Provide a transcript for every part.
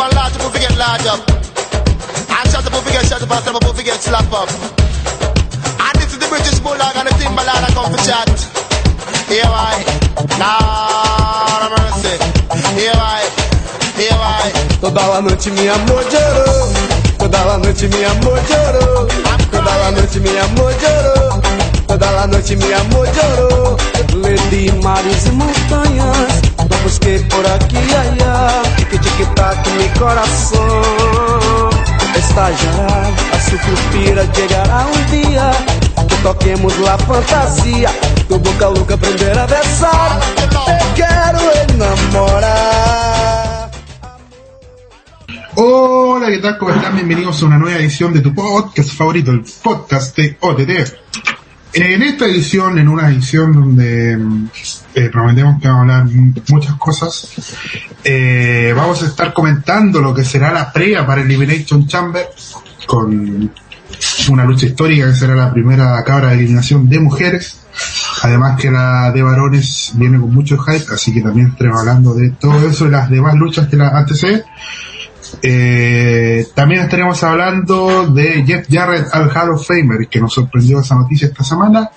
and large, people forget large up. And shut up, people forget shut up, and some people forget slap up. And this is the British Bulldog and the Timberland I come for chat. Here I, Lord of mercy. Here I, here I. Toda noite me amor llorou. Toda noite me amor llorou. Toda noite me amor llorou. Toda noite me amor llorou. Le di mares e montanhas. Lo busquei por aqui e allá. Tic tac mi coração. Estallará, a su suspira llegará un día. Que toquemos la fantasia. Tu boca louca aprender a besar. Te quero enamorar. Hola, ¿qué tal? ¿Cómo están? Bienvenidos a una nueva edición de tu podcast favorito, el podcast de OTT. En esta edición, en una edición donde eh, prometemos que vamos a hablar muchas cosas, eh, vamos a estar comentando lo que será la previa para Elimination Chamber con una lucha histórica que será la primera cabra de eliminación de mujeres. Además que la de varones viene con mucho hype, así que también estaremos hablando de todo eso y las demás luchas que la anteceden. Eh, también estaremos hablando de Jeff Jarrett al Hall of Famer, que nos sorprendió esa noticia esta semana.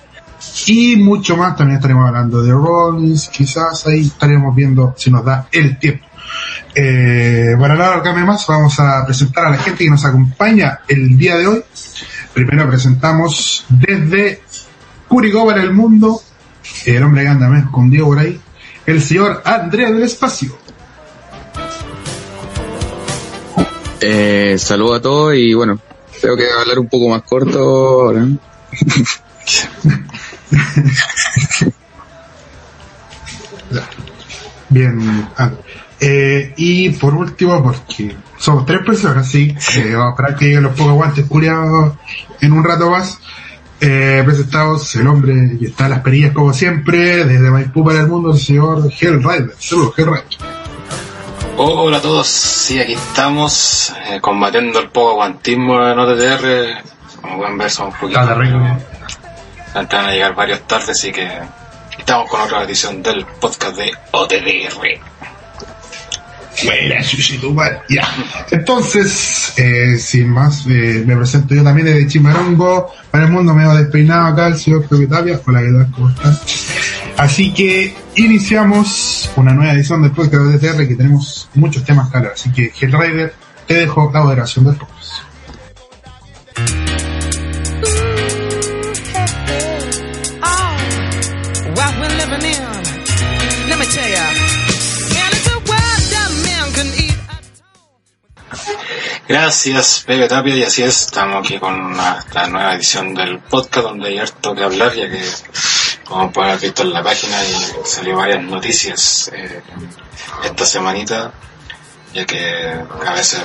Y mucho más, también estaremos hablando de Rollins, quizás ahí estaremos viendo si nos da el tiempo. Eh, para no alargarme más, vamos a presentar a la gente que nos acompaña el día de hoy. Primero presentamos desde Curicó para el mundo, el hombre que anda más escondido por ahí, el señor Andrea del Espacio. Eh, saludo a todos y bueno, tengo que hablar un poco más corto ahora. Bien. ah, eh, y por último, porque somos tres personas, sí, eh, vamos a esperar que lleguen los pocos guantes culiados en un rato más. Eh, presentamos el hombre que está a las perillas como siempre, desde Maipú para el mundo, el señor Hellrider. Saludos, Hellrider. Hola a todos, sí, aquí estamos eh, combatiendo el poco aguantismo en OTTR. Como pueden ver, somos un poquito. Van a llegar varios tardes, así que estamos con otra edición del podcast de OTTR. Buena. Ya. Entonces, eh, sin más, eh, me presento yo también desde Chimarongo. Para el mundo me he despeinado acá el señor Tapia. Hola, ¿qué tal? ¿Cómo están? Así que iniciamos una nueva edición del podcast de TTR que tenemos muchos temas hablar. Así que, Hellrider, te dejo la moderación del podcast. Gracias, Pepe Tapia, y así es, estamos aquí con una- esta nueva edición del podcast donde hay harto que hablar, ya que, como pueden haber visto en la página, y salió varias noticias eh, esta semanita, ya que a veces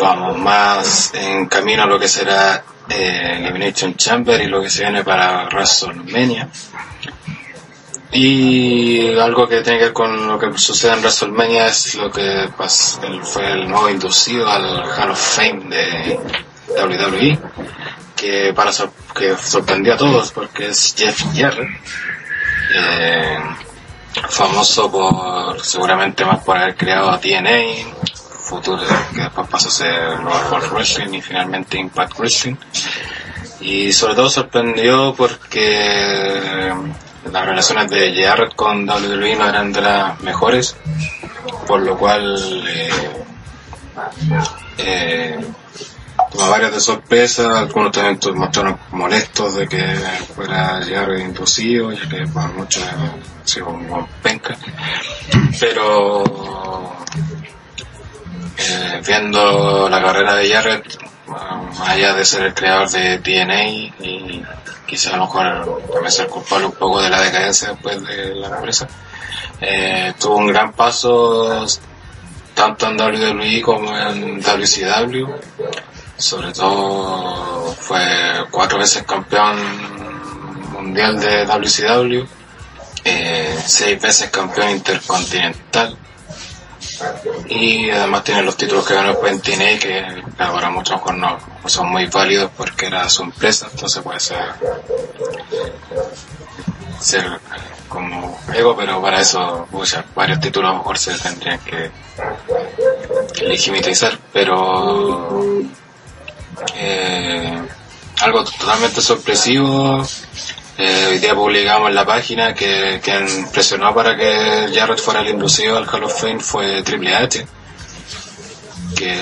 vamos más en camino a lo que será eh, Elimination Chamber y lo que se viene para WrestleMania. Y algo que tiene que ver con lo que sucede en WrestleMania es lo que el- fue el nuevo inducido al Hall of Fame de WWE, que para sor- que sorprendió a todos porque es Jeff Jarrett, eh, famoso por seguramente más por haber creado TNA, futuro que después pasó a ser World Wrestling y finalmente Impact Wrestling. Y sobre todo sorprendió porque las relaciones de Jarrett con WWE no eran de las mejores, por lo cual eh, eh, tomó varias de sorpresa, algunos también mostraron molestos de que fuera Jarrett inducido, ya que para muchos ha sido un buen penca, pero eh, viendo la carrera de Jarrett, más allá de ser el creador de TNA y quizá a lo mejor también ser culpable un poco de la decadencia después de la empresa, eh, tuvo un gran paso tanto en WWE como en WCW, sobre todo fue cuatro veces campeón mundial de WCW, eh, seis veces campeón intercontinental, y además tiene los títulos que ganó después en TNA que para muchos no son muy válidos porque era su empresa entonces puede ser ser como ego pero para eso pucha, varios títulos a lo mejor se tendrían que legitimizar, pero eh, algo totalmente sorpresivo. Eh, hoy día publicamos en la página que quien presionó para que Jarrett fuera el inducido al Hall of Fame fue Triple H, que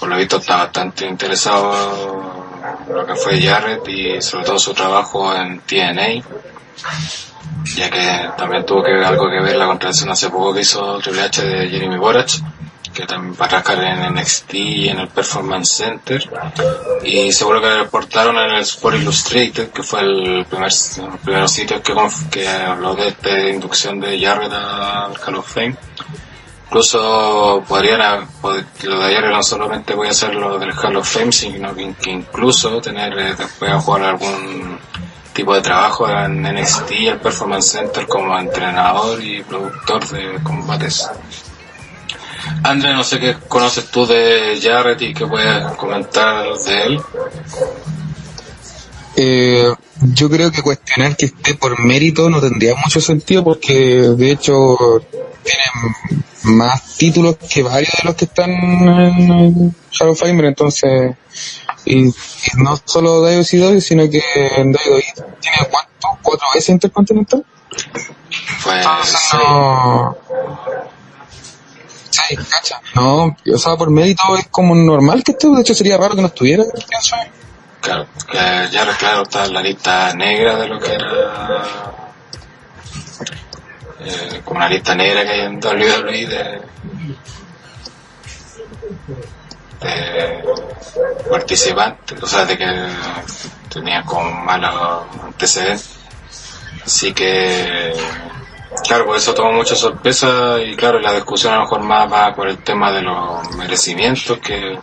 por lo visto está bastante interesado en lo que fue Jarrett y sobre todo su trabajo en TNA, ya que también tuvo que algo que ver la contratación hace poco que hizo Triple H de Jeremy Borach que también va a trabajar en NXT y en el Performance Center. Y seguro que reportaron en el Sport Illustrated, que fue el primer, el primer sitio que, que habló de inducción de Jarrett al Hall of Fame. Incluso podrían, lo de Jarrett no solamente voy a hacer lo del Hall of Fame, sino que, que incluso tener eh, después a jugar algún tipo de trabajo en NXT y el Performance Center como entrenador y productor de combates. André, no sé qué conoces tú de Jarrett y qué puedes comentar de él. Eh, yo creo que cuestionar que esté por mérito no tendría mucho sentido porque de hecho tiene más títulos que varios de los que están en Hall of Famer, entonces y, y no solo WCW sino que en WWE tiene cuánto, cuatro veces Intercontinental. Pues Entonces no. Sí, cacha. No, o sea, por mérito es como normal que esté, de hecho sería raro que no estuviera, pienso yo. claro, Jarrett, claro, está en la lista negra de lo que era eh, como una lista negra que hay en WWE de, de participantes, o sea, de que tenía como malos antecedentes. Así que, claro, por eso tomó mucha sorpresa y claro, la discusión a lo mejor más va por el tema de los merecimientos que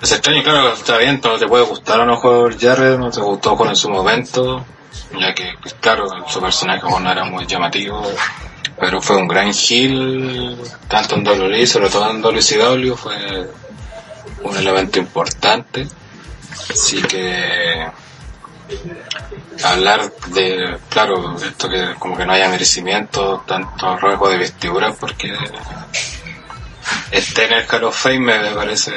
es extraño, claro, está bien, no te puede gustar a lo mejor Jared, no te gustó con en su momento, ya que, pues, claro, su personaje no era muy llamativo, pero fue un gran heel, tanto en WWE, sobre todo en WCW, fue un elemento importante, así que hablar de, claro, esto que como que no haya merecimiento, tanto rasgo de vestidura, porque esté en el Hall Fame me parece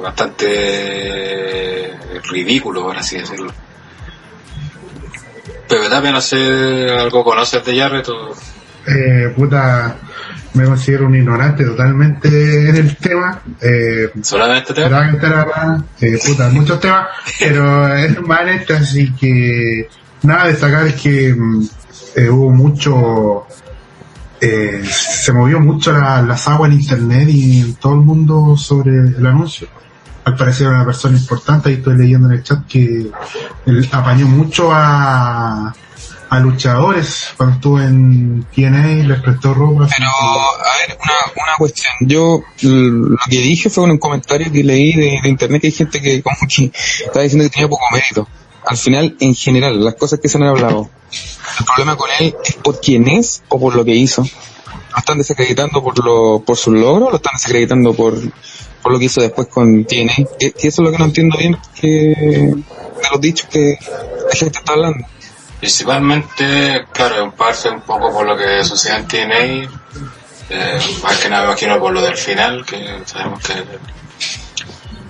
bastante ridículo, por así decirlo. Pero también no sé, algo conoces de Jarrett o... Eh, puta, me considero un ignorante totalmente en el tema. Eh, solamente te Pero que la eh, puta, muchos temas, pero es en este, así que nada, destacar es que mm, eh, hubo mucho, eh, se movió mucho la- las aguas en internet y en todo el mundo sobre el anuncio. Al parecer era una persona importante, ahí estoy leyendo en el chat que él apañó mucho a, a luchadores cuando estuvo en TNA, les prestó ropa. Pero, a ver, una, una cuestión. Yo lo que dije fue en un comentario que leí de, de internet que hay gente que como que estaba diciendo que tenía poco mérito. Al final, en general, las cosas que se han hablado, el problema con él es por quién es o por lo que hizo. Lo están desacreditando por lo, por sus logros, o lo están desacreditando por, por lo que hizo después con TNA. Que, que eso es lo que no entiendo bien que, de los dichos que la gente está hablando. Principalmente, claro, en parte un poco por lo que sucede en TNA, eh, más que nada me imagino por lo del final, que sabemos que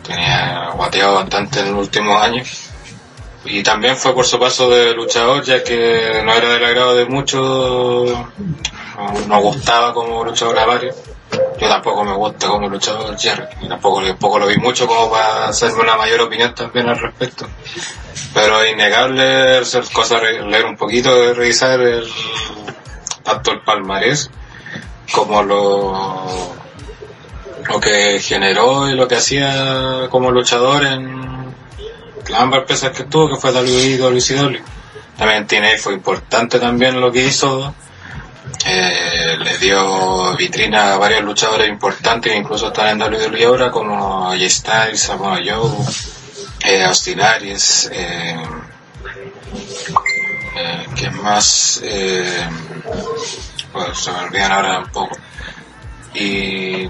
tenía guateado bastante en los últimos años. Y también fue por su paso de luchador, ya que no era del agrado de muchos, no, no gustaba como luchador a varios. Yo tampoco me gusta como luchador Jerry, y tampoco, tampoco lo vi mucho como para hacerme una mayor opinión también al respecto. Pero es innegable hacer cosas, leer un poquito, revisar el, tanto el palmarés como lo, lo que generó y lo que hacía como luchador en ambas empresas que estuvo, que fue WWE y WCW. También TNA fue importante también lo que hizo. Eh, le dio vitrina a varios luchadores importantes que incluso están en WWE ahora como Jay Styles, Samoa Joe, eh, Austin Aries, eh, eh, ¿qué más? Pues se me olvidan ahora un poco. Y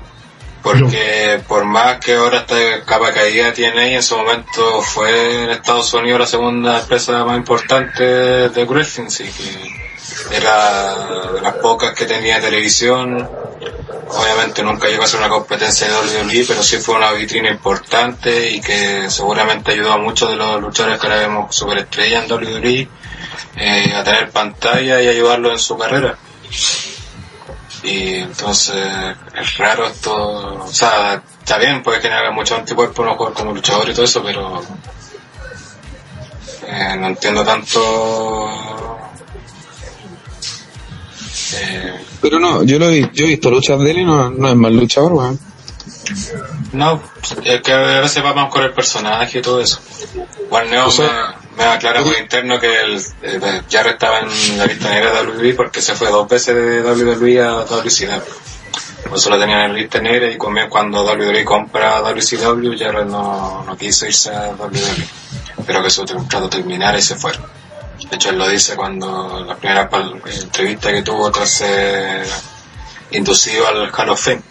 porque por más que ahora está de capa caída TNA, en su momento fue en Estados Unidos la segunda empresa más importante de wrestling, sí que era de las pocas que tenía televisión obviamente nunca llegó a ser una competencia de WWE, pero sí fue una vitrina importante y que seguramente ayudó a muchos de los luchadores que ahora vemos superestrellas en WWE eh, a tener pantalla y ayudarlos en su carrera. Y entonces es raro esto, o sea, está bien, puede generar mucho anticuerpos no jugar como luchador y todo eso, pero eh, no entiendo tanto eh, Pero no, yo lo he, yo he visto luchas de él y no, no es mal luchador, weón. No, es que a veces va más con el personaje y todo eso. Juan Neo O sea, me, me aclara por interno que el, eh, estaba en la lista negra de WWE porque se fue dos veces de WWE a WCW. Por eso lo tenían en la lista negra y cuando WWE compra WCW, Jarrett no, no quiso irse a WWE. Pero que su contrato terminara y se fue. De hecho, él lo dice cuando la primera entrevista que tuvo tras ser inducido al Hall of Fame.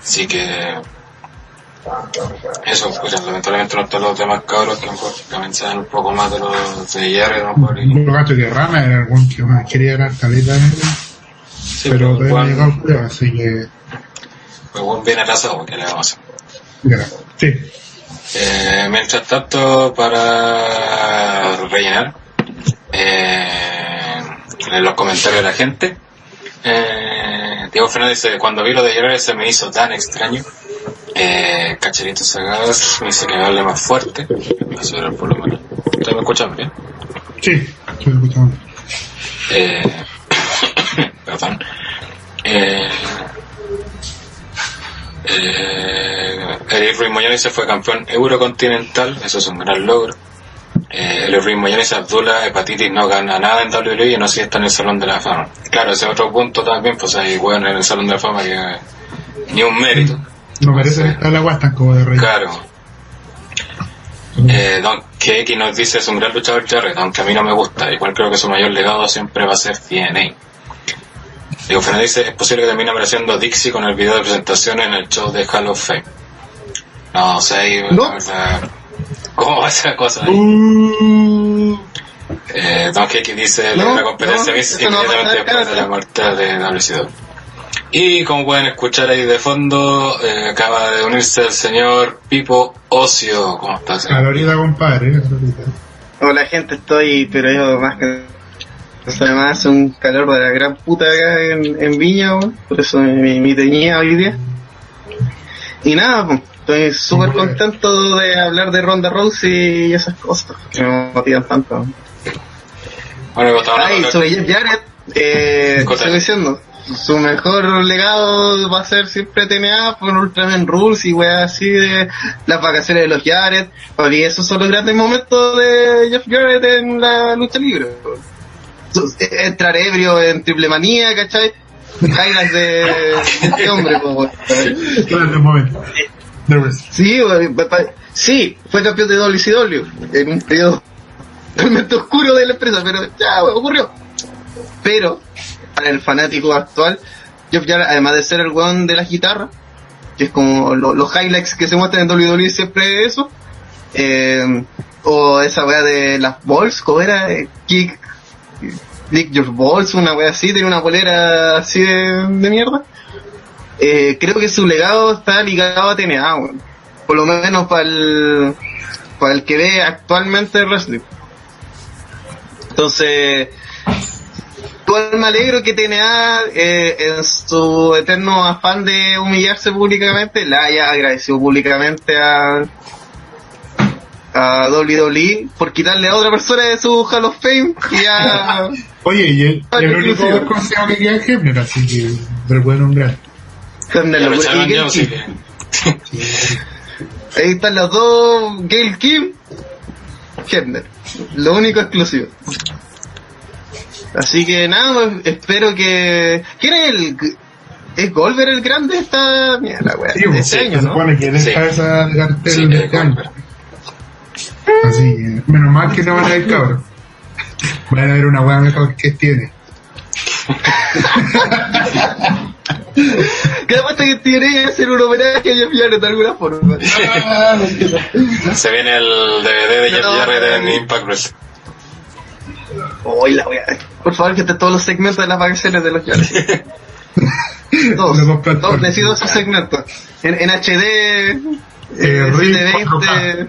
Así que eso, pues lamentablemente no están los demás cabros que saben un poco más de los de Jared, a lo mejor, y- Yo gato que Rana era algún que más quería ganar caleta, sí, pero todavía no llegó al prueba, así que. pues Juan viene atrasado, que le vamos a hacer. Sí. Eh, mientras tanto, para rellenar, eh, en los comentarios de la gente, eh, Diego Fernández dice, cuando vi lo de Jared se me hizo tan extraño. Eh, Cacherito Sagadas me dice que me hable más fuerte. Voy a subir el volumen. ¿Ustedes me escuchan bien? Sí, estoy escuchando. Eh, perdón. Eh, eh, Eric Ruiz Moyano se fue campeón eurocontinental, eso es un gran logro. Eh, Eric Ruiz dice Abdullah Hepatitis no gana nada en WWE y no si está en el Salón de la Fama. Claro, ese es otro punto también, pues hay bueno en el Salón de la Fama que eh, ni un mérito. No merece Sí. estar la guasta como de rey. Claro. Eh, Don KX nos dice es un gran luchador Jarrett, aunque a mí no me gusta. Igual creo que su mayor legado siempre va a ser TNA. Diego Fernández dice, es posible que termine apareciendo Dixie con el video de presentación en el show de Hall of Fame. No, o sea, ahí, No. la verdad, ¿cómo va esa cosa ahí? Uh, Eh, Don KX dice, No, la competencia no, no a inmediatamente después de la muerte de WCW. Y como pueden escuchar ahí de fondo, eh, acaba de unirse el señor Pipo Ocio. ¿Cómo estás? A la orilla, compadre. Hola gente, estoy, pero yo más que... O sea, además hace un calor de la gran puta acá en, en Viña, weón. por eso mi, mi teñida hoy día. Y nada, pues, estoy súper contento de hablar de Ronda Rousey y esas cosas que me motivan tanto. Bueno, estaba Ay, hablando- sobre Jeff Jarrett, eh, estoy diciendo, su mejor legado va a ser siempre TNA con Ultraman Rules y weas así de las vacaciones de los Jarrett, porque esos son los grandes momentos de Jeff Jarrett en la lucha libre. Eh, Entrar ebrio en triple manía, ¿cachai? Highlights de, de este hombre, po, weón. Espérate Sí, sí, fue campeón de WCW en un periodo realmente oscuro de la empresa, pero ya ocurrió. Pero, para el fanático actual, Jeff Jarrett, además de ser el weón de la guitarra, que es como lo- los highlights que se muestran en WWE siempre eso, eh, o esa wea de las balls, ¿cómo era? Eh, Kick, Lick Your Balls, una wea así, tiene una polera así de mierda. Eh, creo que su legado está ligado a TNA, weón. por lo menos para el, para el que ve actualmente el wrestling. Entonces, igual me alegro que TNA, eh, en su eterno afán de humillarse públicamente, la haya agradecido públicamente a, a WWE por quitarle a otra persona de su Hall of Fame y a... Oye, y el, el único consejo que queda es Hebner, así que te lo puedo nombrar. Locura. Y Gail Kim. que- Ahí están los dos, Gail Kim, Hebner. Lo único exclusivo. Así que nada, pues, espero que... ¿Quién es el... ¿Es Goldberg el grande esta... Mira la wea, Sí, de pues, este se año, ¿no? supone que él Sí. cabeza de cartel Sí, de. Así que, menos mal que no van a ir cabros. Van a ver una hueá mejor que tiene. Que apuesta que tiene que hacer un homenaje a Jeff Jarrett de alguna forma. Se viene el DVD de Jeff. Jarrett en Impact Wrestling. Uy, la wea. Por favor, que esté todos los segmentos de las vacaciones de los Jarrett. Dos. Lo compré al Dos, corte. necesito esos segmentos. En, en HD, Eh, eh, RIM 720,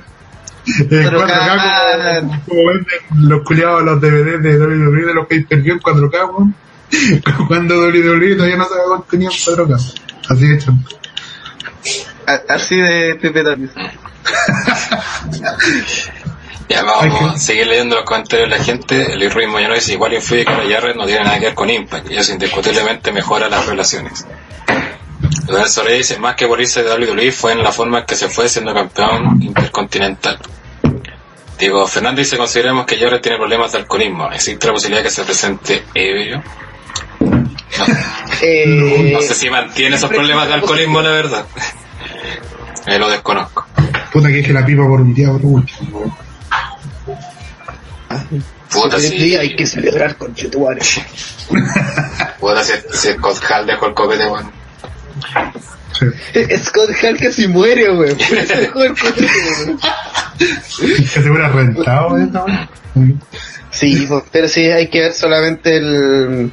Eh, 4K, cada- como, como venden los culiados los DVD de WWE de los que view en 4K, weón. Cuando WWE todavía no sacaba contenido en 4K. Así de hecho. así de Pepe. Ya vamos a seguir leyendo los comentarios de la gente. El Ruiz Moyano dice, igual influye que la no tiene nada que ver con Impact y eso indiscutiblemente mejora las relaciones. Leonel Soler dice, más que por irse de WWE fue en la forma en que se fue siendo campeón intercontinental. Diego Fernández dice, consideremos que Jarrett tiene problemas de alcoholismo. ¿Existe la posibilidad que se presente ebrio? No, Eh, no sé si mantiene esos problemas de alcoholismo, la verdad. Eh, lo desconozco. Puta que que la pipa por un día otro último. Puta, sí. día hay que celebrar con Chetuares. Puta, si, si Scott Hall dejó el copete, weón. Sí. Scott Hall casi muere, güey. Por eso dejó el coche, weón. Que se hubiera rentado weón. Sí, pero sí hay que ver solamente el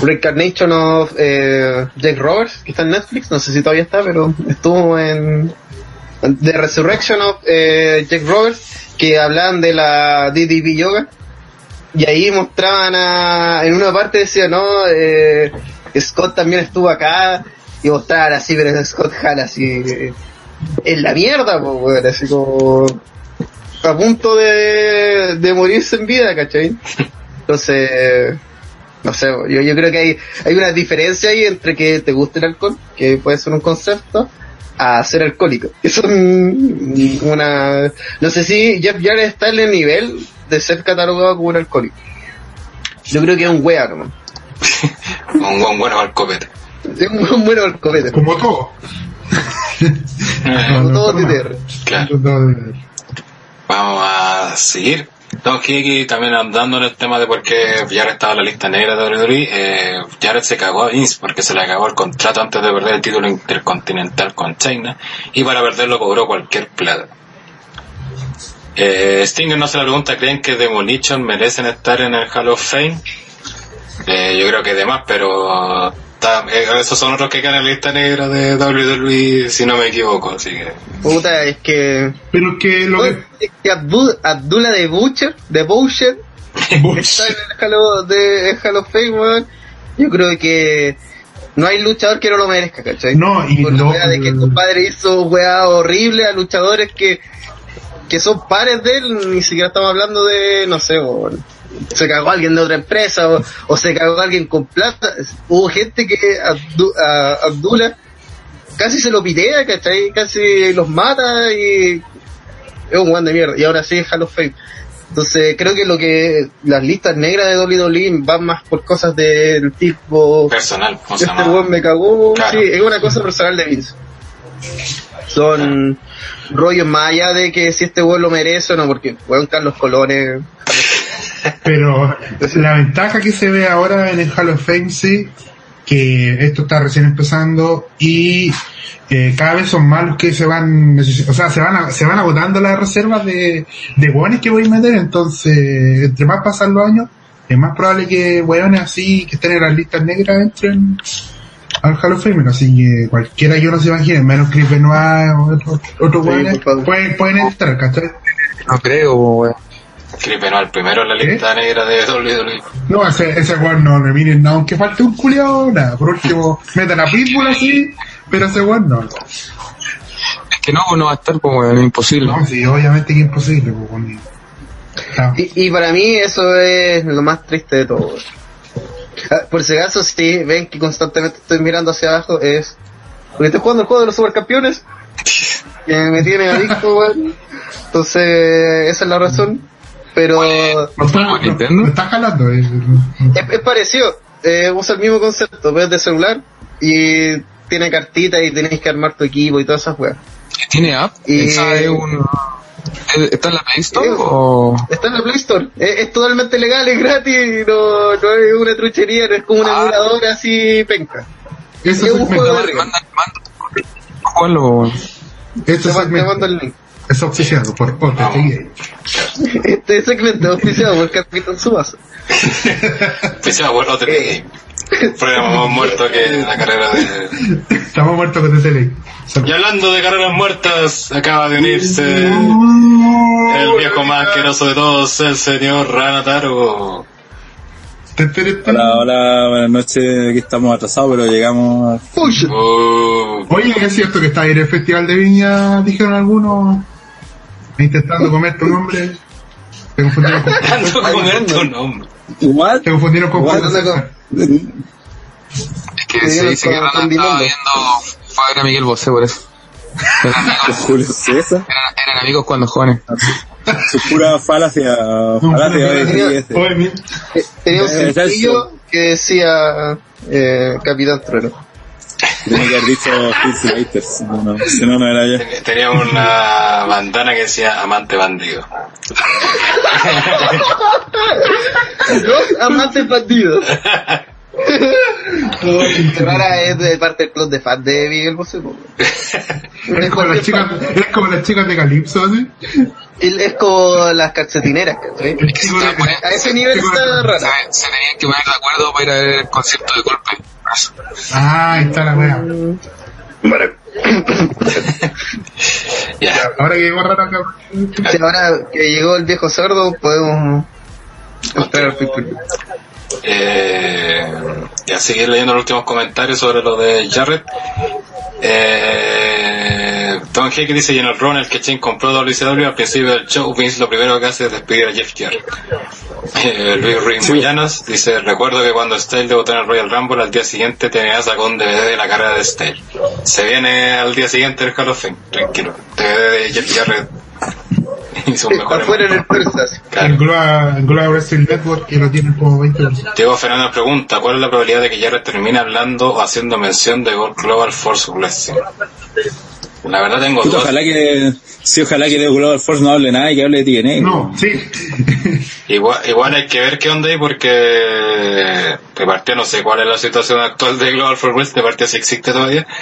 Reincarnation of eh, Jake Roberts, que está en Netflix, no sé si todavía está, pero estuvo en The Resurrection of eh, Jake Roberts, que hablaban de la DDP Yoga, y ahí mostraban a, en una parte decía, no, eh, Scott también estuvo acá, y mostraban así, pero Scott Hall así, eh, en la mierda, pues, así como a punto de, de morirse en vida, ¿cachai? Entonces, no sé, yo, yo creo que hay, hay una diferencia ahí entre que te guste el alcohol, que puede ser un concepto, a ser alcohólico. Eso es un- una... No sé si Jeff Jarrett está en el nivel de ser catalogado como un alcohólico. Yo creo que es un wea, nomás. Un buen bueno al copete. Es un buen bueno alcohólico. Como todo. Como todo TTR. Claro. Vamos a seguir. Que aquí también andando en el tema de por qué Jared estaba en la lista negra de WWE, eh, Jared se cagó a Vince porque se le acabó el contrato antes de perder el título intercontinental con China y para perderlo cobró cualquier plata. Eh, Stinger no se la pregunta, ¿creen que Demolition merecen estar en el Hall of Fame? Eh, yo creo que demás, pero está- eh, esos son otros que quedan en la lista negra de WWE, si no me equivoco, así que... Puta, es que... Pero que lo que. Es que Abdu- Abdullah de Butcher, de Butcher, está en el Hall of- de el Hall of Fame, weón. Yo creo que no hay luchador que no lo merezca, ¿cachai? No, y Por la lo- wea de que el compadre hizo weá horrible a luchadores que, que son pares de él, ni siquiera estamos hablando de, no sé, weón, se cagó alguien de otra empresa o, o se cagó alguien con plata. Hubo gente que Abdu- a Abdullah casi se lo pitea, ¿cachai? Casi los mata y es un guan de mierda. Y ahora sí es Hall of Fame. Entonces creo que lo que las listas negras de WWE van más por cosas del tipo Personal, este weón me cagó. Claro. Sí, es una cosa personal de Vince. Son rollos más allá de que si este weón lo merece o no, porque weón Carlos Colones. Pero la ventaja que se ve ahora en el Hall of Fame, sí, que esto está recién empezando y eh, cada vez son más los que se van, o sea, se van, a- se van agotando las reservas de, de hueones que voy a meter, entonces, entre más pasan los años, es más probable que hueones así, que estén en las listas negras, entren al Hall of Fame, así que cualquiera que uno se imagine, menos Chris Benoit o otros otros Sí, hueones, pueden entrar, ¿cachai? No creo, weón. Chris Benoit, el primero en la lista negra de WWE. No, ese, ese weón no le miren, no, aunque falte un culiao, nada. Por último, metan a Pitbull así, pero ese weón no. Es que no, no va a estar, pues, weón, es imposible. No, sí, obviamente que imposible, pues. Ah, Y, y para mí eso es lo más triste de todo. Ah, Por si acaso, si ven que constantemente estoy mirando hacia abajo, es porque estoy jugando el juego de los supercampeones. Que me tiene adicto, weón. Entonces, esa es la razón. Pero no está, ¿Por no, Nintendo? está jalando, es, es parecido. Eh, usa el mismo concepto, pero es de celular y tiene cartitas y tenéis que armar tu equipo y todas esas weas. ¿Tiene app? Y- ¿Esa es un... ¿es- ¿Está en la Play Store Sí. o...? Está en la Play Store. Es, es totalmente legal, es gratis, y no, no es una truchería, no es como un Ah. emulador así penca. Ese es un juego de- Manda, manda, weón. este Te, te mando el link. Es oficiado por Gay. Este segmento es auspiciado por Capitán Subasa. Empecé a jugar otro Eh. game. programa más muerto que la carrera de... Estamos muertos con ese ley. Y hablando de carreras muertas, acaba de unirse el viejo más asqueroso de todos, el señor Ranataro. Hola, hola, buenas noches. Aquí estamos atrasados, pero llegamos. Push. Uh, Oye, ¿es cierto que está ahí en el Festival de Viña? Dijeron algunos intentando comer tu nombre. Te confundieron con, tanto comer tu nombre. ¿What? te confundieron con César. Es que se dice que Rana estaba viendo fue a ver a Miguel Bosé por eso. Eran amigos, Julio César. eran, eran amigos cuando jóvenes. Su pura falacia. Falacia de. Oye, mira, Eh, Tenía un sencillo que decía eh, Capitán Trueno. Tiene que haber dicho Phil Slaters. No, no, si no, no era yo. Ten- Tenía una bandana que decía amante bandido. Dos amantes bandidos. Rara es de parte del club de fans de Miguel Bosé. es como las chicas, es como las chicas de Calypso. Es como las calcetineras, ¿cachai? A ese nivel está Se, rara. se tenían que poner de acuerdo para ir a ver el concierto de golpe. Ah, ahí está la wea. Ya. Ahora que llegó raro acá. Sí, ahora que llegó el viejo sordo, podemos entrar al. Eh, y a seguir leyendo los últimos comentarios sobre lo de Jarrett. Eh, Don Hick dice, y en el run el que Chen compró WCW al principio del show, Vince lo primero que hace es despedir a Jeff Jarrett. Eh, Luis Ruiz Moyanos dice, recuerdo que cuando Style debutó en el Royal Rumble, al día siguiente tenía sacó un DVD de la carrera de Style. Se viene al día siguiente el Hall of Fame, tranquilo. DVD de Jeff Jarrett mejores Afuera en el Persas. Claro. Wrestling Network, que lo tienen como 20 años. Diego Fernando pregunta, ¿cuál es la probabilidad de que Jarrett termine hablando o haciendo mención de Global Force Wrestling? La verdad tengo Puta, dudas. ojalá que, sí, ojalá que de Global Force no hable nada y que hable de TNA. No, sí. Igual, igual hay que ver qué onda ahí porque de partida no sé cuál es la situación actual de Global Force Wrestling, de partida si existe todavía.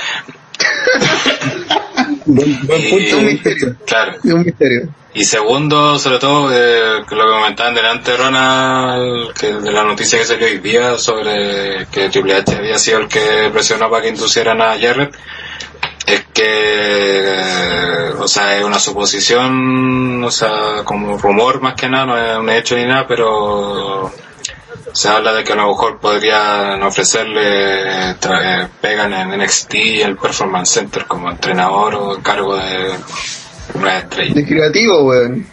Buen, buen Y- punto. Un misterio. Claro. Es un misterio. Y segundo, sobre todo, eh, lo que comentaban delante Ronald, que de la noticia que salió hoy día sobre que Triple H había sido el que presionó para que inducieran a Jarrett, es que, o sea, es una suposición, o sea, como rumor más que nada, no es un hecho ni nada, pero se habla de que a lo mejor podrían ofrecerle eh, pegan en NXT y el Performance Center como entrenador o cargo de una estrella. De creativo, weón.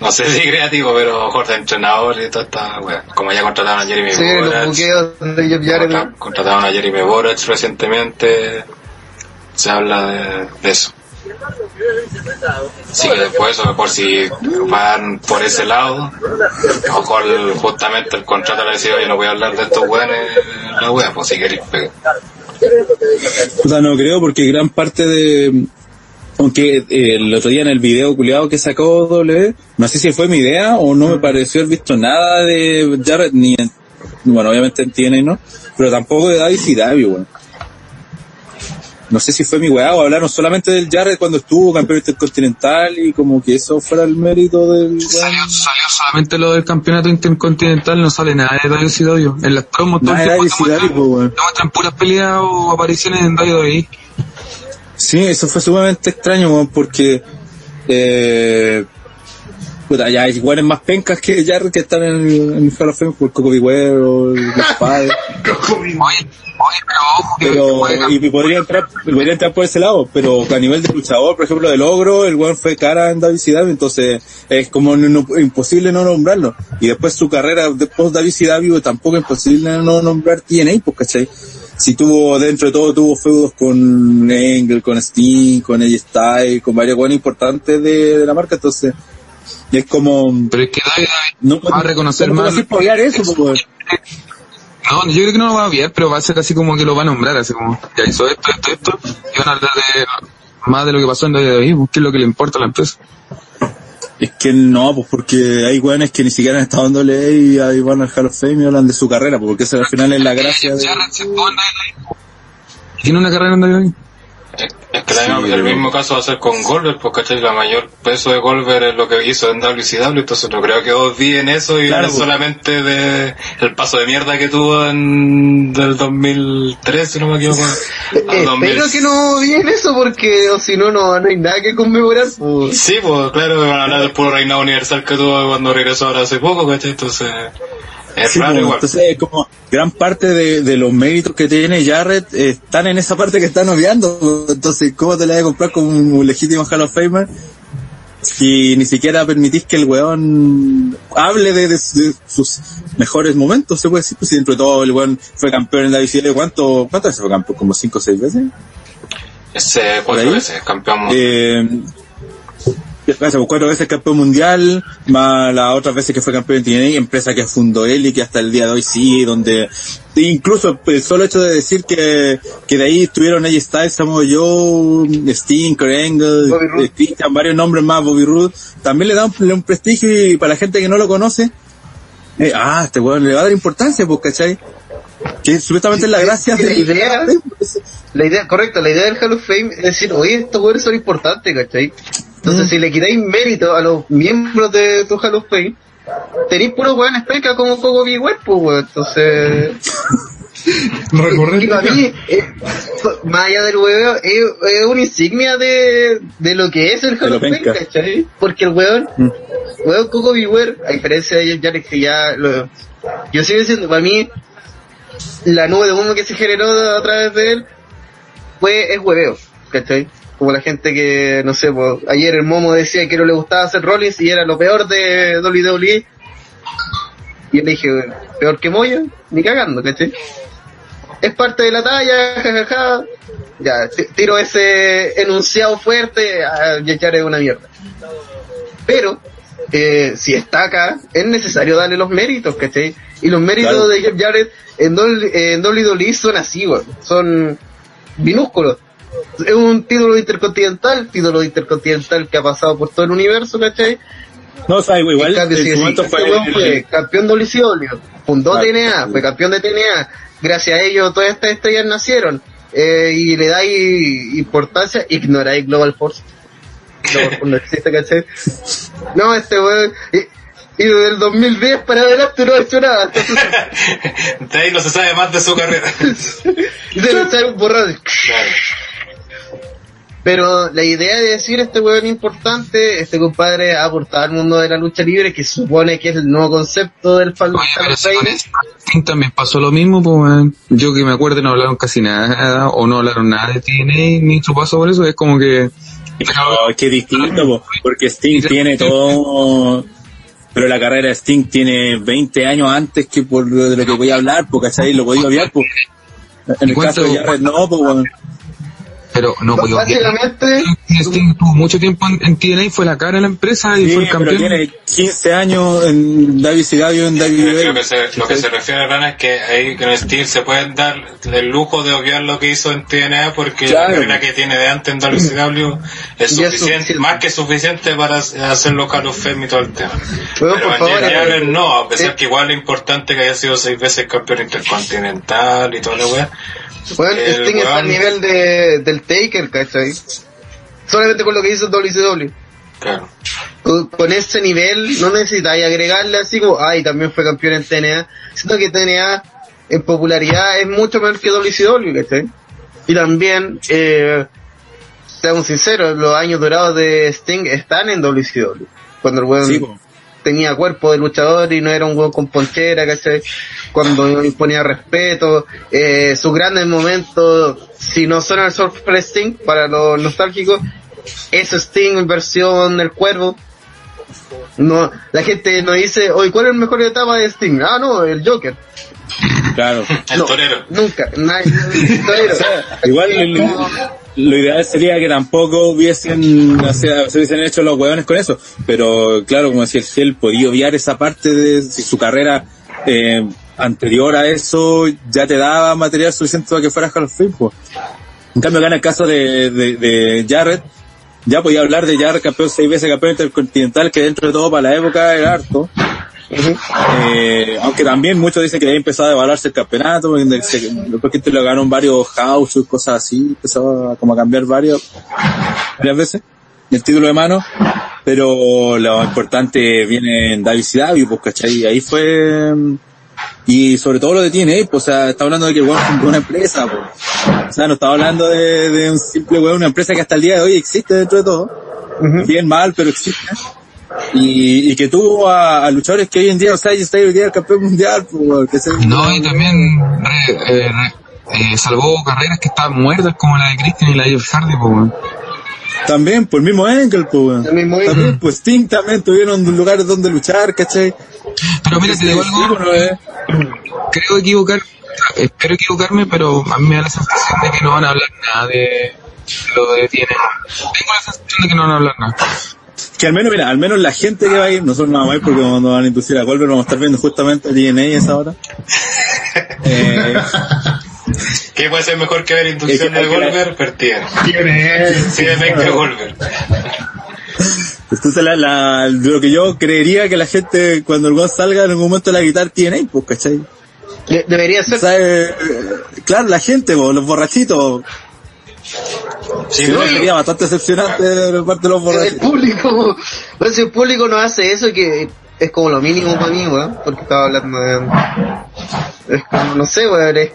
No sé si creativo, pero a lo mejor de entrenador y toda esta wea. Como ya contrataron a Jeremy Se vienen los de Jeff Jarrett. contrataron a Jeremy Borax recientemente. Se habla de, de eso. Así que después, a lo mejor si van por ese lado, a lo mejor justamente el contrato le decía, oye, no voy a hablar de estos weones, la wea, pues si queréis pegar. Puta, no creo porque gran parte de... Aunque eh, el otro día en el video culiado que sacó W, no sé si fue mi idea o no me pareció haber visto nada de Jarrett ni en, bueno, obviamente en TNA, ¿no? Pero tampoco de Davis y Davi, weón. No sé si fue mi weá o hablaron solamente del Jarrett cuando estuvo campeón intercontinental y como que eso fuera el mérito del. Salió, salió solamente lo del campeonato intercontinental, no sale nada de WCW. En las promos WCW, muestran, puras peleas o apariciones en WWE. Sí, eso fue sumamente extraño, weón, porque eh, puta, ya hay jugadores más pencas que Jarrett que están en el, en el Hall of Fame, por Coco Beware o el Padre, Oye, oye, pero ojo que pero juega- y, y podría entrar, podría entrar por ese lado, pero a nivel de luchador, por ejemplo, de logro, el weón fue cara en WCW, entonces es como no- no- imposible no nombrarlo. Y después su carrera de post WCW tampoco es imposible no nombrar TNA, pues, ¿cachai? Si tuvo, dentro de todo, tuvo feudos con Engel, con Sting, con AJ Styles, con varios buenos importantes de, de la marca, entonces, y es como, Pero es que David, no va a reconocer ¿cómo más. eso, pues? No, yo creo que no lo va a ver, pero va a ser así como que lo va a nombrar, así como, ya hizo esto, esto, esto, y van a hablar de más de lo que pasó en WWE, pues, qué es lo que le importa a la empresa. Es que no, pues porque hay weones que ni siquiera han estado dándole y ahí van al Hall of Fame y hablan de su carrera, pues, porque esa al final es la gracia de... Tiene una carrera en WWE. Es, que Sí, el mismo caso va a ser con Goldberg, porque ¿cachai? la mayor peso de Goldberg es lo que hizo en WCW, entonces no creo que odien eso y Claro, hablen pues. solamente de el paso de mierda que tuvo en del 2003, si no me equivoco. al 2000. espero que no bien eso porque o si no, no no hay nada que conmemorar. pues. Sí, pues claro, van a hablar del puro reinado universal que tuvo cuando regresó ahora hace poco, ¿cachai? Entonces, es Sí, raro igual. entonces es como gran parte de, de los méritos que tiene Jarrett eh, están en esa parte que están obviando. Entonces, ¿cómo te la vas a comprar como un legítimo Hall of Famer? Si ni siquiera permitís que el weón hable de, de- de sus mejores momentos, se puede decir. Pues, si dentro de todo el weón fue campeón en la WCW, ¿cuánto, ¿cuántas veces fue campeón? ¿Como cinco o seis veces? Ese ¿Por cuatro veces campeón. Eh, cuatro veces campeón mundial, más las otras veces que fue campeón en TNA, empresa que fundó él y que hasta el día de hoy sigue, donde incluso pues, el solo hecho de decir que, que de ahí estuvieron AJ Styles, Samoa Joe, Sting, Angle, eh, Christian, varios nombres más, Bobby Roode, también le da un, un prestigio y para la gente que no lo conoce, eh, ah, este weón le va a dar importancia, pues, ¿cachai? Que supuestamente es la gracia la de- idea- La idea, correcto, la idea del Hall of Fame es decir, oye, estos jugadores son importantes, ¿cachai? Entonces, si le quitáis mérito a los miembros de tu Hall of Fame, tenéis puros weones pecas como Coco Web, pues, weón. Entonces, Recordé y para mí, eh, más allá del hueveo, es, una insignia de, de lo que es el Hall of Fame. ¿cachai? Porque el weón, Mm. weón Coco Beware, a diferencia de Jeff Jarrett, que ya lo, yo sigo diciendo, para mí, la nube de humo que se generó a través de él, fue, es hueveo, ¿cachai? Como la gente que, no sé, pues, ayer el Momo decía que no le gustaba hacer Rollins y era lo peor de WWE. Y yo le dije, peor que Moyo, ni cagando, ¿cachai? Es parte de la talla, jajaja. Ya, tiro ese enunciado fuerte, a Yachar es una mierda. Pero, eh, si está acá, es necesario darle los méritos, ¿cachai? Y los méritos Claro. de Jeff Jarrett en, Dol- en WWE son así. Son minúsculos. Es un título intercontinental, título intercontinental que ha pasado por todo el universo, ¿cachai? No, o sea, igual, cambio, momento este fue, weón fue campeón de WCW, fundó Claro. TNA, fue campeón de TNA, gracias a ello todas estas estrellas nacieron, eh, y le dais importancia, ignoráis Global Force. Global Force no existe, ¿cachai? No, este weón, y, desde el 2010 para adelante no ha hecho nada, entonces, De ahí no se sabe más de su carrera. y se le sale un borrado. Claro. Pero la idea de decir este weón importante, este compadre ha aportado al mundo de la lucha libre, que supone que es el nuevo concepto del fan también pasó lo mismo, pues, yo que me acuerdo no hablaron casi nada, o no hablaron nada de TNA, ni su paso por eso, es como que... No, es que es distinto, po, porque Sting tiene todo... Pero la carrera de Sting tiene 20 años antes que por lo de lo que voy a hablar, porque ¿cachai? Lo podía obviar, pues. En el ¿Cuánto- caso de Jarrett, no, pues, weón. Pero no, pues, yo- Básicamente, Sting tuvo mucho tiempo en, en TNA, fue la cara de la empresa y Sí, fue el pero campeón. tiene 15 años en WCW, en Lo WWE. que, se, lo que se refiere, Rana, es que ahí con Steel se pueden dar el lujo de obviar lo que hizo en TNA porque Claro. la carrera que tiene de antes en WCW es Ya es suficiente, suficiente. más que suficiente para hacer los Hall of Fame y todo el tema. Weón, Pero por en favor, eh, no, a pesar eh. que igual es importante que haya sido seis veces campeón intercontinental y toda la weá. Bueno, El Sting está al nivel de, del Taker, ¿cachai? Solamente con lo que hizo WCW. Claro. Con, con ese nivel no necesitáis agregarle así como, ay, también fue campeón en TNA. Siento que TNA en popularidad es mucho menor que WCW, ¿cachai? Y también, eh, seamos sinceros, los años dorados de Sting están en WCW. Cuando el weón Sí. Tenía cuerpo de luchador y no era un weón con ponchera, ¿cachai? Cuando imponía respeto, eh, sus grandes momentos, si no son el Surfer Sting, para los nostálgicos, es Sting versión del cuervo. No, la gente no dice, oye, ¿cuál es el mejor etapa de Sting? Ah, no, el Joker. Claro. El No, torero. Nunca, nadie, el torero. O sea, igual lo, lo ideal sería que tampoco hubiesen, o sea, se hubiesen hecho los hueones con eso. Pero claro, como decía el Ciel, podía obviar esa parte de si su carrera eh, anterior a eso ya te daba material suficiente para que fueras Hall of Fame, po. En cambio, acá en el caso de, de, de Jarrett, ya podía hablar de Jarrett campeón seis veces campeón intercontinental, que dentro de todo para la época era harto. Eh, aunque también muchos dicen que ya empezado a evaluarse el campeonato, después que te lo ganaron varios house y cosas así, empezó a, como a cambiar varios, varias veces el título de mano, pero lo importante viene en Davis y Davis, pues, ¿cachai? Ahí fue, y sobre todo lo de TNA, pues, o sea, está hablando de que el weón fundó una empresa, pues. O sea, no estaba hablando de, de un simple weón, una empresa que hasta el día de hoy existe dentro de todo. Bien mal, pero existe. Y, y que tuvo a, a luchadores que hoy en día, o sea, está hoy día el campeón mundial, pues, que se- No, y también re- eh, re- eh, salvó carreras que estaban muertas como la de Christian y la de Hardy, pues. También, por el mismo Engel, pues. El mismo Engel. También, pues, Sting también tuvieron lugares donde luchar, ¿cachai? Pero mira, te digo algo, eh. creo equivocar, espero equivocarme, pero a mí me da la sensación de que no van a hablar nada de lo de TNA. Tengo la sensación de que no van a hablar nada. Que al menos, mira, al menos la gente que va a ir, nosotros no vamos a ir porque nos van a inducir a Goldberg, vamos a estar viendo justamente a DNA a esa hora. Eh, ¿Qué puede ser mejor que ver inducción de Goldberg? Pertien. Tiene él. Sí, de que Goldberg. entonces la, la, lo que yo creería que la gente cuando el gol salga en algún momento la guitarra tiene, pues, ¿cachai? De- debería O ser. sea, eh, claro, la gente, po, los borrachitos. Sí, no, sería bastante decepcionante de parte de los El público, pues el público no hace eso, que es como lo mínimo para mí, weón, porque estaba hablando de... Es como, no sé, weón, es,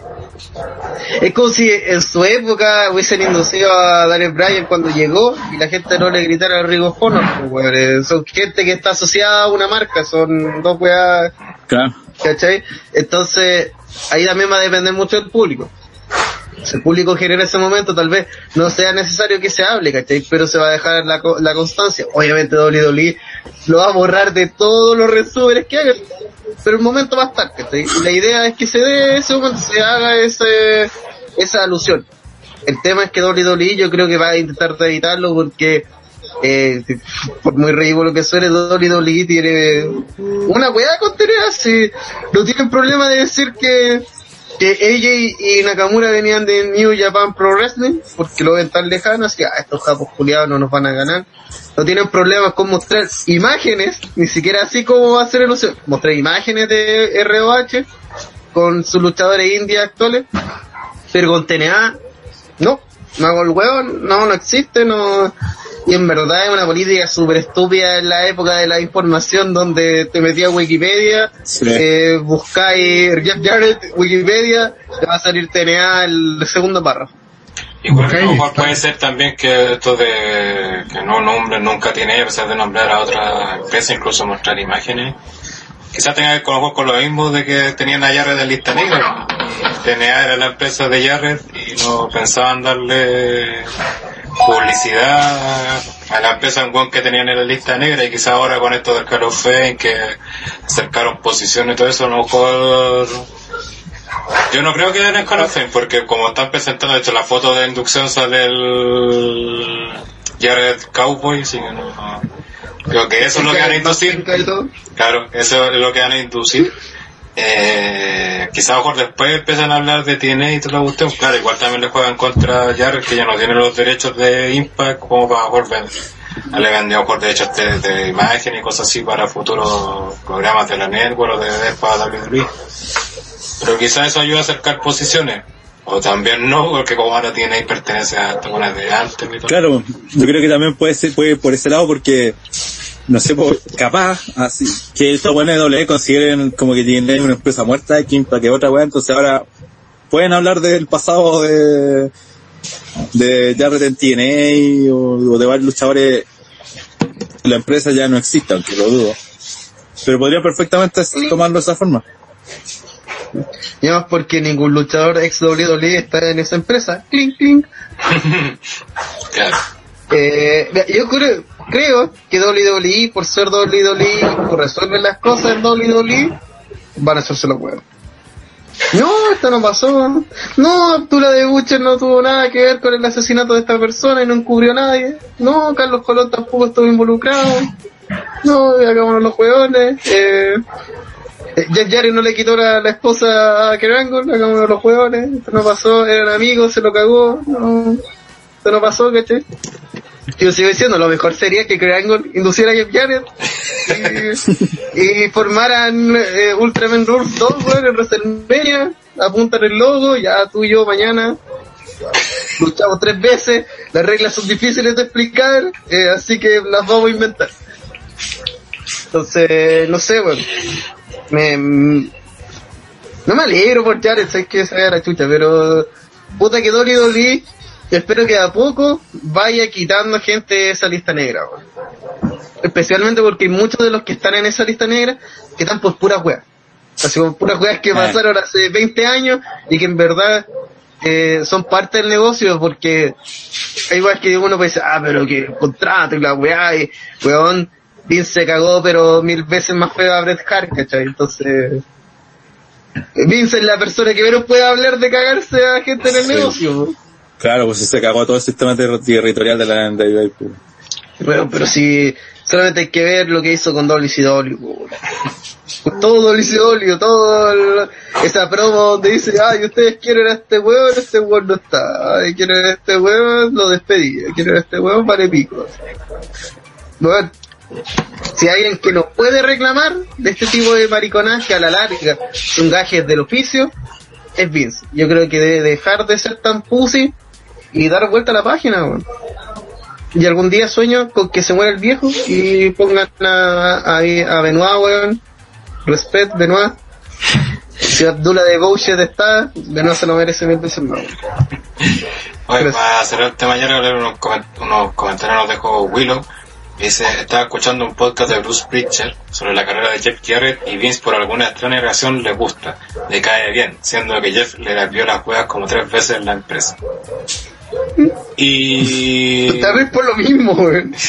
es como si en su época hubiesen inducido a Daniel Bryan cuando llegó y la gente no le gritara a Rigo Honor, pues, weón, eh, son gente que está asociada a una marca, son dos weas, Claro. ¿cachai? Entonces, ahí también va a depender mucho del público. Si el público genera ese momento, tal vez no sea necesario que se hable, ¿cachai? Pero se va a dejar la, la constancia. Obviamente WWE lo va a borrar de todos los resúmenes que hagan, pero el momento va a estar, ¿cachai? La idea es que se dé ese momento, se haga ese, esa alusión. El tema es que WWE yo creo que va a intentar evitarlo porque eh, por muy ridículo que suene, WWE tiene una weá con tener así. No tienen problema de decir que, que AJ y Nakamura venían de New Japan Pro Wrestling, porque lo ven tan lejanos, y ah, estos japos culiados no nos van a ganar. No tienen problemas con mostrar imágenes, ni siquiera así como va a ser el uso. Mostrar imágenes de ROH con sus luchadores indias actuales, pero con TNA, no, no hago el hueón, no, no existe, no. Y en verdad es una política súper estúpida en la época de la información donde te metías a Wikipedia, Sí. eh, buscáis Jeff Jarrett, Wikipedia, te va a salir TNA el segundo párrafo. Igual Ok, a lo mejor está. puede ser también que esto de que no nombren nunca tiene a pesar de nombrar a otra empresa, incluso mostrar imágenes. Quizás tenga que ver con lo mismo de que tenían a Jarrett en lista negra. TNA era la empresa de Jarrett y no pensaban darle publicidad a la empresa en que tenían en la lista negra y quizás ahora con esto del Call Fame que acercaron posiciones y todo eso a lo mejor yo no creo que den Fame, porque como están presentando, de hecho, la foto de inducción sale el Jared Cowboy, así que no, no. Creo que eso es lo que van a inducir. Claro, eso es lo que van a inducir. Eh, quizá a lo mejor después empiezan a hablar de TNA y toda la cuestión. Claro, igual también le juegan contra Jared, que ya no tiene los derechos de Impact como para vender. Le vendió mejor derechos de, imagen y cosas así para futuros programas de la network o de, de para WWE. Pero quizás eso ayuda a acercar posiciones. O también no, porque como ahora tiene pertenece a algunas de antes. Claro, yo creo que también puede ser puede por ese lado porque no sé, por, capaz así que estos buenos de W consideren como que tienen una empresa muerta que para que otra weá, entonces ahora pueden hablar del pasado de de Jarrett en TNA o, o de varios luchadores la empresa ya no existe, aunque lo dudo. Pero podría perfectamente tomarlo de esa forma. Y además porque ningún luchador ex WWE está en esa empresa. Clink, clink. Claro. Eh, yo creo, creo que WWE, por ser WWE, por resolver las cosas en WWE, van a hacerse los huevos. No, esto no pasó. No, Abdullah de Butcher no tuvo nada que ver con el asesinato de esta persona y no encubrió a nadie. No, Carlos Colón tampoco estuvo involucrado. No, hagámonos los huevones. Eh, eh, Jeff no le quitó la, la esposa a Kerangle, hagámonos los huevones. Esto no pasó, eran amigos, se lo cagó. No, esto no pasó, ¿cachai? yo sigo diciendo, lo mejor sería que Triangle induciera a Jeff Jarrett y, formaran eh, Ultraman Rules 2, weón, en WrestleMania, apuntan el logo, ya tú y yo mañana luchamos tres veces, las reglas son difíciles de explicar, eh, así que las vamos a inventar. Entonces, no sé, weón. Me, no me alegro por Jared, sé que se la chucha, pero puta que Dolly Dolly, espero que a poco vaya quitando gente de esa lista negra, weón. Especialmente porque hay muchos de los que están en esa lista negra que están por puras weas. Así como puras weas que pasaron hace 20 años y que en verdad eh, son parte del negocio porque hay igual que uno puede decir, ah, pero que contrato y la weá y weón, Vince se cagó pero mil veces más feo a Bret Hart, ¿cachai? Entonces, Vince es la persona que menos puede hablar de cagarse a gente en el Sí. negocio. Claro, pues se cagó todo el sistema ter- territorial de la NWA. pues. Bueno, pero si solamente hay que ver lo que hizo con WCW. todo WCW, todo el- esa promo donde dice, ay, ustedes quieren a este hueón, este hueón no está. Ay, quieren a este hueón, lo despedí. Quieren a este hueón, vale pico. Bueno, si hay alguien que no puede reclamar de este tipo de mariconaje a la larga, son gajes del oficio, es Vince. Yo creo que debe dejar de ser tan pussy y dar vuelta a la página, weón. Y algún día sueño con que se muera el viejo y pongan a, a, a Benoit, weón. Respect, Benoit. Si Abdullah de Bouchet está, Benoit se lo merece mil veces más. Gracias. para cerrar el tema ayer, leer unos, coment- unos comentarios nos dejó Willow. Dice, estaba escuchando un podcast de Bruce Pritchard sobre la carrera de Jeff Jarrett y Vince por alguna extraña razón le gusta, le cae bien, siendo que Jeff le vio las juegas como tres veces en la empresa. Y... Vez por lo mismo, weón.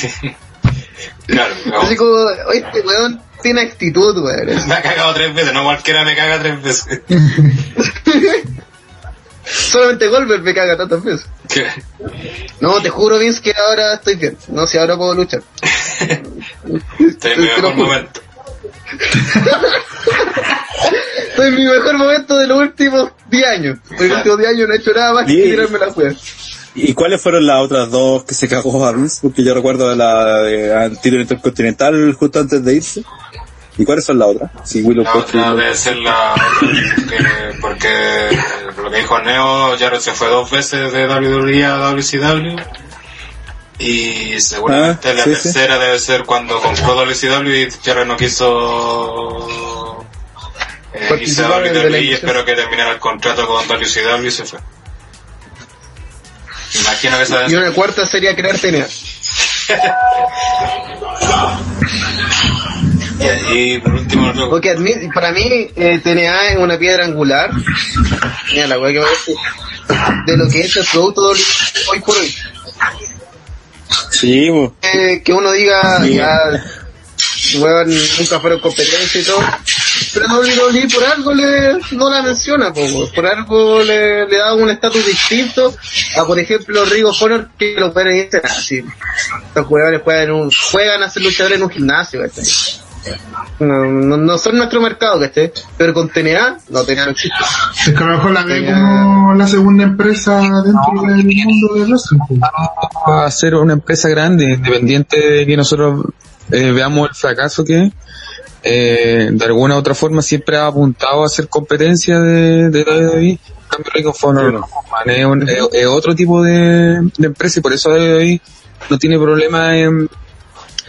Claro, Así como, oye, este weón tiene actitud, weón. me ha cagado tres veces, no cualquiera me caga tres veces. Solamente Goldberg me caga tantas veces. No, te juro, Vince, que ahora estoy bien. No, si ahora puedo luchar. Estoy en juro. momento. Estoy en mi mejor momento de los últimos 10 años. En los últimos 10 años no he hecho nada más que Bien. tirarme la juega. ¿Y cuáles fueron las otras dos que se cagó a? Porque yo recuerdo la de título intercontinental justo antes de irse. ¿Y cuáles son las otras? Si Willow La otra debe ser la... que- porque lo que dijo Neo, Jarrett se fue dos veces de WWE a WCW. Y seguramente Ah, la sí, sí. tercera debe ser cuando compró WCW y Jarrett no quiso eh, irse a WWE y espero que terminara el contrato con WCW y se fue. Imagino que esa Y una cuarta sería crear TNA. y, por último, lo- Porque admi- para mí eh, TNA es una piedra angular. Mira la que. De lo que es el producto hoy por hoy. Sí. Eh, que uno diga, ya, weón, nunca fueron competencia y todo. Pero WWE por algo le, no la menciona, po, por algo le, le da un estatus distinto a, por ejemplo, Rigo Honor, que los jugadores dicen así. Los jugadores juegan, un, juegan a ser luchadores en un gimnasio. No, no, no son nuestro mercado, ¿cachai? Pero con TNA, no, TNA no existe. Es que a lo mejor la ve como la segunda empresa dentro del mundo del wrestling. pues. va a ser una empresa grande, independiente de que nosotros eh, veamos el fracaso que es, eh, de alguna u otra forma siempre ha apuntado a ser competencia de, de WWE. En cambio, Ring of Honor no, man, es, un- es- es otro tipo de, de empresa y por eso WWE no tiene problema en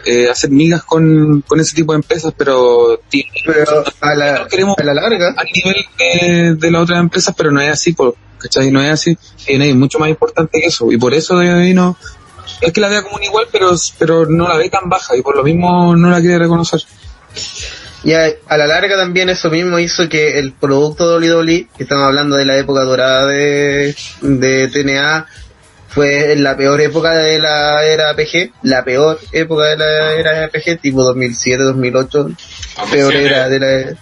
eh, hacer migas con, con ese tipo de empresas, pero tiene Pero a la, queremos a la larga, al nivel de, de las otras empresas, pero no es así, por, ¿cachai? No es así. TNA es mucho más importante que eso. Y por eso de no, es que la vea como un igual, pero, pero no la ve tan baja y por lo mismo no la quiere reconocer. Y a, a la larga también eso mismo hizo que el producto de WWE, que estamos hablando de la época dorada de, de TNA, fue la peor época de la era PG, la peor época de la era PG, tipo 2007, 2008, peor 2007. era de la...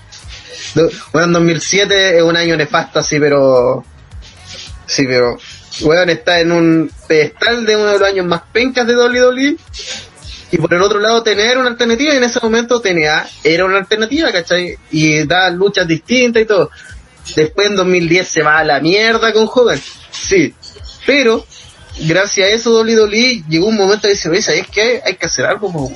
Bueno, en 2007 es un año nefasto así, pero... Sí, pero... Weón está en un pedestal de uno de los años más pencas de WWE y por el otro lado tener una alternativa y en ese momento TNA era una alternativa, ¿cachai? Y da luchas distintas y todo. Después en 2010 se va a la mierda con Hogan, sí, pero gracias a eso WWE llegó un momento de decir, oye, ¿sabes qué? Hay que hacer algo, po, weón".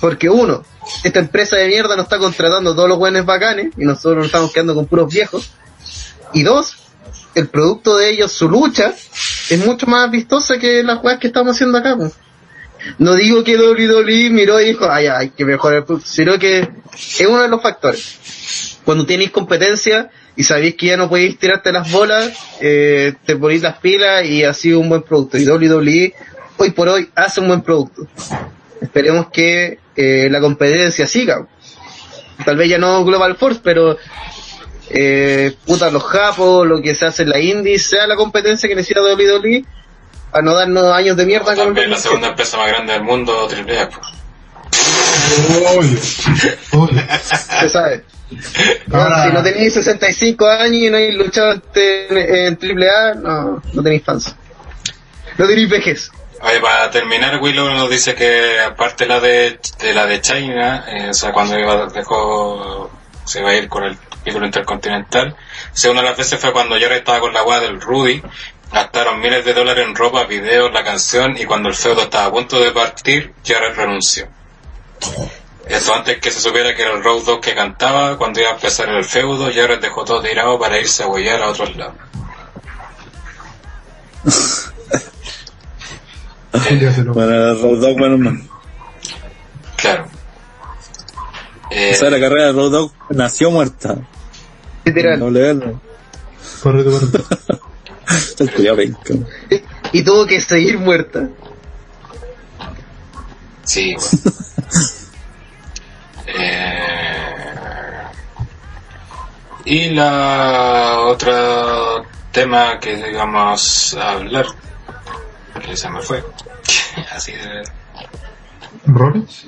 Porque uno, esta empresa de mierda nos está contratando todos los buenos bacanes y nosotros nos estamos quedando con puros viejos. Y dos, el producto de ellos, su lucha, es mucho más vistosa que las weas que estamos haciendo acá. No digo que WWE miró y dijo, ay, hay que mejorar el producto, sino que es uno de los factores. Cuando tenéis competencia y sabéis que ya no podéis tirarte las bolas, eh, te ponéis las pilas y así un buen producto. Y WWE hoy por hoy hace un buen producto. Esperemos que eh, la competencia siga. Tal vez ya no Global Force, pero eh, puta, los japos, lo que se hace en la indie, sea la competencia que necesita WWE para no darnos años de mierda con También la segunda empresa más grande del mundo, AAA. pues. Oye, oye. Se sabe. Ahora- si no tenéis 65 años y no habéis luchado en, en AAA, no, no tenéis fans. No tenéis vejez. Oye, para terminar, Willow nos dice que aparte la de, de la de China, eh, o sea, cuando iba, dejó, se iba a ir con el título intercontinental, segunda de las veces fue cuando Jared estaba con la weá del Rudy, gastaron miles de dólares en ropa, videos, la canción, y cuando el feudo estaba a punto de partir, Jared renunció. Eso antes que se supiera que era el Road Dogg que cantaba, cuando iba a empezar el feudo, Jared dejó todo tirado para irse a huellar a otros lados. Dígaselo. Para Road Dogg, menos mal. Claro. Eh, O sea, la carrera de Road Dogg nació muerta. Literal. No le. El culiao penca. Y tuvo que seguir muerta. Sí. bueno. Eh, y la otra tema que digamos a hablar, que se me fue, así de... ¿Rollins?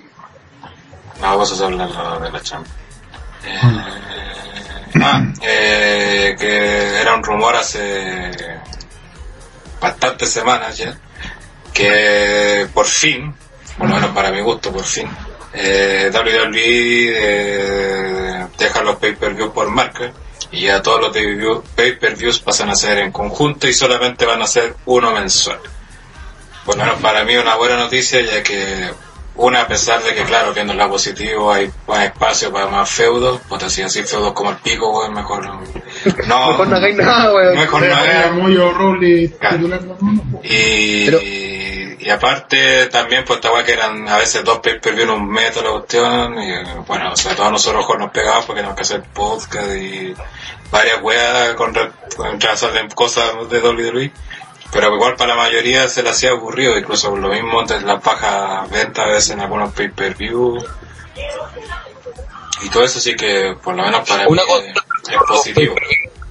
No, vamos a hablar de la chamba. Eh, ah, eh, que era un rumor hace bastantes semanas ya, que por fin, por lo menos para mi gusto, por fin, eh, WWE eh, deja los pay-per-views por marca y ya todos los pay-per-view- pay-per-views pasan a ser en conjunto y solamente van a ser uno mensual. Por lo menos para mí una buena noticia ya que una a pesar de que claro viendo el lado positivo hay más espacio para más feudos, pues si así feudos como el pico, pues mejor no. Mejor no hagáis nada, weón. Mejor no hagáis muy Claro. titular, no, no, no. y, Pero- y aparte también pues esta weá que eran a veces dos pay per view en un mes la cuestión y bueno, o sea, todos nosotros nos pegamos porque tenemos que hacer podcast y varias weas con, con cosas de WWE pero igual para la mayoría se le hacía aburrido incluso lo mismo de las bajas ventas a veces en algunos pay per view y todo eso sí que por lo menos para Una mí cosa- es, es positivo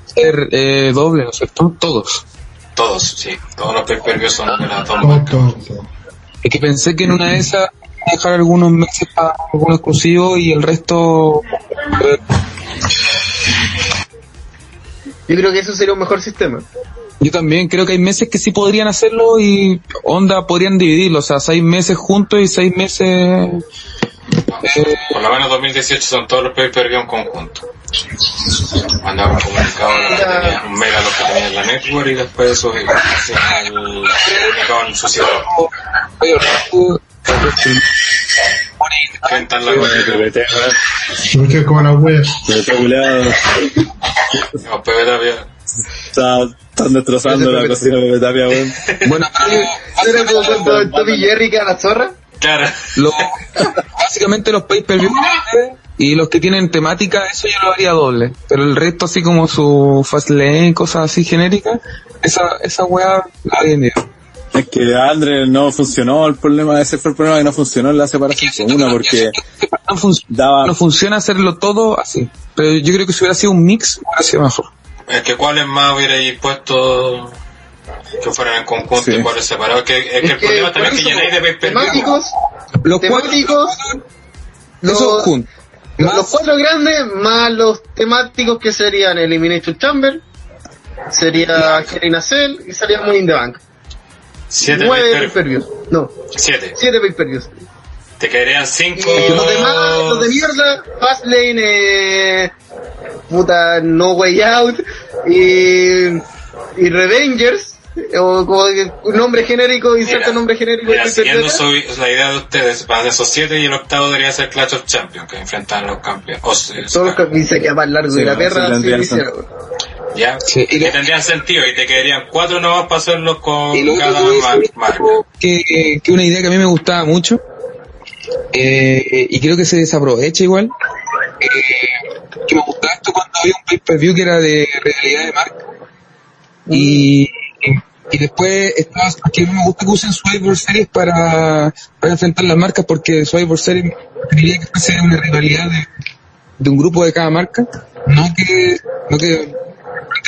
Ser eh, doble, ¿no es cierto? Todos. Todos sí todos los pay per view son de las dos Todo, marcas todo, todo. Es que pensé que en una de esas dejar algunos meses para algún exclusivo y el resto eh, Yo creo que eso sería un mejor sistema. yo también creo que hay meses que sí podrían hacerlo y onda podrían dividirlo, o sea, seis meses juntos y seis meses Por lo menos 2018 son todos los pay-per-view en conjunto. Mandaron un comunicado a un mail a los que tenían en la network y después eso hacían el comunicado en Gente en la como la culiao. Los PB todavía. Está- Están destrozando la cocina de Tapia, weón. bueno, ¿Era como cuando Tommy Jerry queda la zorra? Claro. lo- básicamente los pay per view y los que tienen temática, eso yo lo haría doble. Pero el resto, así como su fast lane, cosas así genéricas, esa, esa weá la haría en Es que Andre no funcionó el problema, ese fue el problema que no funcionó la separación comuna porque no, daba no funciona hacerlo todo así. Pero yo creo que si hubiera sido un mix, hubiera sido mejor. Es que cuáles más hubierais puesto que fueran en conjunto Sí. y cuáles separados. Es que, es que el problema también es que llenáis de temáticos, Los cuatro, temáticos, los, los Más- cuatro grandes más los temáticos que serían Elimination Chamber, sería Hell in a Cell y sería Money in the Bank. Siete Nueve pay-per-view. pay-per-views. No, Siete. siete pay-per-views. Te quedarían cinco. Y los demás, los de mierda, Fastlane, eh, puta, No Way Out y, y Revengers o como que un nombre genérico y cierto Mira, nombre genérico. Mira, de siguiendo su- la idea de ustedes, van esos siete y el octavo debería ser Clash of Champions, que enfrentan a los campeones. O sea, Todos los que sería más largo Sí, y la sí, perra weón. ya, Sí, y lo- tendrían sentido, y te quedarían cuatro nomás para hacerlos con Y lo otro cada que marca. que, que una idea que a mí me gustaba mucho, eh, y creo que se desaprovecha igual, eh, que me gustaba esto cuando había un pay-per-view que era de realidad de marca. Y, y después estaba, que no me gusta que usen Survivor Series para, para enfrentar las marcas porque Survivor Series preferiría que fuese una rivalidad de, de un grupo de cada marca, no que, no que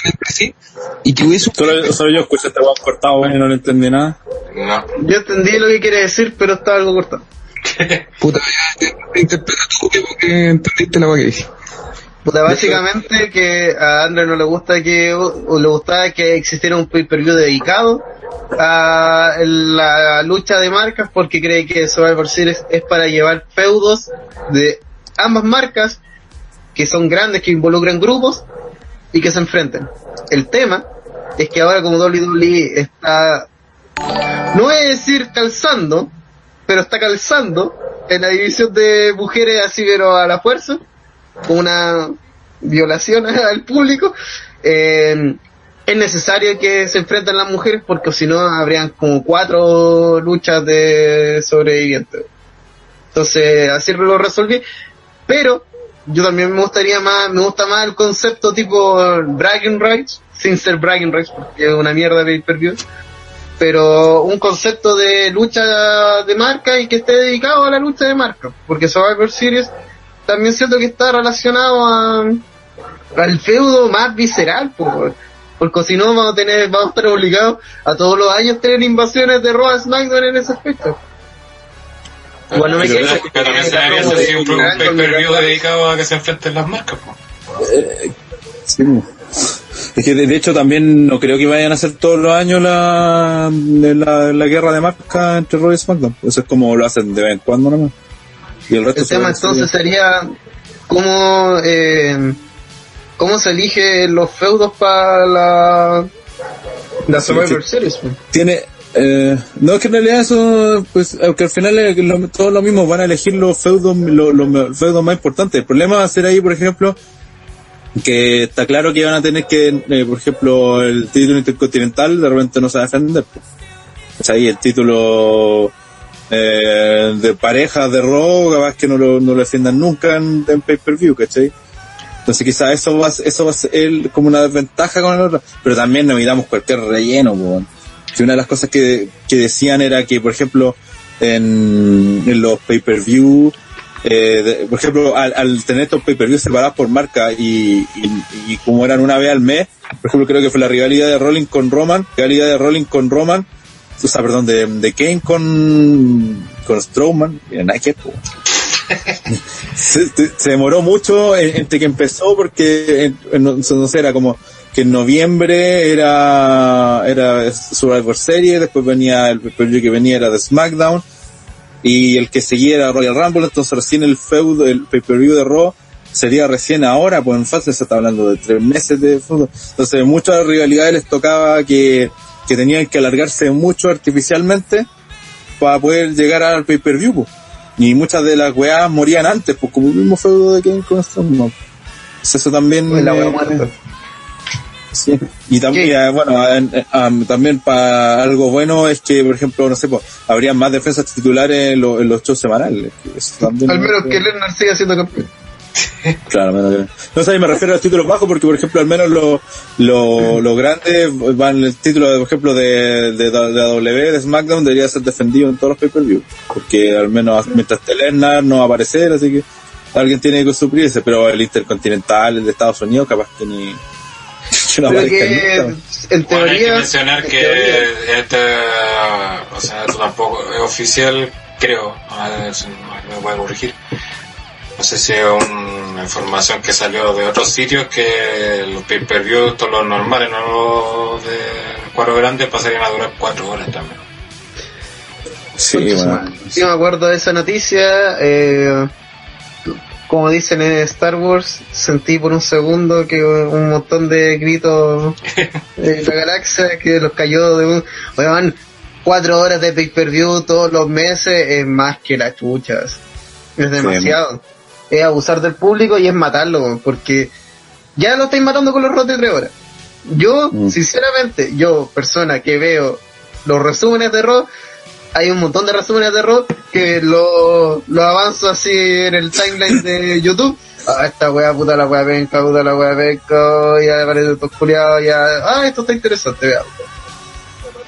entre sí, y que hubiese Solo, solo yo escuché este weón cortado y no le entendí nada. No. Yo entendí lo que quiere decir, pero está algo cortado. Puta, ya, te- interpreta tú que porque entendiste la weá que dije. Puta, básicamente que a André no le gusta que, o le gustaba que existiera un pay-per-view dedicado a la lucha de marcas porque cree que Survivor Series es para llevar feudos de ambas marcas que son grandes, que involucran grupos y que se enfrenten. El tema es que ahora como WWE está, no voy a decir calzando, pero está calzando en la división de mujeres así pero a la fuerza, una violación al público, eh, es necesario que se enfrenten las mujeres porque si no habrían como cuatro luchas de sobrevivientes. Entonces así lo resolví, pero yo también me gustaría más, me gusta más el concepto tipo bragging rights, sin ser bragging rights porque es una mierda de pay-per-view, pero un concepto de lucha de marca y que esté dedicado a la lucha de marca, porque Survivor Series también siento que está relacionado a, al feudo más visceral, po, porque si no vamos a tener, vamos a estar obligados a todos los años tener invasiones de Raw SmackDown en ese aspecto. Igual no me pero también se debería hacer sí, un pay-per-view dedicado a que se enfrenten las marcas. Sí. Es que de, de hecho también no creo que vayan a hacer todos los años la, la, la guerra de marca entre Raw y SmackDown. Eso es como lo hacen de vez en cuando nomás. Y el resto El tema entonces sería cómo, eh, cómo se elige los feudos para la, la Survivor sí. Series. po. tiene eh, no es que en realidad eso pues aunque al final es lo, todo lo mismo van a elegir los feudos los, los feudos más importantes el problema va a ser ahí por ejemplo que está claro que van a tener que eh, por ejemplo el título intercontinental de repente no se va a defender pues. o sea ahí el título eh, de pareja de Raw capaz que no lo, no lo defiendan nunca en, en pay-per-view ¿cachai? entonces quizás eso va, eso va a ser como una desventaja con el otro pero también no miramos cualquier relleno pues que una de las cosas que, que decían era que, por ejemplo, en, los pay-per-view, eh, por ejemplo, al, al tener estos pay-per-view separados por marca y, y, y como eran una vez al mes, por ejemplo, creo que fue la rivalidad de Rolling con Roman, rivalidad de Rolling con Roman, o sea, perdón, de, de Kane con, con Strowman, po. se, se- demoró mucho en- entre que empezó porque en- en- no, no sé, era como que en noviembre era era Survivor Series, después venía el pay que venía era de SmackDown y el que seguía era Royal Rumble, entonces recién el feudo, el pay-per-view de Raw sería recién ahora, pues en fase se está hablando de tres meses de feudo. Entonces muchas rivalidades les tocaba que, que tenían que alargarse mucho artificialmente para poder llegar al pay-per-view, pues. Y muchas de las weas morían antes, pues como el mismo feudo de Kane con Strowman. Entonces eso también... Pues la wea eh. Sí. Y también, eh, bueno, eh, um, también para algo bueno es que, por ejemplo, no sé, pues, habría más defensas titulares en, lo- en los shows semanales. que eso también- Al menos que Lennar siga siendo campeón. Claro, menos que... No sé, me refiero a los títulos bajos porque, por ejemplo, al menos los lo, los grandes van el título, por ejemplo, de, de, de la W, de SmackDown, debería ser defendido en todos los pay-per-view. Porque al menos mientras esté Lesnar no va a aparecer, así que alguien tiene que suplirse, pero el Intercontinental, el de Estados Unidos, capaz que ni... que no aparezca que nunca. en Bueno, hay que teoría. mencionar en que teoría- este, o sea, esto tampoco es oficial, creo, si me voy a corregir. No sé si es una información que salió de otros sitios que los pay-per-view, todos los normales, no los de cuadro grande, pasarían a durar cuatro horas también. Sí, bueno. Sí, me acuerdo de esa noticia. Eh, como dicen en Star Wars, sentí por un segundo que un montón de gritos de la galaxia que los cayó de un... Weón, cuatro horas de pay-per-view todos los meses es más que la chuchas. Es demasiado. Es abusar del público y es matarlo, porque ya lo estáis matando con los rotos de tres horas. Yo, Mm. sinceramente, yo, persona que veo los resúmenes de Raw, hay un montón de resúmenes de Raw que lo, lo avanzo así en el timeline de YouTube. Ah, esta wea puta la wea penca, puta la wea penca, ya aparece estos culiados, ya, ah, esto está interesante, veamos.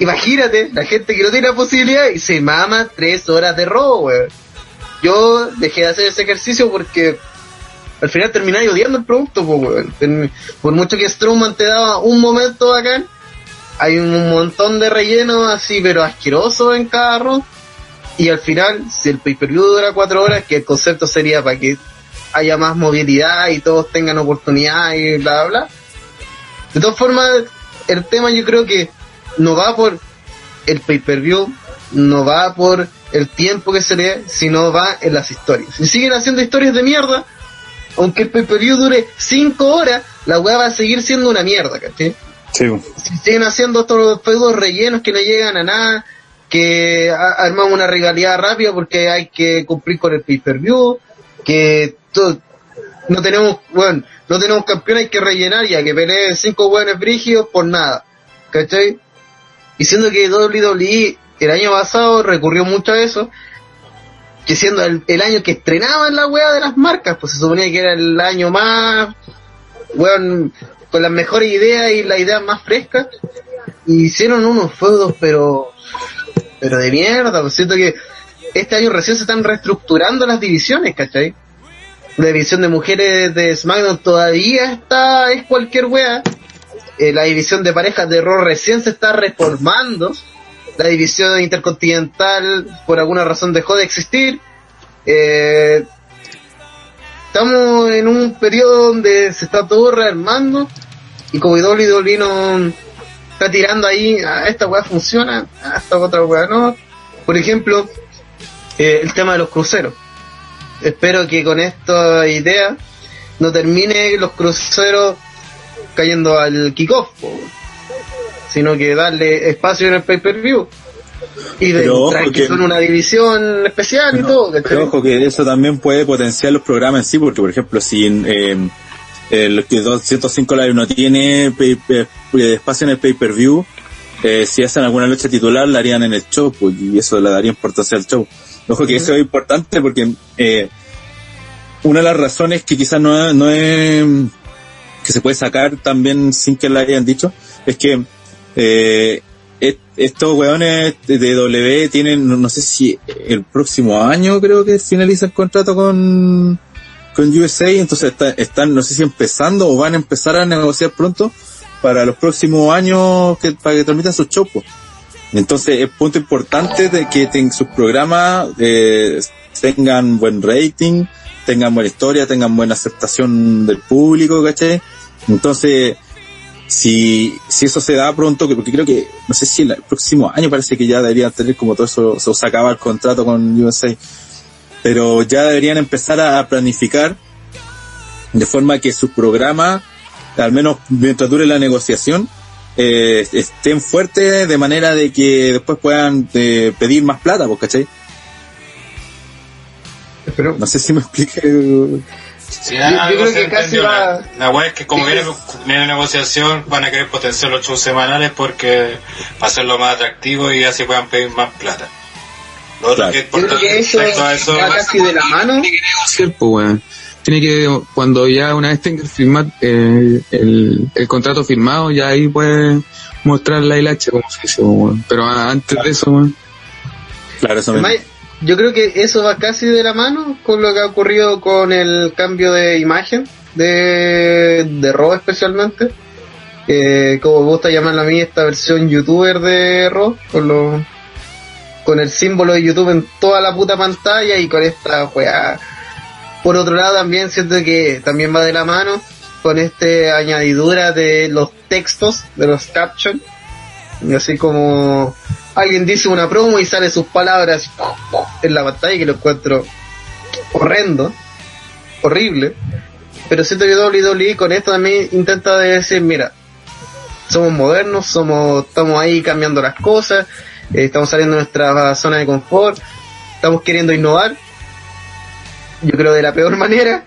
Imagínate, la gente que no tiene la posibilidad y se mama tres horas de Raw, weón. Yo dejé de hacer ese ejercicio porque al final termináis odiando el producto, po, Por mucho que Strowman te daba un momento bacán, hay un montón de relleno así, pero asqueroso en cada Raw. Y al final, si el pay-per-view dura cuatro horas, que el concepto sería para que haya más movilidad y todos tengan oportunidad y bla, bla, bla. De todas formas, el tema yo creo que no va por el pay-per-view, no va por el tiempo que se le sino va en las historias. Si siguen haciendo historias de mierda, aunque el pay-per-view dure 5 horas, la weá va a seguir siendo una mierda, ¿cachai? Sí. Si siguen haciendo estos feudos rellenos que no llegan a nada, que a- armamos una regalía rápida porque hay que cumplir con el pay-per-view, que no tenemos, bueno, no tenemos campeón, hay que rellenar ya, que peleen cinco buenos brígidos por nada, ¿cachai? Y siendo que WWE el año pasado recurrió mucho a eso, que siendo el, el año que estrenaban la wea de las marcas, pues se suponía que era el año más, weón, con las mejores ideas y las ideas más frescas, y hicieron unos feudos, pero, pero de mierda, pues siento que este año recién se están reestructurando las divisiones, ¿cachai? La división de mujeres de SmackDown todavía está, es cualquier wea. Eh, la división de parejas de Raw recién se está reformando. La división intercontinental por alguna razón dejó de existir. Eh, estamos en un periodo donde se está todo rearmando y como WWE no está tirando ahí, ah, esta weá funciona, ah, esta otra weá no. Por ejemplo, eh, el tema de los cruceros. Espero que con esta idea no termine los cruceros cayendo al kickoff, sino que darle espacio en el pay-per-view. Y de que, que- son una división especial y todo, ¿cachai? Pero ojo que eso también puede potenciar los programas en sí, porque por ejemplo, si eh, el que 205 Live no tiene pay- eh, espacio en el pay-per-view, eh, si hacen alguna lucha titular la harían en el show, pues, y eso le daría importancia al show. Ojo que eso es importante porque eh, una de las razones que quizás no, no es que se puede sacar también sin que la hayan dicho es que eh, est- estos weones de W tienen, no, sé si el próximo año creo que finaliza el contrato con, con USA, entonces está- están, no sé si empezando o van a empezar a negociar pronto para los próximos años que, para que transmitan sus po. Entonces es punto importante de que sus programas eh, tengan buen rating, tengan buena historia, tengan buena aceptación del público, ¿cachai? Entonces, si, si eso se da pronto, que- porque creo que, no sé si el próximo año parece que ya deberían tener como todo eso, se, se acaba el contrato con USA, pero ya deberían empezar a, planificar de forma que sus programas, al menos mientras dure la negociación, eh, estén fuertes de manera de que después puedan eh, pedir más plata, pues, ¿cachai? Pero No sé si me explique. Sí, yo algo creo se que casi entendió. va- La, wea es que como viene, viene negociación, van a querer potenciar los shows semanales porque va a hacerlo más atractivo y así puedan pedir más plata. Lo otro Claro. que es yo creo que eso a eso, va casi de la mano. negociar, pues, weón. Tiene que, cuando ya una vez tenga firmar, eh, el, el contrato firmado, ya ahí puede mostrar la hilacha, como se dice, weón. Pero antes de eso, weón. Claro, eso mismo. Yo creo que eso va casi de la mano con lo que ha ocurrido con el cambio de imagen de, de especialmente. Eh, como me gusta llamarla a mí, esta versión youtuber de Raw, con, lo, con el símbolo de YouTube en toda la puta pantalla y con esta weá. Por otro lado, también siento que también va de la mano con este añadidura de los textos, de los captions. Y así como alguien dice una promo y sale sus palabras en la pantalla que lo encuentro horrendo. horrible. Pero siento que WWE con esto también intenta decir, mira, somos modernos, somos, estamos ahí cambiando las cosas, eh, estamos saliendo de nuestra zona de confort, estamos queriendo innovar, yo creo de la peor manera,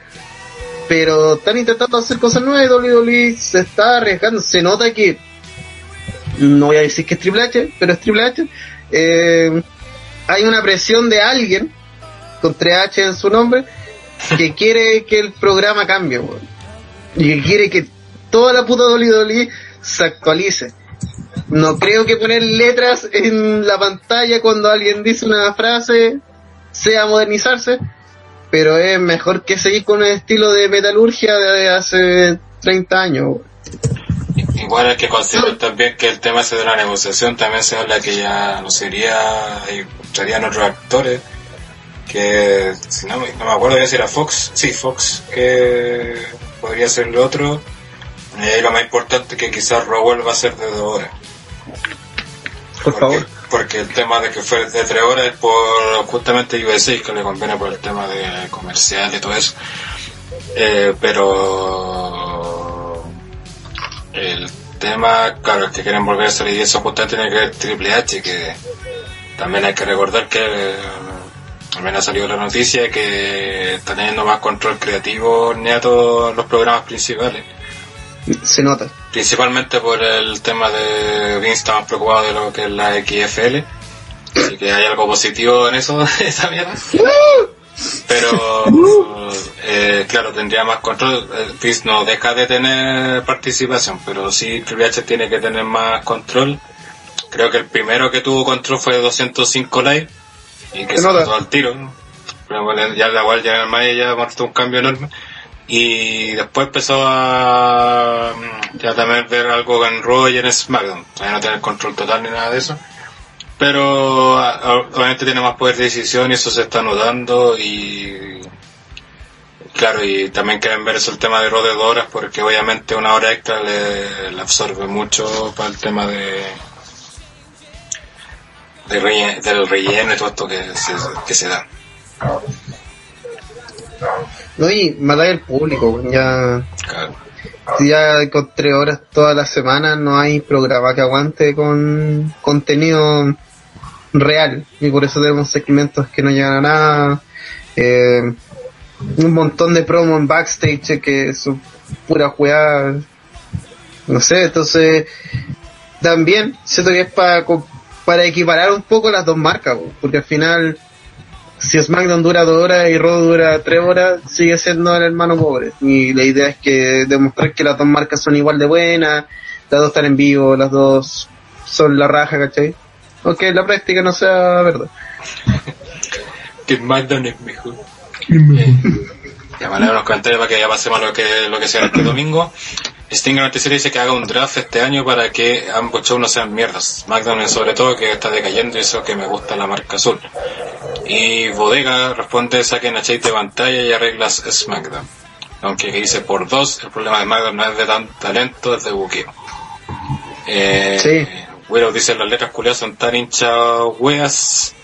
pero están intentando hacer cosas nuevas y WWE se está arriesgando, se nota que, no voy a decir que es Triple H, pero es Triple H, eh, hay una presión de alguien con 3H en su nombre que quiere que el programa cambie. Y que quiere que toda la puta WWE se actualice. No creo que poner letras en la pantalla cuando alguien dice una frase sea modernizarse, pero es mejor que seguir con el estilo de metalurgia de hace 30 años. Igual hay que considerar también que el tema de la negociación también se habla que ya no sería, y serían otros actores, que si no, me- no me acuerdo ya si era Fox, sí, Fox, que podría ser el otro, Eh, y lo más importante que quizás Rowell va a ser de dos horas. Por Porque- favor. Porque el tema de que fue de tres horas es por justamente USA, que le conviene por el tema de comercial y todo eso. Eh, pero el tema, claro, es que quieren volverse y eso justamente tiene que ver Triple H, que también hay que recordar que eh, al menos ha salido la noticia que está teniendo más control creativo Neato en los programas principales. Se nota. Principalmente por el tema de Vince está más preocupado de lo que es la XFL. Así que hay algo positivo en eso, esa mierda. Pero, eh, claro, tendría más control. Eh, Vince no deja de tener participación, pero sí Triple H tiene que tener más control. Creo que el primero que tuvo control fue 205 Live y que Se notó al tiro. Pero bueno, ya la igual ya en Maya ya mostró un cambio enorme. Y después empezó a ya también ver algo en Raw y en SmackDown. Todavía no tener control total ni nada de eso. Pero obviamente tiene más poder de decisión y eso se está notando y claro, y también quieren ver eso el tema de Raw de dos horas porque obviamente una hora extra le, le absorbe mucho para el tema de, de relle- del relleno y todo esto que se, que se da. No, y matar el público, ya, Claro. si ya con tres horas todas las semanas no hay programa que aguante con contenido real y por eso tenemos segmentos que no llegan a nada eh, un montón de promo en backstage que son pura juega no sé entonces también siento que es para para equiparar un poco las dos marcas po, porque al final si SmackDown dura dos horas y Raw dura tres horas, sigue siendo el hermano pobre. Y la idea es que demostrar que las dos marcas son igual de buenas, las dos están en vivo, las dos son la raja, ¿cachai? Aunque en la práctica no sea verdad. Que SmackDown es mejor. Ya me leo los comentarios para que ya pasemos lo que, lo que sea este domingo. Sting en la dice que haga un draft este año para que ambos shows no sean mierdas. SmackDown sobre todo que está decayendo y eso que me gusta la marca azul. Y Bodega responde saquen a Chase de pantalla y arreglas SmackDown. Aunque dice por dos, el problema de SmackDown no es de tan talento, es de buqueo. Eh, Sí. Willow dice las letras culiadas son tan hinchas weas.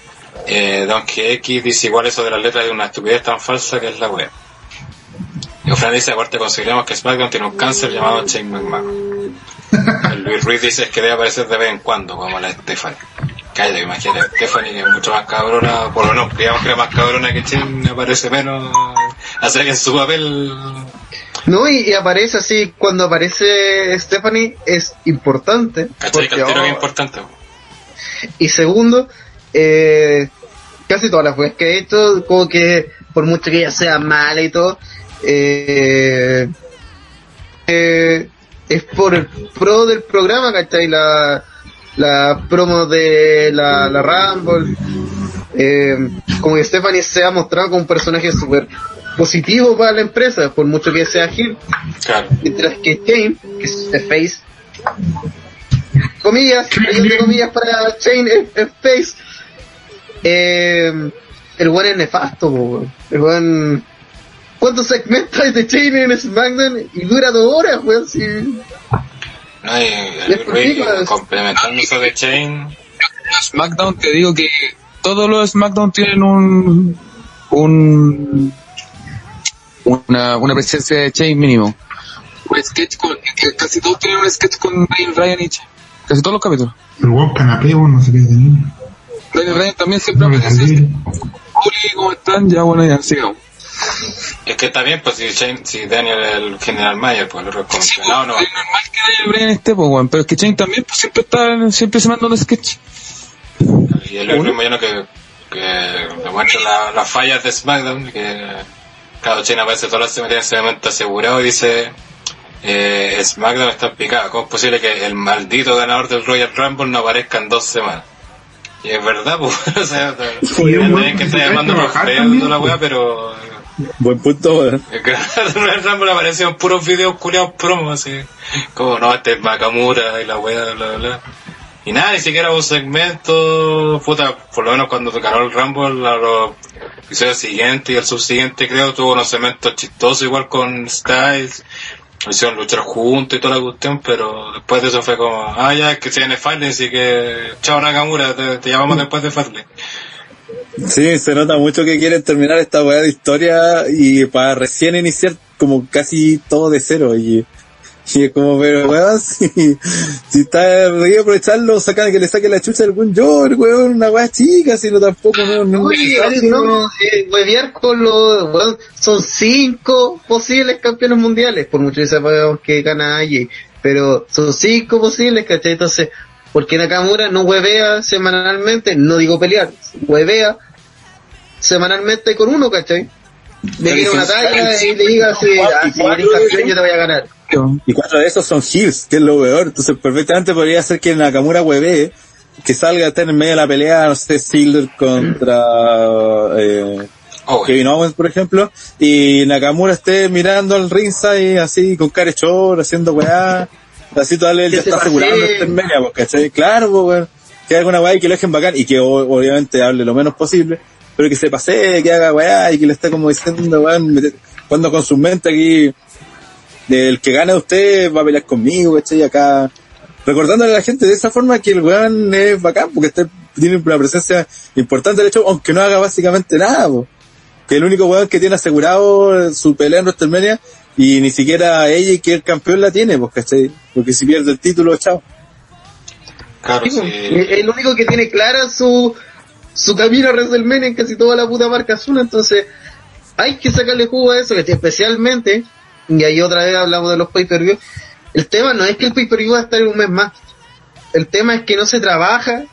Eh, Donkey X dice igual eso de las letras de una estupidez tan falsa que es la wea. Y Fran dice, aparte consideramos que SmackDown tiene un cáncer llamado Shane McMahon. Luis Ruiz dice que debe aparecer de vez en cuando, como la Stephanie. Cállate, imagínate, Stephanie que es mucho más cabrona, por lo menos, digamos que era más cabrona que Shane, aparece menos, hace que en su papel, No, y, y aparece así, cuando aparece Stephanie es importante. porque, oh, que es importante. Y segundo, eh, casi todas las weas que he hecho, como que por mucho que ella sea mala y todo, eh, eh, es por el pro del programa, ¿cachai? La, la promo de la, la Rumble, eh, como que Stephanie se ha mostrado como un personaje súper positivo para la empresa, por mucho que sea Gil, Claro. mientras que Shane, que es The Face, comillas, de comillas para Shane es, Face, eh, el buen es nefasto, weón. el buen... ¿Cuántos segmentos hay de Shane en SmackDown? Y dura dos horas, weón, si... No, y el ridículo. complementando eso de Chain, SmackDown, te digo que todos los SmackDown tienen un un una, una presencia de Chain mínimo. Un sketch con, casi todos tienen un sketch con Daniel Bryan y Chain. Casi todos los capítulos. El weón canapé, weón, no se pierde ni. Daniel Bryan también siempre No me. Oli, ¿cómo están? Ya, bueno, ya, sigamos. Es que está bien, pues si, Shane- si Daniel es el general Mayer, pues lo Sí, recomiendo. No, no. Es normal que Daniel Bryan esté, pues, weón, pero es que Chain también pues, siempre está, siempre se manda un sketch. Y el mismo lleno que, que demuestra la- las fallas de SmackDown, que cada China aparece todas las semanas en ese momento asegurado y dice eh, SmackDown está picado. ¿Cómo es posible que el maldito ganador del Royal Rumble no aparezca en dos semanas? Y es verdad, pues, o sea, que llamando por toda la weá, pero Buen punto, el Royal Rumble apareció en puros videos culiados promos, así, como no, este es Makamura y la weá, bla, bla, bla. Y nada, ni siquiera un segmento, puta, por lo menos cuando ganó el a los episodios siguientes y el subsiguiente creo, tuvo unos segmentos chistosos igual con Styles, hicieron luchar juntos y toda la cuestión, pero después de eso fue como, ah ya, que se viene Fastlane, así que, chao Nakamura, te, te llamamos después de Fastlane. Sí, se nota mucho que quieren terminar esta weá de historia y para recién iniciar como casi todo de cero y, y es como, pero weón, si, si está, a aprovecharlo, sacan que le saque la chucha a algún George, weón, una weá chica, si no tampoco, no, no, Oye, no, eh, huevear con los, weón, son cinco posibles campeones mundiales, por mucho que sepamos que gana allí, pero son cinco posibles, ¿cachai? Entonces, porque Nakamura no huevea semanalmente, no digo pelear, huevea semanalmente con uno, ¿cachai? Le diga una talla y le diga ah, si campeón yo te voy a ganar. Y cuatro de esos son heels, que es lo peor. Entonces, perfectamente podría ser que Nakamura hueve, que salga estar en medio de la pelea, no sé, Ziggler contra eh, Oh, Kevin Owens, por ejemplo, y Nakamura esté mirando al ringside así, con carechor, haciendo weá, así todo él ya está asegurando esta en media, pues, ¿cachai? Claro, pues, weón. Que haga una weá y que lo dejen bacán, y que obviamente hable lo menos posible, pero que se pase, que haga weá, y que le esté como diciendo, weón, cuando con su mente aquí, del que gana usted va a pelear conmigo, ¿cachai? Acá, recordándole a la gente de esa forma que el weón es bacán, porque este tiene una presencia importante del hecho, aunque no haga básicamente nada, po. que el único weón que tiene asegurado su pelea en WrestleMania, y ni siquiera ella que el campeón la tiene, pues, ¿cachai? Porque si pierde el título, chao. claro, Sí, sí. pues, El único que tiene clara su, su camino a WrestleMania en casi toda la puta marca azul, entonces hay que sacarle jugo a eso, que especialmente, y ahí otra vez hablamos de los pay-per-view, el tema no es que el pay-per-view va a estar un mes más, el tema es que no se trabaja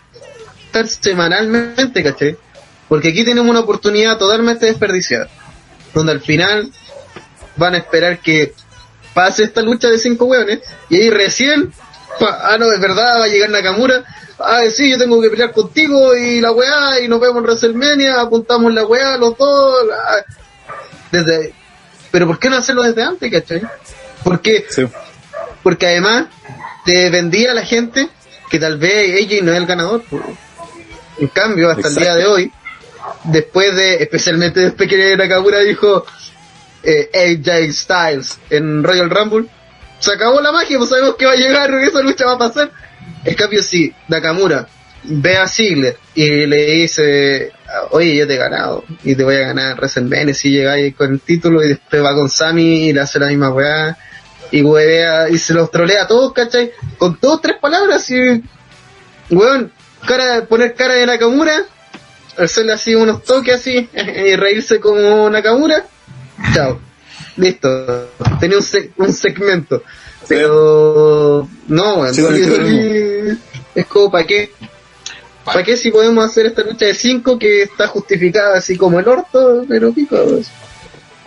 estar semanalmente, ¿cachai? Porque aquí tenemos una oportunidad totalmente desperdiciada, donde al final van a esperar que pase esta lucha de cinco hueones y ahí recién, ah no, es verdad, va a llegar Nakamura, ah sí, yo tengo que pelear contigo y la weá, y nos vemos en WrestleMania, apuntamos la weá, los dos, desde, pero ¿por qué no hacerlo desde antes, cachai? Porque, Sí. porque además te vendía a la gente que tal vez AJ no es el ganador. En cambio, hasta el día de hoy, después de, especialmente después que Nakamura dijo eh, AJ Styles en Royal Rumble, se acabó la magia, pues sabemos que va a llegar, esa lucha va a pasar. En cambio, si Nakamura ve a Ziggler y le dice, oye, yo te he ganado y te voy a ganar WrestleMania si llegáis con el título y después va con Sammy y le hace la misma weá y huevea y se los trolea a todos, ¿cachai? Con dos, tres palabras y, weón, cara, poner cara de Nakamura, hacerle así unos toques así y reírse como Nakamura, chao, listo, tenía un, seg- un segmento, pero no, weón, Sí, porque- es como para qué, para qué si podemos hacer esta lucha de cinco que está justificada así como el orto, pero pico,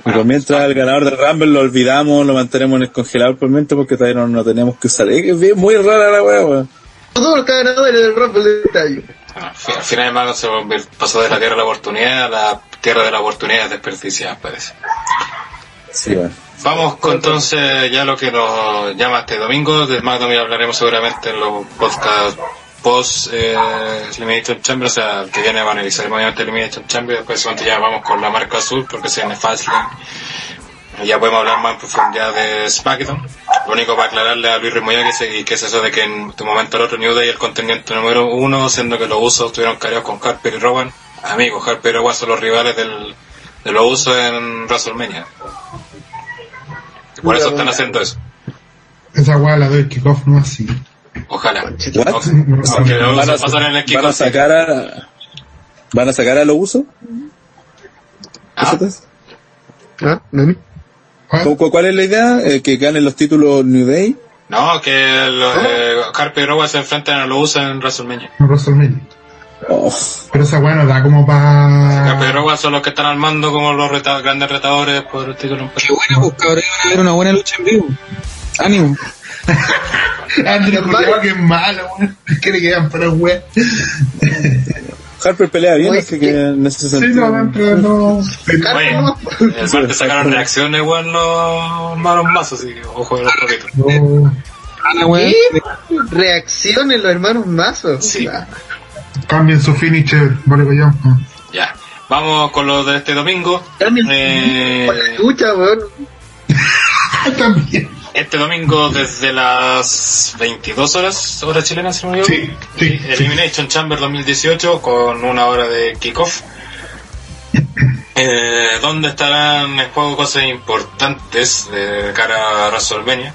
pues mientras el ganador del Rumble lo olvidamos, lo mantenemos en el congelador por mientras porque todavía no, no tenemos que usar. Es bien muy rara la weá, weón. todos los ganadores del Rumble de este año. Bueno, al fi- al final, hermano, se pasó de la tierra de la oportunidad a la tierra de la oportunidad desperdiciada, parece. Sí, weón. Vamos con entonces ya lo que nos llama este domingo. Del SmackDown ya hablaremos seguramente en los podcasts post eh, Elimination Chamber, o sea, el que viene va a analizar obviamente Elimination Chamber, después seguramente ya vamos con la marca azul porque se viene Fastlane. Y ya podemos hablar más en profundidad de SmackDown. Lo único para aclararle a Luis Rimoya que, que es eso de que en tu momento al otro New Day el contendiente número uno, siendo que los usos estuvieron cargados con Harper y Rowan. Amigos, Harper y Rowan son los rivales del, de los usos en WrestleMania. Y por eso están haciendo eso. Esa weá la doy kickoff no así. Ojalá. What? Aunque los ¿Van a, en el van sacar a van a sacar a los usos Ah, ¿Ah? ¿Nani? ¿Cuál? ¿Cu- cu- ¿Cuál es la idea? Eh, que ganen los títulos New Day. No, que los, eh, Harper y Rowan se enfrentan a los usos en WrestleMania. No WrestleMania. Oh, Pero esa weá no da como Harper y para. Rowan son los que están al mando como los reta- grandes retadores por el título en Qué buena, pues cabrón, una buena lucha en vivo. Ánimo. Andrew Culeado que es malo, weón. Que le quedan para weá. Harper pelea bien, Oye, así que en ese Sí, no, pero no. Oye, el martes sacaron reacciones, weón, los malos mazos, así que ojo de los poquitos. no. Weón. ¿Qué? Reaccionen los hermanos mazos. Sí. Ah, Cambien su finisher, vale, collón. Ya. Vamos con lo de este domingo. Cambien Eh, con la lucha, weón. También. Este domingo desde las 22 horas, hora chilena, si no me. Sí, sí, sí. Elimination Chamber 2018 con una hora de kickoff. Eh, donde estarán en juego cosas importantes de cara a WrestleMania,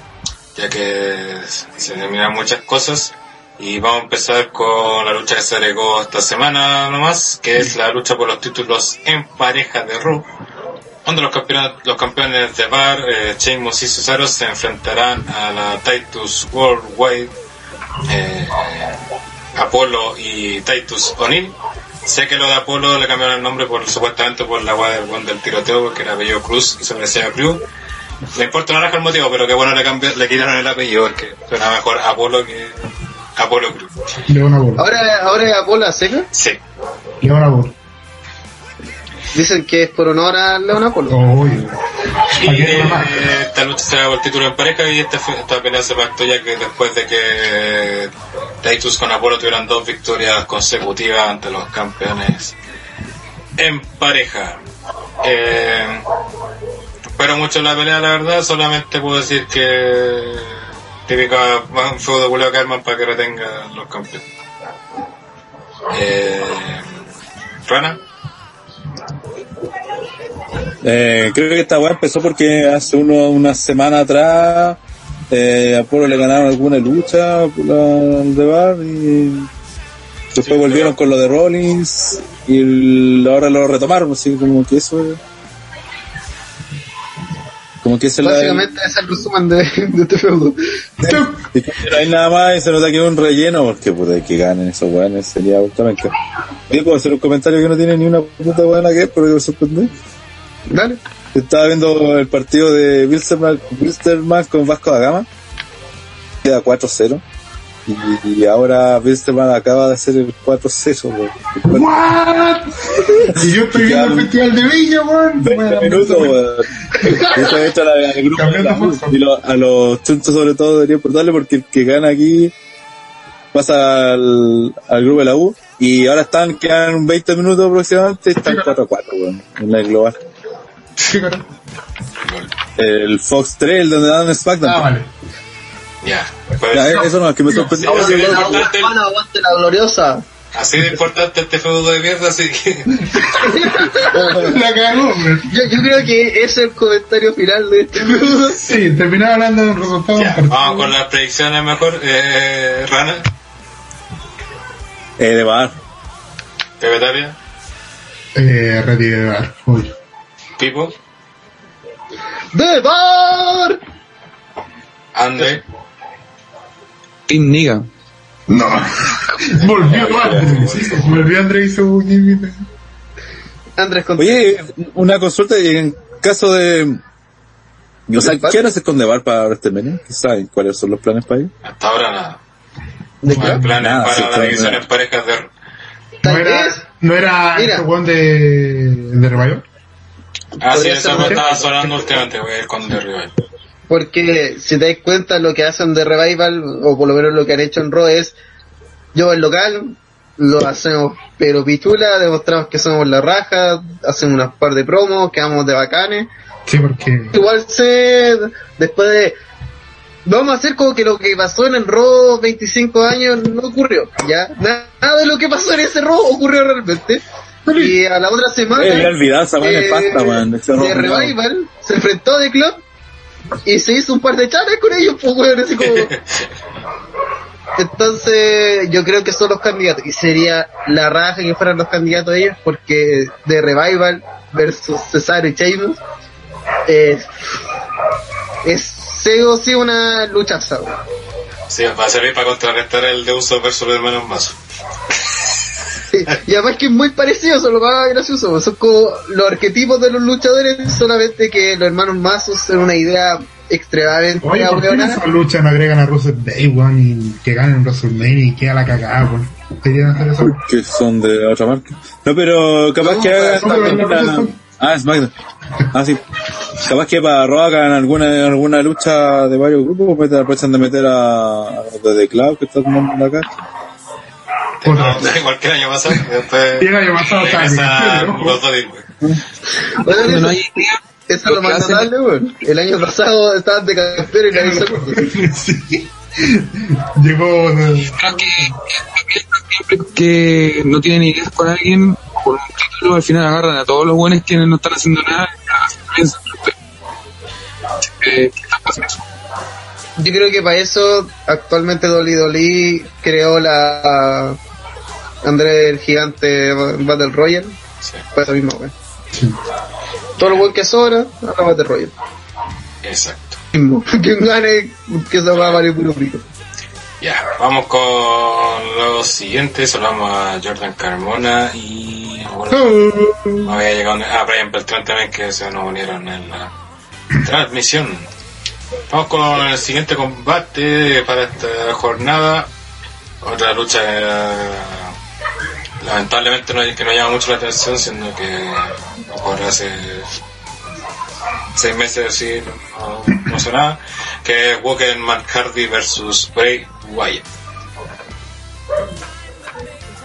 ya que se eliminan muchas cosas. Y vamos a empezar con la lucha que se agregó esta semana nomás, que es la lucha por los títulos en pareja de Raw, donde los campeones, los campeones de Bar, eh, Sheamus y Cesaro se enfrentarán a la Titus Worldwide, eh, Apolo y Titus O'Neill. Sé que lo de Apolo le cambiaron el nombre por supuestamente por la weá del tiroteo, porque era apellido Cruz y se parecía a Cruz. Le importa una raja el motivo, pero que bueno le cambió, le quitaron el apellido, porque suena mejor Apolo que Apolo Cruz. Ahora, ahora es Apolo a seca. Sí. Leona Ball. Dicen que es por honor a Apolo. Uy. Y eh, esta lucha será por el título en pareja y esta, fue- esta pelea se pactó ya que después de que Titus con Apolo tuvieran dos victorias consecutivas ante los campeones en pareja. Eh, espero mucho la pelea, la verdad, solamente puedo decir que típica un feudo de Julio Carman para que retenga los campeones. Eh, Rana, Eh, creo que esta weá empezó porque hace uno, una semana atrás eh, a Polo le ganaron alguna lucha por la, de bar y después volvieron con lo de Rollins y el- ahora lo retomaron, así como que eso es- como que es la Básicamente es el resumen de, de este feudo. y que no hay nada más y se nota que es un relleno porque puta que ganen esos weones sería justamente. Puedo hacer un comentario que no tiene ni una puta buena que es pero que me sorprende Dale. Estaba viendo el partido de Wilstermann, con Vasco da Gama. Queda 4-0. Y, y ahora Wilstermann acaba de hacer el 4-0. weón. ¿What? Y yo estoy viendo el festival de Villa, weón. 20 minutos, hecho la- grupo de la. Y lo- a los chunchos sobre todo debería importarle porque el que gana aquí pasa al, al grupo de la U. Y ahora están, quedan 20 minutos aproximadamente, están 4-4, weón, en el global. El Fox 3, el donde dan SmackDown. Ah, vale. ya. Pues, Ya, eso no, es que me sorprendió. Sí, sí. Hermano, aguante la gloriosa. Así de importante este feudo de mierda, así que La cagó. Yo, yo creo que ese es el comentario final de este feudo. Sí, terminaba hablando de un resultado. ya, vamos con las predicciones mejor. Eh, Rana, Eh, de bar. Pepe Tapia, Eh, retirar. Uy. Pipo, ¡De bar! André, Team Niga. No. Volvió Andrés. Volvió Andrés y su límite. Andrés con Oye, una consulta y en caso de... O sea, ¿qué van a hacer con Debar para WrestleMania? ¿Qué saben cuáles son los planes para ellos? hasta ahora nada. ¿De No hay qué? planes Nada, para sí, la división en parejas de... No era, no era Mira. este de, de Revival. Ah, sí, eso me estaba sonando últimamente, voy a ir con The Rival. porque si te das cuenta lo que hacen de Revival, o por lo menos lo que han hecho en Raw es, yo el local, lo hacemos pero pichula, demostramos que somos la raja, hacemos unas par de promos, quedamos de bacanes, Sí, porque. igual se después de vamos a hacer como que lo que pasó en el Raw 25 años no ocurrió ya Na- nada de lo que pasó en ese Raw ocurrió realmente Y a la otra semana. Eh, olvidado esa eh, de pasta. Revival se enfrentó a The Club y se hizo un par de chanes con ellos, pues weón, así como. Entonces, yo creo que son los candidatos. Y sería la raja que fueran los candidatos ellos, porque de Revival versus Cesaro y Sheamus eh, es sí o sí una luchaza. weón. Sí, va a servir para contrarrestar el de uso versus los hermanos más. Sí, Y además que es muy parecido, eso es lo más gracioso. Son como los arquetipos de los luchadores, solamente que los hermanos Mazos son una idea extremadamente Oye, ¿por qué en ahueonada. esa lucha no agregan a Russell Day, weón, y que ganen en WrestleMania y queda la cagada, weón? Querían hacer eso. que son de otra marca. No, pero capaz No, que hagan. Ah, SmackDown. Ah, sí. Capaz que para Raw hagan alguna, alguna lucha de varios grupos, pues aprovechan de meter a, a los de The Club que están tomando acá. Otra. No, igual que el año pasado. y el año pasado el los dos. Bueno, no hay eso es lo más notable, weón. El año pasado estaban de campeón y nadie se acuerda. sí. Llegó. creo que siempre que no tienen ideas con alguien por un título, al final agarran a todos los buenos que no están haciendo nada y piensan ¿qué está pasando? Yo creo que para eso actualmente Dolly Dolly creó la André el gigante Battle Royale. Sí, eso mismo, weón. Todo lo buen que sobra, a la Battle Royale. exacto. Quien gane, que se va a valer puro rico. Ya, vamos con los siguientes. Saludamos a Jordan Carmona y. Bueno, había llegado a Brian Beltrán también que se nos unieron en la transmisión. Vamos con el siguiente combate para esta jornada. Otra lucha que lamentablemente no, que no llama mucho la atención, siendo que por hace seis meses sí no, no sonaba, que es Walker Hardy versus Bray Wyatt.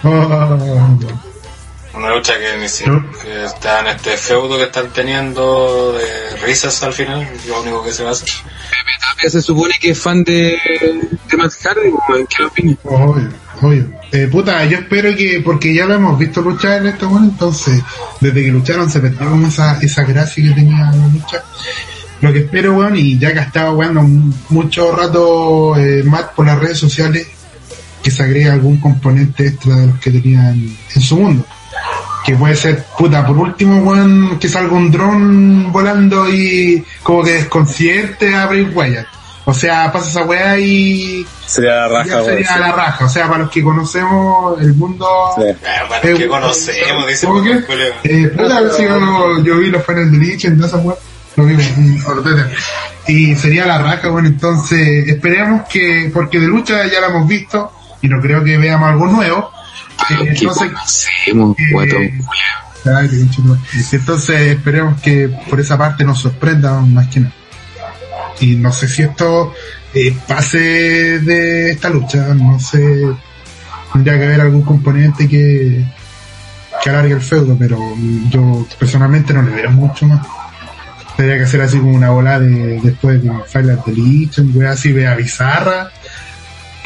Una lucha que, ni si- que está en este feudo que están teniendo de risas al final, lo único que se va a hacer. Tapia se supone que es fan de, de Matt Hardy, ¿en qué opinión? Obvio, obvio. Eh, puta, yo espero que, porque ya lo hemos visto luchar en esta bueno, entonces, desde que lucharon se perdió como esa, esa gracia que tenía la lucha. Lo que espero, weón, y ya que ha estado jugando mucho rato eh, Matt por las redes sociales, que se agregue algún componente extra de los que tenían en su mundo. Que puede ser, puta, por último, weón, que salga un dron volando y como que desconcierte a Wyatt. O sea, pasa esa weá y Sería la raja, ya weón. sería la raja. O sea, para los que conocemos el mundo. Sí. Ah, bueno, que conocemos, dice ¿Cómo que? Eh, puta, si yo, yo vi los finales de Lich en esa weá. Lo vi en Ortega. Y sería la raja, bueno, entonces esperemos que, porque de lucha ya la hemos visto y no creo que veamos algo nuevo. Eh, ¿Qué entonces, esperemos que por esa parte nos sorprenda más que nada. Y no sé si esto eh, pase de esta lucha, no sé, tendría que haber algún componente que, que alargue el feudo, pero yo personalmente no le veo mucho más. Tendría que hacer así como una bola de después de Final de Lich, un wea así vea bizarra,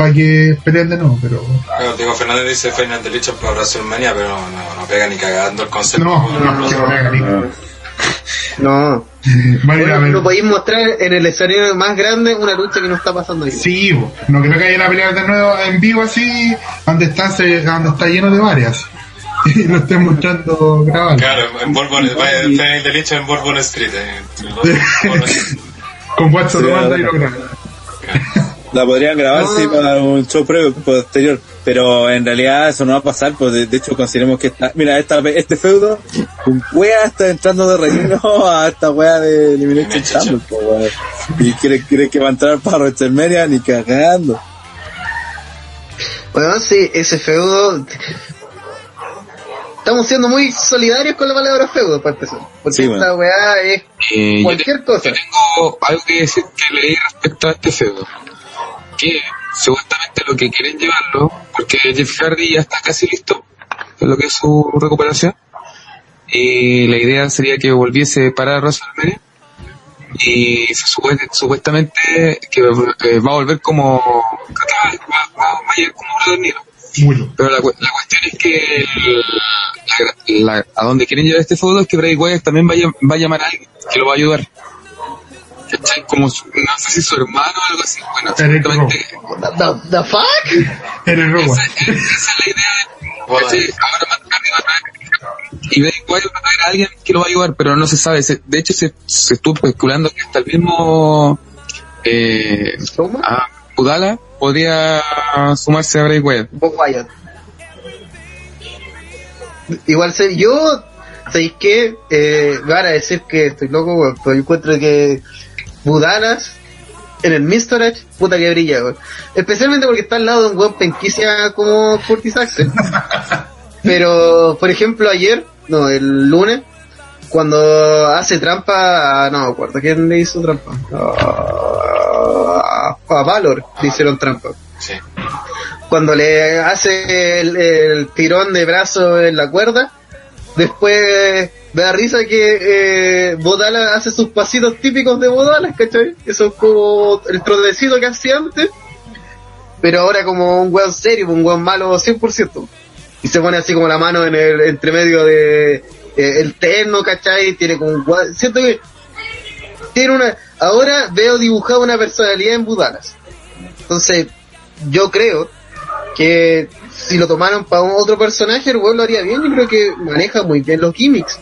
para que peleen de nuevo, pero Bueno, Diego Fernández dice Final Deletion para WrestleMania, pero no, no pega ni cagando el concepto. no, no, que no ni- No. Bueno, no podéis mostrar en el escenario más grande una lucha que no está pasando ahí. Sí, bo. no creo que vayan a pelear de nuevo en vivo así, donde está, se- donde está lleno de varias. Y lo estén mostrando grabado. Claro, en Bourbon, vaya Final Deletion en Bourbon Street. eh, Bourbon Street. Con WhatsApp Sí, lo manda y lo graba. La podrían grabar, No. sí, para un show previo, posterior. Pero en realidad eso no va a pasar, pues de, de hecho consideremos que esta, mira, esta, este feudo, un wea está entrando de relleno a esta wea de Elimination Chamber, pues. Y quiere, quiere que va a entrar para WrestleMania ni cagando. Bueno, sí, ese feudo. Estamos siendo muy solidarios con la palabra feudo, para empezar. Porque Sí, esta weá es Eh, yo cualquier cosa. tengo algo que decir que leí respecto a este feudo. Que supuestamente lo que quieren llevarlo, porque Jeff Hardy ya está casi listo, en lo que es su recuperación. Y la idea sería que volviese para WrestleMania. Y se supone, supuestamente que eh, va a volver como, va, va- a como. Mucho. Pero la, la cuestión es que el- la- la- a donde quieren llevar este feudo es que Bray Wyatt también va a, va a llamar a alguien que lo va a ayudar. ¿Cachai? Como su- no sé si su hermano o algo así. Bueno, exactamente. The, the fuck? Eres robo. Esa, esa es la idea. ¿cachai? Ahora Matt Hardy va a y Bray Wyatt va a traer a alguien que lo va a ayudar, pero no se sabe. Se- de hecho, se, se estuvo especulando que hasta el mismo eh, ¿Strowman? a podría sumarse a Bray Wyatt. Bob Wyatt. Igual sé, yo, ¿sabéis qué? Eh, me van a decir que estoy loco, pero yo encuentro que Budalas en el Mistorage, puta que brilla. Especialmente porque está al lado de un weón penquicia como Curtis Axel. pero, por ejemplo, ayer, no, el lunes, cuando hace trampa, a- no me acuerdo quién le hizo trampa. A, a Valor le hicieron trampa Sí. cuando le hace el, el tirón de brazo en la cuerda, después me da risa que eh, Bodala hace sus pasitos típicos de Bodala, ¿cachai? Eso es como el trotecito que hacía antes, pero ahora como un weón serio, un weón malo 100%. Y se pone así como la mano en el entre medio de eh, el terno, ¿cachai? Tiene como un Siento que tiene una... Ahora veo dibujada una personalidad en Budalas. Entonces, yo creo que si lo tomaron para otro personaje, el weón lo haría bien. Yo creo que maneja muy bien los gimmicks.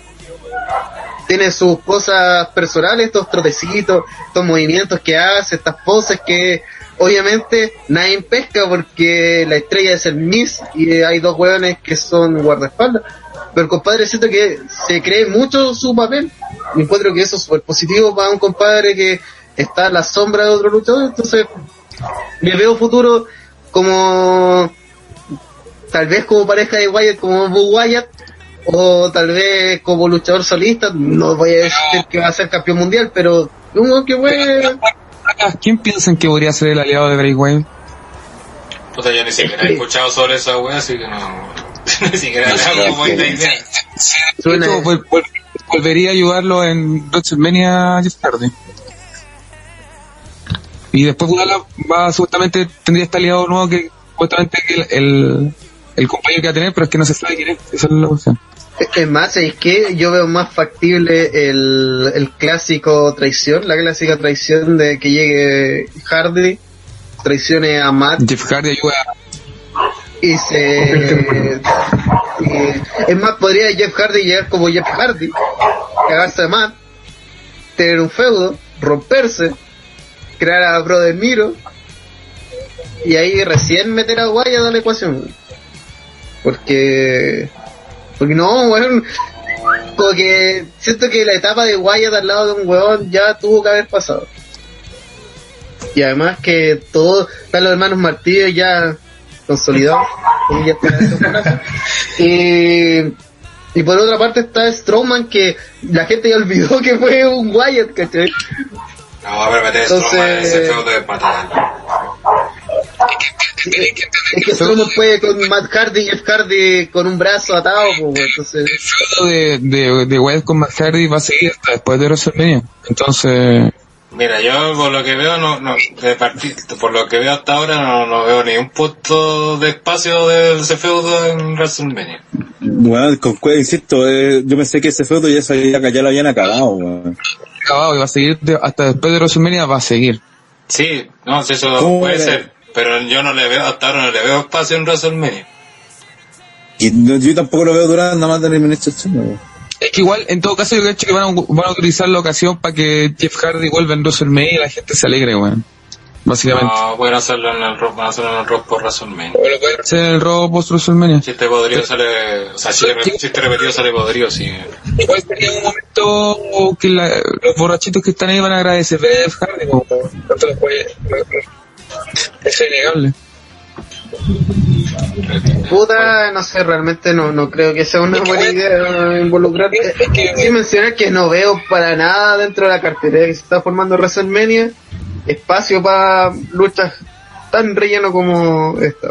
Tiene sus cosas personales, estos trotecitos, estos movimientos que hace, estas poses que obviamente nadie pesca porque la estrella es el Miss y hay dos hueones que son guardaespaldas. Pero el compadre siento que se cree mucho su papel. Y encuentro que eso es súper positivo para un compadre que está a la sombra de otro luchador. Entonces, me veo futuro como tal vez como pareja de Wyatt como Boo Wyatt o tal vez como luchador solista no voy a decir que va a ser campeón mundial pero uno que fue ¿Quién piensan que podría ser el aliado de Bray Wyatt? Puta, yo ni siquiera he escuchado sobre esa wea, así que no. ni siquiera idea. Suena- vol- vol- volvería a ayudarlo en WrestleMania Hardy. Y después Budala va supuestamente tendría este aliado nuevo que supuestamente que el, el, el compañero que va a tener, pero es que no se sabe quién es. Esa es la cuestión. es más es que yo veo más factible el, el clásico traición la clásica traición de que llegue Hardy traicione a Matt Jeff Hardy ayuda y se es más podría Jeff Hardy llegar como Jeff Hardy cagarse de Matt tener un feudo romperse crear a Brother Miro y ahí recién meter a Wyatt a la ecuación porque porque no weón como que siento que la etapa de Wyatt al lado de un weón ya tuvo que haber pasado y además que todos están los hermanos Martínez ya consolidados ya están y y por otra parte está Strowman que la gente ya olvidó que fue un Wyatt ¿cachai? No, a ver, meter Entonces- ese feudo de patada. es que Strowman puede con Matt Hardy y Jeff Hardy con un brazo atado pues, entonces el feudo de, de, de Wyatt con Matt Hardy va a seguir hasta después de WrestleMania. Entonces, Mira, yo por lo que veo, no, no, de partir, por lo que veo hasta ahora, no, no veo ni un punto de espacio de ese feudo en WrestleMania. Bueno, con, insisto, eh, yo pensé que ese feudo ya, había- ya lo habían acabado, weón. Acabado y va a seguir de- hasta después de WrestleMania va a seguir. Sí, no, si eso ¿Cómo puede ser, pero yo no le veo, hasta ahora no le veo espacio en WrestleMania. Y no- yo tampoco lo veo durando nada más de weón. Es que igual, en todo caso, yo creo que van a, van a utilizar la ocasión para que Jeff Hardy vuelva en WrestleMania y la gente se alegre, weón. Básicamente. No, pueden hacerlo en el rock, van a hacerlo en el rock por WrestleMania. O lo pueden hacer en el robo post WrestleMania. Chiste podrido sale, o sea, re- chiste repetido sale podrido, sí. Igual sería un momento que la- los borrachitos que están ahí van a agradecer a Jeff Hardy, como tanto. Es innegable. Puta, no sé, realmente no, no creo que sea una buena idea involucrar. Es que- Sí mencionar que no veo para nada dentro de la cartera que se está formando WrestleMania espacio para luchas tan relleno como esta.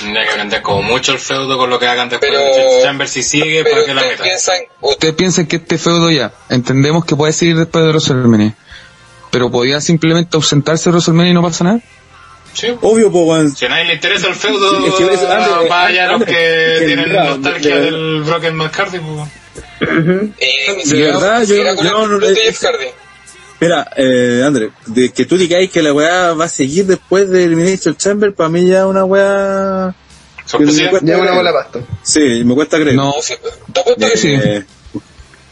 Tendría que vender como mucho el feudo con lo que hagan después Pero- de Chamber si sigue Pero para que la metan. piensan, ustedes piensan que este feudo ya, entendemos que puede seguir después de WrestleMania, pero podía simplemente ausentarse de WrestleMania y no pasa nada. Sí. Obvio, pues. Si a nadie le interesa el feudo, Es que es- André, vaya los que tienen nostalgia de- del Broken McCarthy. Pues. Eh, De verdad, yo- yo el no- Hardy. Mira, eh, André, de que tú digáis que la weá va a seguir después de Elimination Chamber, para mí ya es una weá... Ya una bola pasto. Sí, me cuesta creer. No, sí, te apuesto que sí. Eh,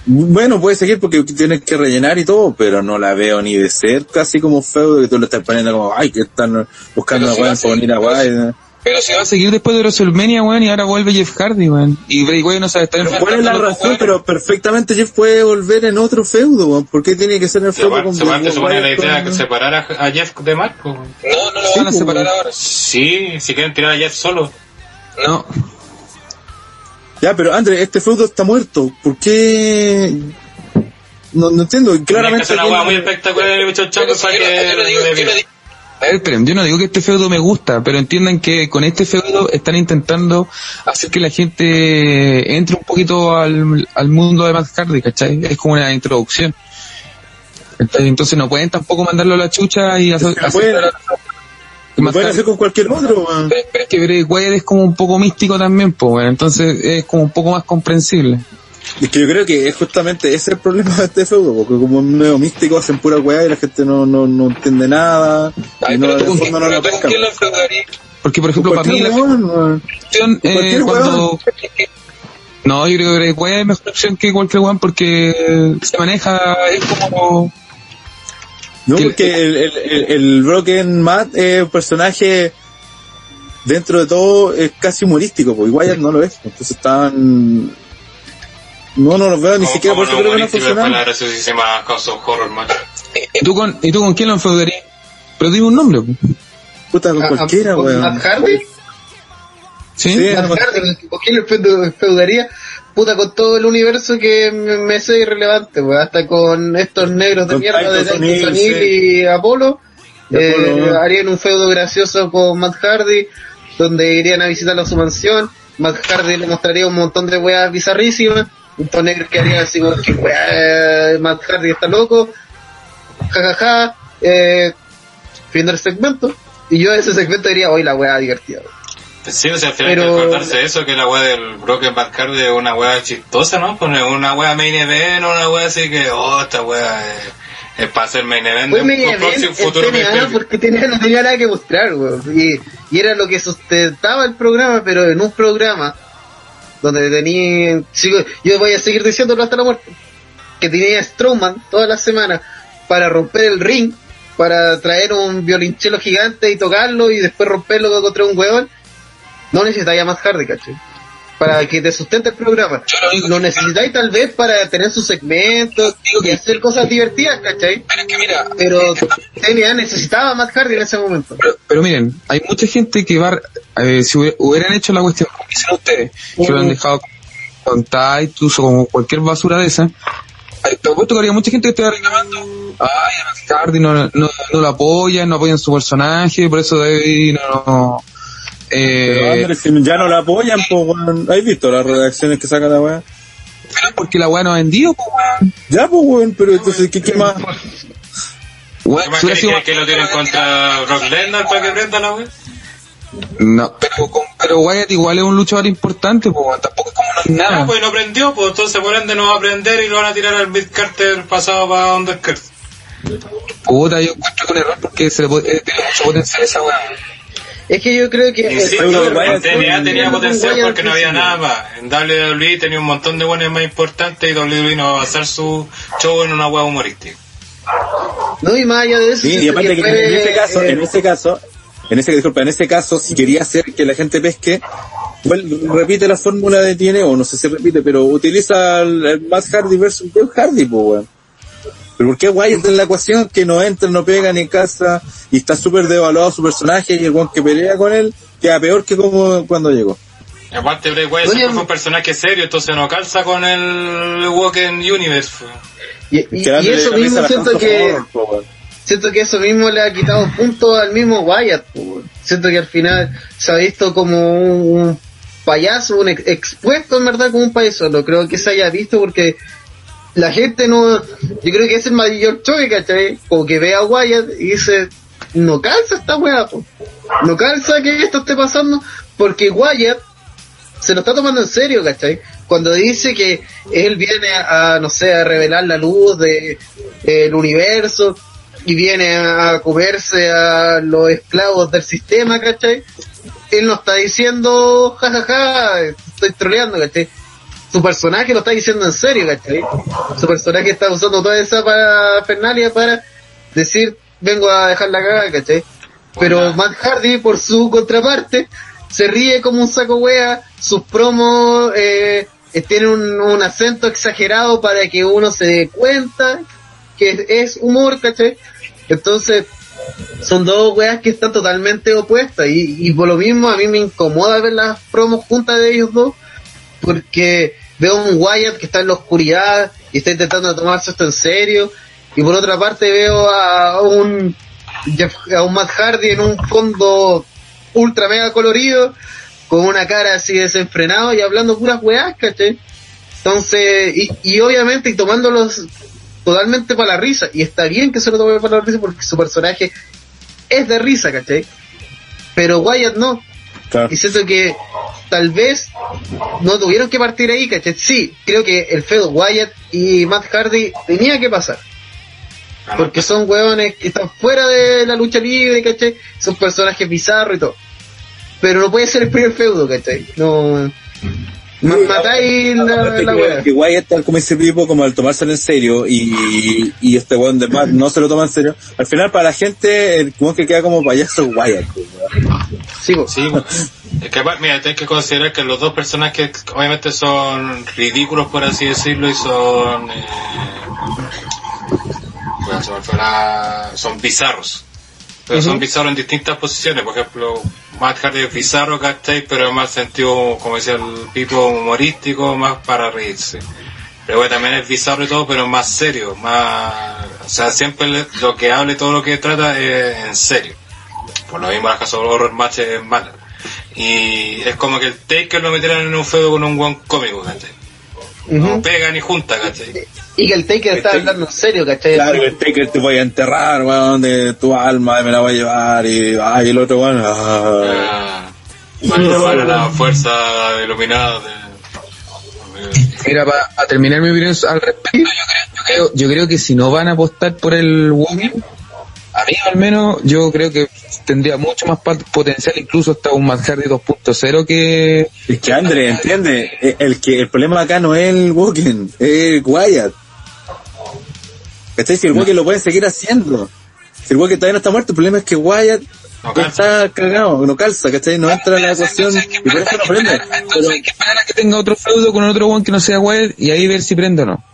Bueno, puede seguir porque tienes que rellenar y todo, pero no la veo ni de cerca, así como feudo, que tú lo estás poniendo como, ay, que están buscando Pero a weá va a para weá. Pero si va a seguir después de WrestleMania, weón, y ahora vuelve Jeff Hardy, weón. Y Bray Wyatt no sabe estar Pero ¿Cuál es la razón? Pero perfectamente Jeff puede volver en otro feudo, weón. ¿Por qué tiene que ser en el Se feudo con se se supone la idea con- que separar a, a Jeff de Marco. No, no lo Sí, van a pues, separar weón. ahora. Sí, si quieren tirar a Jeff solo. No. Ya, pero André, este feudo está muerto. ¿Por qué? No, no entiendo. Claramente es una hueá muy espectacular en si para que yo le digo- A ver, esperen, yo no digo que este feudo me gusta, pero entiendan que con este feudo están intentando hacer que la gente entre un poquito al, al mundo de Matt Hardy, ¿cachai? Es como una introducción. Entonces no pueden tampoco mandarlo a la chucha y hacer... lo pueden- hacer con cualquier otro, pero, pero es que Bray Wyatt es como un poco místico también, pues, bueno, entonces es como un poco más comprensible. Es que yo creo que es justamente ese el problema de este feudo, porque como es medio místico hacen pura weá y la gente no, no, no entiende nada. Ay, y no, pero fondo no lo enfrentarías? Porque, por ejemplo, para mí la Cualquier weón, opción, eh. No, yo creo que Wyatt es mejor opción que cualquier weón porque se maneja, es como... No, Que- porque el, el, el, el Broken Matt es un personaje dentro de todo es casi humorístico, pues y Wyatt no lo es. Entonces están... No, no los veo ni siquiera por eso creo que no funcionan. graciosísima House of Horror match. ¿Y tú con, y tú con quién lo enfrentarías? Pero dime un nombre. Puta, con A- a- cualquiera, con weón. Matt Hardy, ¿Sí? Sí. Matt Hardy, ¿con quién le feudo- feudaría? Puta, con todo el universo que me, me sé irrelevante, weón. Hasta con estos negros de Con mierda de O'Neil sí. y Apolo. Y Eh, harían un feudo gracioso con Matt Hardy, donde irían a visitarlo a su mansión. Matt Hardy le mostraría un montón de weas bizarrísimas. Estos negros que harían así que wea, Matt Hardy está loco. jajaja, ja, ja, eh, fin del segmento. Y yo ese segmento diría, hoy la wea divertida. Sí, o sea, al final Pero- hay que acordarse de eso, que la wea del Broken Bad Card es una wea chistosa, ¿no? Pues una wea main event, una wea así que, oh, esta wea es, es para hacer main event de un event próximo futuro TNA porque tenía, no tenía nada que mostrar, weón. Y, y era lo que sustentaba el programa, pero en un programa donde tenía, yo voy a seguir diciéndolo hasta la muerte, que tenía Strowman todas las semanas para romper el ring, para traer un violinchelo gigante y tocarlo y después romperlo contra un hueón, no necesitáis a más Hardy, ¿cachai? Para que te sustente el programa. Lo necesitáis tal vez para tener sus segmentos y hacer cosas divertidas, ¿cachai? Pero es que mira, Pero TNA necesitaba más Hardy en ese momento. Pero, pero miren, hay mucha gente que va, eh, si hubiera- hubieran hecho la cuestión como hicieron ustedes, que lo han dejado con Titus o con cualquier basura de esa, eh, te apuesto que habría mucha gente que estaría reclamando, ay, a Matt Hardy no, no, no lo apoyan, no apoyan su personaje, por eso David no, no Pero eh, Andrés, si ya no la apoyan, pues, weón. ¿Has visto las redacciones que saca la weá? pero porque la weá no ha vendido, pues weón. Ya, pues, weón, pero entonces, ¿qué, qué más? Weón, ¿Qué más que, que lo tienen contra Brock Lesnar para que prenda la wea? No, pero, con- pero Wyatt igual es un luchador importante, pues weón, tampoco es como no es nada. Ah, pues no prendió, pues entonces por ende no va a prender y lo van a tirar al Mid Carter pasado para Undercard. Puta, yo encuentro con error porque se le puede, eh, tiene mucho potencial esa weá. Es que yo creo que... Pero en TNA tenía potencial porque no había sí. nada más. En WWE tenía un montón de buenos más importantes y WWE no va a basar su show en una wea humorística. No, y más allá de eso... Sí, y aparte que fue, en ese caso, eh, en ese caso, en ese, disculpa, en ese caso, si quería hacer que la gente pesque, bueno, repite la fórmula de tiene, o no sé si repite, pero utiliza el, el Matt Hardy versus Jeff Hardy, pues, weón. Pero ¿por qué Wyatt en la ecuación que no entra, no pega ni casa y está súper devaluado su personaje y el weón que pelea con él queda peor que como cuando llegó? Y aparte Bray Wyatt fue un personaje serio, entonces no calza con el Walking Universe. Y, eso mismo siento que... Siento que eso mismo le ha quitado puntos al mismo Wyatt. po. Siento que al final se ha visto como un, un payaso, un ex- expuesto en verdad como un payaso. No creo que se haya visto porque la gente no... Yo creo que es el mayor choque, ¿cachai? Como que ve a Wyatt y dice, no calza esta weá. No calza que esto esté pasando porque Wyatt se lo está tomando en serio, ¿cachai? Cuando dice que él viene a, no sé, a revelar la luz de el universo y viene a comerse a los esclavos del sistema, ¿cachai? Él no está diciendo, jajaja, estoy troleando, ¿cachai? Su personaje lo está diciendo en serio, ¿cachai? Su personaje está usando toda esa parafernalia para decir, vengo a dejar la cagada, ¿cachai? Pero Matt Hardy, por su contraparte, se ríe como un saco wea, sus promos eh, tienen un, un acento exagerado para que uno se dé cuenta que es, es humor, ¿cachai? Entonces, son dos weas que están totalmente opuestas y, y por lo mismo a mí me incomoda ver las promos juntas de ellos dos porque veo un Wyatt que está en la oscuridad y está intentando tomarse esto en serio y por otra parte veo a un a un Matt Hardy en un fondo ultra mega colorido con una cara así desenfrenado y hablando puras weas, ¿cachai? Entonces, y, y obviamente tomándolos totalmente para la risa, y está bien que se lo tome para la risa porque su personaje es de risa, ¿cachai? Pero Wyatt no, Claro. y siento que tal vez no tuvieron que partir ahí, ¿cachai? Sí, creo que el feudo Wyatt y Matt Hardy tenía que pasar. Porque son hueones que están fuera de la lucha libre, ¿cachai? Son personajes bizarros y todo. Pero no puede ser el primer feudo, ¿cachai? No... ma- matáis la, la que, que Wyatt, tal como ese tipo, como al tomárselo en serio y, y este weón de Matt no se lo toma en serio, al final para la gente el weón que queda como payaso Wyatt. pues. Sí. Sí, es que aparte, mira, tienes que considerar que los dos personajes obviamente son ridículos, por así decirlo, y son... Eh, bueno, la- son bizarros. Pero son bizarros en distintas posiciones. Por ejemplo, Matt Hardy es bizarro, ¿cachai? Pero más sentido, como decía el tipo, humorístico, más para reírse. Pero bueno, también es bizarro y todo, pero más serio, más... O sea, siempre lo que hable, todo lo que trata es en serio. Por lo mismo, las casos de horror match es mala. Y es como que el Taker lo metieran en un feudo con un guan cómico, ¿cachai? No pega ni junta, ¿cachai? Y que el Taker está Taker- hablando en serio, ¿cachai? Claro, el Taker te voy a enterrar, weón, de tu alma, me la voy a llevar, y ay, el otro weón, ah. Ah, Bueno, para la fuerza iluminada de... Mira, para terminar mi opinión al respecto, yo creo, yo, creo, yo creo que si no van a apostar por el Walking, a mí al menos yo creo que tendría mucho más potencial, incluso hasta un Matt Hardy 2.0 que... Es que André, entiende, el, el que el problema acá no es el Woken, es Wyatt. ¿Cachai? Si el Woken lo pueden seguir haciendo. Si el Woken todavía no está muerto, el problema es que Wyatt No calza. está cagado, no calza, ¿cachai? No entra en la ecuación y por eso no prende. Entonces hay que esperar a que tenga otro feudo con otro one que no sea Wild y ahí ver si prende o no.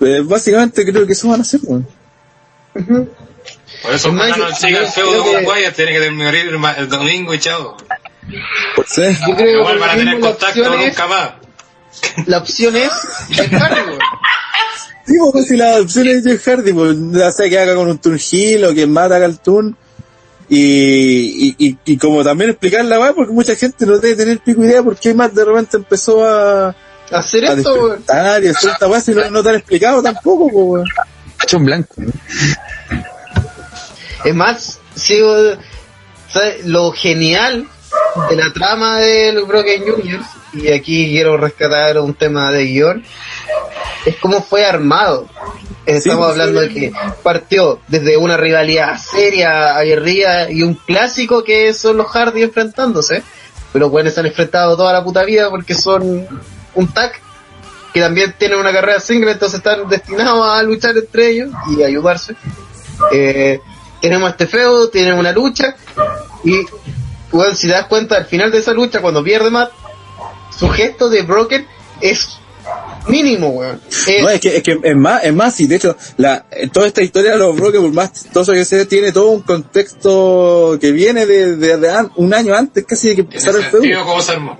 Eh, básicamente creo que eso van a hacer, weón. Por eso, Es más, ojalá yo- no siga el con que- Guayas, tiene que morir el, domingo y chao. Sí. Yo creo Igual que van a tener contacto nunca más. La opción es Jeff Hardy, weón. Sí, pues si la opción es Jeff Hardy, pues ya sea que haga con un Toon Hill o que Matt haga el Toon. Y, y, y, y como también explicar la weá, porque mucha gente no debe tener pico idea por qué Matt de repente empezó a, Hacer a esto, weón. y hacer esta weá si no, no te han explicado tampoco, pues weón. En blanco. ¿no? Es más, sigo, ¿sabes? lo genial de la trama del Broken Juniors, y aquí quiero rescatar un tema de guion, es cómo fue armado. Estamos pues, hablando de que partió desde una rivalidad seria, aguerrida y un clásico que son los Hardy enfrentándose. Pero bueno, se han enfrentado toda la puta vida porque son un tag que también tienen una carrera single, entonces están destinados a luchar entre ellos y ayudarse. Eh, tenemos este feudo, tienen una lucha y bueno, si te das cuenta al final de esa lucha cuando pierde Matt, su gesto de Broken es mínimo, weón. Es- No, es que, es que es más, es más, y de hecho, la, toda esta historia de los Broken, por más chistoso que sea, tiene todo un contexto que viene de, de- de un año antes casi de que empezara el feudo. sentido, ¿cómo se armó?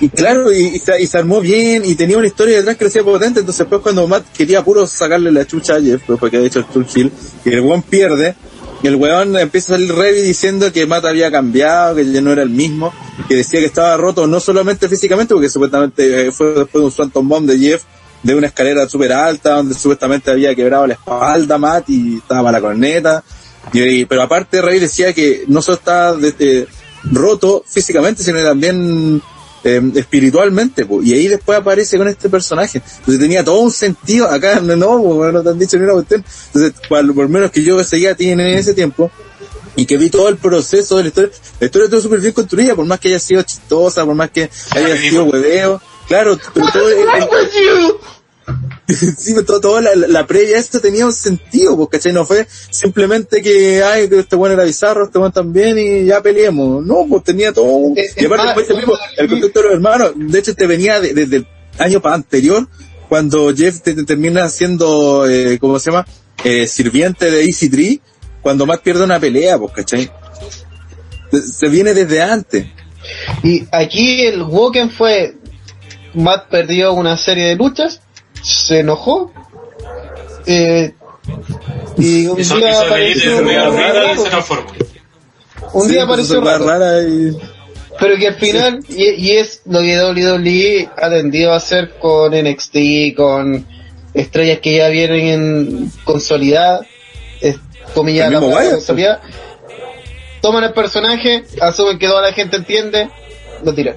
Y claro, y, se, y se armó bien, y tenía una historia detrás que le hacía potente, entonces después cuando Matt quería puro sacarle la chucha a Jeff, pues, porque de hecho el Hill, y el weón pierde, y el weón empieza a salir Revi diciendo que Matt había cambiado, que ya no era el mismo, que decía que estaba roto no solamente físicamente, porque supuestamente eh, fue después de un Swanton Bomb de Jeff, de una escalera súper alta, donde supuestamente había quebrado la espalda Matt y estaba la corneta, Y, pero aparte Rey decía que no solo estaba de- eh, roto físicamente, sino también eh, espiritualmente, po. y ahí después aparece con este personaje. Entonces tenía todo un sentido, acá no, no, po, no te han dicho ni una cuestión. Entonces, por, por lo menos que yo seguía a TNN en ese tiempo, y que vi todo el proceso de la historia, la historia estuvo súper bien construida, por más que haya sido chistosa, por más que haya sido hueveo, claro, pero todo sí, pero todo, todo la, la- previa esto tenía un sentido, pues, ¿cachai? No fue simplemente que, ay, que este bueno era bizarro, este bueno también, y ya peleemos. No, pues tenía todo un... Es- Y aparte, más, el, mismo- el de los hermanos, de hecho, te venía de- desde el año anterior, cuando Jeff te, te termina siendo, eh, ¿cómo se llama? Eh, sirviente de Easy Tree, cuando Matt pierde una pelea, pues, ¿cachai? Se, se viene desde antes. Y aquí el Woken fue, Matt perdió una serie de luchas, se enojó, eh, y un día apareció y se transformó. un Sí, día pues, apareció rara y... Pero que al final, y, y es lo que WWE ha tendido a hacer con NXT, con estrellas que ya vienen en consolidadas, es, comillas, la palabra Wyatt, consolidada, toman el personaje, asumen que toda la gente entiende, lo tiran.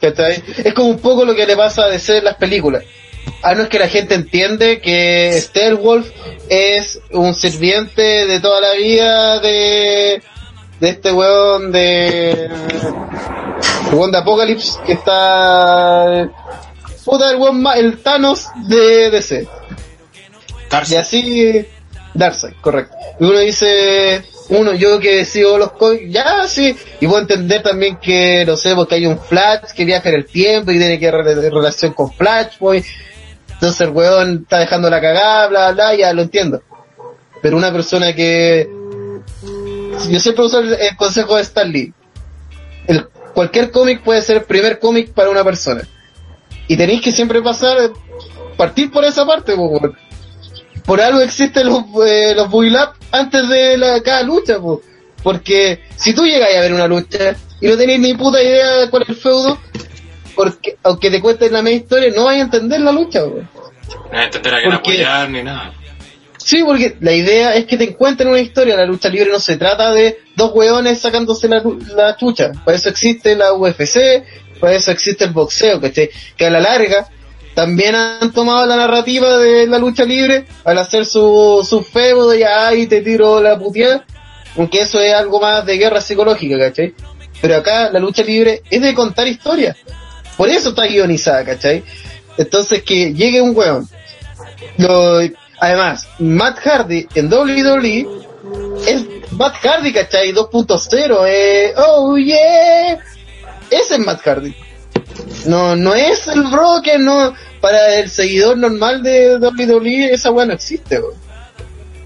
¿Cachai? Es como un poco lo que le pasa a DC en las películas. Ah, no es que la gente entiende que Wolf es un sirviente de toda la vida de, de este weón de weón de Apocalypse que está puta el weón ma- el Thanos de DC. Y Darcy. así, Darkseid, correcto. Y uno dice, uno, yo que sigo los cómics, ya sí, y puedo entender también que, no sé, porque hay un Flash que viaja en el tiempo y tiene que re- relación con Flashpoint, entonces el weón está dejando la cagada, bla, bla, ya lo entiendo. Pero una persona que, yo siempre uso el, consejo de Stan Lee, el, cualquier cómic puede ser el primer cómic para una persona. Y tenéis que siempre pasar, partir por esa parte, weón por algo existen los, eh, los up antes de la, cada lucha, po. porque si tú llegas a ver una lucha y no tenés ni puta idea de cuál es el feudo, porque aunque te cuenten la misma historia, no vas a entender la lucha. po. No hay que entender a apoyar ni nada. Sí, porque la idea es que te encuentren una historia, la lucha libre no se trata de dos hueones sacándose la, la chucha, para eso existe la UFC, para eso existe el boxeo, ¿cachai? Que a la larga también han tomado la narrativa de la lucha libre al hacer su, su feudo y ahí te tiro la puteada, aunque eso es algo más de guerra psicológica. Pero acá la lucha libre es de contar historias, por eso está guionizada, ¿cachai? Entonces que llegue un lo, además, Matt Hardy en WWE es Matt Hardy, ¿cachai? 2.0, eh, oh yeah, ese es Matt Hardy. No, no es el Broken, no, para el seguidor normal de WWE esa weá no existe, weón.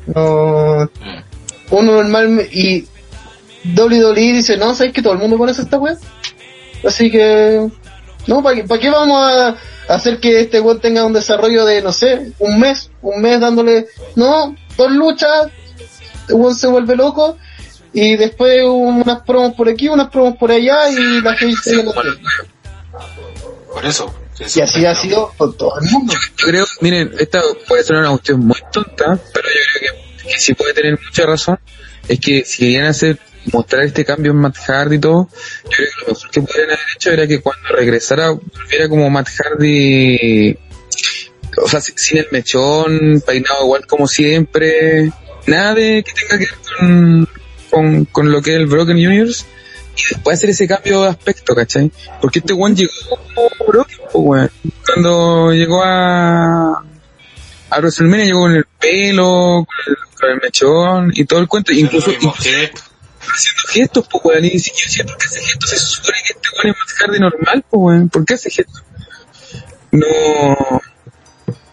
No, uno normal, y WWE dice, no, ¿sabes que todo el mundo conoce esta weá? Así que, no, ¿para qué, qué vamos a hacer que este weón tenga un desarrollo de, no sé, un mes, un mes dándole, no, dos luchas, el weón se vuelve loco, y después unas promos por aquí, unas promos por allá, y la gente lo que- Por eso. Y sí, así ha sido con todo el mundo. Yo creo, miren, esta puede ser una cuestión muy tonta, pero yo creo que, que sí puede tener mucha razón. Es que si querían hacer, mostrar este cambio en Matt Hardy y todo, yo creo que lo mejor que podrían haber hecho era que cuando regresara, volviera como Matt Hardy, o sea, si- sin el mechón, peinado igual como siempre, nada de que tenga que ver con, con, con lo que es el Broken Universe, y después hacer ese cambio de aspecto, ¿cachai? Porque este one llegó weón. Cuando llegó a, a WrestleMania llegó con el pelo, con el, con el mechón y todo el cuento, incluso, haciendo gestos, pues weón, y si yo siento que hace gestos, se supone que este weón es más Hardy normal, pues weón, ¿por qué hace gestos? No,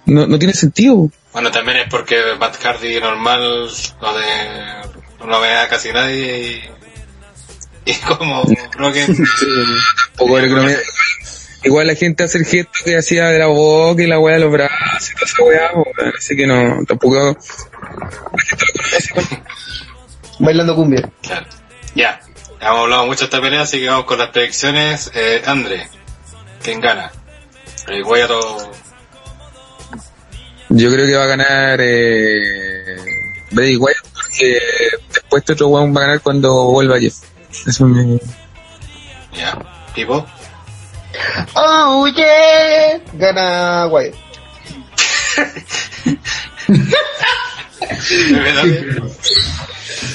no, no tiene sentido. Bueno, también es porque Matt Hardy normal lo de no lo ve a casi nadie y, y como creo que Tampoco creo que no me- Igual la gente hace el gesto que hacía de la boca y la weá de los brazos y toda esa weá, así que no, tampoco. Bailando cumbia. claro. ya hemos hablado mucho de esta pelea así que vamos con las predicciones eh, André ¿quién gana? el Guayato Yo creo que va a ganar eh, Bray Wyatt por que después este otro weón va a ganar cuando vuelva Jeff. Eso es mi... Ya. Pipo. Oh, yeah. Gana Tapia.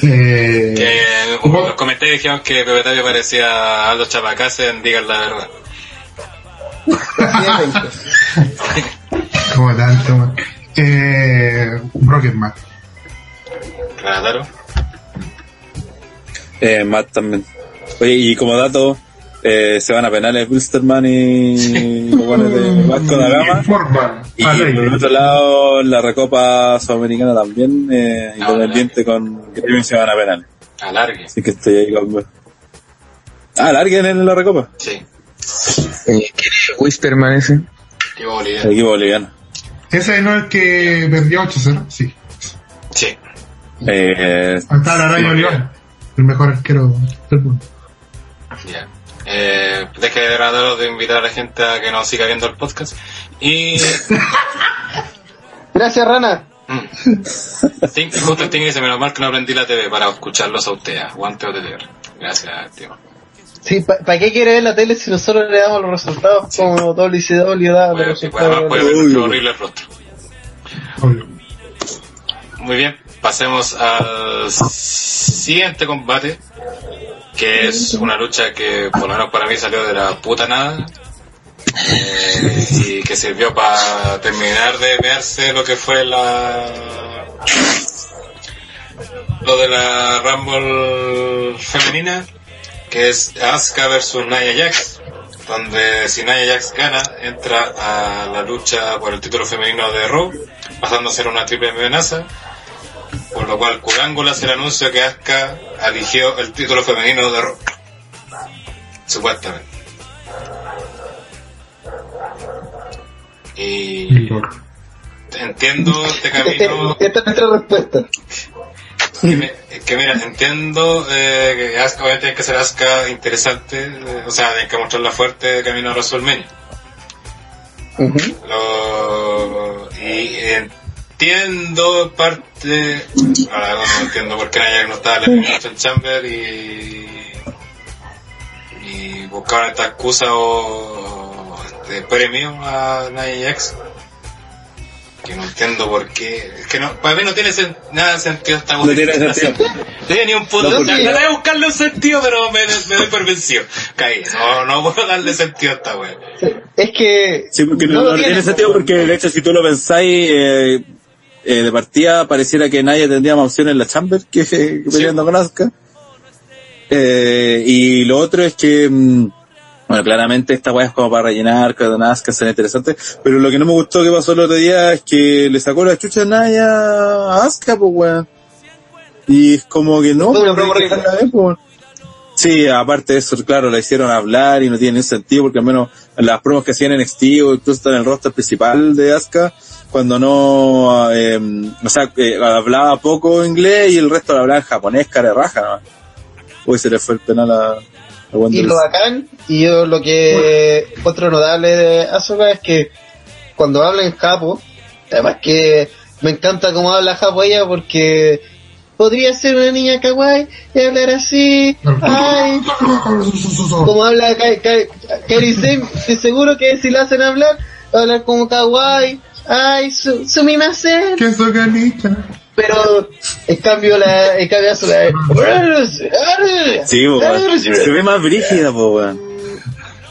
Eh, Que ¿cómo? los comentarios dijeron que Pepe Tapia parecía a Aldo Chapacase en Digan la verdad. Como tanto, man. Eh, Rocketman. Claro. Eh, Matt también. Oye, y como dato, eh, se van a penales Wilsterman y los buenos de Vasco da Gama. Y por el otro lado, la Recopa Sudamericana también, eh, independiente con Gremio se van a penales. Alargue. Así que estoy ahí con... Ah, larguen en la Recopa. Sí. Eh, ¿Quién es Wisterman ese? Equipo El boliviano. equipo boliviano. Ese no es el que perdió 8-0. Sí. Sí. Eh, está la Araña Oliván. El mejor arquero del mundo. Ya. Eh, de gradaros de invitar a la gente a que nos siga viendo el podcast. Y. Gracias, Rana. Mm. Sí, justo Sting dice, menos mal que no aprendí la TV para escucharlos a usted. Aguante OTTR. Gracias, tío. Sí, ¿para qué quiere ver la tele si nosotros le damos los resultados como WCW da los Bueno, sí, pues, además puede ver nuestro horrible rostro. Obvio. Muy bien, pasemos al siguiente combate, que es una lucha que por lo menos para mí salió de la puta nada. Eh, y que sirvió para terminar de verse lo que fue la lo de la Rumble femenina, que es Asuka versus Nia Jax, donde si Nia Jax gana, entra a la lucha por el título femenino de Raw, pasando a ser una triple amenaza, por lo cual Kurangula hace el anuncio que Asuka eligió el título femenino de Raw. Supuestamente. Y entiendo este camino Esta es nuestra respuesta. que, me- que mira, entiendo eh, que Asuka obviamente tiene que ser Asuka interesante, eh, o sea, tiene que mostrarla fuerte de camino a WrestleMania. Ujú. Lo, y entiendo en parte, ahora no entiendo por qué Nia no estaba en la Elimination Chamber y, y buscaban esta excusa o de premio a Nia Jax. Que no entiendo por qué. Es que no, para mí no tiene sen- nada de sentido esta No tiene sentido. No tiene ni un punto. No, No, porque- Traté de buscarle un sentido, pero me, me doy por vencido. Caí. No, no puedo darle sentido a esta wea. Es que... Sí, porque no tiene sentido porque de hecho si tú lo pensáis eh, eh, de partida pareciera que nadie tendría más opciones en la Chamber que, que peleando con Asuka. Eh, y lo otro es que mm, bueno claramente esta weá es como para rellenar con Asuka será interesante pero lo que no me gustó que pasó el otro día es que le sacó la chucha a Naya a Asuka pues weón y es como que no pues, que pues. Sí, aparte de eso, claro, la hicieron hablar y no tiene ningún sentido porque al menos las promos que hacían en NXT o incluso en el roster principal de Asuka, cuando no, eh, o sea, eh, hablaba poco inglés y el resto lo hablaba en japonés, cara de raja. ¿no? Uy, se le fue el penal a, a Y lo bacán, y yo lo que encuentro notable de Asuka es que cuando habla en japo, además que me encanta cómo habla japo ella porque podría ser una niña kawaii y hablar así, ay, como habla Ka- Ka- Kairi seguro que si la hacen hablar, va a hablar como kawaii, ay, su, sumimasen, ¿Qué es organita? pero en cambio la, en cambio Asuka, Sí, po, weón. se ve más brígida, po, weón.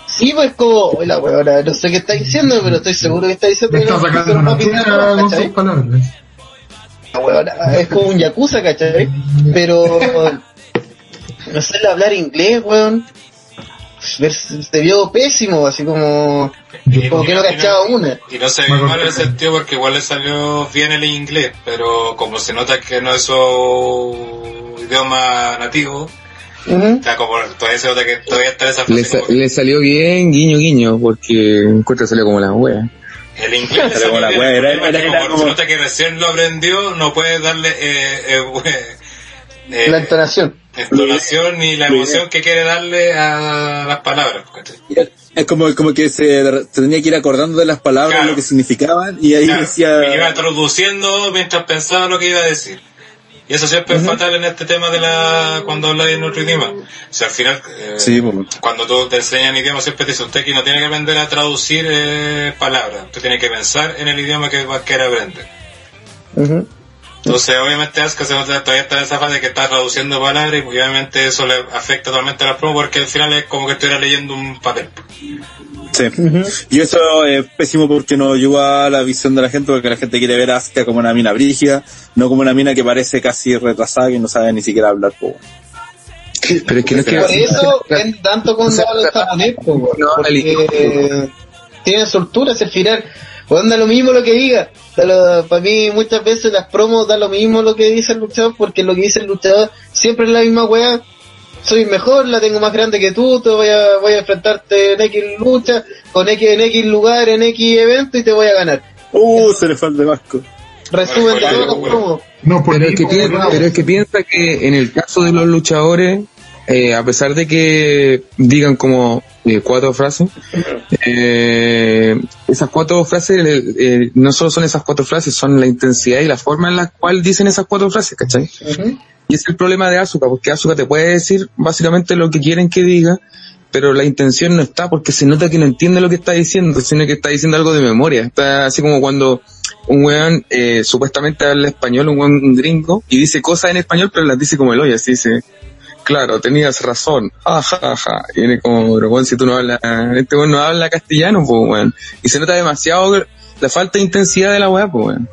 Sí, pues como, hola weona, no sé qué está diciendo, pero estoy seguro que está diciendo que está no sacando una nada, con sus palabras. La weona, Es como un yakuza, ¿cachai? Pero, no sé hablar inglés, weón. Se vio pésimo, así como, Y- como que no y- cachaba una. Y no se ve mal en el sentido porque igual le salió bien el inglés, pero como se nota que no es su idioma nativo, o sea, como todavía se nota que todavía está esa Le, sa- que le salió bien, guiño, guiño, porque encuentro salió como la wea. el inglés salió como la wea, era- como como- se nota que recién lo aprendió, no puede darle eh, eh, eh, La entonación. Entonación ni la emoción que quiere darle a las palabras. Es como, como que se, se tenía que ir acordando de las palabras, Claro. lo que significaba, y ahí Claro, decía... Iba traduciendo mientras pensaba lo que iba a decir. Y eso siempre es fatal en este tema de la cuando habláis en otro idioma. O sea, al final, eh, Sí, pues. cuando tú te enseñan idioma, siempre te dice usted que no tiene que aprender a traducir eh, palabras. Usted tiene que pensar en el idioma que va a querer aprender. Entonces, obviamente, Asuka se nota- todavía está en esa fase de que está traduciendo palabras y obviamente eso le afecta totalmente a la promo porque al final es como que estuviera leyendo un papel. Sí. Y eso es pésimo porque no ayuda a la visión de la gente, porque la gente quiere ver a Asuka como una mina brígida, no como una mina que parece casi retrasada que no sabe ni siquiera hablar. po. Pero es que no es que... Por eso tanto japonés, po, weón, No, porque tienen soltura hacia el final. Weón, da lo mismo lo que diga. Para mí muchas veces las promos da lo mismo lo que dice el luchador, porque lo que dice el luchador siempre es la misma weá. Soy mejor, la tengo más grande que tú, te voy a, voy a enfrentarte en X lucha, con X en X lugar, en X evento y te voy a ganar. Uh, se le falta vasco. Resumen de todos los promos. No, por Pero ahí, es, que por piensa, lado. pero es que piensa que en el caso de los luchadores, eh, a pesar de que digan como eh, cuatro frases, eh, esas cuatro frases eh, eh, no solo son esas cuatro frases, son la intensidad y la forma en la cual dicen esas cuatro frases, ¿cachai? Y es el problema de Asuka, porque Asuka te puede decir básicamente lo que quieren que diga, pero la intención no está porque se nota que no entiende lo que está diciendo, sino que está diciendo algo de memoria. Está así como cuando un weón eh, supuestamente habla español, un weón un gringo, y dice cosas en español, pero las dice como el hoyo, así dice, claro, tenías razón, ajaja, y viene como, pero weón, si tú no hablas, este weón no habla castellano, pues weón, y se nota demasiado la falta de intensidad de la weá, pues weón.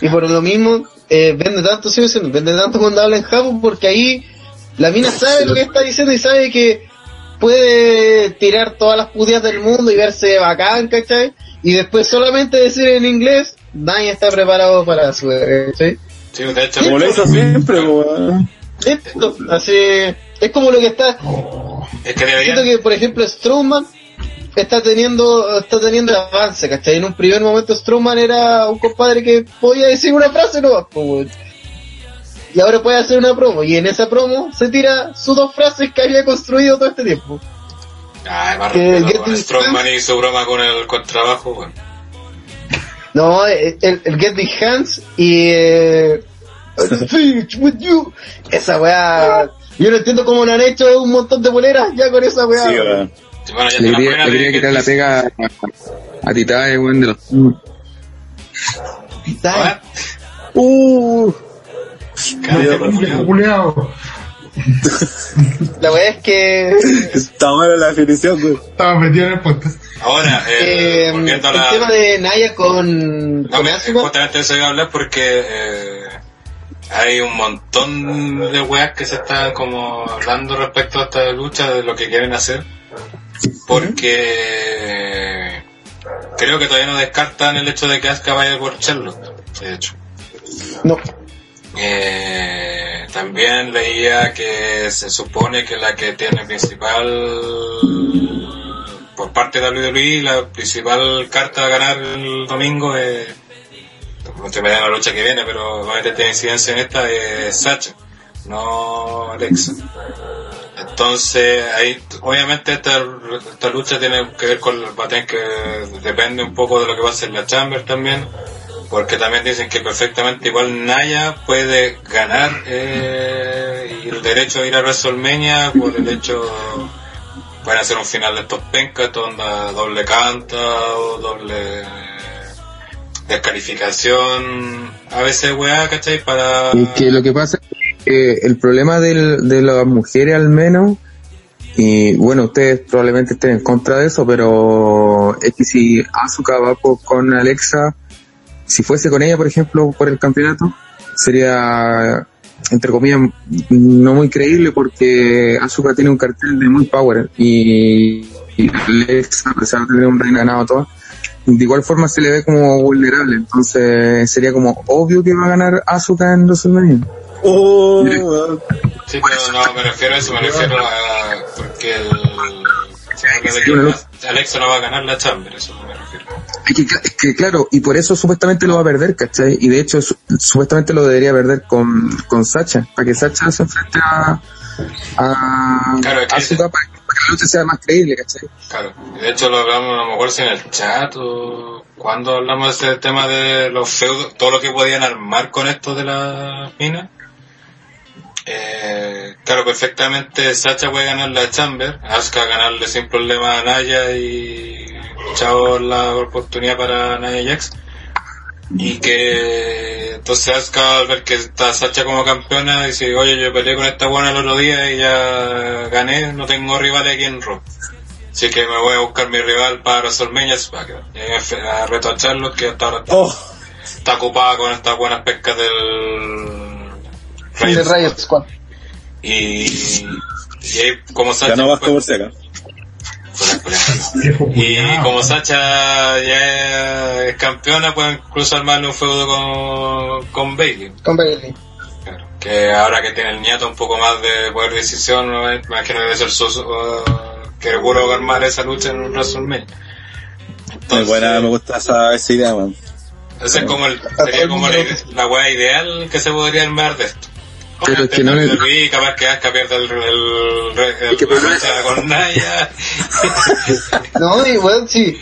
Y por lo mismo, eh, vende tanto, sigo diciendo, vende tanto cuando habla en Japón, porque ahí la mina sabe lo que está diciendo y sabe que puede tirar todas las puteadas del mundo y verse bacán, ¿cachai? Y después solamente decir en inglés, nadie está preparado para su, ¿cachai? Sí, de hecho, hizo siempre, weón. Esto, así, es como lo que está, es que deberían, siento que por ejemplo Strowman está teniendo, está teniendo avance, ¿cachai? En un primer momento Strowman era un compadre que podía decir una frase no y ahora puede hacer una promo, y en esa promo se tira sus dos frases que había construido todo este tiempo. Ay, más y su broma con el contrabajo. No, el, el Get Big Hands y eh, with you. Esa weá, yo no entiendo cómo lo han hecho un montón de boleras ya con esa weá. Sí, weón. Sí, Bueno, ya Le quería, le quería que- quitar la pega a, a Titae, weón, de los... Uh, viejo culiao. culiao. La weá es que Está buena la definición, weón. Estaba metido en el podcast. Ahora, eh, eh, volviendo a el la... tema de Naya con, No, con me, justamente eso iba a hablar porque eh, hay un montón de weas que se están como hablando respecto a esta lucha de lo que quieren hacer. Porque creo que todavía no descartan el hecho de que Asuka vaya por Charlotte, de hecho. no, Eh, también leía que se supone que la que tiene principal por parte de WWE la principal carta a ganar el domingo es estoy mirando la lucha que viene pero obviamente tiene incidencia en esta es Sacha no Alexa. Entonces ahí obviamente esta, esta lucha tiene que ver con va a tener que depende un poco de lo que va a hacer la Chamber también porque también dicen que perfectamente igual Naya puede ganar eh, y el derecho a ir a WrestleMania por el hecho pueden hacer un final de estos pencas donde doble canta o doble descalificación a veces weá ¿cachai? para Es que lo que pasa es que el problema del, de las mujeres al menos, y bueno, ustedes probablemente estén en contra de eso, pero es que si Asuka va con Alexa, si fuese con ella, por ejemplo, por el campeonato, sería, entre comillas, no muy creíble porque Asuka tiene un cartel de muy power y, y Alexa, a pesar de tener un reino ganado todo, de igual forma se le ve como vulnerable, entonces sería como obvio que va a ganar Asuka en WrestleMania. Oh. Sí, pero no me refiero a eso, me refiero a porque el, que Alexa no va a ganar la Chamber, eso me refiero. Es que, es que, claro, y por eso supuestamente lo va a perder, ¿cachai? Y de hecho su- supuestamente lo debería perder con, con Sacha, para que Sacha se enfrente a, a, Claro, es que- a Asuka para que la sea más creíble, ¿cachai? Claro, de hecho lo hablamos a lo mejor si en el chat o cuando hablamos de ese tema de los feudos, todo lo que podían armar con esto de las minas, Eh, claro, perfectamente Sacha puede ganar la Chamber, Asuka ganarle sin problema a Naya y chao la oportunidad para Naya Jax. Y que entonces Asuka al ver que está Sacha como campeona dice, oye yo peleé con esta buena el otro día y ya gané, no tengo rivales aquí en Raw. Así que me voy a buscar mi rival para WrestleMania SmackDown. Y a reto a Charlotte que hasta ahora está, Oh, está ocupada con estas buenas pescas del De Riot Riot Squad. y, y ahí, como Sacha. ganó Vasco pues, por si acá. Y como Sacha ya es campeona, pueden incluso armarle un feudo con, con Bailey. Con Bailey. Claro. Que ahora que tiene el nieto un poco más de poder de decisión, ¿no? me imagino que debe ser su, su- que seguro armar esa lucha en un WrestleMania. Muy Entonces, buena, me gusta esa, esa idea, man. ese es como el, sería como la, la wea ideal que se podría armar de esto. Pero que no le- capaz que el, el, que la lucha con Naya. No, bueno, sí.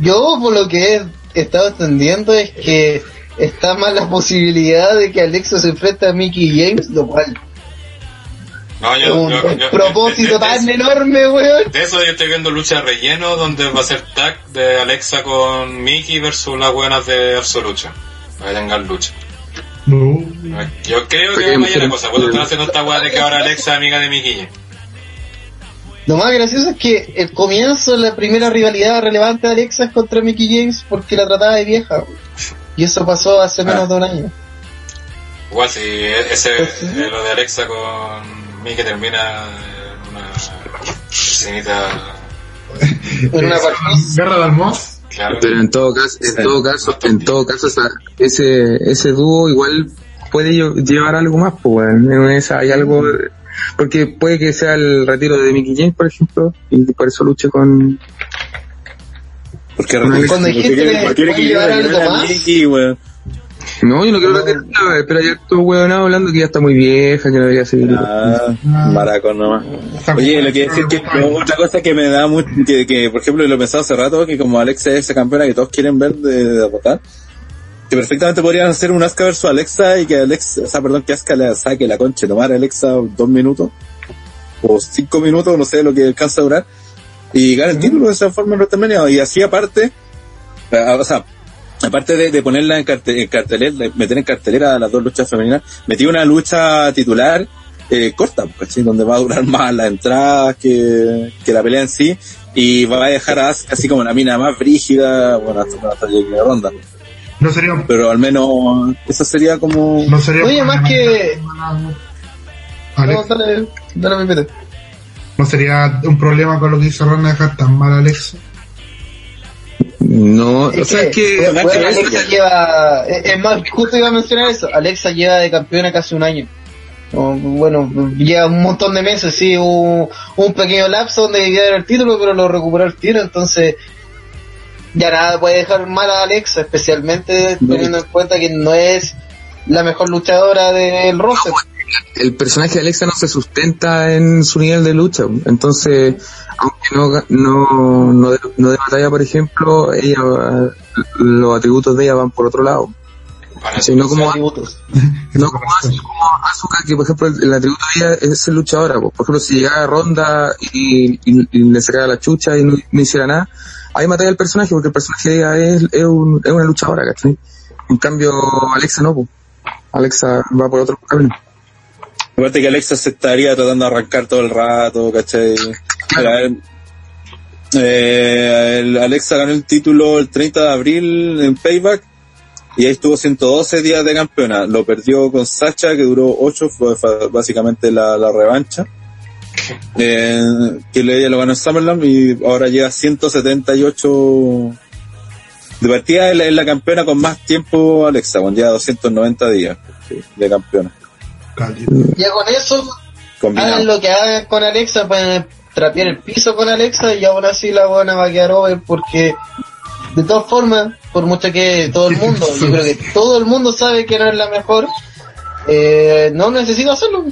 Yo, por lo que he estado entendiendo, es que está más la posibilidad de que Alexa se enfrente a Mickey James, lo cual No, yo, un yo- yo- propósito de- de- tan de- enorme, weón. De eso yo estoy viendo lucha relleno donde va a ser tag de Alexa con Mickey versus las buenas de. Para que tengan lucha. Yo creo que Porque- va a la cosa, porque están haciendo esta weá de que ahora Alexa es amiga de Mickey. Lo más gracioso es que el comienzo, la primera rivalidad relevante de Alexa es contra Mickey James porque la trataba de vieja. Y eso pasó hace Ah. menos de un año. Igual si ese eh, lo de Alexa con Mickey termina en una escenita En una partida. Guerra de Almoz. claro. Pero en todo caso, en todo caso, en todo caso, ese, ese dúo igual puede lle- llevar algo más, pues, weón. En esa hay algo, porque puede que sea el retiro de Mickey James, por ejemplo, y por eso luche con, Porque Cuando dijiste quiere- que llevar le algo más. Mickey, weón. no, yo no quiero No. retirarla, weón, pero hay harto huevonado hablando que ya está muy vieja, que no debería seguir. Ah, maracón nomás. Oye, lo que decir que otra cosa que me da mucho, que, que por ejemplo lo he pensado hace rato, que como Alexa es esa campeona que todos quieren ver de, de derrotar, que perfectamente podrían hacer un Asuka versus Alexa y que Alexa, o sea, perdón, que Asuka le saque la concha, tomar a Alexa dos minutos, o cinco minutos, no sé lo que alcanza a durar, y gane el título de esa forma en WrestleMania, y así aparte, eh, o sea, aparte de, de ponerla en, carte- en cartelera, meter en cartelera las dos luchas femeninas, metí una lucha titular eh, corta, pues, ¿cachai? donde va a durar más la entrada que, que la pelea en sí, y va a dejar a Asuka así como la mina más brígida, bueno, hasta, hasta llegue a ronda. No sería un Pero al menos eso sería como... no sería Oye, más problema que- Alex, No, dale, dale, Pepe. no sería un problema con lo que hizo Ronda dejar tan mal a Alex. No, o Es sea, es que, bueno, que- Alexa lleva, es más, justo iba a mencionar eso, Alexa lleva de campeona casi un año. O, Bueno, lleva un montón de meses, sí, un, un pequeño lapso donde dar el título, pero lo recuperó el tiro, entonces ya nada puede dejar mal a Alexa, especialmente No. teniendo en cuenta que no es la mejor luchadora del roster. el personaje de Alexa no se sustenta en su nivel de lucha. Entonces, aunque no, no, no, de, no de batalla, por ejemplo, ella, los atributos de ella van por otro lado. Sí, no como, Atributos. no como, como Asuka, que por ejemplo el, el atributo de ella es ser luchadora. po. Por ejemplo, si llegara a Ronda y, y- y le sacara la chucha y no, no hiciera nada, ahí mataría al personaje, porque el personaje es, es, un- es una luchadora, ¿cachai? En cambio, Alexa no, po. Alexa va por otro camino. Aparte que Alexa se estaría tratando de arrancar todo el rato, eh, eh, el Alexa ganó el título el 30 de abril en Payback y ahí estuvo 112 días de campeona. Lo perdió con Sacha, que duró 8, fue básicamente la, la revancha. Eh, que le- ella lo ganó en Summerland y ahora llega a 178 de partida es la, es la campeona con más tiempo Alexa, cuando lleva 290 días de campeona. Ya con eso, Combinado. hagan lo que hagan con Alexa, pueden trapear el piso con Alexa y aún así la buena va a quedar over porque de todas formas, por mucho que todo el mundo, yo creo que todo el mundo sabe que no es la mejor, eh, no necesita hacerlo.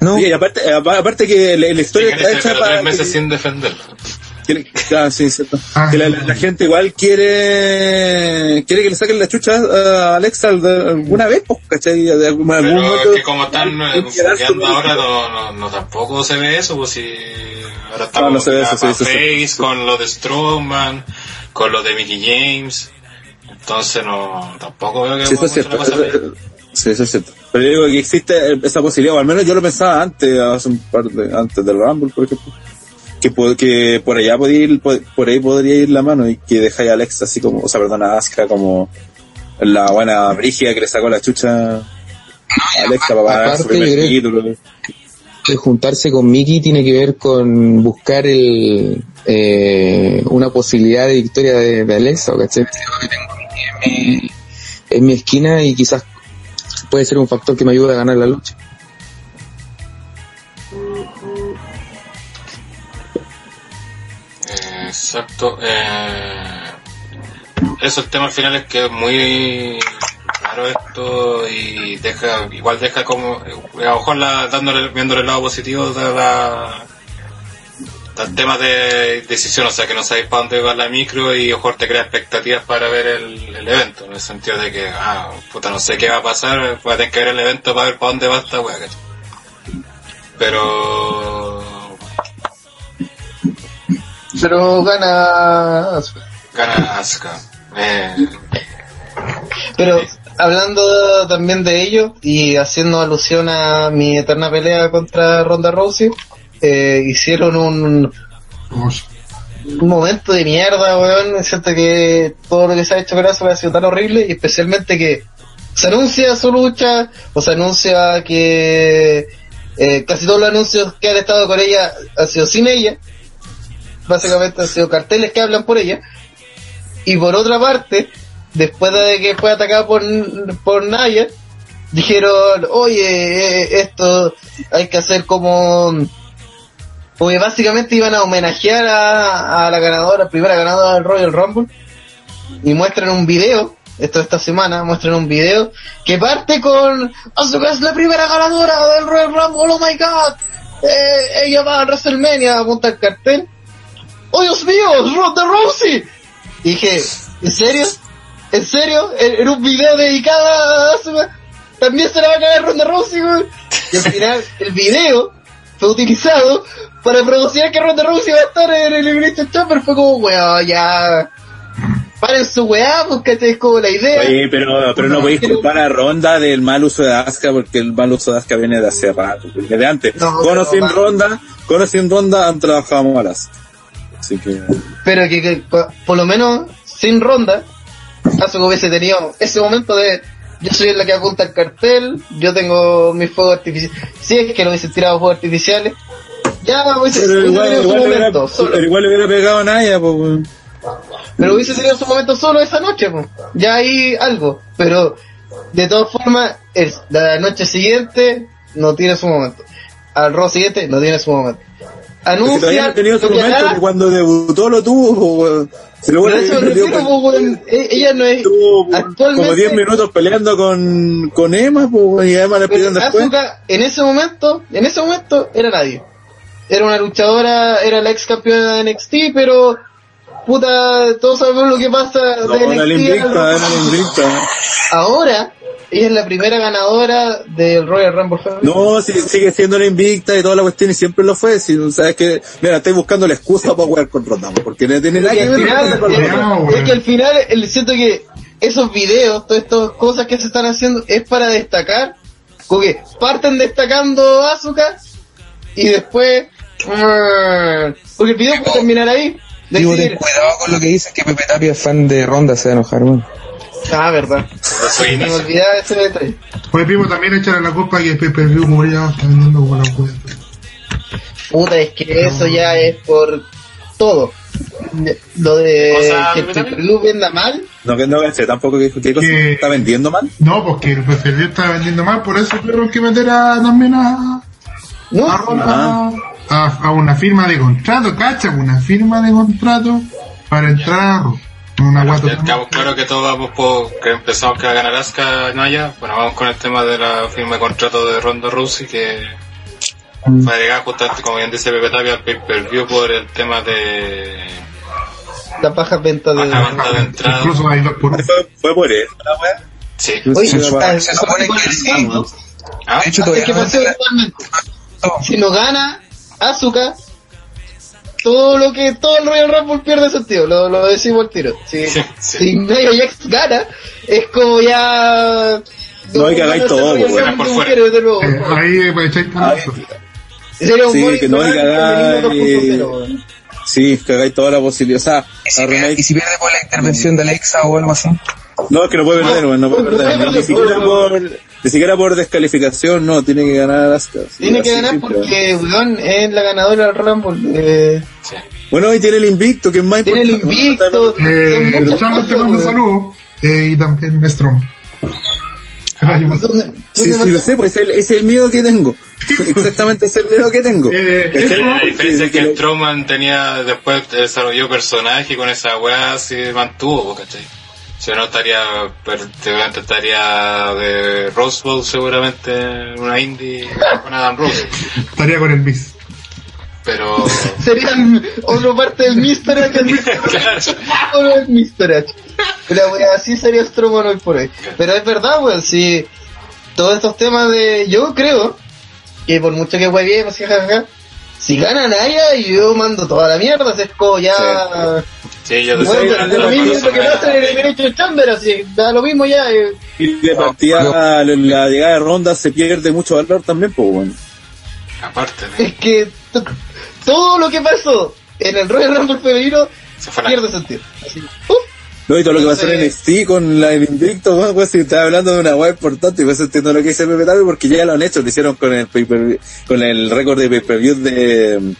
No, Sí, y aparte, apa- aparte que la, la historia está hecha para tres meses que, sin defender. ah, sí, cierto. Ah. Que la, la- la gente igual quiere quiere que le saquen la chucha a Alexa alguna vez, pues, ¿cachai? De algún, momento- que como fogueando con- ahora, no, no, no tampoco se ve eso, pues si ahora No, estamos no se ve eso, sí, sí. Face, con lo de Strowman, con lo de Mickey James, entonces no, tampoco veo que Sí, es Sí, eso es cierto. Pero yo digo que existe esa posibilidad, o al menos yo lo pensaba antes, hace un par de, antes del Rumble, por ejemplo. Que, que por allá podría ir, po- por ahí podría ir la mano y que dejáis a Alexa así como, o sea, perdón, a Asuka como la buena Brigia que le sacó la chucha a Alexa para ganar su primer título. El juntarse con Mickey tiene que ver con buscar el eh, una posibilidad de victoria de, de Alexa, ¿cachai? En mi, en mi esquina y quizás puede ser un factor que me ayude a ganar la lucha. Exacto. Eh, eso, el tema al final es que es muy raro esto y deja, igual deja como, eh, a lo mejor la, dándole, viéndole el lado positivo de la, del tema de decisión, o sea que no sabéis para dónde va la micro y mejor te crea expectativas para ver el, el evento, en el sentido de que, ah, puta, no sé qué va a pasar, voy a tener que ver el evento para ver para dónde va esta wea. Pero Pero gana. gana Asuka. Eh, Pero hablando también de ello y haciendo alusión a mi eterna pelea contra Ronda Rousey, eh, hicieron un, un momento de mierda, weón. Siento que todo lo que se ha hecho con eso ha sido tan horrible y especialmente que se anuncia su lucha o se anuncia que eh, casi todos los anuncios que han estado con ella han sido sin ella. Básicamente han sido carteles que hablan por ella. Y por otra parte, después de que fue atacada por, por Naya, dijeron, oye, eh, esto hay que hacer como... Porque básicamente iban a homenajear a, a la ganadora, primera ganadora del Royal Rumble, y muestran un video, esto esta semana, muestran un video que parte con Asuka es la primera ganadora del Royal Rumble, oh my god, eh, ella va a WrestleMania, apunta el cartel, oh Dios mío, Ronda Rousey, dije, ¿en serio? ¿En serio? ¿En, en un video dedicado a Asuka? ¿También se la va a caer Ronda Rousey, güey? Y al final, el video fue utilizado para promocionar que Ronda Rousey va a estar en el Elimination Chamber. Fue como, weón, ya... Paren su weá, porque es como la idea. Oye, pero, pero no podéis culpar a Ronda del mal uso de Asuka porque el mal uso de Asuka viene de hace rato, desde antes. No, con o pero Ronda, con o sin Ronda han trabajado mal. Así que... Pero que, que, po- por lo menos sin ronda, Asuka hubiese tenido ese momento de yo soy la que apunta el cartel, yo tengo mis fuegos artificiales. Si es que lo hubiesen tirado fuegos artificiales, ya hubiese, Pero igual, igual, hubiera, pero igual le hubiera pegado a Naya, pues. Pero hubiese tenido su momento solo esa noche, pues. ya hay algo. Pero de todas formas, el- la noche siguiente no tiene su momento. Al Raw siguiente no tiene su momento. No Anuncia tenido su que momento, que cuando debutó lo tuvo, po, weón. Si lo me perdió refiero, con- pues. E- ella no es estuvo como actualmente 10 minutos peleando con, con Emma, pues, y Emma le pidieron después. En ese momento, en ese momento era nadie. Era una luchadora, era la ex campeona de NXT, pero puta, todos sabemos lo que pasa No, de era la NXT. invicta, era la invicta. Ahora, ella es la primera ganadora del Royal Rumble femenino. No, sí- sigue siendo la invicta y toda la cuestión y siempre lo fue. Si, o sea, es que, mira, estoy buscando la excusa para jugar con Ronda, porque no tiene nada que al ver final, con es. No, es que al final el- siento que esos videos, todas estas cosas que se están haciendo es para destacar, como que parten destacando a Asuka y después porque el video puede terminar ahí. Digo, ten cuidado con lo que dices que Pepe Tapia es fan de Ronda, se va a enojar, weón. ah, verdad. Me olvidaba ese detalle. Oye, primo, también echarle la culpa que Pepe View murió, está vendiendo como la wea. Puta, es que eso ya es por todo. Lo de Cosa, que el Pepe Pay-Per-View venda mal, No, que no sé tampoco que, que Que- está vendiendo mal. No, porque el Pepe View está vendiendo mal, por eso tuvieron que meter a, también a, ¿no? a, Ronda a, a una firma de contrato, cacha, una firma de contrato para entrar a. Una Ya quedamos claro que todos vamos por que empezamos que va a ganar Asuka Naya. Bueno, vamos con el tema de la firma de contrato de Ronda Rousey que fue agregada justamente, como bien dice Pepe Tapia, al pay-per-view por el tema de La paja venta de. baja venta de entrada. Incluso hay dos por. Fue, fue por eso, la weá. Sí. Oye, ah, se supone que sí. ¿Ah? De hecho, Es todavía que no pasó la- igualmente. Si no gana Azuka, todo lo que todo el Royal Rumble pierde sentido, lo, lo decimos al tiro. Si, Sí, sí. si Nia Jax gana, es como ya. No, hay que hagáis todo, pues. Eh, ahí pues echáis Sí, que no hay que hagáis- 2.0, weón. Sí, cagáis toda la posibilidad. O sea, ¿Y si, pierde, y si pierde por la intervención de Alexa o algo así? No, es que no puede perder, weón, no puede no, perder. no, Ni no, siquiera no, por, ni siquiera por descalificación, no, tiene que ganar Asuka. Sí, Tiene que así ganar simple. porque, weón, es la ganadora del Rumble. Eh. Bueno, y tiene el invicto, que es más tiene el importante. invicto. Eh, son muchas Charles te weón. saludos. Eh, y también Strong. ¿Dónde- Sí, dónde sí, lo sé, pues es el, es el miedo que tengo. Exactamente, es el miedo que tengo. Eh, Es que- La diferencia es que el Strowman tenía, después desarrolló personaje y con esa weá se mantuvo, ¿cachai? Si no estaría, prácticamente estaría de Rose Bowl seguramente en una indie con Adam Rose. Estaría con el Miss. Pero, Serían otra parte del Mr. H. el Mr. claro, no es Mr. H. Pero weón, así sería Strowman hoy por hoy. Pero es verdad, weón, si todos estos temas de. Yo creo que por mucho que hueviemos, jajaja, si gana Naya, yo mando toda la mierda, si es como ya. sí, yo Bueno, decía de lo mismo que pasa en el derecho Chamber, así, da lo mismo ya. eh. Y de partida, la, la llegada de ronda se pierde mucho valor también, pues bueno. aparte, ¿no? Es que todo lo que pasó en el Royal Rumble femenino se fue pierde sentido. Así, ¡puf! No, y todo lo que pasó en NXT con la, el invicto, bueno, pues si estaba hablando de una web importante, pues entiendo lo que dice Pepe Tavi porque ya lo han hecho, lo hicieron con el pay per con el récord de pay-per-view de,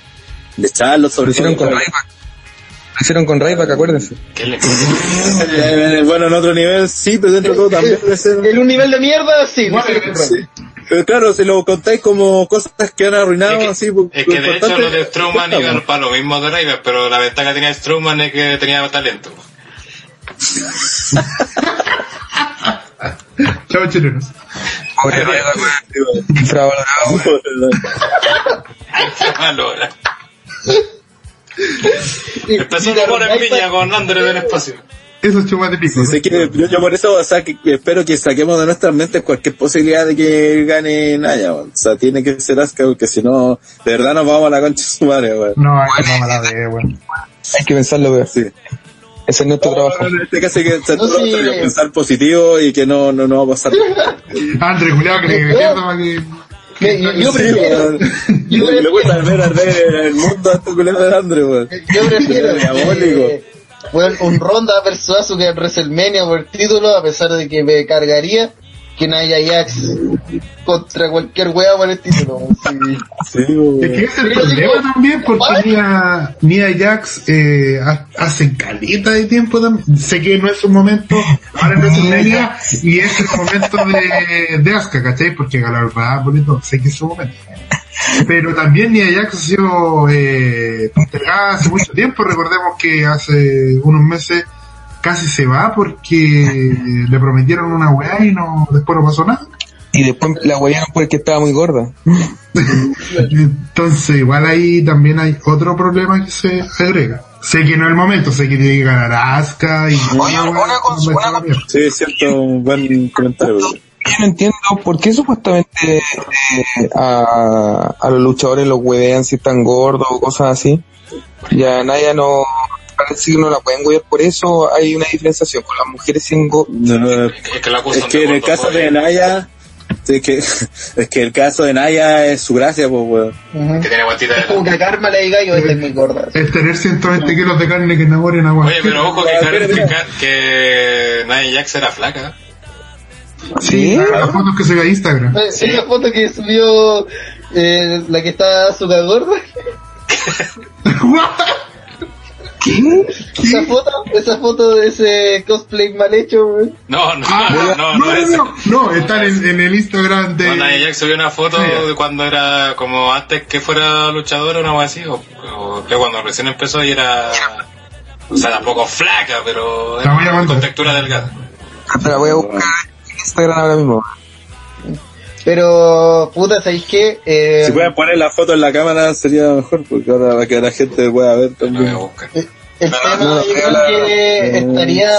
de Charlotte, Lo sobre hicieron todo. con Ryback. Lo hicieron con Ryback, acuérdense. ¿Qué le Eh, bueno, en otro nivel sí, pero dentro de todo también puede ser. En un nivel de mierda, sí. Bueno, sí. Pero claro, si lo contáis como cosas que han arruinado, Es que, así, es que lo de hecho importante- lo de Strowman iban para lo mismo de Raven, pero la ventaja que tenía Strowman es que tenía talento. Chao, chilenos. Pobre Ryback, weón. Infravalorado, Empezó por en piña con André del espacio. Esos chupas de pico. Sí, sé que yo, yo por eso, o sea, que, que espero que saquemos de nuestras mentes cualquier posibilidad de que gane Naya. O sea, tiene que ser Asuka, porque si no, de verdad nos vamos a la concha de su madre, weón. No, hay que no la de, weón. Hay que pensarlo, weón. Sí. Ese es nuestro trabajo. En este que No, sí. que pensar positivo y que no, no, no va a pasar. André, culiado, que le pierda para que. Me- yo, yo prefiero, yo gusta ver arder el mundo a este culero de Andre, weón. yo prefiero Diabólico. eh, bueno, un Ronda versus Asuka en WrestleMania por el título, a pesar de que me cargaría que Naya Jax contra cualquier wea por el título. Sí. Sí. Es que ese es el problema digo, también, porque ¿what? Nia, Nia Jax eh, ha- hace caleta de tiempo también. Sé que no es un momento, ahora en WrestleMania, y es el momento de, de Asuka, ¿cachai? Porque Rumble y todo, sé que es su momento. Pero también Nia Jax ha sido eh, postergada hace mucho tiempo. Recordemos que hace unos meses casi se va porque le prometieron una weá y no después no pasó nada. Y después la huellaron porque estaba muy gorda. Entonces, igual ahí también hay otro problema que se agrega. Sé que no es el momento, sé que tiene que ganar a Asuka y... Oye, una una cosa. Sí, es cierto, un buen comentario. Yo no entiendo por qué supuestamente eh, a, a los luchadores los huevean si están gordos o cosas así. Ya Naya no, parece que no la pueden huevear por eso. Hay una diferenciación con las mujeres sin go No, Es que la Es que de en el caso de Naya, es que, es que el caso de Naya es su gracia, pues, weón. Ujú. Que tiene guantita Es como de que a Karma le diga yo estoy muy gorda. Es tener 120 kilos de carne que enamoren a Oye, pero ojo que, Ah, Karen- que, que Nia Jax era flaca. Sí, las fotos que se ve a Instagram. Eh, Esa foto que subió eh, la que está Asuka gorda. Esa foto, esa foto de ese cosplay mal hecho, güey. No, no, Ah, no, no, no, no, no, están en, en el Instagram de... No, Nia Jax subió una foto Sí. de cuando era como antes que fuera luchadora, una cosa así, o, o que cuando recién empezó y era, o sea, tampoco flaca, pero con textura delgada. Te la voy a buscar en Instagram ahora mismo. Pero, puta, ¿sabéis qué? Eh, Si pueden poner la foto en la cámara sería mejor, porque ahora va a que la gente pueda ver también. El No, tema no, yo creo la- que estaría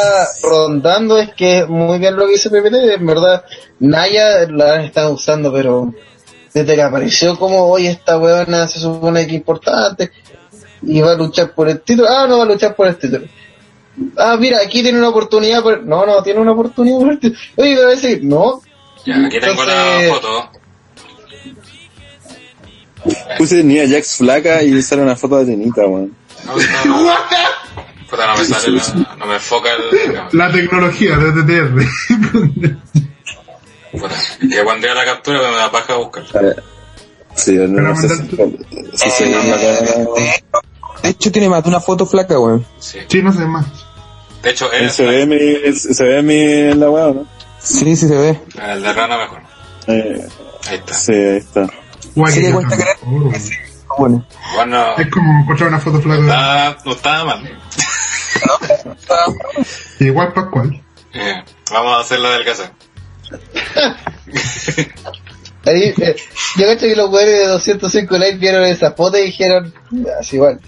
rondando es que muy bien lo que dice PPT, en verdad, Naya la están usando, pero desde que apareció como hoy esta weona se supone que es importante y va a luchar por el título, ah no va a luchar por el título. Ah, mira, aquí tiene una oportunidad por... No, no, tiene una oportunidad por el título. Oye, a decir, no. Ya, aquí tengo la foto. Puse Nia Jax flaca y sale una foto de Tenita, weón. No, no, puta, no me sale, la- no me enfoca el... La tecnología de TTR. Puta, que pondría la captura me da paja buscar. Sí, no, Pero no sé si, si se. De hecho, tiene más de una foto flaca, weón. Sí. Sí, no sé más. De hecho, es Se ve mi, se ve mi en la weá, ¿no? Sí, sí se ve. el de rana mejor. Eh, Ahí está. sí, ahí está. Guay, Sí, que cuenta está que mejor. Bueno. Bueno, Es como encontrar una foto flaca. está, no estaba mal. Igual Pascual. Eh, vamos a hacer la del casa. Ahí, eh, yo cacho que los weones de 205 likes vieron esa foto y dijeron, así igual.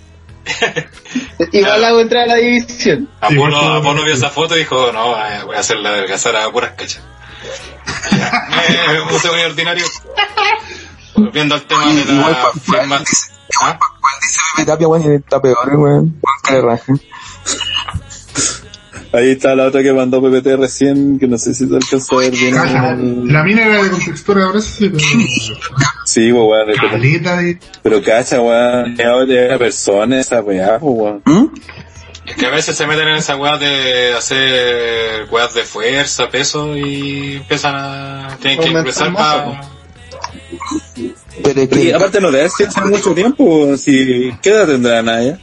igual hago entrar a la división. Apolo, Apolo vio esa foto y dijo, no, eh, voy a hacer la del Gazar a puras cachas. Eh, me puse muy ordinario. Volviendo al tema de la firma. ¿Ah? ¿Cuál dice Pepe Tapia, weón? Está peor, weón. Weón, que le raja. Ahí está la otra que mandó PPT recién, que no sé si te alcanzó a ver bien. La mina era de contextura, ahora sí, pero. Sí, weón. de- Caleta de. Pero cacha, weón. Es otra persona esa weá, weón. ¿Mm? Es que a veces se meten en esa weá de hacer weas de fuerza, peso y empiezan a. tienen que masa, para. Pero es Y que... aparte no debe ser hace mucho tiempo. Si, ¿qué edad tendrá Naya?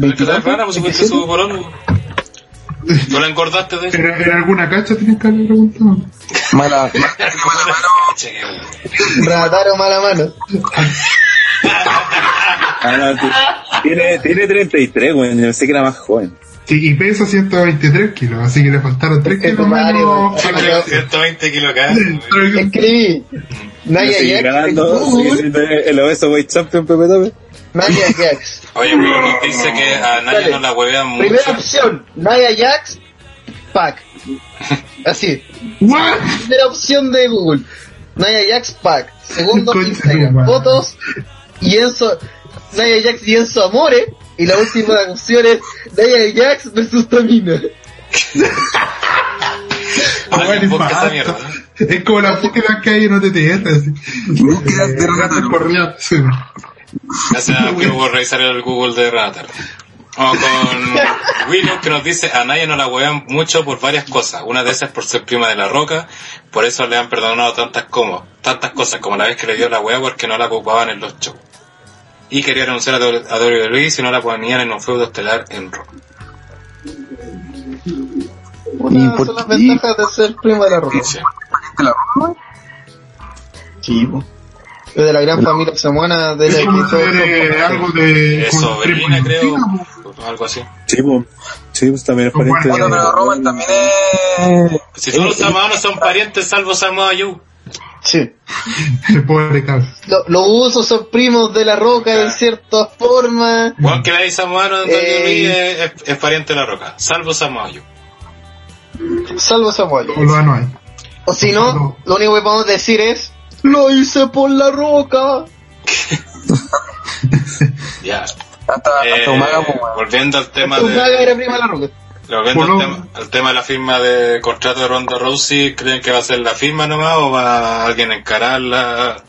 El que la rana, pues fuiste su pololo. ¿Tú la engordaste de eso? ¿Era, ¿Era alguna cacha? Tienes que haber preguntado. Mala... Che, Rataro mala mano. Ah, no, tiene, tiene 33, weón. Yo pensé que era más joven. Sí, y pesa 123 kilos, así que le faltaron 3 Es que kilos menos. weón. para Creo que- 120 kilos cada. Escribí. Naya Jax el obeso Way Champion PPT. Naya Jax. Oye, pero nos dice que a nadie Dale. no la huevean mucho. Primera opción, Naya Jax, pack. Así. ¿What? Primera opción de Google. Naya Jax, pack. Segundo, Instagram. Fotos y Enzo. Naya Jax y Enzo Amore. Y la última opción es Naya Jax versus Tamina. Bueno. Es como la búsqueda que hay en OTTR. así. Búsquedas de Rataro. por sí. Gracias a hubo revisar el Google de Ratar. Vamos con Willow que nos dice a nadie no la huevean mucho por varias cosas. Una de esas por ser prima de la roca, por eso le han perdonado tantas como, tantas cosas como la vez que le dio la hueá porque no la ocupaban en los shows. Y quería renunciar a a WWE si no la ponían en un feudo estelar en Raw. Una por son las ventajas de ser prima de la roca. Sí. Sí, de la gran familia samuana de la que eh, algo de. Como sobrina, creo, algo así. Sí, pues. Sí, pues también es pariente bueno, Bueno, pero de... Roman también es... Si todos los samoanos son parientes salvo Samoa Joe. Sí. El pobre cabrón. Lo- Los usos son primos de la roca de cierta forma. Juan que veis samoano en Eh. Es, es, es pariente de la roca, salvo Samoa Joe. Salvo Samuel. O lo no hay. O si no, lo único que podemos decir es Lo hice por la roca. Ya. Hasta, Eh, hasta Umaga, pues, volviendo al tema Umaga de era prima de la roca. Volviendo al lo- tema, al tema de la firma de contrato de Ronda Rousey, ¿creen que va a ser la firma nomás o va alguien a encararla?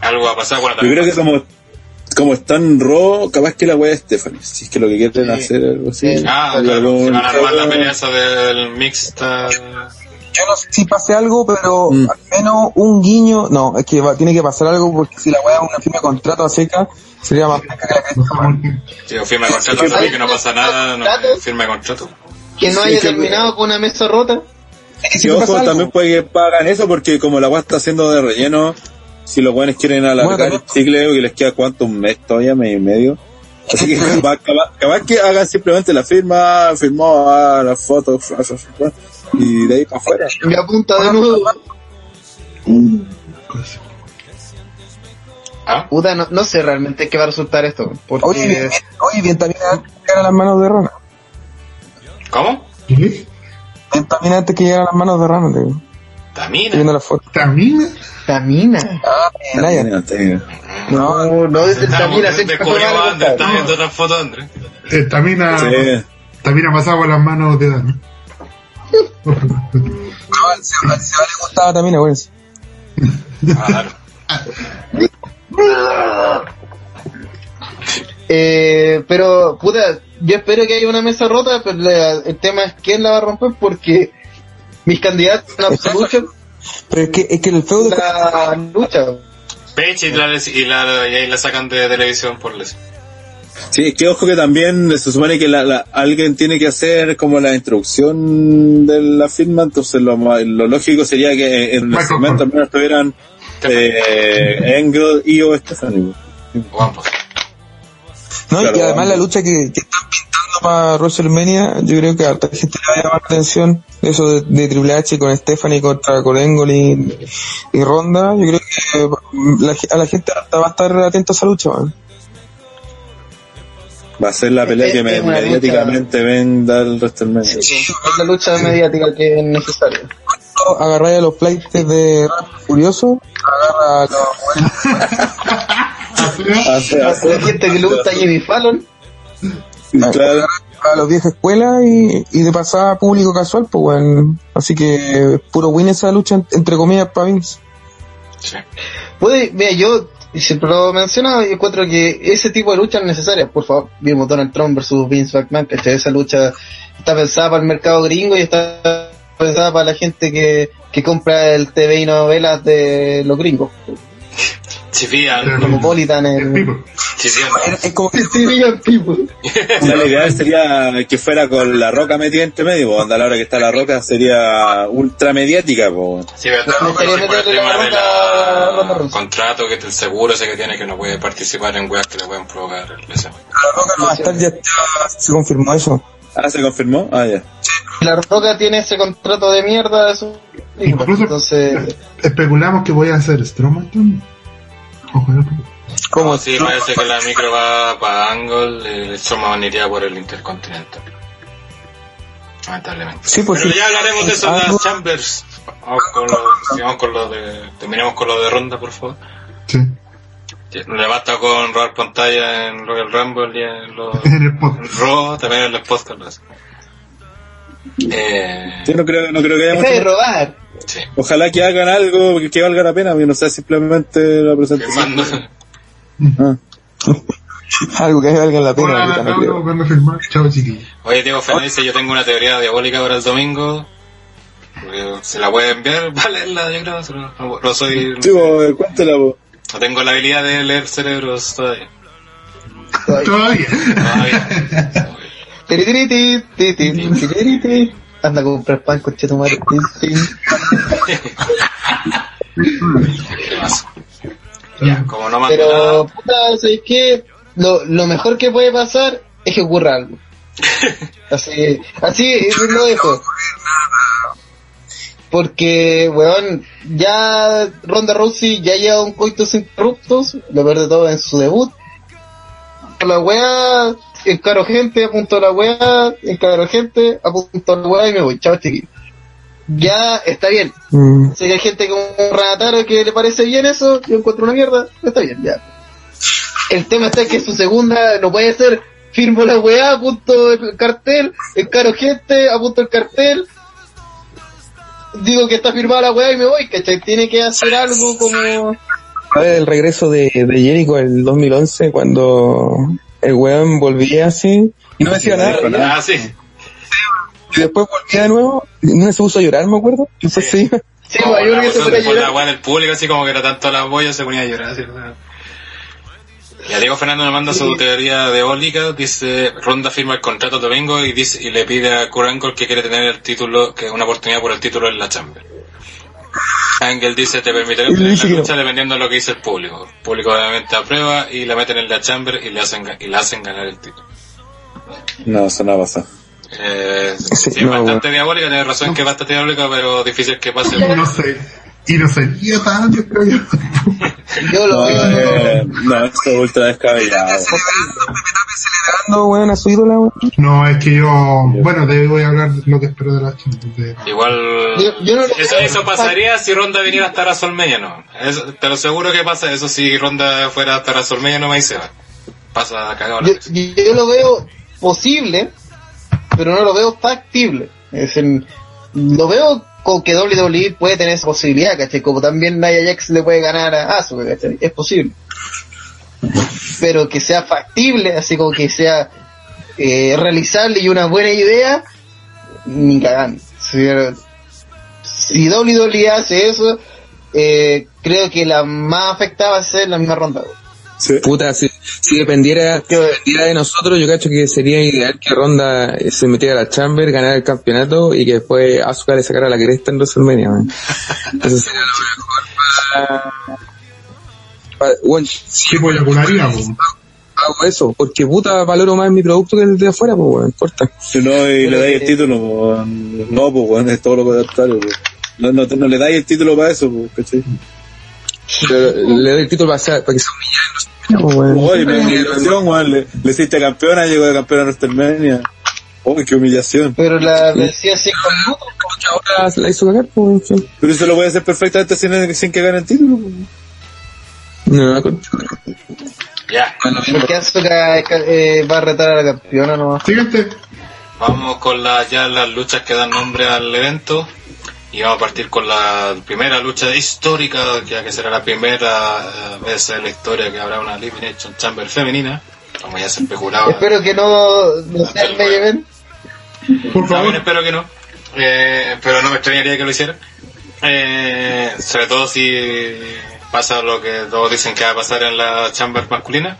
Algo va a pasar, bueno, Yo creo que como, como está en Raw, capaz que la wea es Stephanie. Si es que lo que quieren hacer es algo así. Sí. Ah, claro, si van a armar la pelea del mixta. Yo no sé si pase algo, pero Mm. al menos un guiño... No, es que va- tiene que pasar algo porque si la weá es una firma de contrato a seca, sería más la Si firma contrato, sabe que no pasa nada, no, firma contrato. Que no haya terminado con una mesa rota. Y si ojo, también puede que pagan eso porque como la wea está haciendo de relleno, si los buenos quieren alargar el chicle, que les queda cuánto, un mes todavía, mes y medio. Así que capaz, que hagan simplemente la firma, firmó a las fotos, y de ahí para afuera. Me apunta de nuevo. ¿Ah? Puta, no, no sé realmente qué va a resultar esto. Porque Oye, bien, oye, bien, también antes que a las manos de Rana. ¿Cómo? También antes que llegar a las manos de Rana, digo. Estoy viendo Tamina. la foto. ¿Tamina? Tamina. Ah, bien, Naya. No, No, no, desde Estamos Tamina descubrimos malo, Andrés, está viendo otras fotos, Andrés. Eh, Tamina, Sí. Tamina pasaba por las manos de Dan. No, al Seba al Seba le gustaba también, acuérdense. Claro. Eh, pero, puta, yo espero que haya una mesa rota, pero la- el tema es quién la va a romper porque mis candidatos en absoluto Pero es que, es que el feudo la lucha. Peche y la, y, la, y ahí la sacan de televisión por lesión. Sí, que ojo que también se supone que la, la- alguien tiene que hacer como la introducción de la firma, entonces lo, lo lógico sería que en el al menos estuvieran eh, Engel y o Stephanie. Vamos. No, Claro, y además vamos. la lucha que, que están pintando para WrestleMania, yo creo que a harta gente le va a llamar la atención. Eso de, de Triple H con Stephanie contra Colengol y, y Ronda, yo creo que la ge- a la gente harta va a estar atenta a esa lucha. man. Va a ser la pelea Es- que me- es una lucha- mediáticamente venda el WrestleMania. Es la lucha mediática que es necesaria. Agarrar a los flights de Rap Furioso, agarra a los... La gente que le gusta Jimmy Fallon, claro. a los vieja escuela y, y de pasada público casual, pues bueno. Así que puro win esa lucha, entre comillas, para Vince. Puede, mira, yo siempre lo he mencionado y encuentro que ese tipo de lucha es necesaria. Por favor, vimos Donald Trump versus Vince McMahon, ¿cachai? Esa lucha está pensada para el mercado gringo y está pensada para la gente que, que compra el TV y novelas de los gringos. Chifían. Cosmopolitan, el... Chifían. Es como que people. O sea, la idea sería que fuera con la roca metida entre medio, pues, a la hora que está la roca sería ultra mediática, pues. Sí, pero Me por gustaría el la tema de ronda a Ronda la Rousey. contrato, que el seguro ese que tiene que no puede participar en weas que le pueden provocar lesión. la roca no va a estar, ya, ya se confirmó eso. Ah, ¿se confirmó? Ah, ya. La Roca tiene ese contrato de mierda de su Incluso entonces especulamos que voy a hacer Strowman también. Ojalá. ¿Cómo? Sí, parece que la micro va para Angle, el Strowman iría por el Intercontinental. Lamentablemente. Sí, pues Pero sí. ya hablaremos de eso en Angle- las Chambers. Vamos con lo, sigamos con lo de, terminemos con lo de ronda, por favor. Sí. Le basta con robar pantalla en Royal Rumble y en los Raw, también en los podcasts. hace. Eh, no creo, no creo que haya deja de mucho. robar. sí, Ojalá que hagan algo que, que valga la pena, que no sea simplemente la presentación. Ah. Algo que valga la pena. Hola, no firmar. Chao, chiquillos. Oye, Diego Fernández dice, yo tengo una teoría diabólica para el domingo. Se la puede enviar, vale, la yo creo, no, no soy, Sí, pues, cuéntela, pues. No tengo la habilidad de leer cerebros todavía. Todavía. Todavía. Anda a comprar pan, coche tu madre. Ya, como no Pero, nada, puta, ¿sabes qué? Lo, lo mejor que puede pasar es que ocurra algo. Así, así lo dejo. Porque, weón, ya Ronda Rousey ya lleva un coitus interruptos, lo peor de todo en su debut. La weá, encaro gente, apunto la weá, encaro gente, apunto la weá y me voy. Chao, chiquillos. Ya está bien. Mm. Si hay gente como un Ranataro que le parece bien eso, yo encuentro una mierda, está bien, ya. El tema está que su segunda no puede ser firmo la weá, apunto el cartel, encaro gente, apunto el cartel, digo que está firmada la weá y me voy, ¿cachai? Tiene que hacer algo como... El regreso de, de Jericho en el 2011, cuando el weón volvía así y no decía nada. ah, sí. Y después volvía de nuevo, y no se puso a llorar, me acuerdo. Y después se iba. Sí, Como weón, yo la creo que se la weá del público, así como que era tanto la boya, se ponía a llorar. Así, sea. Y a Diego Fernando me manda su teoría diabólica, dice, Ronda firma el contrato domingo y dice y le pide a Kurt Angle que quiere tener el título, que una oportunidad por el título en la Chamber. Angle dice, te permitiré tener la lucha dependiendo de lo que dice el público. El público obviamente aprueba y la meten en la Chamber y le hacen, y le hacen ganar el título. No, eso no va a pasar. Eh, Sí, sí, no, bastante diabólica, tienes razón que es bastante diabólica, pero difícil que pase. No sé. Y no sería tan, yo creo yo. Yo lo No, veo. eh, no, esto es ultra descabellado. dando, weón, a su ídola, weón. No, es que yo, bueno, te voy a hablar lo que espero de la Champions. de- Igual. Yo- yo no lo- eso, eso pasaría si Ronda viniera hasta WrestleMania, no. Eso, te lo seguro que pasa eso si Ronda fuera hasta WrestleMania, no me dice. Pasa cagado la yo, yo lo veo posible, pero no lo veo factible. Es decir, lo veo con que WWE puede tener esa posibilidad, ¿cachai? Como también Nia Jax le puede ganar a Asuka, ¿cachai? Es posible. Pero que sea factible, así como que sea eh, realizable y una buena idea, ni cagando. Si, si WWE hace eso, eh, creo que la más afectada va a ser la misma ronda. Sí. Puta, si, si dependiera, dependiera de nosotros, yo cacho que sería ideal que Ronda se metiera a la Chamber, ganara el campeonato y que después Asuka le sacara la cresta en WrestleMania, man. Eso sería lo mejor para... para bueno, si ¿Qué eyacularía, po? hago eso, porque puta valoro más mi producto que el de afuera, pues, weón, corta. Si no, y le dais el título, pues, no, pues, es todo lo contrario, pues. No, no, no le dais el título para eso, pues, ¿cachai? Le doy el título para, para que sea humillado, weón. Oye, me humillación, weón, le, le hiciste campeona, llegó de campeona a WrestleMania. Uy, qué humillación. Pero la decía cinco minutos. Que ahora se la hizo cagar, pues, weón. Pero eso lo puede hacer perfectamente sin, sin que gane el título, pues. No, con- Ya, Porque Asuka eh, va a retar a la campeona nomás. Siguiente. vamos con la, ya las luchas que dan nombre al evento. Y vamos a partir con la primera lucha histórica, ya que será la primera eh, vez en la historia que habrá una Elimination Chamber femenina, como ya se especulaba. Espero que no, no sea el main event. Por También favor. espero que no. Eh, pero no me extrañaría que lo hicieran. Eh, sobre todo si pasa lo que todos dicen que va a pasar en la chamber masculina.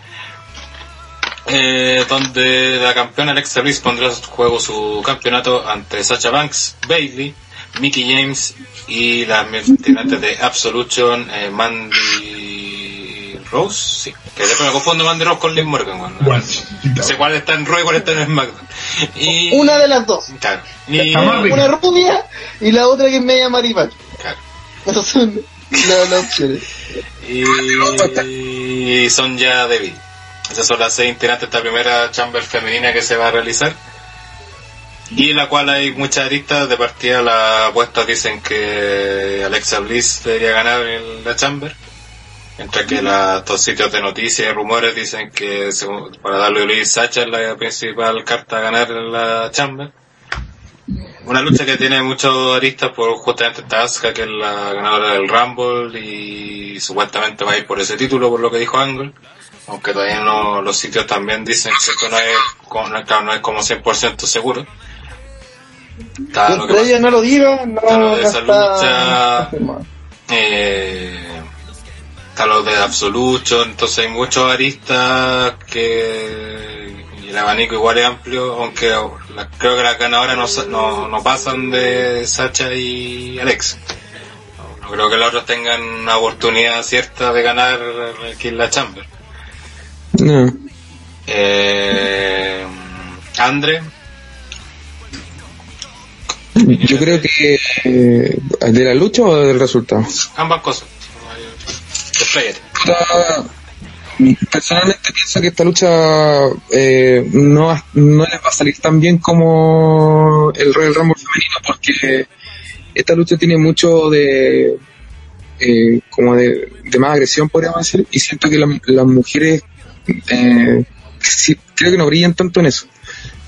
Eh, donde la campeona Alexa Bliss pondrá en juego su campeonato ante Sacha Banks, Bailey, Mickey James y las integrantes de Absolution, eh, Mandy Rose. Sí, que después me confundo Mandy Rose con Liv Morgan. bueno. No sé cuál está en Raw y cuál está en SmackDown. Y, Una de las dos. Claro. Y. Una rubia y la otra que es media marimacho. claro. Esas son las, las opciones. y son ya David. Esas son las seis integrantes de esta primera chamber femenina que se va a realizar. Y en la cual hay muchas aristas. De partida las apuestas dicen que Alexa Bliss debería ganar en la chamber. Mientras que los sitios de noticias y rumores dicen que para darle Luis Sacha es la principal carta a ganar en la chamber. Una lucha que tiene muchos aristas por justamente esta Asuka, que es la ganadora del Rumble y supuestamente va a ir por ese título, por lo que dijo Angle. Aunque todavía no, los sitios también dicen que esto no es, claro, no es como 100% seguro. Está lo que ella no lo diga, no, Claro, esa lucha- eh, está lo de Absolution, entonces hay muchos aristas que y el abanico igual es amplio, aunque la- creo que las ganadoras no, no, no pasan de Sacha y Alex. No, no creo que los otros tengan una oportunidad cierta de ganar aquí en la Chamber. No. Eh, Andre, Yo creo que eh, de la lucha o del resultado. ambas cosas. Puta, Personalmente pienso que esta lucha eh, no, no les va a salir tan bien como el Royal Rumble femenino porque esta lucha tiene mucho de eh, como de, de más agresión podríamos decir y siento que la- las mujeres eh, sí, creo que no brillan tanto en eso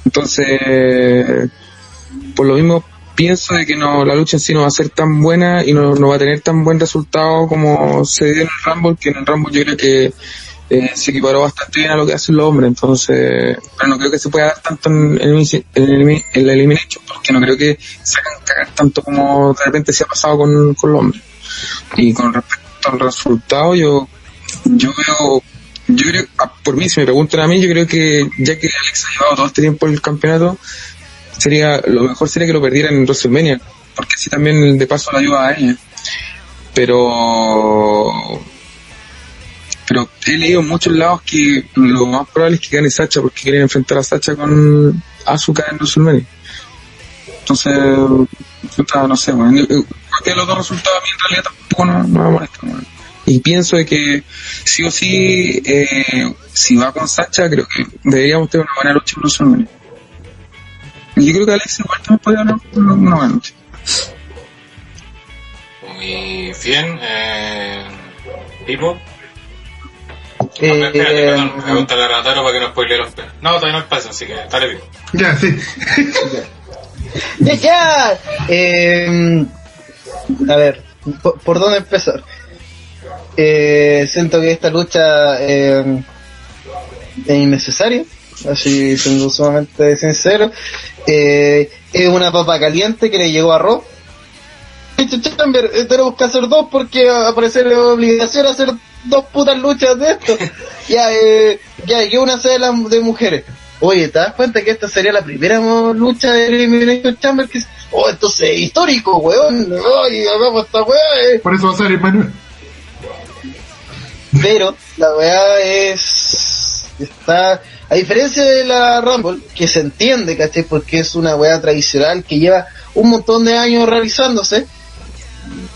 entonces por lo mismo pienso de que no la lucha en sí no va a ser tan buena y no, no va a tener tan buen resultado como se dio en el Rumble, que en el Rumble yo creo que eh, se equiparó bastante bien a lo que hacen los hombres, entonces, pero no creo que se pueda dar tanto en, el- en, el- Elimination, porque no creo que se hagan cagar tanto como de repente se ha pasado con, con los hombres. Y con respecto al resultado, yo, yo veo, yo creo, ah, por mí, si me preguntan a mí, yo creo que ya que Alex ha llevado todo este tiempo el campeonato, sería lo mejor sería que lo perdieran en WrestleMania porque así también de paso la ayuda a ella pero pero he leído en muchos lados que lo más probable es que gane Sacha porque quieren enfrentar a Sacha con Asuka en WrestleMania Entonces, no sé, Cualquiera de los dos resultados a mí en realidad tampoco no, no me molesta, weón. Y pienso de que sí o sí, eh, si va con Sacha, creo que deberíamos tener una buena lucha en. Y yo creo que Alex igual también podría dar una buena. Muy bien, eh, Pipo. Eh, Ah, espérate, perdón, pregúntale a Rataro para que no spoile los pelos. No, todavía no pasa, así que dale Pipo. Ya, sí. ¡Ya, ya! Eh, a ver, ¿por, por dónde empezar? Eh, siento que esta lucha eh, es innecesaria, así siendo sumamente sincero. Eh, es una papa caliente que le llegó a Raw. Dicho Chamber, eh, tenemos que hacer dos porque a parecer es obligación hacer dos putas luchas de esto. ya, eh, ya, que una sea de, las de mujeres. Oye, ¿te das cuenta que esta sería la primera lucha de Elimination Chamber? Que oh, esto es histórico, weón. Oye, hagamos esta weá. eh. Por eso va a ser Emanuel. Pero la weá es. Está. A diferencia de la Rumble, que se entiende, ¿cachai? Porque es una weá tradicional que lleva un montón de años realizándose,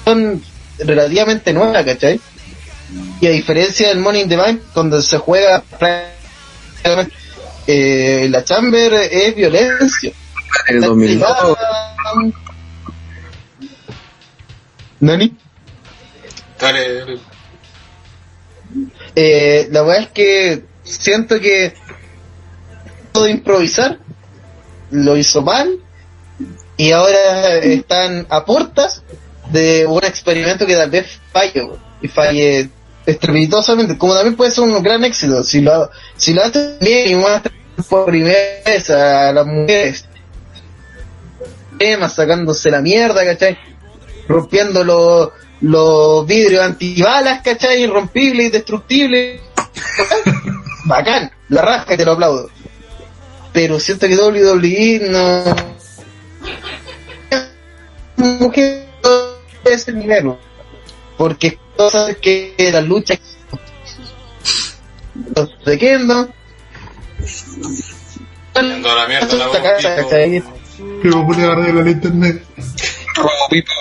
son relativamente nuevas, ¿cachai? Y a diferencia del Money in the Bank, donde se juega prácticamente, eh, la Chamber es violencia. En el Está 2002, activada- ¿Nani? Dale, dale. Eh, la verdad es que siento que todo improvisar lo hizo mal y ahora están a puertas de un experimento que tal vez falle y falle estrepitosamente como también puede ser un gran éxito si lo si lo hacen bien y muestran por primera vez a las mujeres temas sacándose la mierda ¿cachai? rompiendo los los vidrios antibalas, ¿cachai? Irrompibles y destructibles. Bacán, la raja te lo aplaudo. Pero siento que WWE no... Mujer de ese nivel, ¿no? porque cosas que las luchas de Kendo Yendo a la mierda la. Que me pone a arreglar el internet. Robo Pipo.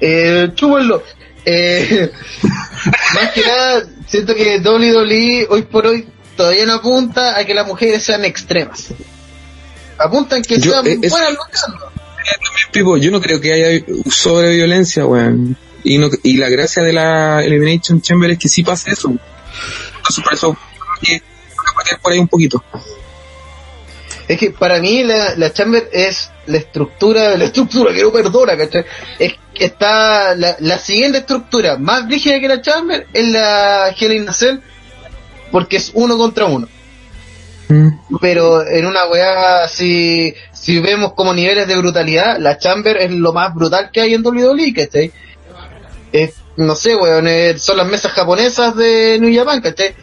Eh, chúpenlo. Eh, más que nada, siento que WWE hoy por hoy todavía no apunta a que las mujeres sean extremas. Apuntan que Yo, sean eh, es- buenas luchando. Pipo, yo no creo que haya sobreviolencia, weón. Y, no, y la gracia de la Elimination Chamber es que sí pasa eso. Entonces, por eso, por ahí un poquito. Es que para mí la, la Chamber es la estructura, la estructura que no perdona, ¿cachai? Es que está la, la siguiente estructura más rígida que la Chamber es la Hell in a Cell porque es uno contra uno. pero en una weá si, si vemos como niveles de brutalidad, la Chamber es lo más brutal que hay en WWE, ¿cachai? Es, no sé, weón, eh, son las mesas japonesas de New Japan, ¿cachai?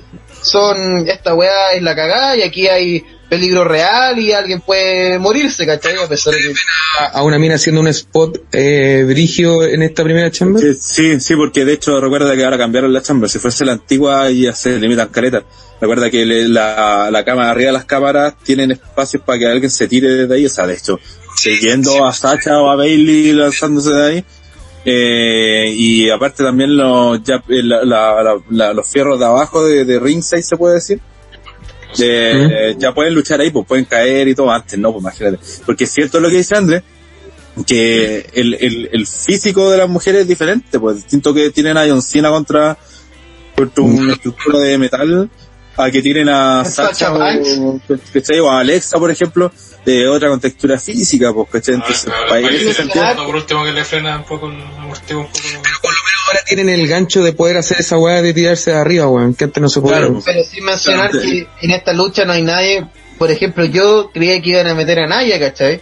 Son, esta weá es la cagada y aquí hay peligro real y alguien puede morirse, ¿cachai? A pesar de que... A, a una mina haciendo un spot eh, brigio en esta primera chamber. Sí, sí, sí, porque de hecho recuerda que ahora cambiaron la chamber. Si fuese la antigua ya se limitan caretas. Recuerda que le- la, la cámara arriba de las cámaras tienen espacios para que alguien se tire desde ahí. O sea, de hecho, siguiendo a Sacha o a Bailey lanzándose de ahí. Eh, y aparte también los, ya, eh, la- la- la- la- los fierros de abajo de, de ringside se puede decir. Eh, Ya pueden luchar ahí, pues pueden caer y todo antes, no, pues imagínate. Porque es cierto lo que dice Andrés, que el, el, el físico de las mujeres es diferente, pues distinto que tienen a John Cena contra, contra una estructura de metal, a que tienen a Sacha o, ¿cachai? o a Alexa, por ejemplo, de otra con textura física, pues, ¿cachai? Entonces, Ahora, para para ese sentido, por último que le frena un poco, amortigua un poco. Ahora tienen el gancho de poder hacer esa weá de tirarse de arriba, weón, que antes no se podía. Claro. Pero sin mencionar Claro. que en esta lucha no hay nadie, por ejemplo, yo creía que iban a meter a Naya, ¿cachai?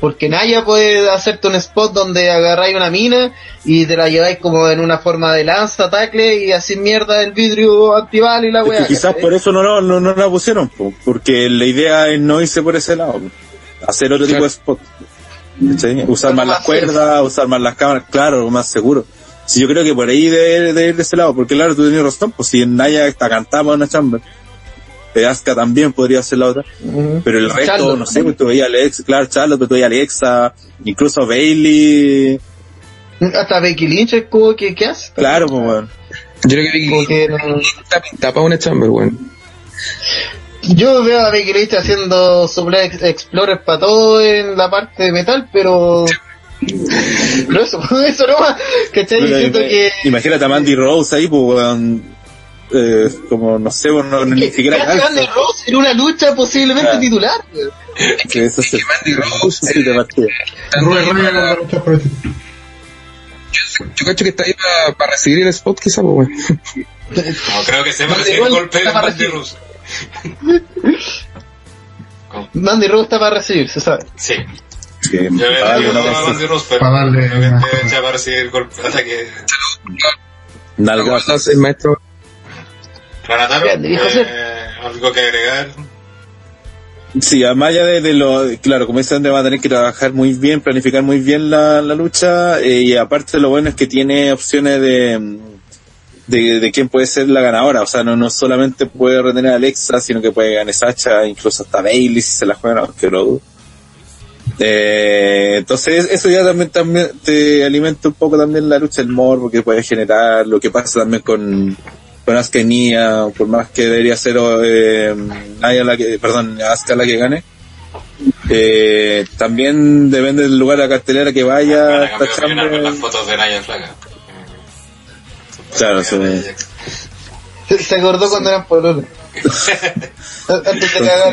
Porque Naya puede hacerte un spot donde agarráis una mina y te la lleváis como en una forma de lanza, tackle y así mierda el vidrio antibal y la es weá. que quizás ¿cachai? por eso no, no, no, no la pusieron, porque la idea es no irse por ese lado, hacer otro tipo de spot. Usar más las cuerdas, usar más las cámaras, claro, más seguro. Sí, yo creo que por ahí debe, debe ir de ese lado, porque claro, tú tenías razón, pues si en Naya está para una chamber, Eh, Asuka también podría ser la otra. Pero el resto, Charlotte. no sé, pues tú veías a Alexa, claro, Charlotte, pero tú veías Alexa, incluso Bailey. Hasta Becky Lynch es como que, ¿qué hace? Claro, pues bueno. Yo creo que Como que no- está pintada para una chamber, weón. Yo veo a Becky Lynch haciendo Suplex Explorer para todo en la parte de metal, pero... Pero eso, eso no más, ¿cachai? Pero, eh, que... Imagínate a Mandy Rose ahí, pues weón, eh, como no sé, bueno, no, ni siquiera. Mandy Rose en una lucha posiblemente Claro. titular. Que eso se Mandy Rose, sí, de partida. Por este. Yo cacho que está ahí para recibir el spot, quizá, pues, weón. No creo que Mandy recibir Rose golpe de para Mandy. Rose. Mandy Rose está para recibir, se sabe. Sí. Que Yo para darle una pero Para darle que para recibir golpe de ataque. nalgas. El maestro. Viejo eh, algo que agregar. Sí, a más allá de, de lo, claro, como dicen, va a tener que trabajar muy bien, planificar muy bien la, la lucha, eh, y aparte lo bueno es que tiene opciones de, de, de quién puede ser la ganadora, o sea, no, no solamente puede retener a Alexa, sino que puede ganar Sacha, incluso hasta Bailey si se la juegan, aunque lo dudo. Eh, entonces eso ya también, también te alimenta un poco también la lucha, el morbo que puede generar, lo que pasa también con, con Nia, por más que debería ser eh, Nia la que, perdón, Asuka la que gane. Eh, también depende del lugar de la cartelera que vaya Van a esta cambiar de opinión al ver chamber. las fotos de Naya Flaca. Claro, sí. Se, se acordó cuando eran pololos. Antes de cagar.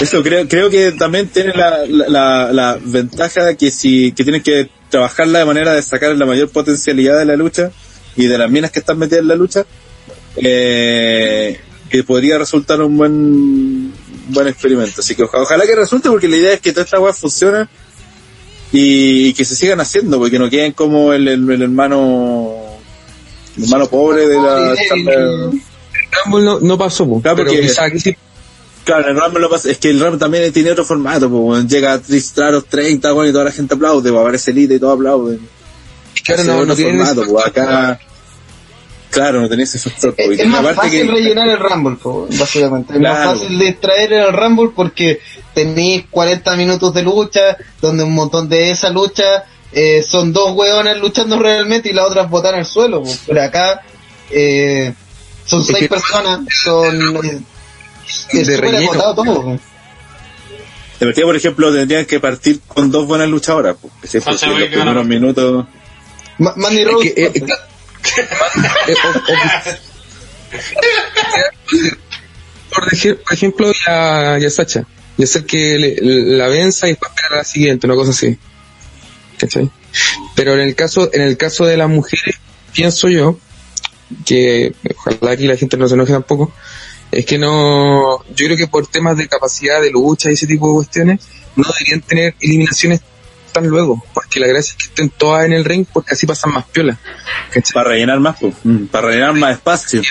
Eso creo creo que también tiene la, la, la, la ventaja que si que tienes que trabajarla de manera de sacar la mayor potencialidad de la lucha y de las minas que están metidas en la lucha eh, que podría resultar un buen buen experimento así que oja- ojalá que resulte porque la idea es que toda esta weá funcione y, que se sigan haciendo porque no queden como el, el, el hermano el hermano pobre de la. Rumble no, no pasó. Claro, pero porque- quizá aquí sí. Claro, el Rumble lo pasa, es que el Rumble también tiene otro formato, pues, llega a Tristraros 30, bueno, y toda la gente aplaude, pues, aparece Elite y todo aplaude. Claro, no, no formato, ese pues, acá, claro, no tenés ese factor, pues, Es, más fácil que- rellenar el Rumble, po, básicamente. Es Claro. más fácil de extraer el Rumble porque tenéis 40 minutos de lucha, donde un montón de esa lucha eh, son dos hueones luchando realmente y las otras botan al suelo. po. Pero acá eh, son seis personas, son... es De relleno. todo. po. de partida, por ejemplo, tendrían que partir con dos buenas luchadoras, pues, que siempre Sacha en los primeros minutos, Ma- Mandy Rose, eh, eh, eh, por, dej- por ejemplo, ya, ya Sacha. Ya sé que le- la venza y después esperar a la siguiente, una cosa así. ¿Cachai? Pero en el caso, en el caso de las mujeres, pienso yo, que ojalá aquí la gente no se enoje tampoco, es que no, yo creo que por temas de capacidad de lucha y ese tipo de cuestiones, no deberían tener eliminaciones tan luego, porque la gracia es que estén todas en el ring porque así pasan más piola. ¿cachai? para rellenar más, pues, mm, para rellenar más espacio.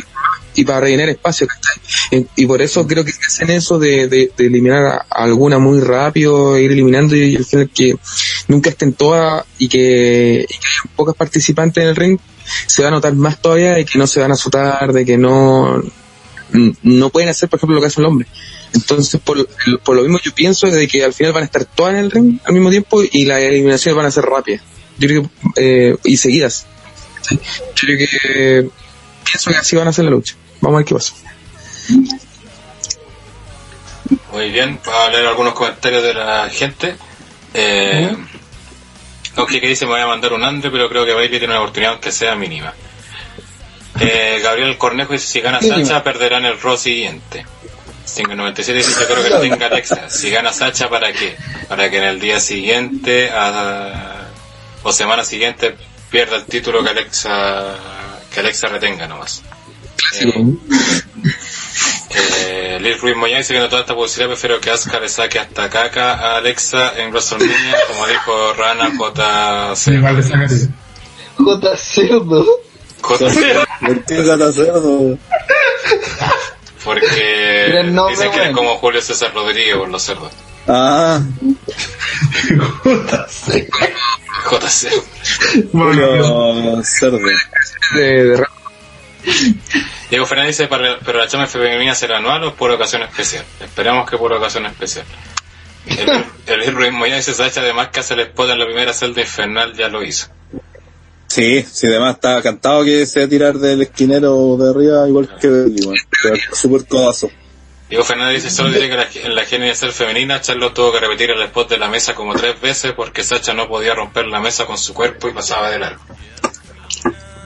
y para rellenar espacio, ¿cachai? Eh, Y por eso creo que hacen eso de, de, de eliminar a alguna muy rápido, ir eliminando y, al final que nunca estén todas y que, y que haya pocas participantes en el ring, se va a notar más todavía de que no se van a azotar, de que no, no pueden hacer, por ejemplo, lo que hace el hombre. Entonces, por, por lo mismo yo pienso de que al final van a estar todas en el ring al mismo tiempo y las eliminaciones van a ser rápidas. Yo creo que, eh, y seguidas. ¿sí? Yo creo que pienso que así van a hacer la lucha. Vamos a ver qué pasa. Muy bien, para leer algunos comentarios de la gente. Eh, no que dice me voy a mandar un Andre, pero creo que Bailey tiene una oportunidad aunque sea mínima. Eh, Gabriel Cornejo dice si gana Sacha perderá en el Raw siguiente. 597 dice yo creo que no tenga Alexa. Si gana Sacha para qué? Para que en el día siguiente a- o semana siguiente pierda el título que Alexa que Alexa retenga nomás. Eh, eh, Liz Ruiz Moya dice que no toda esta publicidad prefiero que Asuka le saque hasta caca a Alexa en WrestleMania, como dijo Rana. J. Cerdo. JC, ¿Por qué gata cerdo? porque nombre, dicen que es bueno. como Julio César Rodríguez por los cerdos. Ah, JC. Bueno, Julio cerdo. De, ra- Diego Fernández dice, "Para- pero la chamba femenina será anual o por ocasión especial. Esperemos que por ocasión especial. El, el Ruiz Moya dice, Sacha además que hace el spot en la primera celda infernal ya lo hizo. Sí, sí, además estaba cantado que se va a tirar del esquinero de arriba igual que. Pero Súper codazo. Diego Fernández dice, solo diré que la- en la genia de ser femenina, Charlotte tuvo que repetir el spot de la mesa como tres veces porque Sacha no podía romper la mesa con su cuerpo y pasaba de largo.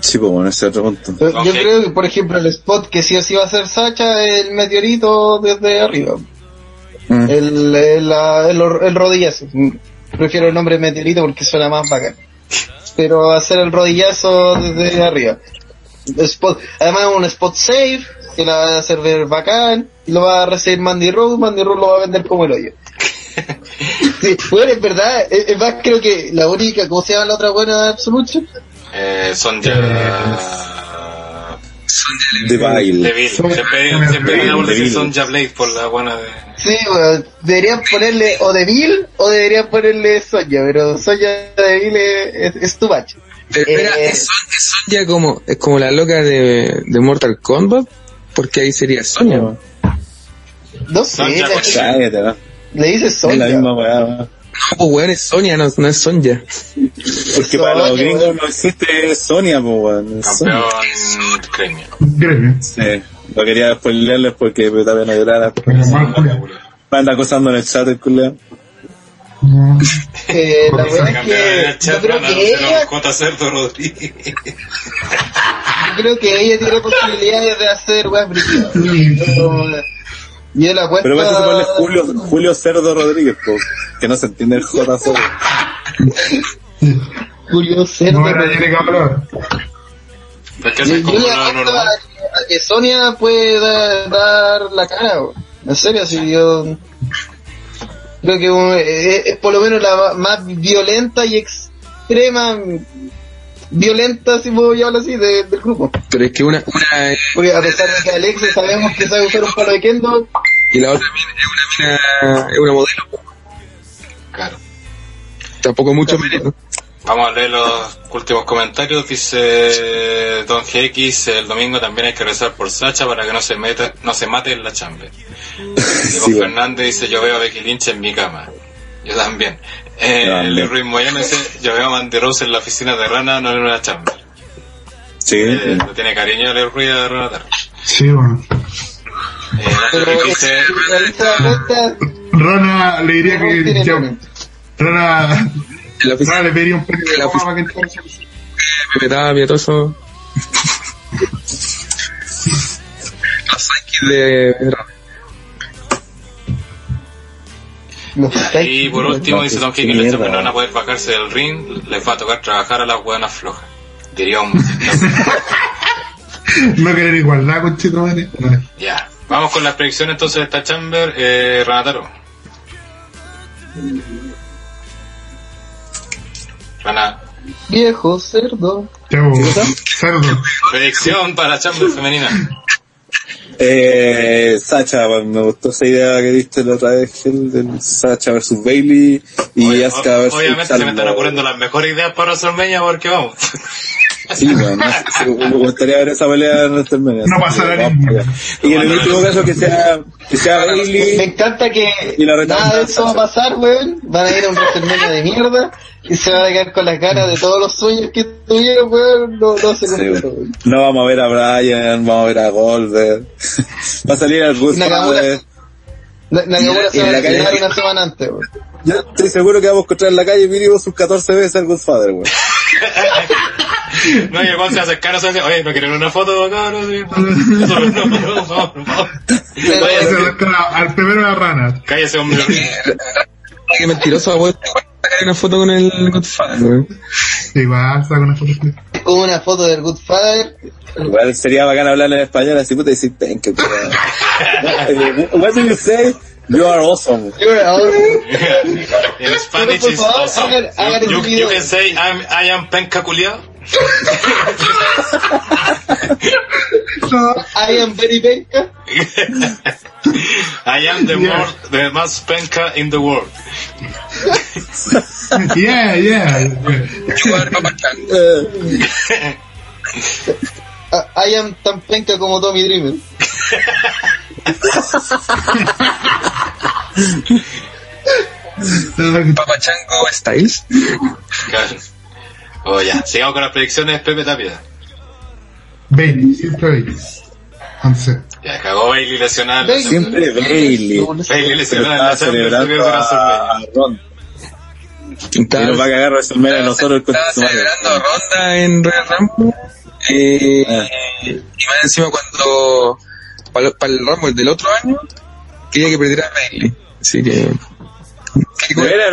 Sí, pues bueno, ese es otro punto. Yo creo que, por ejemplo, el spot que sí o sí va a hacer Sacha es el meteorito desde arriba. Mm. El, el, la- el, el rodillazo. Prefiero el nombre meteorito porque suena más bacán. Pero hacer el rodillazo desde arriba. Spot, además un spot safe, que la va a hacer ver bacán, y lo va a recibir Mandy Rose, Mandy Rose lo va a vender como el hoyo. Sí, bueno, es verdad, es, es más creo que la única, ¿cómo se llama la otra buena de Absolution? Eh, Sonja... De baile. Son- Siempre, son- decir Deville. Sonja Blade por la buena de... Sí, bueno, deberían ponerle o Deville o deberían ponerle Sonya, pero Sonya Deville es, es, es too much. Pero espera, Eh, ¿es, Son- es Sonya como, es como la loca de, de Mortal Kombat? Porque ahí sería Sonya. No, No sé, Sonya, le, cállate, ¿no? le dice Es la Sonya. misma weá, weón. No, pues weón, es Sonya, no, no es Sonya. Porque para los Sonia, gringos no existe Sonia, pues weón. Es Sonia. Campeón gremio. Gremio. Sí, no quería spoilearles porque me también a llorar. Pero mal, culiao. Me anda acosando en el chat el culiao. No. Eh, la verdad es que yo chat, creo que ella, J. Cerdo Rodríguez. yo creo que ella tiene posibilidades de hacer weas brígidas. La apuesta... Pero vas a ponerle Julio, Julio Cerdo Rodríguez, que no se entiende el J solo. Julio Cerdo. No es como normal. a que Sonia puede dar, dar la cara, en serio, si yo creo que un- es, es por lo menos la más violenta y extrema violenta, si puedo llamarlo así, de- del grupo. Pero es que una, una Porque a pesar de que Alex sabemos que sabe usar un palo de kendo, y la otra mina es una mina, es una modelo. Claro. Tampoco mucho mérito. Vamos a leer los últimos comentarios. Dice Don GX, el domingo también hay que rezar por Sacha para que no se meta, no se mate en la chambre. Diego Sí, bueno. Fernández dice, yo veo a Becky Lynch en mi cama. Yo también. Eh. Luis Moyano dice, yo veo a Mandy Rose en la oficina de Rana, no en una chamba. Sí, Eh, no tiene cariño le ruida de Rana Tarro. Sí, bueno. Eh, pero dice, Rana le diría que. yo-. Rana, la Rana le pediría un premio de La para que entonces. me petaba pietoso. Los sidekicks de Los y por último dice Don GX, los hombres no van a poder bajarse del ring, les va a tocar trabajar a las buenas flojas. Diría un... No querer igualdad con Chito Madre. Ya. Vamos con las predicciones entonces de esta chamber. Eh, Ranataro. Rana. Viejo cerdo. Chau, cerdo. Predicción para chamber femenina. Eh, Sacha, me gustó esa idea que diste la otra vez, Gel, del Sacha versus Bailey y Oye, Asuka o- versus obviamente se me están ocurriendo las mejores ideas para WrestleMania porque vamos. Sí, bueno, me gustaría ver esa pelea en WrestleMania. No pasará que vamos ni- para allá. Y en el último caso que sea, que sea Me Bailey, encanta que nada de eso va a pasar, weón. Van a ir a un WrestleMania de mierda y se van a quedar con las ganas de todos los sueños que tuvieron, weón. No, no se cumplieron, weón. no vamos a ver a Brian, vamos a ver a Goldberg. Va a salir al. Father. Na- Nakamura se va a la calle- estrenar una semana antes, weón. Yo estoy seguro que vamos a encontrar en la calle mínimo sus 14 veces al Good Father, güey. No, y el Juan se acerca a nosotros y dice, oye, ¿no quieren una foto acá? No, sí. No, no, no, no, no. Se acerca la- Al primero la rana. Cállese, hombre. Qué mentiroso. Sacar una foto con el Godfather, weón. Igual, saca una foto. Una foto del Good Father. Igual sería bacán hablar en español así, puta, decir, thank you, güey. What do you say? You are awesome. You're awesome. En Spanish por is favor, awesome. hagan- hagan You, un you can say I'm, I am penca culiao. I am very penca. I am the Yeah. more, the más penca in the world. Yeah, yeah. Eh, I am tan penca como Tommy Dreamer. Papa Chango Styles. Claro. Oh, ya. Sigamos con las predicciones, Pepe Tapia. Bailey, siempre Bailey. Antes. Ya, cagó Bailey la Bailey. Siempre Bailey. Bailey Pero segunda celebrando a, WrestleMania. a Ron. Y nos va a cagar WrestleMania a nosotros. el Estaba celebrando ronda en Royal Rumble. Eh, Ah. Y más encima cuando, para, el Rumble del otro año, quería que perdiera a Bailey. Así que...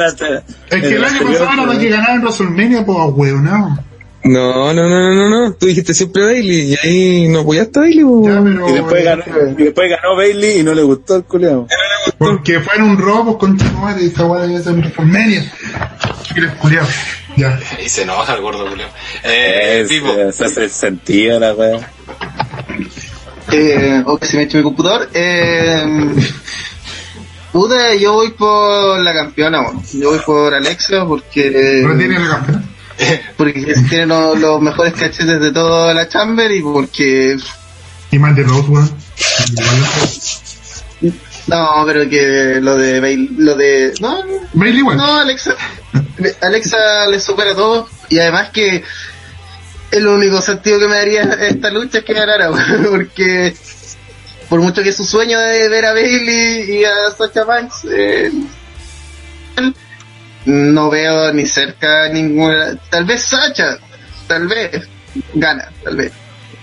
este, Es que el año pasado era la que ganaba en WrestleMania, pues, hueonado. No, no, no, no, no, no, tú dijiste siempre Bailey y ahí no apoyaste a Bailey. Ya, pero. Y después, ganó, y después ganó Bailey y no le gustó el culeado. Porque fue en un robo con Chico Madre y esta weá ser en WrestleMania. Y les culiao. Ya. Y se enoja el gordo Julio. Eh, Es, Pipo. eh, se hace sentido la wea. Eh, oh, que se me hecho mi computador. Eh, puta, yo voy por la campeona, bueno. Yo voy por Alexa porque, Retiene la campeona. porque tiene los, los mejores cachetes de toda la chamber y porque, Y más de Rose, weón. no, pero que lo de lo de, no, no, Bailey. No, Alexa. Alexa le supera todo. Y además que el único sentido que me daría esta lucha es que ganara, porque por mucho que su sueño de ver a Bailey y a Sacha Banks, eh, no veo ni cerca ninguna. Tal vez Sacha, tal vez gana, tal vez.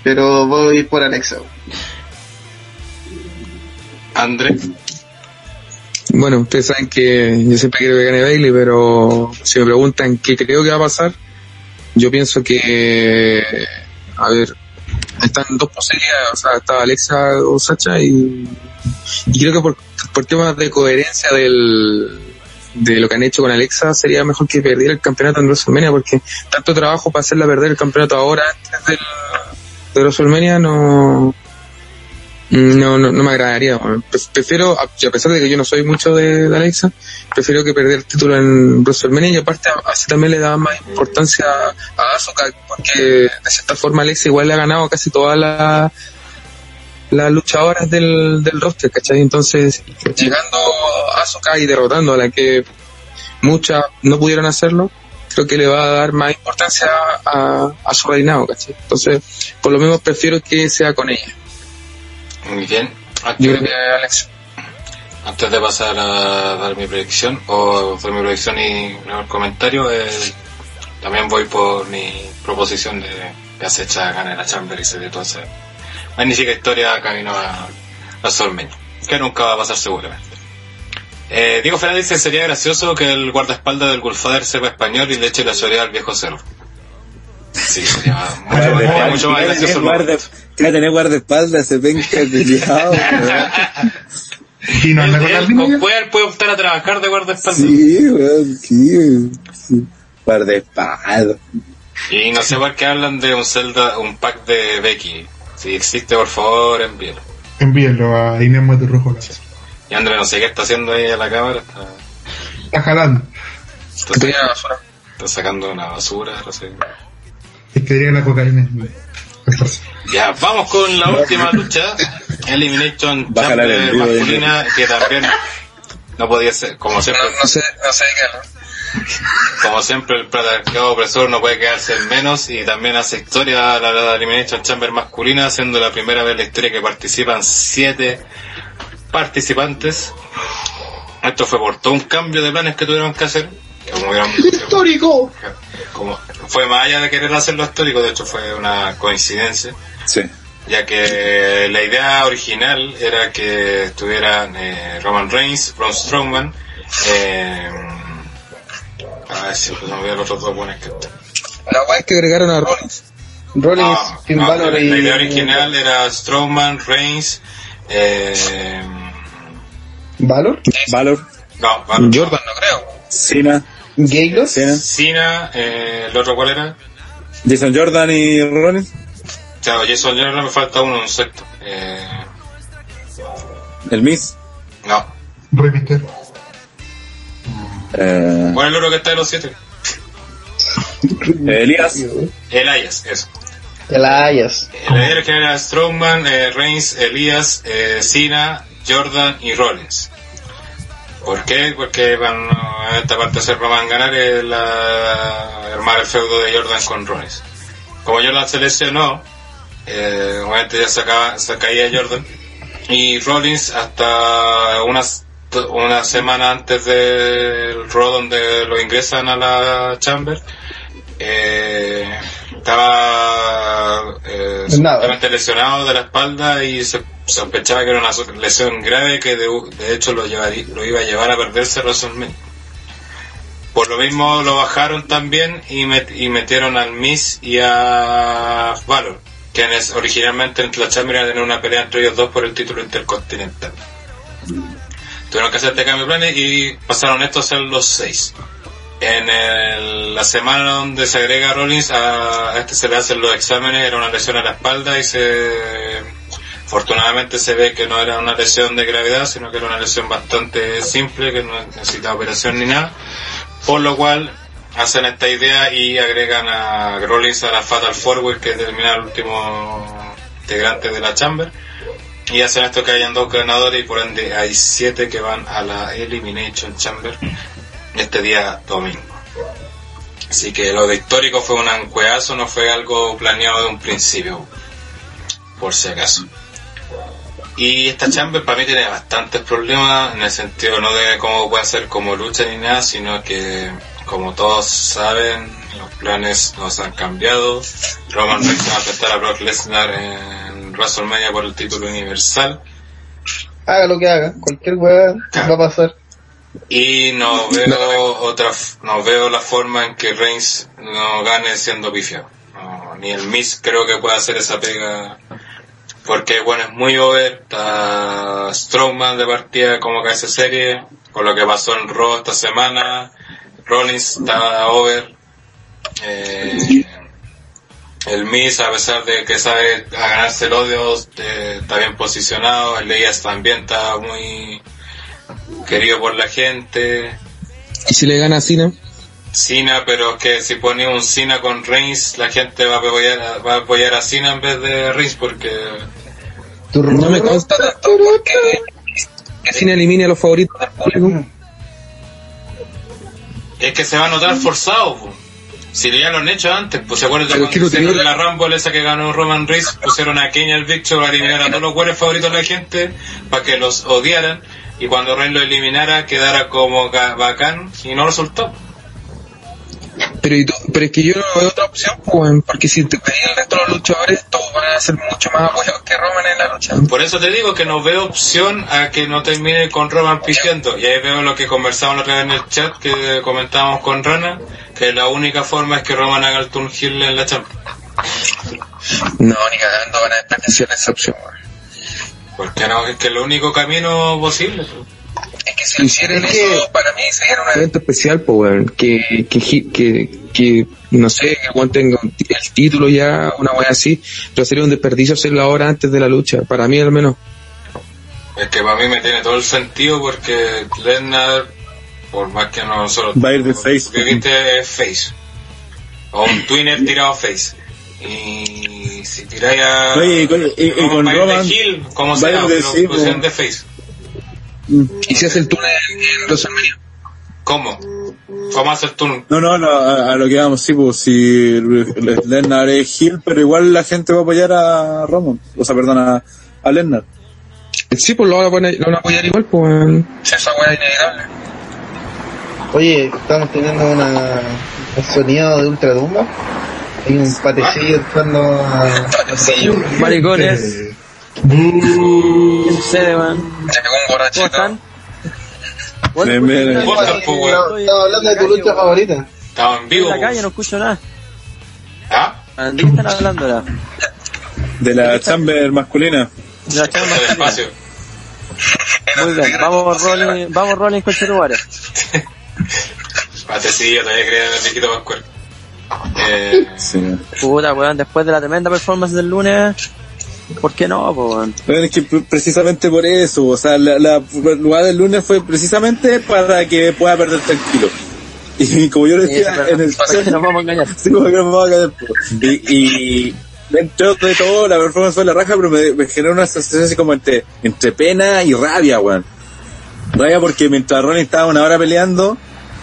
Pero voy por Alexa. weón. André. Bueno, ustedes saben que yo siempre quiero que gane Bailey, pero si me preguntan qué creo que va a pasar, yo pienso que, a ver, están dos posibilidades, o sea, está Alexa o Sacha y, y creo que por, por temas de coherencia del, de lo que han hecho con Alexa sería mejor que perdiera el campeonato en WrestleMania porque tanto trabajo para hacerla perder el campeonato ahora antes del, de WrestleMania no, no, no, no me agradaría. Pre- Prefiero, a pesar de que yo no soy mucho de, Alexa, prefiero que perder el título en WrestleMania y aparte así también le da más importancia a Asuka porque de cierta forma Alexa igual le ha ganado casi todas las las luchadoras del, del roster, ¿cachai? Entonces, llegando a Asuka y derrotando a la que muchas no pudieron hacerlo, creo que le va a dar más importancia a, a su reinado, ¿cachai? Entonces, por lo mismo prefiero que sea con ella. Muy bien. Yo Antes, creo que Alexa. antes de pasar a dar mi predicción, o dar mi predicción y el comentario, eh, también voy por mi proposición de que Acecha gane la Chamber y se dé toda esa magnífica historia camino a, a Solmeño, que nunca va a pasar seguramente. Eh, Diego Fernández dice, sería gracioso que el guardaespaldas del Gulfader sepa español y le eche la chorea al viejo cerro. Sí, sería mucho, más- mucho más gracioso. Guarda- Que tener guardaespaldas, penca culiao, weón. Y no anda con puede, puede optar a trabajar de guardaespaldas. Sí, weón, sí, sí. Guardaespaldas. Y no sé por qué hablan de un Zelda, un pack de Becky. Si existe, por favor, envíelo. Envíenlo a Inés Rojo. Lazo. Y André, no sé qué está haciendo ahí a la cámara. Está, Está jalando. está, sacando una basura, no sé. Es que diría la cocaína. Ya, vamos con la última lucha. Elimination Chamber masculina, que también no podía ser, como siempre, No, no sé, no sé qué hablar. como siempre el patriarcado opresor no puede quedarse en menos y también hace historia la, la Elimination Chamber masculina, siendo la primera vez en la historia que participan siete participantes. Esto fue por todo un cambio de planes que tuvieron que hacer. Como ¡Histórico! como fue más allá de querer hacerlo histórico, de hecho fue una coincidencia, Sí. ya que la idea original era que estuvieran eh, Roman Reigns, Braun Strowman, eh, a ver si pues, me los otros dos buenos que están. La es que agregaron a Rollins. Rollins, Ah, Finn no, Balor la, y... la idea original era Strowman, Reigns, eh, ¿Valor? Valor, no, Balor, Jordan, no creo. Cena, ¿Gaylos? Cena, Cena, eh, el otro cuál era, Jason Jordan y Rollins, claro, Jason Jordan me falta uno, un sexto, eh, el Miss, no, Rey Misterio. eh, ¿cuál es el otro que está de los siete? Elías, Elias, eso. Elias. El que era Strowman, eh, Reigns, Elias, eh, Cena, Jordan y Rollins. ¿Por qué? Porque bueno, en esta parte se van a ganar el, armar el feudo de Jordan con Rollins. Como Jordan se lesionó, eh, obviamente ya se, acaba- caía Jordan. Y Rollins hasta unas una semana antes del Raw donde lo ingresan a la Chamber, eh, estaba eh, supuestamente lesionado de la espalda y se sospechaba que era una lesión grave que de, de hecho lo, llevaría, lo iba a llevar a perderse WrestleMania. Por lo mismo lo bajaron también y, met- y metieron al Miz y a Valor, quienes originalmente en la Chamber iban a tener una pelea entre ellos dos por el título intercontinental. Tuvieron que hacer este cambio de planes y pasaron estos a ser los seis. En el- la semana donde se agrega Rollins, a, este se le hacen los exámenes, era una lesión a la espalda y se afortunadamente se ve que no era una lesión de gravedad, sino que era una lesión bastante simple, que no necesitaba operación ni nada. Por lo cual hacen esta idea y agregan a Rollins a la Fatal Forward que termina el último integrante de la Chamber. Y hacen esto que hayan dos ganadores y por ende hay siete que van a la Elimination Chamber este día domingo. Así que lo de histórico fue un ancueazo, no fue algo planeado de un principio, por si acaso. Y esta Chamber para mí tiene bastantes problemas en el sentido no de cómo puede ser como lucha ni nada, sino que como todos saben, los planes nos han cambiado. Roman Reigns va a enfrentar a Brock Lesnar en WrestleMania por el título universal. Haga lo que haga, cualquier weá va a pasar. Y no veo otra, no veo la forma en que Reigns no gane siendo pifiado. No, ni el Miz creo que pueda hacer esa pega. Porque bueno, es muy over. Está Strowman de partida como que hace serie. Con lo que pasó en Raw esta semana. Rollins está over. Eh, el Miz, a pesar de que sabe a ganarse el odio, eh, está bien posicionado. El Elias también está muy querido por la gente. ¿Y si le gana a Cena? Cena, pero es que si ponía un Cena con Reigns, la gente va a apoyar a, va a, apoyar a Cena en vez de Reigns porque No me consta tanto porque que Cena elimine a los favoritos del público. es que se va a notar forzado. po. Si ya lo han hecho antes, pues se acuerdan que cuando no hicieron tenía- la Rumble esa que ganó Roman Reigns, pusieron a Kenya el Big Show para eliminar a todos los buenos favoritos de la gente, para que los odiaran, y cuando Reigns lo eliminara quedara como bacán, y no resultó. Pero, y tú- pero es que yo no veo otra opción, pues, porque si te pedí el resto de los luchadores, todos van a ser mucho más apoyados que Roman en la lucha. Por eso te digo que no veo opción a que no termine con Roman pifiando. Y ahí veo lo que conversamos la otra vez en el chat, que comentábamos con Rana, que la única forma es que Roman haga el turn heel en la Champions. No, ni cagando van a desperdiciar esa opción. Porque no, es que es el único camino posible. Es que si lo hicieran eso, para mí sería un evento especial, pues. Que, que, que, que, no sé, que weón tenga el título ya, una weá así, pero sería un desperdicio hacerlo ahora antes de la lucha, para mí al menos. Es que para mí me tiene todo el sentido porque Lesnar, por más que no solo... Va a ir de face. Que viste es face. O un twinner tirado face. Y si tiráis a... Oye, y con- y- y con Roman, heel, como va a sea, pero sí, pusieron de face. Y si hace el túnel en WrestleMania. ¿Cómo? ¿Cómo haces tú? No, no, no, a, a lo que vamos, sí, pues si Lennar es heel, pero igual la gente va a apoyar a Roman, o sea, perdón, a, a Lennar. Sí, pues lo van a, poner- lo van a apoyar igual, pues. Si esa weá es inevitable. Oye, estamos teniendo una, un sonido de ultratumba. Hay un patecillo entrando a... Maricones. ¿Qué sucede, man? Se pegó un ¿Cómo borrachito. están? Estaba hablando de tu lucha favorita. Estamos en En vivo. la po. calle no escucho nada. ¿Ah? ¿De qué están hablando ahora? De la chamber masculina. De la Este masculina. Muy bien, vamos Rolling, vamos Rolling con Cherubares. Patecillo, todavía creía en el viejito Pascual. Eh, Sí. Puta, weón, después de la tremenda performance del lunes, ¿por qué no, po, weón? Bueno, es que pre- precisamente por eso, o sea, la, la lugar del lunes fue precisamente para que pueda perder tranquilo. Y como yo Sí, decía pero en el ¿para qué nos vamos a engañar? Sí, como que nos vamos a po. y, y, dentro de todo la performance fue la raja, pero me, me generó una sensación así como entre, entre pena y rabia, weón. Rabia porque mientras Ronnie estaba una hora peleando,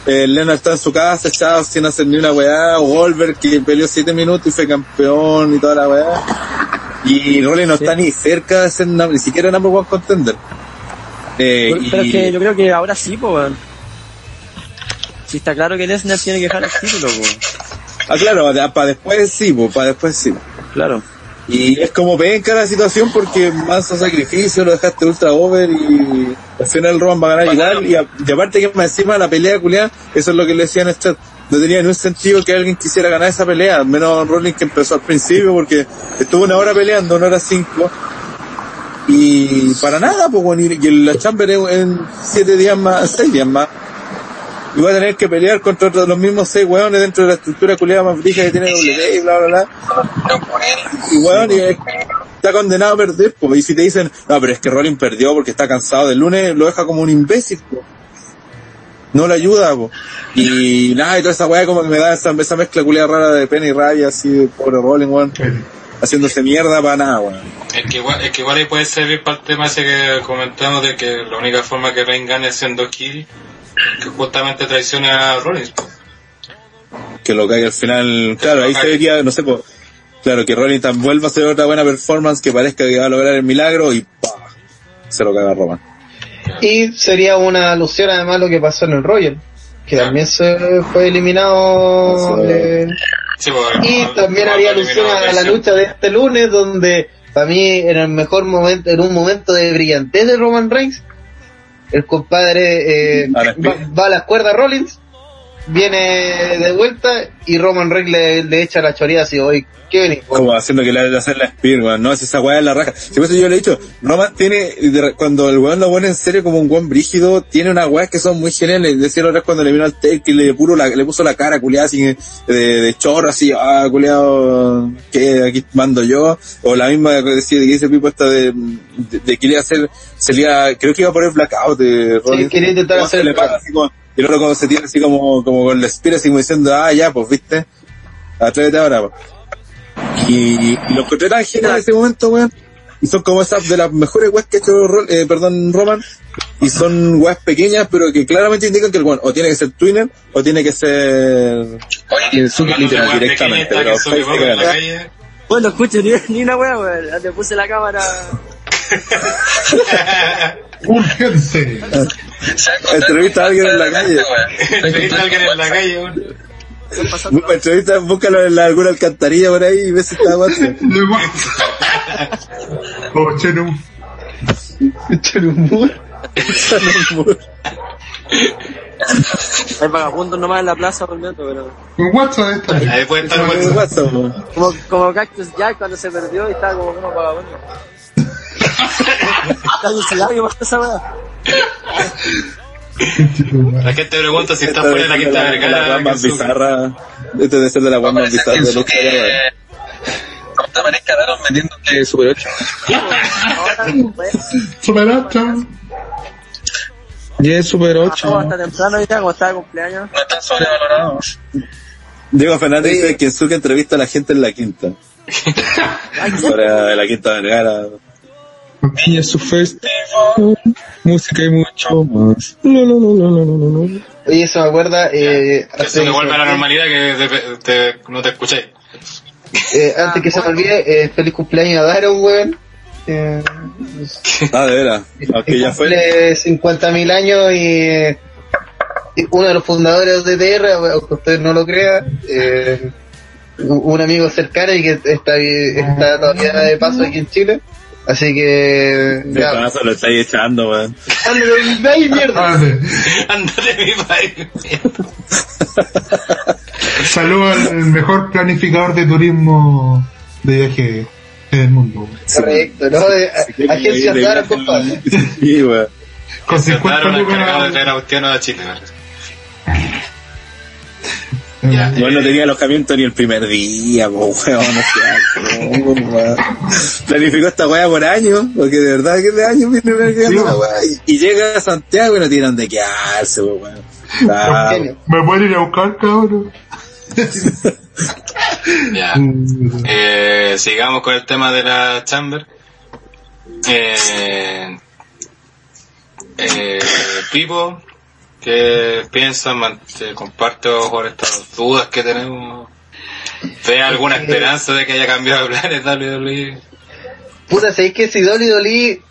eh, Lennart estaba en su casa echado sin hacer ni una weá, Goldberg que peleó siete minutos y fue campeón y toda la weá. Y Ronnie no está ni cerca de ser ni siquiera number one contender. Eh, Pero es que yo creo que ahora sí, pues, weón. Si está claro que Lesnar tiene que dejar el título, pues. Ah, claro, para después sí, para después sí. Claro. Y es como penca la situación porque más sacrificio, lo dejaste ultra over y al final Roman va a ganar igual. Y, a- y aparte que más encima la pelea culiada, eso es lo que le decía en el chat. No tenía ni un sentido que alguien quisiera ganar esa pelea, menos Rollins que empezó al principio porque estuvo una hora peleando, una hora cinco. Y para nada, pues bueno, y, y la Chamber en, en siete días más, seis días más. Y va a tener que pelear contra otros- los mismos seis hueones dentro de la estructura culiada más brilla que tiene WWE y bla bla bla. Y weón, y es- está condenado a perder, po. y si te dicen, no, pero es que Rollins perdió porque está cansado del lunes, lo deja como un imbécil, po. No le ayuda, po. Y nada, y toda esa weá como que me da esa, esa mezcla culiada rara de pena y rabia, así de pobre Rollins, weón. Haciéndose mierda para nada, weón. Es que, igual, es que igual ahí puede servir para el tema ese que comentamos de que la única forma que Reign gane es siendo kill, que justamente traiciona a Rollins. Que lo cae al final, claro, ahí se vería, no sé. Claro, que Rollins tan vuelva a hacer otra buena performance que parezca que va a lograr el milagro y ¡pah! se lo caga Roman. Y sería una alusión además a lo que pasó en el Royal, que también se fue eliminado. Eh, Sí, porque- y también haría alusión a la lucha de este lunes, donde para mí en el mejor momento, en un momento de brillantez de Roman Reigns, el compadre eh, va, va a las cuerdas Rollins, viene de vuelta y Roman Reigns le, le echa la choría así, hoy qué venís, weón?". como haciendo que le hacer la spear, weón. No, es esa weá de la raja. Si por eso yo le he dicho, Roman tiene, cuando el weón lo pone en serio como un weón brígido, tiene unas weas que son muy geniales. Decía la otra cuando le vino al take y le, puro la, le puso la cara culiada así de, de chorro, así, ah, culiado, que aquí mando yo. O la misma que decía, que dice Pipo esta de, de, de que iba a hacer, se le iba, creo que iba a poner blackout de Rollins. quería intentar hacer le el así como, y el otro como se tiene así como, como con la spear así como diciendo, ah, ya, pues viste, atrévete ahora, pues. Y, y lo encontré tan genial en ese momento, weón. Y son como esas de las mejores weas que ha hecho, Ro- eh, perdón, Roman. Y son weas pequeñas, pero que claramente indican que el weón o tiene que ser twinner o tiene que ser Oye, super literal directamente. Pero que que la calle. Bueno, no escucho ni, ni una wea, weón. Le puse la cámara. Urgense. Entrevista a alguien en la calle. Entrevista a alguien en la calle, Entrevista, búscalo en la, alguna alcantarilla por ahí y ves si está aguante. Luego. Oh, Chenu. Hay vagabundos nomás en la plaza volviendo, pero. Un WhatsApp de esta. Ahí puede estar bueno. WhatsApp. Como, como Cactus Jack cuando se perdió y estaba como unos vagabundos. La gente pregunta si está fuera de la es quinta la, la vergara. weá más que bizarra. Este debe ser de la weá más bizarra de la weón. No te parezca raro metiéndote Super 8. Ahora, pues, Super 8. Y es Super todo 8. hasta temprano ya, como estaba de cumpleaños. No están sobrevalorado. Diego Fernández dice que Kensuke entrevista a la gente en la quinta. Sobre la quinta vergara. Y es su festival. Música y mucho más. Lo, lo, lo, lo, lo. Oye, eso me acuerda, eh, Que se me vuelve a la normalidad que te- te- no te escuché. eh, antes que se me olvide, eh, feliz cumpleaños a Daron, weón. Eh, Ah, de veras. Aunque ya fue. cumple 50.000 años y, y uno de los fundadores de TR, aunque usted no lo crea, eh, un un amigo cercano y que está, está todavía de paso aquí en Chile. Así que, De ya, paso lo estáis echando, weón. ándale, ay, mierda. Ándale. Andate de mi país. Saludos al mejor planificador de turismo de viaje en el mundo. Correcto, ¿no? Eh, Agencia Daron, compadre. Sí, weón. Con Se 50 daron encargado de lucas. traer a a Chile. Ya, no tenía alojamiento ni el primer día, po, weón. No sé. Planificó esta weá por años, porque de verdad que de años viene weá. Y, y llega a Santiago y no tienen de quedarse, po, weón. Ah. ¿Me pueden ir a buscar, cabrón? Ya. Mm, Eh, sigamos con el tema de la Chamber. Eh, eh, Pipo, ¿qué te comparto por estas dudas que tenemos. ¿Ve alguna esperanza de que haya cambiado de planes WWE? Puta, ¿sabéis que si Dolly Dolly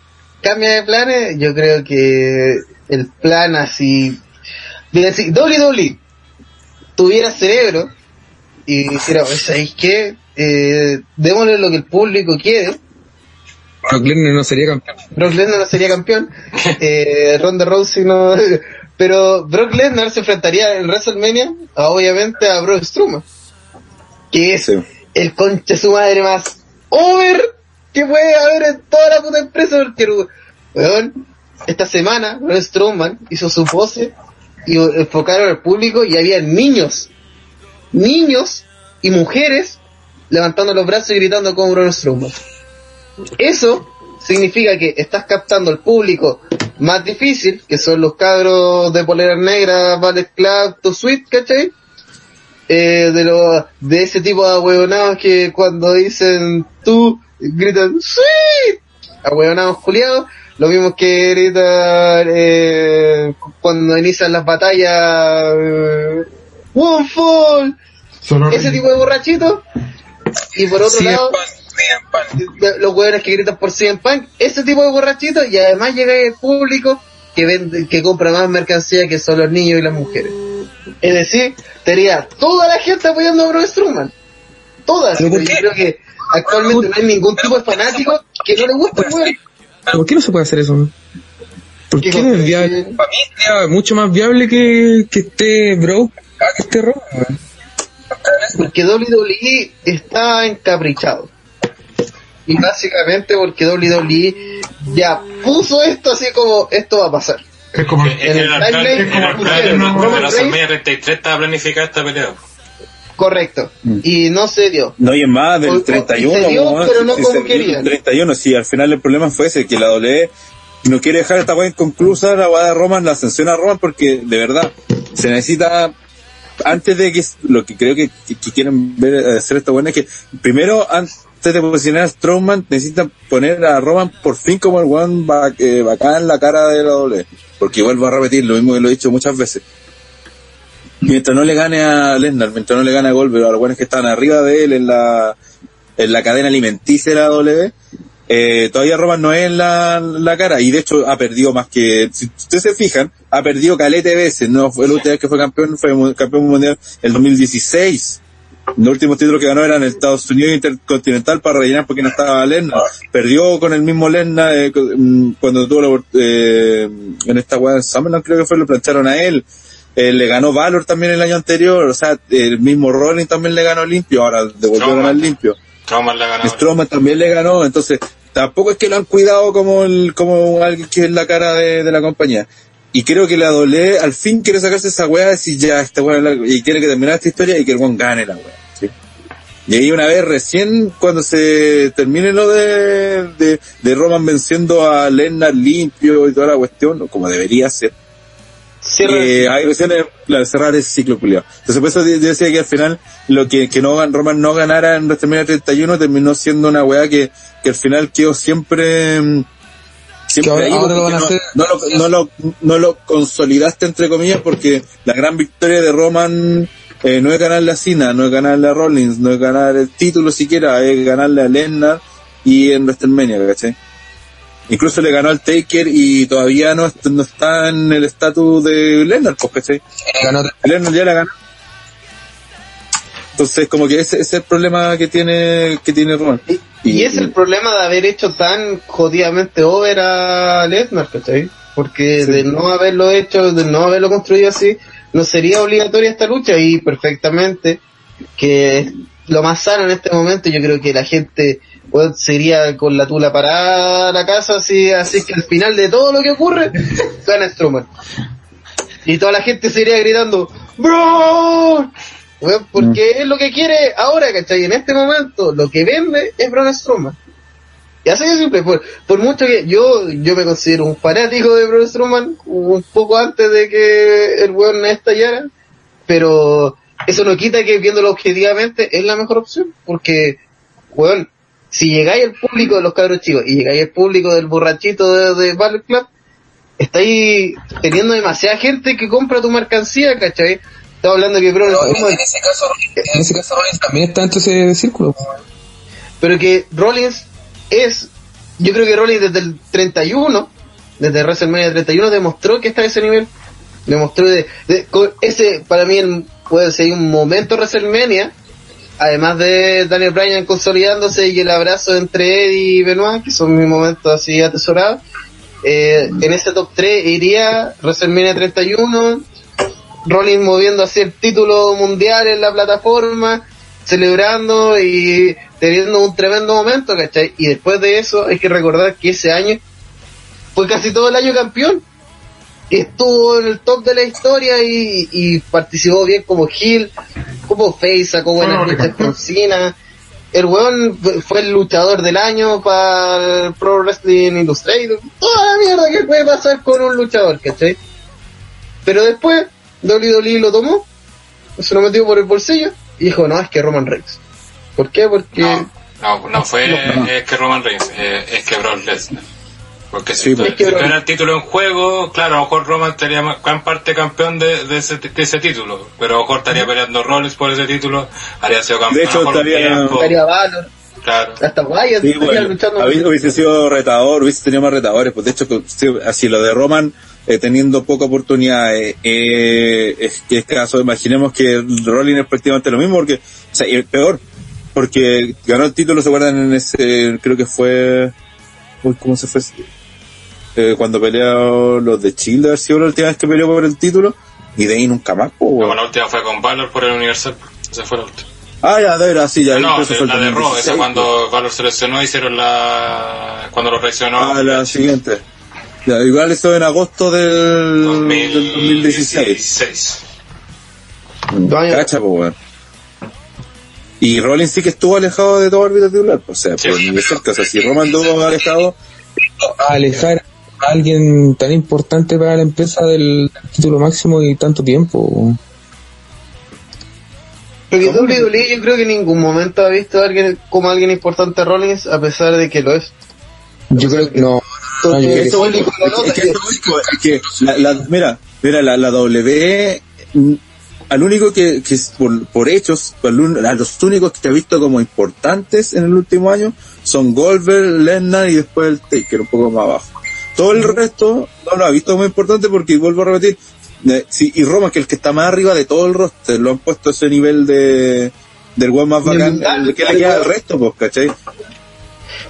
cambia de planes? Yo creo que el plan así... Mira, si Dolly Dolly tuviera cerebro y dijera, "Oye, ¿sabéis qué? Eh, démosle lo que el público quiere. Brock Lesnar no sería campeón. Brock Lesnar no sería campeón. eh, Ronda Rousey no... Pero Brock Lesnar se enfrentaría en WrestleMania, a, obviamente, a Brock Strowman. Que es Sí. el concha su madre más over que puede haber en toda la puta empresa porque weón, esta semana Braun Strowman hizo su pose y enfocaron al público y había niños niños y mujeres levantando los brazos y gritando como Braun Strowman eso significa que estás captando al público más difícil que son los cabros de polera negra Ballet Club, To Sweet, ¿cachai? eh, de lo, de ese tipo de ahueonados que cuando dicen tú gritan ¡Sweet! Ahueonados culiados, lo mismo que gritan eh, cuando inician las batallas eh, One Fall, ese tipo de borrachitos. Y por otro Sí, lado. Los hueones que gritan por CM Punk, ese tipo de borrachitos, y además llega el público que vende, que compra más mercancía que son los niños y las mujeres. Es decir, tenía toda la gente apoyando a Braun Strowman. Todas. ¿Pero por Yo creo que actualmente no hay ningún tipo de fanático que no le guste el. ¿Por qué no se puede hacer eso? ¿Por ¿Qué qué no cosa? es viable? Para mí sería mucho más viable que, que esté Brock a que esté Roman. Porque WWE está encaprichado. Y básicamente porque WWE ya puso esto así como esto va a pasar. es como Es en el alcalde, timeline como pusieron, Roman la Reigns. WrestleMania 33 estaba planificada esta pelea. Correcto. Y no se dio. No, y es más, del o- 31. se dio, weón, pero no si como se dio querían. el 31, sí, al final el problema fue ese, que la WWE no quiere dejar esta weá inconclusa, la weá de Roman, la ascensión a Roman, porque de verdad se necesita, antes de que, lo que creo que, que- que quieren ver hacer esta weá es que, primero, antes de posicionar a Strowman, necesitan poner a Roman por fin como el weón ba- eh, bacán en la cara de la WWE, porque vuelvo a repetir lo mismo que lo he dicho muchas veces. Mientras no le gane a Lesnar, mientras no le gane a Goldberg, a los buenos que están arriba de él en la, en la cadena alimenticia de la W, eh, todavía Roman no es en la, la cara, y de hecho ha perdido más que, si ustedes se fijan, ha perdido calete veces, no fue última vez que fue campeón, fue campeón mundial el 2016. Los últimos títulos que ganó eran el Estados Unidos Intercontinental para rellenar porque no estaba Lesnar. Perdió con el mismo Lesnar eh, mm, cuando tuvo la, eh, en esta weá en Summerland creo que fue, lo plancharon a él. Eh, le ganó Valor también el año anterior, o sea, el mismo Rollins también le ganó limpio, ahora devolvió a Strowman. ganar limpio. Ganó. Strowman también le ganó, entonces tampoco es que lo han cuidado como el, como alguien que es la cara de, de la compañía. Y creo que la Dole al fin quiere sacarse esa weá y decir ya, esta weá es la- y quiere que termine esta historia y que el weón gane la weá. ¿sí? Y ahí una vez recién, cuando se termine lo de, de, de Roman venciendo a Lennart limpio y toda la cuestión, como debería ser, eh, ahí recién la cerrar ese ciclo culiado. Entonces por eso yo decía que al final lo que, que no gan- Roman no ganara en WrestleMania 31 terminó siendo una weá que, que al final quedó siempre mm, siempre Que ahora- ahí ahora lo porque van a no, hacer- no lo, no, lo, no lo consolidaste entre comillas porque la gran victoria de Roman eh, no es ganarle a Cena, no es ganarle a Rollins, no es ganar el título siquiera, es ganarle a Lesnar y en WrestleMania, ¿cachai? Incluso le ganó al Taker y todavía no, no está en el estatus de Lesnar, pues, ¿cachai? Ganó Lesnar ya la ganó. Entonces, como que ese, ese es el problema que tiene, que tiene Roman. Y, y es el problema de haber hecho tan jodidamente over a Lesnar, ¿cachai? Porque Sí. de no haberlo hecho, de no haberlo construido así, no sería obligatoria esta lucha y perfectamente que lo más sano en este momento, yo creo que la gente pues, sería con la tula parada a la casa, así, así que al final de todo lo que ocurre, gana Strowman. Y toda la gente se iría gritando, ¡Bro! Weón, porque es lo que quiere ahora, ¿cachai? En este momento, lo que vende es Braun Strowman. Y así de simple, por, por mucho que yo, yo me considero un fanático de Braun Strowman, un poco antes de que el weón estallara, pero eso no quita que viéndolo objetivamente es la mejor opción, porque, weón, si llegáis al público de los cabros chicos y llegáis al público del borrachito de, de Battle Club, estáis teniendo demasiada gente que compra tu mercancía, ¿cachai? Estaba hablando que, Pero en, en ese caso, en ese caso Rollins también está dentro de ese círculo. pero que Rollins es, yo creo que Rollins desde el 31, desde WrestleMania 31 demostró que está a ese nivel, demostró de, de- con ese, para mí el- puede ser un momento WrestleMania, además de Daniel Bryan consolidándose y el abrazo entre Eddie y Benoit, que son mis momentos así atesorados, eh, en ese top 3 iría WrestleMania 31, Rollins moviendo así el título mundial en la plataforma, celebrando y teniendo un tremendo momento, ¿cachai? Y después de eso hay que recordar que ese año fue casi todo el año campeón. Estuvo en el top de la historia y, y participó bien como Hill, como Face, sacó buenas luchas con Cena. El weón fue- fue el luchador del año para el Pro Wrestling Illustrated. Toda la mierda que puede pasar con un luchador, ¿cachai? Pero después, WWE lo tomó, se lo metió por el bolsillo y dijo, no, es que Roman Reigns. ¿Por qué? Porque... No, no, no fue No. eh, que Roman Reigns, eh, es que Brock Lesnar. Porque si, Sí, pues. Es que si Brock- tuviera el título en juego, claro, a lo mejor Roman estaría gran parte campeón de, de, ese, de ese título, pero a lo mejor estaría peleando Rollins por ese título, haría sido campeón. De hecho, estaría- Estaría Valor, Claro. hasta Wyatt Sí, estaría bueno, luchando. hubiese, sido retador, hubiese tenido más retadores. Pues de hecho, así lo de Roman eh, teniendo poca oportunidad eh, eh, es que es caso. Imaginemos que Rollins es prácticamente lo mismo, porque, o sea, y peor, porque ganó el título, se acuerdan en ese, creo que fue, uy, ¿cómo se fue? Eh, cuando peleó los de Chile, sido la última vez que peleó por el título, y de ahí nunca más, pues, No, weón. la última fue con Valor por el Universal. Esa fue la última. Ah, ya, de verdad, sí, ya. no, la de Raw, 2016, esa cuando Valor se lesionó, hicieron la. Cuando lo traicionó. Ah, la siguiente. Ya, igual eso en agosto del, del 2016. 2016. Dos años. Cacha, pues, weón. Y Rollins sí que estuvo alejado de todo árbitro titular, o sea, por ni de cerca. O sea, si Roman estuvo alejado, alejar a alguien tan importante para la empresa del título máximo y tanto tiempo. Porque WWE yo creo que en ningún momento ha visto a alguien como alguien importante a Rollins, a pesar de que lo es. Yo creo que no. Eso es que, es que la, la- mira, mira, la, la W, mm, al único que, que por, por hechos, un- a los únicos que ha visto como importantes en el último año son Goldberg, Lesnar y después el Taker, un poco más abajo. Todo el resto no lo ha visto como importante porque vuelvo a repetir, eh, sí, y Roma, que es el que está más arriba de todo el roster, lo han puesto a ese nivel de del one más bacán, el que le queda al resto, pues, ¿cachai?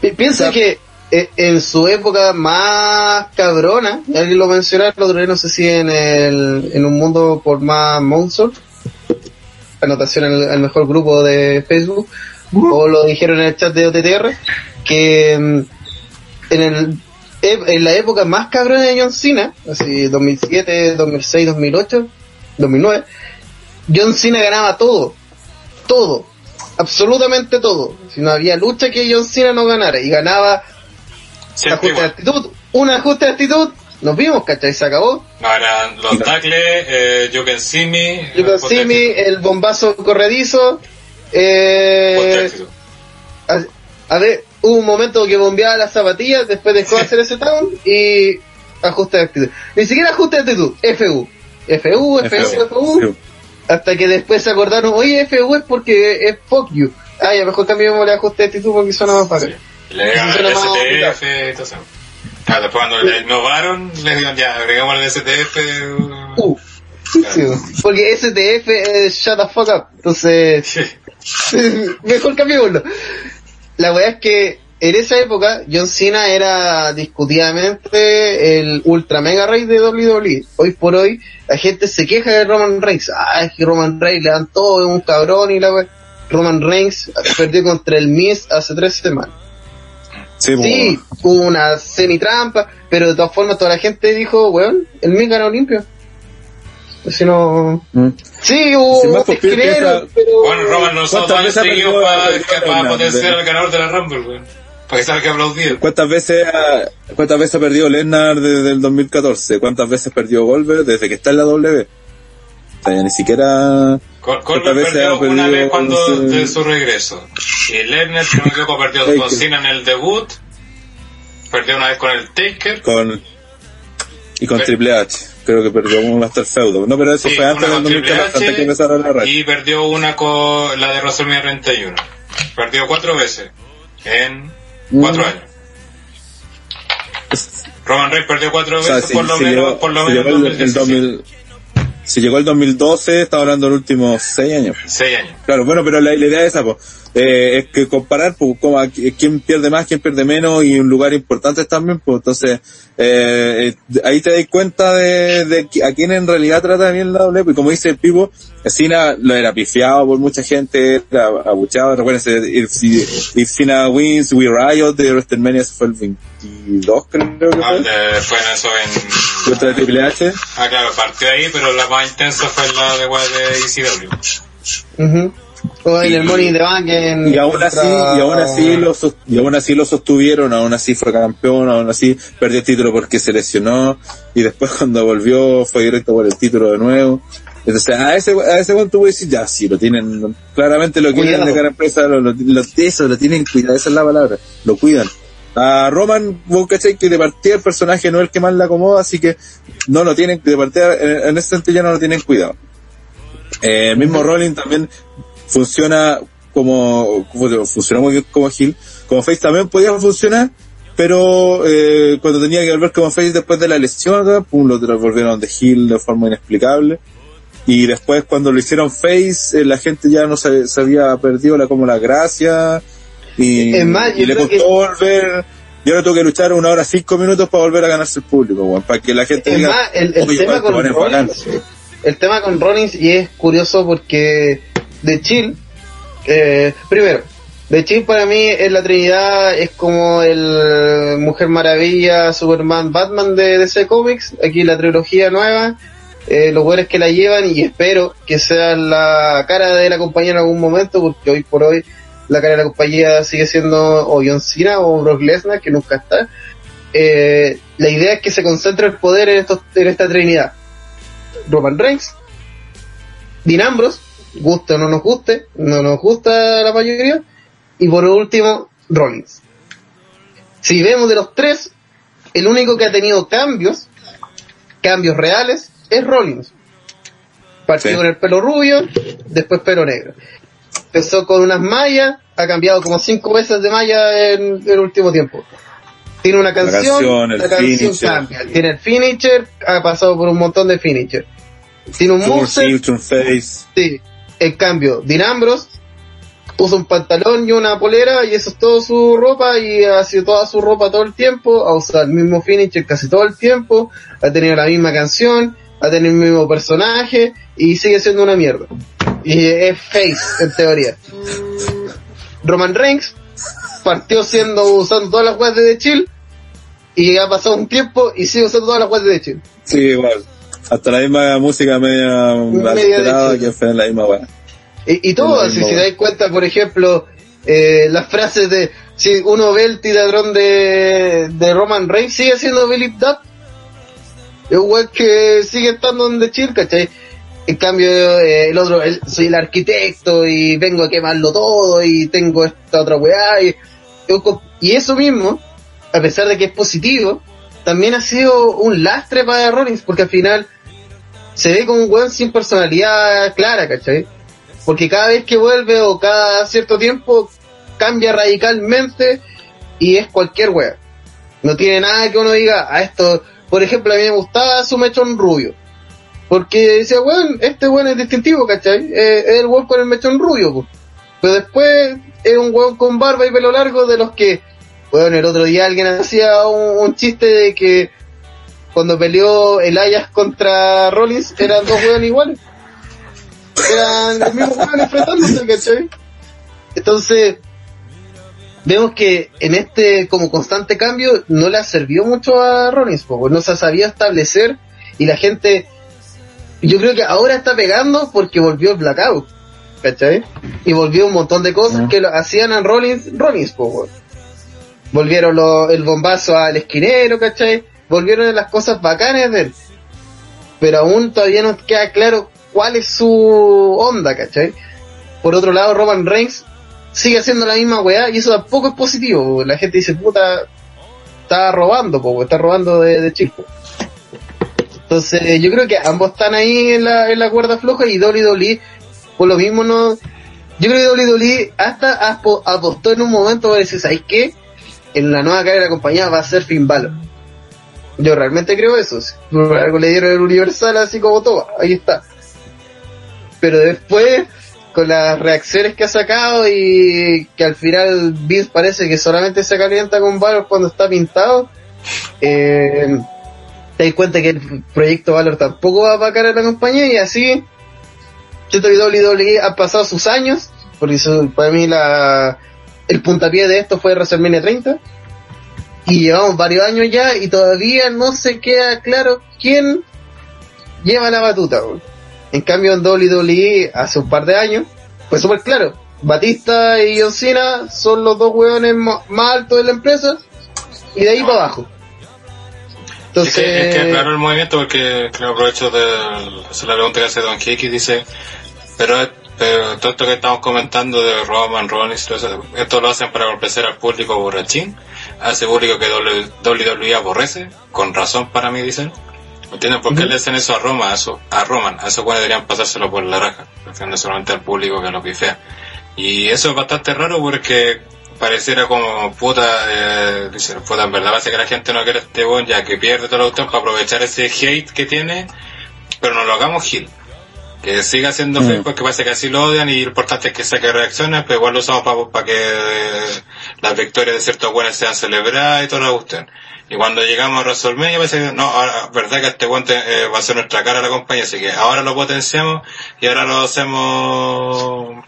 Pi- Piensa O sea- que en su época más cabrona, alguien lo mencionó el otro día, no sé si en el en un mundo por más Monster, anotación al, al mejor grupo de Facebook, o lo dijeron en el chat de OTTR, que mm, en el en la época más cabrona de John Cena, así 2007, 2006, 2008, 2009, John Cena ganaba todo, todo, absolutamente todo. Si no había lucha que John Cena no ganara y ganaba Siempre ajuste de actitud, un ajuste de actitud, nos vimos, ¿cachai? Se acabó. Ahora, los tackles, eh, You Can See Me. You can see me, el bombazo corredizo, eh, a, a ver, hubo un momento que bombeaba las zapatillas, después dejó de hacer ese town y ajuste de actitud. Ni siquiera ajuste de actitud, FU. FU, FU, FU, hasta que después se acordaron, oye, FU es porque es fuck you. Ah, ya mejor cambiamos el ajuste de actitud porque suena más fácil. Le agregaron el STF y todo eso. Claro, después cuando le innovaron, le dijeron ya, agregamos el STF. Uh, sí, porque STF es shut the fuck up. Entonces, mejor cambiémoslo. La weá es que en esa época John Cena era discutidamente el ultra mega rey de WWE. Hoy por hoy la gente se queja de Roman Reigns. Ah, es que Roman Reigns le dan todo, es un cabrón y la. Roman Reigns perdió contra el Miz hace tres semanas. Sí, pues, Sí, hubo una semi-trampa, pero de todas formas toda la gente dijo, weón, el Miz ganó limpio. Si no... Mm. Sí, hubo Sin más, pues, pero... Bueno, Roman no son ¿Cuántas dos años seguidos para, para potenciar De- al ganador de la Rumble, weón. Para que salga aplaudido. ¿Cuántas veces, ha- ¿Cuántas veces ha perdido Lesnar desde el 2014? ¿Cuántas veces perdió Goldberg desde que está en la W? O sea, ya ni siquiera... Col- ¿Cuántas Colbert perdió perdido una vez cuando de su regreso. Y Lesnar, si no me equivoco, perdió con Cena en el debut. Perdió una vez con el Taker. Con, y con Triple H. Creo que perdió un Master Feudo. No, pero eso Sí, fue antes del con Triple 2014, antes que empezara la racha. Y perdió una con la de WrestleMania 31. Perdió cuatro veces. En cuatro Mm. años. Roman Reigns perdió cuatro O sea, veces por lo menos, por lo menos el, el 2017. 2000, si llegó el 2012, estaba hablando de los últimos 6 años. Seis años. Claro, bueno, pero la, la idea es esa, po. Eh, es que comparar pues, como a qui- quién pierde más, quién pierde menos y un lugar importante también, pues entonces eh, eh, ahí te das cuenta de, de a quién en realidad trata bien la doble, y como dice el Pipo, Cena lo era pifiado por mucha gente, era abucheado, recuérdense, if, if Cena wins, we riot de WrestleMania, fue el 22 creo que Ah, fue, de- fue en eso en... contra Triple H. Ah, claro, partió ahí, pero la más intensa fue la de, de ECW. Ujú. O en Y- el Money in the Bank en y aún así y aún así lo y aún así lo sostuvieron aún así fue campeón aún así perdió el título porque se lesionó y después cuando volvió fue directo por el título de nuevo. Entonces a ese a ese punto voy a decir ya sí lo tienen claramente lo quieren Cuidado. de cada empresa lo, lo, lo- eso lo tienen cuidado esa es la palabra lo cuidan. A Roman vos cachai que de partida el personaje no es el que más le acomoda así que no lo tienen de partida en, en ese sentido ya no lo tienen cuidado. Eh, el mismo Rolling también funciona como, funciona muy bien como Hill. Como Face también podía funcionar, pero eh, cuando tenía que volver como Face después de la lesión, pum, lo volvieron de Hill de forma inexplicable. Y después cuando lo hicieron Face, eh, la gente ya no se, se había perdido la, como la gracia. Y, Es más, y le costó que- volver. Y ahora tuvo que luchar una hora cinco minutos para volver a ganarse el público, weón, para que la gente Es diga, más, el, el "Oye, tema weón, con te pones bacán". Rollins, el tema con Rollins y es curioso porque de Chill, eh, primero, de Chill para mí es la Trinidad, es como el Mujer Maravilla, Superman, Batman de DC Comics, aquí la trilogía nueva, eh, los buenos que la llevan y espero que sea la cara de la compañía en algún momento porque hoy por hoy la cara de la compañía sigue siendo o John Cena o Brock Lesnar que nunca está. Eh, la idea es que se concentre el poder en, estos, en esta trinidad. Roman Reigns, Dean guste o no nos guste, no nos gusta la mayoría, y por último, Rollins. Si vemos de los tres, el único que ha tenido cambios, cambios reales, es Rollins. Partió Sí. con el pelo rubio, después pelo negro. Empezó con unas mallas, ha cambiado como cinco veces de malla en el último tiempo. Tiene una canción, canción, el la canción finisher. cambia. Tiene el finisher, ha pasado por un montón de finisher. Tiene un moveset, sí. En cambio, Dean Ambrose usa un pantalón y una polera y eso es todo su ropa y ha sido toda su ropa todo el tiempo, ha usado el mismo finisher casi todo el tiempo, ha tenido la misma canción, ha tenido el mismo personaje y sigue siendo una mierda. Y es face, en teoría. Roman Reigns partió siendo usando todas las weas de The Chill y ha pasado un tiempo y sigue usando todas las weas de The Chill. Sí, igual. Hasta la misma música media, Media que fue la misma weá. Y, y todo, si se dais cuenta, por ejemplo, eh, las frases de si uno ve el tiradrón de, de Roman Reigns, sigue siendo Billy Duff. Es un que sigue estando donde chill, ¿cachai? En cambio, eh, el otro, el- soy el arquitecto y vengo a quemarlo todo y tengo esta otra weá. Y, y eso mismo, a pesar de que es positivo, también ha sido un lastre para Rollins, porque al final se ve como un weón sin personalidad clara, ¿cachai? Porque cada vez que vuelve o cada cierto tiempo cambia radicalmente y es cualquier wea. No tiene nada que uno diga a esto. Por ejemplo, a mí me gustaba su mechón rubio. Porque decía, weón, este weón es distintivo, ¿cachai? Eh, es el weón con el mechón rubio, po. Pero después es un weón con barba y pelo largo de los que, weón, el otro día alguien hacía un chiste de que cuando peleó el Ayas contra Rollins eran dos weones iguales eran los mismos weones enfrentándose, ¿cachai? Entonces, vemos que en este como constante cambio no le sirvió mucho a Rollins, po, pues no se sabía establecer y la gente, yo creo que ahora está pegando porque volvió el blackout, ¿cachai? Y volvió un montón de cosas que lo hacían a Rollins, Rollins, weón. Volvieron lo- el bombazo al esquinero, ¿cachai? Volvieron las cosas bacanas de él. Pero aún todavía no queda claro cuál es su onda, ¿cachai? Por otro lado, Roman Reigns sigue haciendo la misma weá y eso tampoco es positivo. La gente dice, puta, está robando, po, está robando de, de chico. Entonces, yo creo que ambos están ahí en la, en la cuerda floja y WWE, por lo mismo no... Yo creo que WWE hasta apo- apostó en un momento para decir, ¿sabes qué? En la nueva cara de la compañía va a ser Finn Balor. Yo realmente creo eso. Por algo le dieron el Universal así como todo. Ahí está. Pero después, con las reacciones que ha sacado y que al final Vince parece que solamente se calienta con Valor cuando está pintado, eh, te das cuenta que el proyecto Valor tampoco va a vacar a la compañía y así WWE ha pasado sus años, porque eso, para mí la, el puntapié de esto fue WrestleMania 30 y llevamos varios años ya y todavía no se queda claro quién lleva la batuta. En cambio en WWE hace un par de años fue súper claro. Batista y John Cena son los dos hueones más altos de la empresa y de ahí para abajo. Entonces, Es que, es que aclaro el movimiento porque creo aprovecho de la pregunta que hace Don Kiki, dice, pero, pero todo esto que estamos comentando de Roman, Rollins, todo eso, esto lo hacen para complacer al público borrachín, ese público que WWE aborrece, con razón para mí dicen. ¿Me entienden? ¿Por qué le hacen eso a Roma, a, eso, a Roman? A esos cuales deberían pasárselo por la raja, refiriendo solamente al público que lo pifea. Y eso es bastante raro porque pareciera como puta, eh, dicen, puta, en verdad parece que la gente no quiere este weón ya que pierde toda la cuestión para aprovechar ese hate que tiene, pero no lo hagamos Gil. Que siga siendo feo porque parece que así lo odian y lo importante es que saque reacciones, pero igual lo usamos para que eh, las victorias de ciertos buenos sean celebradas y toda la cuestión. Y cuando llegamos a WrestleMania parece que no, ahora, verdad que este guante eh, va a ser nuestra cara a la compañía, así que ahora lo potenciamos y ahora lo hacemos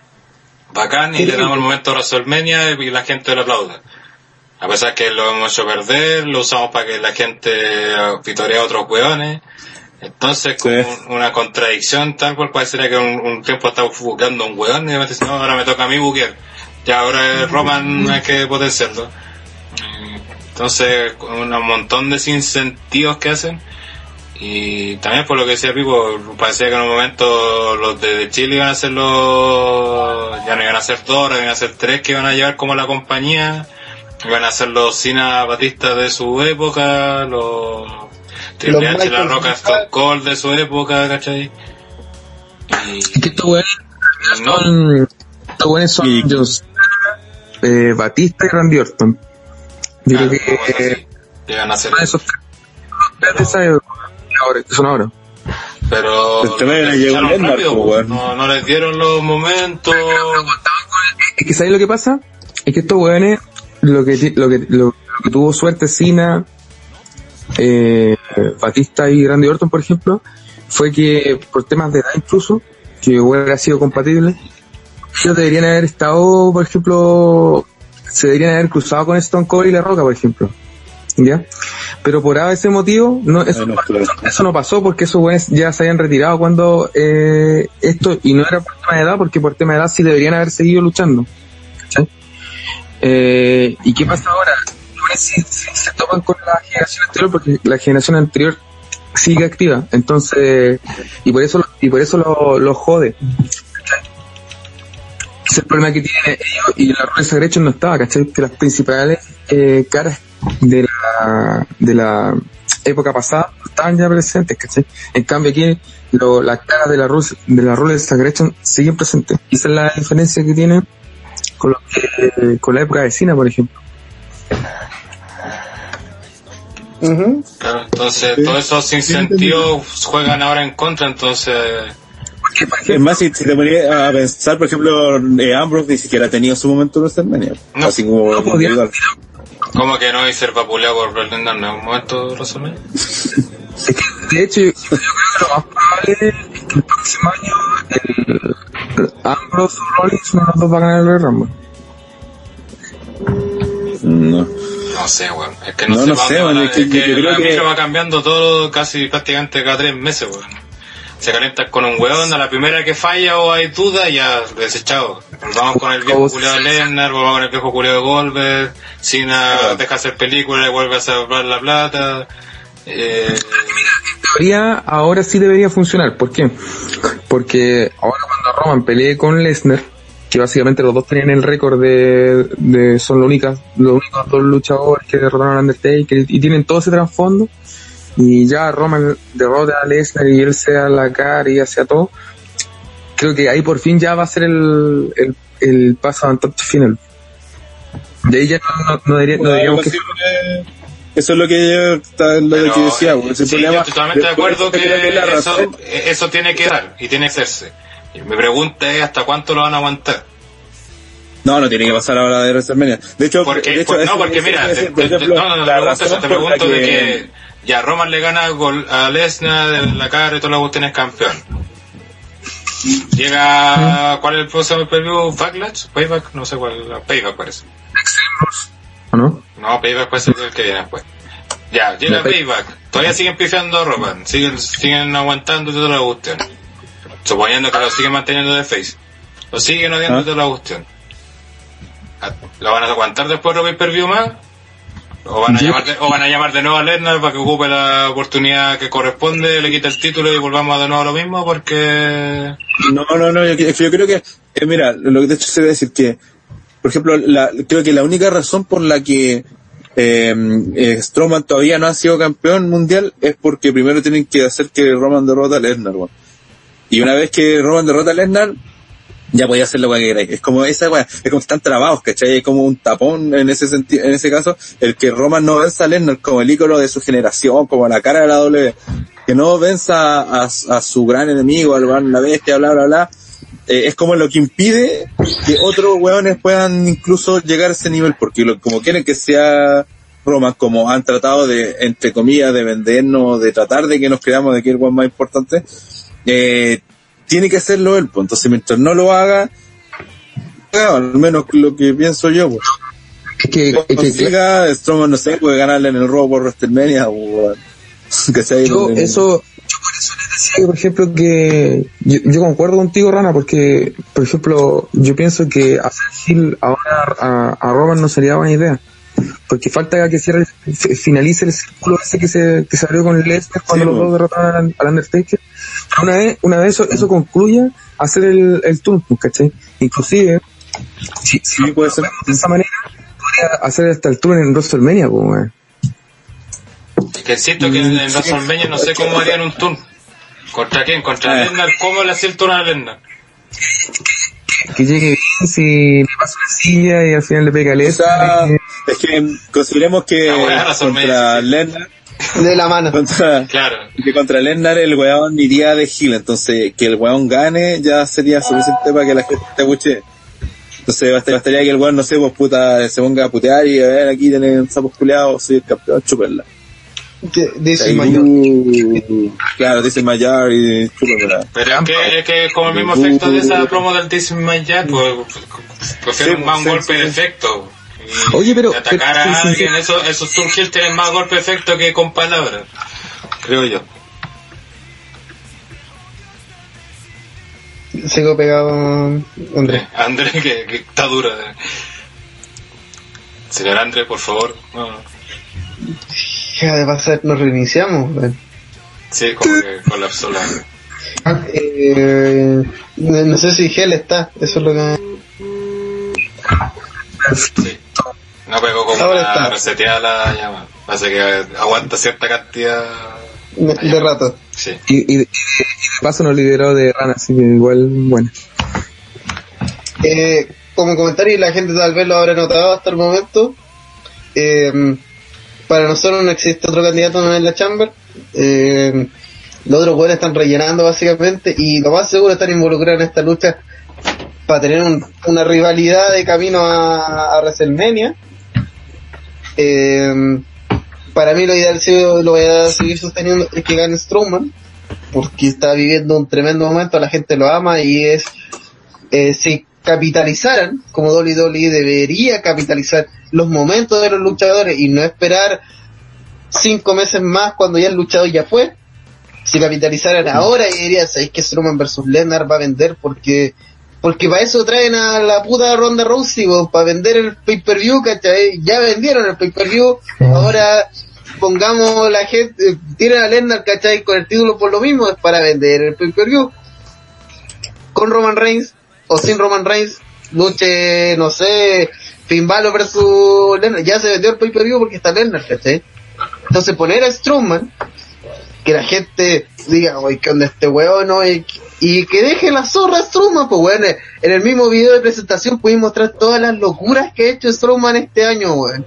bacán y le damos el momento a WrestleMania y la gente lo aplauda. A pesar que lo hemos hecho perder, lo usamos para que la gente vitoree a otros hueones. Entonces, como un- una contradicción tal cual parecería que un, un tiempo estaba buscando un hueón y de repente no, ahora me toca a mí buquear. Ya ahora Roman hay que potenciarlo. Entonces, con un montón de sinsentidos que hacen. Y también por lo que decía Pipo, parecía que en un momento los de Chile iban a ser los, ya no iban a ser dos, ahora iban a ser tres que iban a llevar como la compañía, iban a ser los Cina Batista de su época, los Triple Los H, La Michael Roca Stone Cold de su época, ¿cachai? Y Es que estos weones no, son, estos weones son Y- Jones, eh, Batista y Randy Orton. Yo claro, creo cosas que. Llegan a ser, esos tres, que son ahora. pero Este les llegó rápido, weón. no, no les dieron los momentos. Es que ¿sabes lo que pasa? Es que estos weones, lo que, lo que, lo, que tuvo suerte Cena, eh, Batista y Randy Orton, por ejemplo, fue que por temas de edad incluso, que hubiera sido compatible, ellos deberían haber estado, por ejemplo, se deberían haber cruzado con Stone Cold y La Roca, por ejemplo. ¿Ya? Pero por ese motivo, no, eso, no, eso, pasó porque esos güeyes ya se habían retirado cuando eh, esto, y no era por tema de edad, porque por tema de edad sí deberían haber seguido luchando. Eh, ¿Y qué pasa ahora? Sí se topan con la generación anterior porque la generación anterior sigue activa, entonces, y por eso, y por eso lo, lo jode. es el problema que tienen ellos y la Rules Aggression no estaba, ¿cachai? Que las principales eh, caras de la, de la época pasada estaban ya presentes, ¿cachai? En cambio aquí lo, las caras de la Rules, de la Rules Aggression siguen presentes. Y esa es la diferencia que tiene con, lo que, con la época vecina, por ejemplo. Claro, entonces todos esos incentivos juegan ahora en contra, entonces Es más, si, si te ponías a pensar, por ejemplo, eh, Ambrose ni siquiera ha tenido su momento en WrestleMania. No. Así como No podía. como que no hay ser vapuleado por Lesnar en algún momento resumen. De hecho, yo, creo que lo más probable es que el próximo año el Ambrose o Rollins de los dos va a ganar el Rumble. No. No sé, weón. Es que no, No, sé, no sé, weón, es que es que yo creo la que- micro va cambiando todo casi prácticamente cada tres meses, weón. Se calientan con un weón, a la primera que falla o hay duda, ya desechado. Vamos con el viejo culiado de Lennar, vamos con el viejo culiado de Goldberg, Cena deja hacer películas y vuelve a salvar la plata. Eh, teoría ahora sí debería funcionar. ¿Por qué? Porque ahora cuando Roman pelee con Lesnar, que básicamente los dos tenían el récord de, de son los únicas, los únicos dos luchadores que derrotaron a Undertaker y, y tienen todo ese trasfondo, y ya Roman derrota a Lesnar y él sea la cara y hacia todo, creo que ahí por fin ya va a ser el, el, el paso a Antorcha final. De ahí ya no, no, no diría- no Bueno, diríamos que Eso es lo que yo está- lo Pero, que decía, sí, problema- yo totalmente de acuerdo que la eso, eso tiene que dar y tiene que hacerse. Y mi pregunta es hasta cuánto lo van a aguantar. No, no tiene que pasar ahora de WrestleMania. De hecho, Porque, de hecho, por- no, porque mira, te, no, no, no, la pregunto eso, razón te por la pregunto de que ya Roman le gana gol a Lesnar, de la cara y toda la cuestión es campeón. Llega, ¿cuál es el próximo preview? Backlash, Payback, no sé cuál, Payback parece. ¿o no? No, Payback puede ser el que viene después. Ya, llega No, Pay- Payback. Todavía siguen pifiando a Roman. Siguen, siguen aguantando toda la cuestión. Suponiendo que lo siguen manteniendo de face. Lo siguen odiando Ah. toda la cuestión. Ah, ¿Lo van a aguantar después de per view más? ¿O van, a llamar de, ¿O van a llamar de nuevo a Lesnar para que ocupe la oportunidad que corresponde, le quite el título y volvamos de nuevo a lo mismo? Porque... No, no, no, yo, creo que, eh, mira, lo que de hecho se debe decir que, por ejemplo, la, creo que la única razón por la que eh, eh, Strowman todavía no ha sido campeón mundial es porque primero tienen que hacer que Roman derrota a Lesnar. Y una vez que Roman derrota a Lesnar, ya podía hacer lo que queráis. Es como esa weá, es como están trabados, ¿cachai? Es como un tapón en ese sentido, en ese caso, el que Roman no venza a Lesnar como el ícono de su generación, como la cara de la W, que no venza a, a su gran enemigo, al gran la bestia, bla bla bla, eh, es como lo que impide que otros weones puedan incluso llegar a ese nivel, porque lo, como quieren que sea Roman, como han tratado de, entre comillas, de vendernos, de tratar de que nos creamos de que es el weón más importante, eh, tiene que hacerlo él, pues. Entonces, mientras no lo haga, al menos lo que pienso yo, pues. Es que, es que- Consiga, Strowman, no sé, puede ganarle en el robo por WrestleMania, o, que sea yo en- eso yo por eso les decía que, por ejemplo que yo, yo concuerdo contigo Rana porque por ejemplo yo pienso que hacer ahora a, a Roman no sería buena idea porque falta que cierre fi- finalice el círculo ese que se que se abrió con Lesnar cuando Sí, los po. dos derrotaron al, al Undertaker una vez una vez eso, eso concluya hacer el, el tour pues, ¿cachai? inclusive si, si Sí, puede ser. de esa manera podría hacer hasta el tour en WrestleMania pues, que siento que en, en WrestleMania no sé cómo harían un turn. ¿Contra quién? ¿Contra Ah. Lesnar? ¿Cómo le hacía el turno a Lesnar? que llegue bien, si le pasa una silla y al final le pega a O sea, es que consideremos que contra. Lesnar, De la mano. contra, Claro. que contra Lesnar el weón iría de heel, entonces que el weón gane ya sería suficiente para que la gente te escuche. Entonces bast- bastaría que el weón, no sé, pues puta, se ponga a putear y a ver, aquí tienen sapos culeados, soy el campeón, chúpenla. Que Dice mayor. claro, dice Mayar y chúpenla. Pero es que, es que como el mismo efecto de esa promo del My Jab, pues, Sí, más un sí, golpe sí. de efecto. Oye, pero- Atacar pero- a sí, sí, alguien, eso, esos heels tienen más golpe efecto que con palabras. Creo yo. Sigo pegado, Andrés. André, que, que está dura. eh. Señor André, por favor. No, no. ¿Qué de pasar? Nos reiniciamos. weón. Sí, como que colapsó la... Ah, Eh, no no sé si Gel está. Eso es lo que. Sí. No pegó como Ahora una está. reseteada la llama. Hace que aguanta cierta cantidad. De, de rato. Sí. Y, y, y de, paso nos liberó de Rana, así que igual, bueno. Eh, como comentario, y la gente tal vez lo habrá notado hasta el momento. eh, para nosotros no existe otro candidato en la Chamber. Eh, los otros jugadores están rellenando básicamente y lo más seguro están involucrados en esta lucha para tener un- una rivalidad de camino a, a WrestleMania. Eh, para mí lo ideal, sí, lo voy a seguir sosteniendo, es que gane Strowman, porque está viviendo un tremendo momento, la gente lo ama y es, eh, si capitalizaran, como WWE debería capitalizar los momentos de los luchadores y no esperar cinco meses más cuando ya el luchador ya fue, si capitalizaran ahora y dirían, ¿sabéis que Strowman versus Lesnar va a vender? Porque porque para eso traen a la puta Ronda Rousey, para vender el pay-per-view, ¿cachai? Ya vendieron el pay-per-view, ahora pongamos la gente, eh, tiren a Lesnar, ¿cachai? Con el título por lo mismo, es para vender el pay-per-view. con Roman Reigns o sin Roman Reigns, luche, no sé, Finn Balor versus Lennar, ya se vendió el pay per view porque está Lennar, ¿cachai? Entonces poner a Strowman, que la gente diga, oye, ¿qué onda este weón? no? Y, que deje la zorra Strowman, pues bueno, en el mismo video de presentación pudimos mostrar todas las locuras que ha hecho Strowman este año, weón.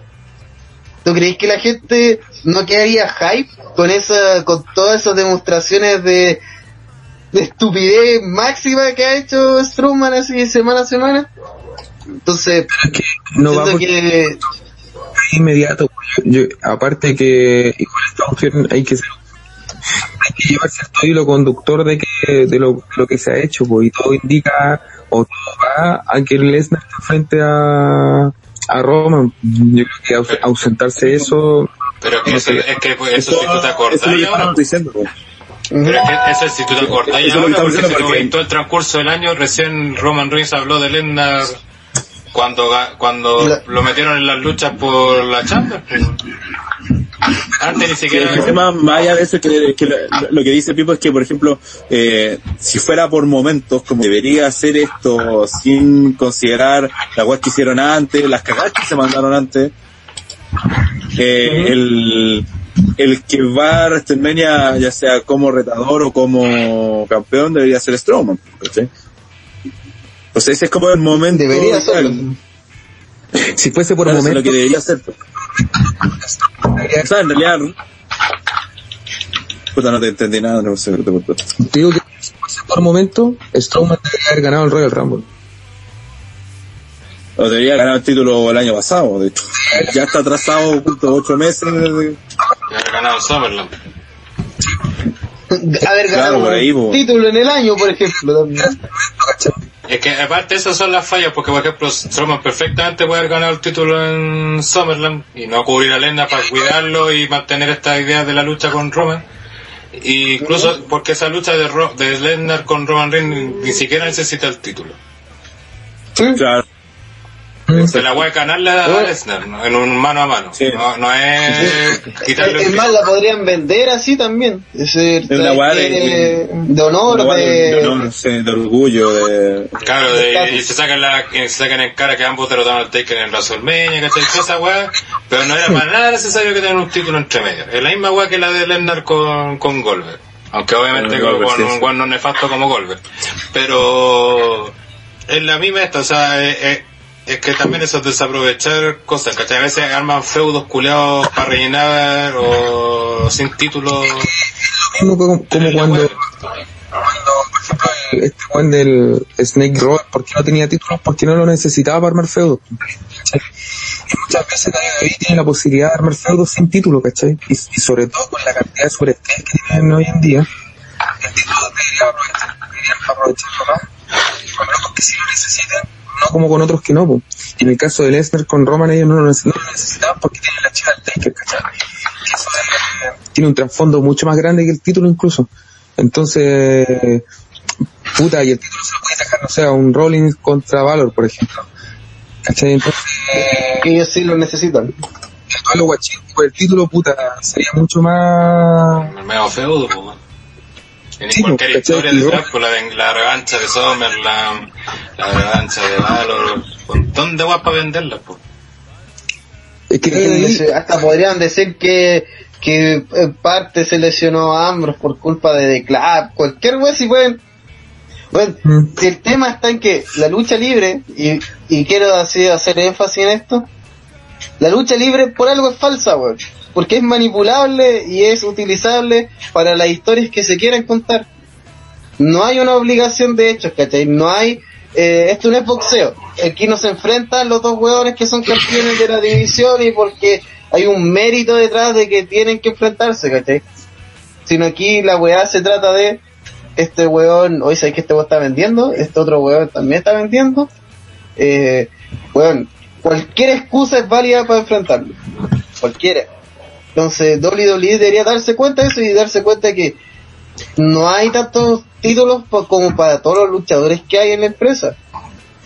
¿Tú crees que la gente no quedaría hype con esa, con todas esas demostraciones de, de estupidez máxima que ha hecho Strowman así semana a semana? Entonces, no va que inmediato. Yo, aparte que igual hay que ser hay que llevarse el hilo conductor de que de lo, lo que se ha hecho pues, y todo indica o todo va a que Lesnar está frente a a Roman yo creo que aus- ausentarse eso Pero que no eso, es que pues, eso si tú te Eso acordás es lo que ahora. estamos diciendo. pues. Pero es que eso es si tú te acordás Eso ahora, estamos porque todo el transcurso del año, recién Roman Reigns habló de Lesnar cuando, cuando La- lo metieron en las luchas por la Champions. Antes ni Que siquiera... el tema más allá de eso que, que lo, lo que dice Pipo es que por ejemplo eh, si fuera por momentos como debería hacer esto sin considerar las cosas que hicieron antes las cagadas que se mandaron antes eh, el el que va a WrestleMania ya sea como retador o como campeón debería ser Strowman ¿cachai? Entonces ese es como el momento debería ser. Si fuese por Claro, un eso es lo momento que debería ser pues. o sea en realidad puta no te entendí nada no sé te te digo que si fuese por un momento Strowman debería haber ganado el Royal Rumble O debería ganar el título el año pasado, de hecho. Ya está atrasado justo ocho meses. Haber ganado Summerland. Haber Claro, ganado por ahí, un po. título en el año, por ejemplo. también. Es que aparte esas son las fallas, porque por ejemplo Strowman perfectamente puede haber ganado el título en Summerland y no cubrir a Lesnar para cuidarlo y mantener esta idea de la lucha con Roman. Y incluso porque esa lucha de, Ro de Lesnar con Roman Reigns ni siquiera necesita el título. Claro. Se la voy a ganarle a Lesnar ¿no? en un mano a mano. Sí. No, no es quitarle Es el más, la podrían vender así también. Es Es weá de- de, de honor, de... de, honor, sí, de orgullo, de... Claro, de- y se sacan, la, se sacan en cara que ambos derrotaron al Taker en WrestleMania, ¿cachai? Toda esa weá, pero no era para nada necesario que tengan un título entre medio. Es la misma weá que la de Lesnar con, con Goldberg. Aunque obviamente Con un sí. weón no nefasto como Goldberg. Pero es la misma esta, o sea, es, es- que también eso es desaprovechar cosas, ¿cachai? A veces arman feudos culeados para rellenar o sin título. mismo como, como cuando, cuando, por ejemplo, el- este Juan del Snake Roll, ¿por qué no tenía títulos? Porque no lo necesitaba para armar feudos. ¿cachai? Y muchas veces WWE tiene la posibilidad de armar feudos sin título, ¿cachai? Y, y sobre todo con la cantidad de superestrellas que tienen hoy en día, el título debería aprovechar, deberían aprovecharlo más con otros que sí lo necesitan, no como con otros que no. po. Y en el caso de Lesnar con Roman ellos no lo necesitaban porque tienen la chica del Taker, ¿cachai? Y eso eh, tiene un trasfondo mucho más grande que el título incluso. Entonces, puta, y el título se lo puede dejar, no sé, a un Rollins contra Valor, por ejemplo. ¿Cachai? Entonces, que ellos sí lo necesitan. el Valor Guachín por el título, puta, sería mucho más... El medio feudo, pues, En Sí, cualquier pues, historia ¿cachai? de Y Trump, pues, la, de- la revancha de Summerland, la revancha de Valor, un montón de guas para venderla, pues. Es que Sí, hasta podrían decir que que en parte se lesionó a Ambrose por culpa de The Club, cualquier wea si pueden. Bueno, Mm. si el tema está en que la lucha libre, y, y quiero así hacer énfasis en esto, la lucha libre por algo es falsa, weón. Porque es manipulable y es utilizable para las historias que se quieran contar. No hay una obligación de hechos, ¿cachai? No hay... eh, esto no es boxeo. Aquí no se enfrentan los dos hueones que son campeones de la división y porque hay un mérito detrás de que tienen que enfrentarse, ¿cachai? Sino aquí la weá se trata de este weón, hoy sabes que este weón está vendiendo, este otro weón también está vendiendo. Eh, weón, cualquier excusa es válida para enfrentarlo. Cualquiera. Entonces, WWE debería darse cuenta de eso y darse cuenta de que no hay tantos títulos como para todos los luchadores que hay en la empresa.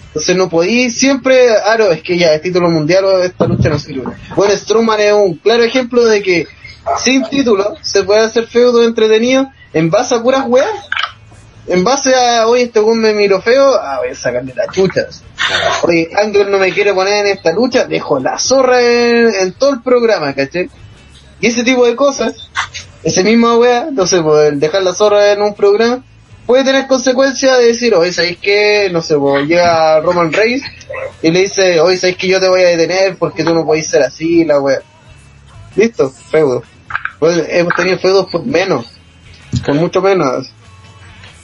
Entonces no podéis siempre, ah, no, es que ya es título mundial o esta lucha no sirve. Bueno, Strowman es un claro ejemplo de que sin título se puede hacer feudo entretenido en base a puras weas. en base a, oye, este me miro feo, ah, a sacarle la chucha. Oye, Ángel no me quiere poner en esta lucha, dejo la zorra en, en todo el programa, ¿cachai? Y ese tipo de cosas, ese mismo weá, no sé, pues, el dejar la zorra en un programa, puede tener consecuencias de decir, oye, ¿sabéis que No sé, pues, llega Roman Reigns y le dice, oye, ¿sabéis que yo te voy a detener porque tú no podés ser así, la weá? Listo, feudo. Pues, hemos tenido feudos por menos, por mucho menos.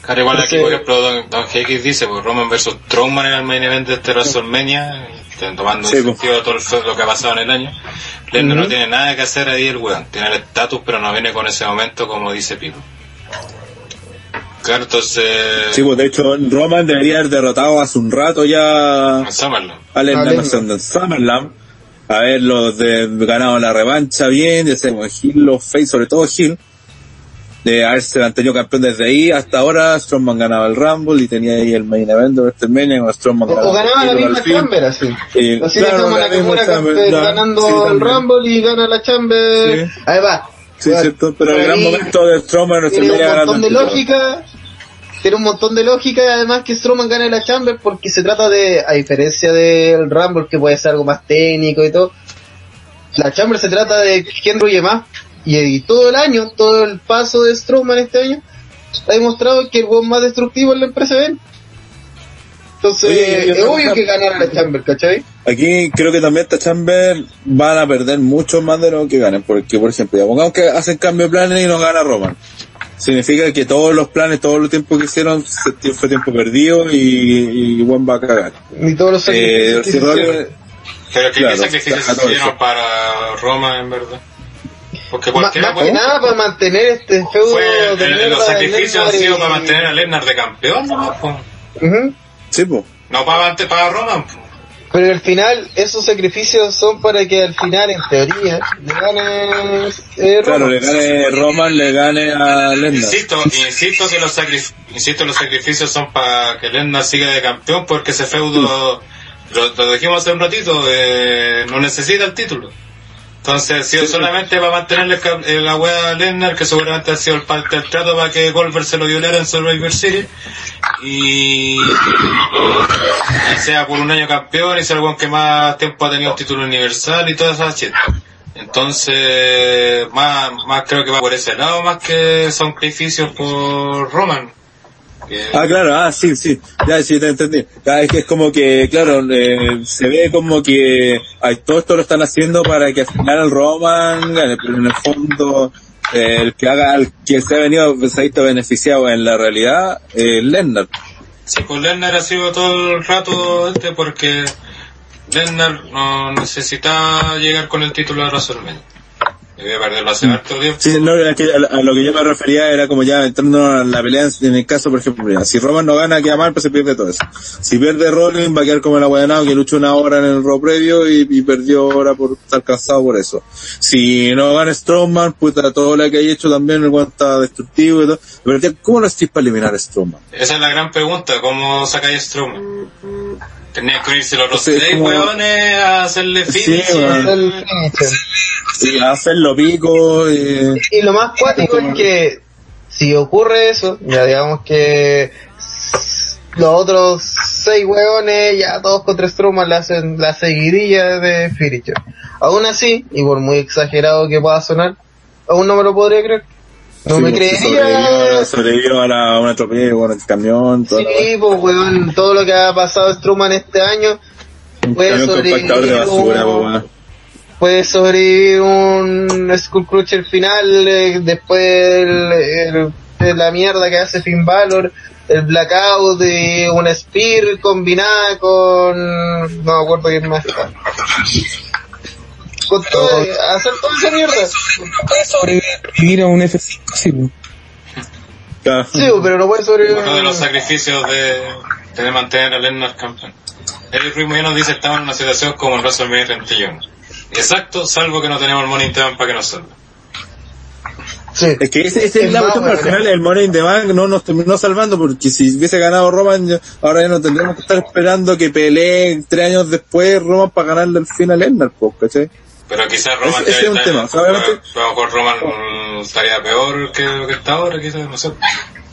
Claro, igual aquí, por ejemplo, Don, Don GX dice, pues Roman versus Strowman en el main event de este WrestleMania, tomando Sí, en pues. sentido de todo el fe- lo que ha pasado en el año. Lesnar no tiene nada que hacer ahí el weón, tiene el estatus, pero no viene con ese momento como dice Pico. Claro, entonces, Sí, pues de hecho Roman debería haber derrotado hace un rato ya a Lesnar Lesnar. en SummerSlam. Haberlo de, ganado la revancha bien, ya sea Hill o Face, sobre todo Hill. De haberse mantenido campeón desde ahí hasta ahora, Strowman ganaba el Rumble y tenía ahí el main event de WrestleMania con Strowman O, o ganaba la misma. Chamber así. Y, Así claro, dejamos la Kimura ganando Sí, el. Rumble y gana la Chamber. Sí. Ahí va. Sí, cierto, pero el gran momento de Strowman en Tiene un montón de lógica. Tiene un montón de lógica y además que Strowman gane la Chamber porque se trata de, a diferencia del Rumble que puede ser algo más técnico y todo, la Chamber se trata de quién ruye más. Y, y todo el año, todo el paso de Strowman este año, ha demostrado que el weón más destructivo en la empresa ven. Entonces, Oye, yo es obvio que- que ganara la Chamber, ¿cachai? Aquí creo que también esta Chamber van a perder mucho más de lo que ganen, porque por ejemplo, ya pongamos que hacen cambio de planes y no gana Roman. Significa que todos los planes, todo el tiempo que hicieron fue tiempo perdido y, y Juan va a cagar. Ni todos los Eh, sacrificios que. Pero ¿qué, Claro, sacrificios hicieron para Roma, en verdad? Porque Ma- cualquiera más que puede- nada para mantener este feudo fue, de el- los sacrificios han sido y- para mantener a Lesnar de campeón, ¿no? Po. Ujú. Sí, pues. No para, para Roman. po. Pero al final, esos sacrificios son para que al final, en teoría, le gane eh, Claro, Roman. le gane Roman, le gane a Lesnar. Insisto, insisto que los sacrif- insisto los sacrificios son para que Lesnar siga de campeón porque ese feudo, lo, lo dijimos hace un ratito, eh, no necesita el título. Entonces ha sido solamente para mantenerle eh, la wea a Lesnar, que seguramente ha sido el parte del trato para que Goldberg se lo violara en Survivor City. Y, y sea por un año campeón y sea el que más tiempo ha tenido el título universal y todas esas shit. Entonces, más, más creo que va por ese lado, más que son sacrificios por Roman. Ah, claro, ah, sí, sí, ya sí, te entendí. Ya, es que es como que, claro, eh, se ve como que ay, todo esto lo están haciendo para que al final el Roman pero en el fondo eh, el que haga, el que se ha venido está beneficiado en la realidad es Lesnar. Sí, pues Lesnar ha sido todo el rato este porque Lesnar no necesitaba llegar con el título de WrestleMania. Debía perderlo hace harto tiempo. Sí, no, que a, a lo que yo me refería era como ya entrando a la pelea en, en el caso, por ejemplo, mira, si Roman no gana, queda mal, pues se pierde todo eso. Si pierde Rollins, va a quedar como el aguadanado que luchó una hora en el Raw previo y, y perdió hora por estar cansado por eso. Si no gana Strowman, puta, todo lo que hay hecho también, el guante está destructivo y todo. Pero ¿cómo lo hacéis para eliminar a Strowman? Esa es la gran pregunta, ¿cómo sacáis Strowman? Tenían que unirse los Sí, tres como- hueones a hacerle Sí, finish. weón. El finisher. Sí, pico, eh, Y lo más cuático es que si ocurre eso, ya digamos que los otros seis hueones, ya todos contra Strowman le hacen la seguidilla de finisher. Aún así, y por muy exagerado que pueda sonar, aún no me lo podría creer. No sí, me porque creería. Sobrevivió, sobrevivió a, la, a un atropello con el camión, toda Sí, pues weón, todo lo que ha pasado Strowman este año un puede camión compactador de sobrevivir basura, un-. Puede sobrevivir un Skullcrusher final eh, después el- el- de la mierda que hace Finn Balor, el Blackout y una Spear combinada con no me acuerdo quién más está. Con todo, hacer toda esa mierda. Sobrevivir a un F5, sí. Claro. Sí, pero no puede sobrevivir. Uno de los sacrificios de, de mantener a Lesnar campeón. Eric Ruiz Muñoz nos dice estamos en una situación como en WrestleMania 31. Exacto, salvo que no tenemos el Money in the Bank para que nos salve. Sí. Es que ese, ese es Es la cuestión, al final el Money in the Bank no nos terminó salvando porque si hubiese ganado Roman, ahora ya no tendríamos que estar esperando que pelee tres años después Roman para ganarle el fin a Lesnar, ¿cachai? Pero quizás Roman Ese- ese es un tema, o sea, obviamente- a lo mejor Roman estaría peor que lo que está ahora, quizás, no sé.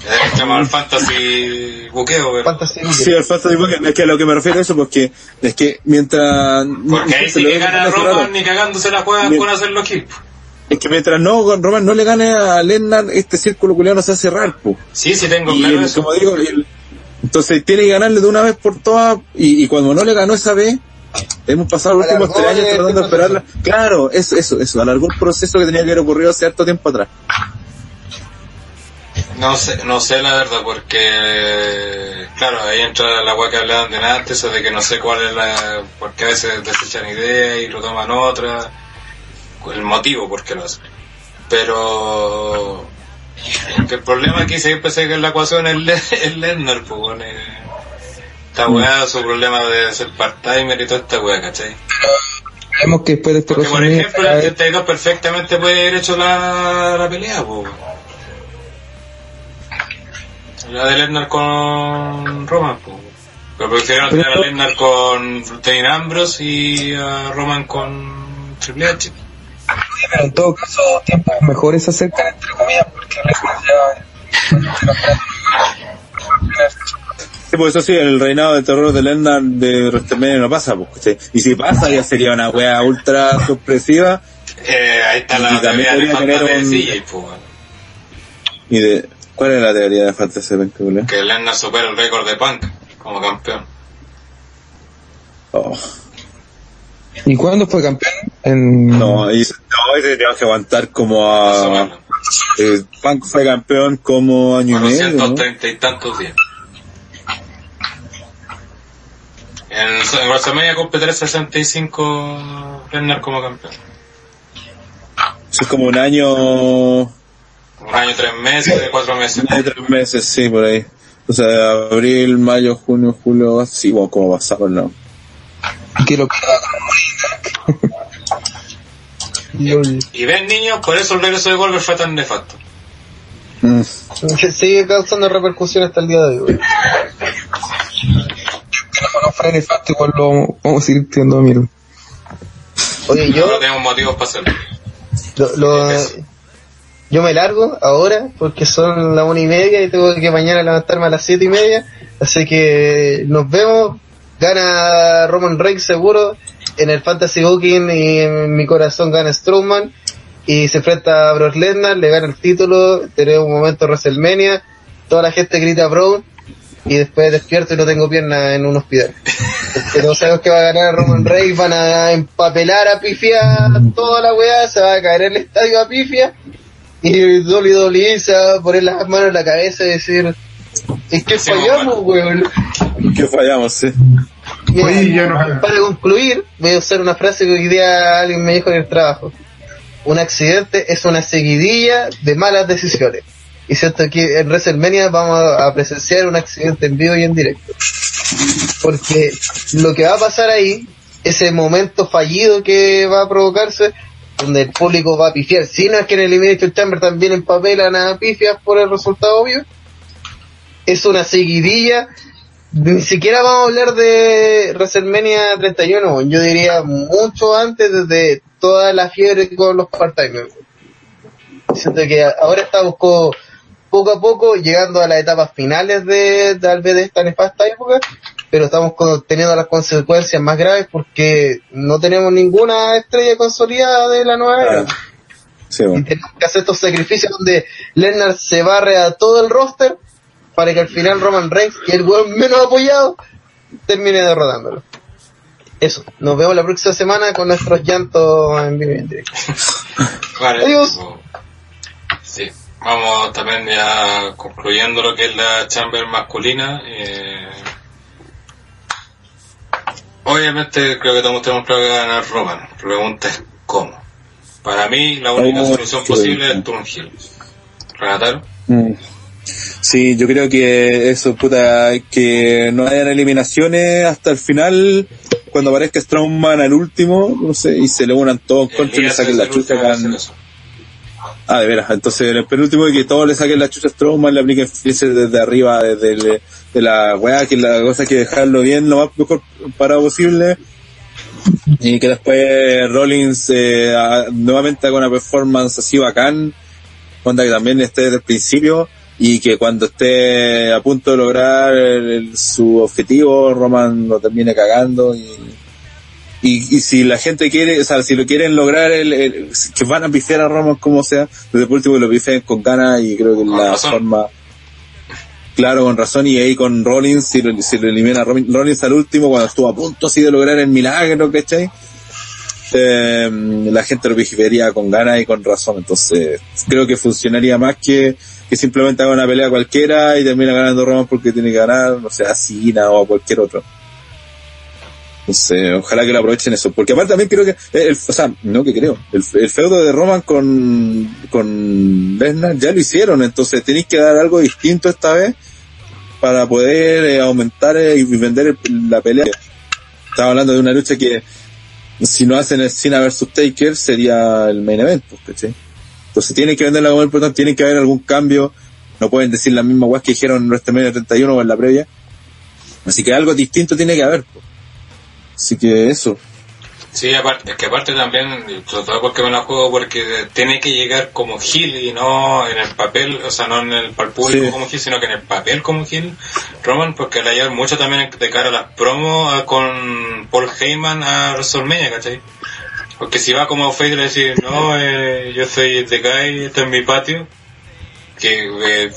Es llamado al fantasy buqueo, pero... Fantasy Sí, el Fantasy Booking, es que a lo que me refiero a eso, porque es que mientras... Porque ahí sí que gana Roman ni cagándose la juega con hacerlo aquí. Es que mientras no, con Roman no le gane a Lennar, este círculo culiado no se va a cerrar, po. Sí, sí tengo Y claro el- eso. como digo, el- entonces tiene que ganarle de una vez por todas, y, y cuando no le ganó esa vez, hemos pasado los últimos tres años tratando de esperarla. Claro, eso, eso, eso, alargó el proceso que tenía que haber ocurrido hace harto tiempo atrás. No sé, no sé la verdad, porque, claro, ahí entra la hueá que hablaban de antes, eso de que no sé cuál es la, porque a veces desechan ideas y lo toman otra, el motivo por qué lo hacen. Pero, que el problema aquí siempre sé que la ecuación es Le- es pues, bueno, eh, esta weá, su problema de ser part-timer y toda esta weá, ¿cachai? Vemos que después de este Porque, por ejemplo, el 82 perfectamente puede haber hecho la, la pelea, po. La de Lesnar con Roman, po. Pero prefirieron tener a Lesnar con Dean Ambrose y a Roman con Triple H. pero en todo caso, tiempos mejores se acercan, entre comillas, porque Lesnar ya... Sí, pues eso sí, el reinado de terror de Lennar de WrestleMania no pasa, pues. Y si pasa, ya sería una wea ultra sorpresiva. Eh, ahí está Y la también teoría de podría tener un- CJ, po. Y de, ¿cuál es la teoría de Fantasy Booking? Que Lesnar supera el récord de Punk como campeón. Oh, ¿Y cuándo fue campeón? En... no, y, no, ese tenemos que aguantar como a... Eh, Punk fue campeón como año y medio, ¿no? 430 y tantos días. En, en WrestleMania cumple 365 Lesnar como campeón. Eso es como un año... Un año, tres meses, cuatro meses. un año, tres meses, sí, por ahí. O sea, abril, mayo, junio, julio, sí, bueno, como pasado, no. Que lo Y ven niños, por eso el regreso de Goldberg fue tan nefasto. Mm. Sigue causando repercusión hasta el día de hoy, no fuera nefasto, igual lo vamos a seguir teniendo miedo. Oye, Yo yo, no tenemos motivos para hacerlo. lo, lo- yo me largo ahora porque son las una y media y tengo que mañana levantarme a las siete y media. Así que nos vemos. Gana Roman Reigns seguro. En el Fantasy Booking y en mi corazón gana Strowman. Y se enfrenta a Brock Lesnar, le gana el título. Tenemos un momento WrestleMania. Toda la gente grita Brown. Y después despierto y no tengo pierna en un hospital. Pero sabemos que va a ganar Roman Reigns, van a empapelar a Pifia toda la weá, se va a caer el estadio a Pifia. Y WWE se va a poner las manos en la cabeza y decir, es que Sí, fallamos, weón. Que fallamos, sí. Mira, Oye, ya no- para concluir, voy a usar una frase que hoy día alguien me dijo en el trabajo. Un accidente es una seguidilla de malas decisiones. Y siento que en WrestleMania vamos a presenciar un accidente en vivo y en directo. Porque lo que va a pasar ahí, ese momento fallido que va a provocarse, donde el público va a pifiar, si no es que en el Elimination Chamber también empapelan a pifias por el resultado obvio, es una seguidilla. Ni siquiera vamos a hablar de WrestleMania 31, yo diría mucho antes desde toda la fiebre con los part-timers. Siento que ahora estamos co- poco a poco llegando a las etapas finales de tal vez de esta nefasta época, pero estamos con- teniendo las consecuencias más graves porque no tenemos ninguna estrella consolidada de la nueva era. Sí, Y bueno. tenemos que hacer estos sacrificios donde Lesnar se barre a todo el roster para que al final Roman Reigns y el weón menos apoyado termine derrotándolo. Eso, nos vemos la próxima semana con nuestros llantos en vivo y en directo. Vale. Adiós. o- Sí. Vamos también ya concluyendo lo que es la chamber masculina. eh, Obviamente creo que todos tenemos claro que ganar Roman. La pregunta es cómo. Para mí la única solución posible es Turn Hill. ¿Renatar? Mm. Sí, yo creo que eso, puta, que no hayan eliminaciones hasta el final, cuando aparezca Strongman al último, no sé, y se le unan todos contra y le saquen la chucha. Ah, de veras, entonces en el penúltimo y que todos le saquen la chucha a Strongman, le apliquen ese desde arriba, desde el- de la weá, que la cosa hay que dejarlo bien, lo más mejor parado posible. Y que después Rollins eh, a- nuevamente haga una performance así bacán, onda que también esté desde el principio y que cuando esté a punto de lograr el- el- su objetivo, Roman lo termine cagando y, y, y si la gente quiere, o sea, si lo quieren lograr, el, el- que van a pifiar a Roman como sea, desde por último lo pifeen con ganas y creo que Con la razón. forma, claro, con razón y ahí con Rollins, si lo, si lo elimina Rollins al último, cuando estuvo a punto así de lograr el milagro, ¿cachai? Eh, la gente lo pifiaría con ganas y con razón, entonces creo que funcionaría más que que simplemente haga una pelea cualquiera y termina ganando Roman porque tiene que ganar, no sé, a Cena o a cualquier otro. Entonces, ojalá que lo aprovechen eso. Porque aparte también creo que, el, o sea, no que creo, el, feudo de Roman con, con Lesnar ya lo hicieron, entonces tenéis que dar algo distinto esta vez para poder eh, aumentar eh, y vender el- la pelea. Estaba hablando de una lucha que si no hacen el Cena versus Taker sería el main event, pues, ¿cachai? Entonces tienen que venderla como importante, tienen que haber algún cambio. No pueden decir la misma weas que dijeron en WrestleMania 31 o en la previa. Así que algo distinto tiene que haber. po. Así que eso. Sí, aparte, es que aparte también, sobre todo porque me la juego, porque tiene que llegar como Gil y no en el papel, o sea, no en el para el público Sí. como Gil, sino que en el papel como Gil, Roman, porque le ayuda mucho también de cara a las promos a- con Paul Heyman a WrestleMania, ¿cachai? Porque si va como face le decir, no, eh, yo soy The Guy, este es mi patio, que eh,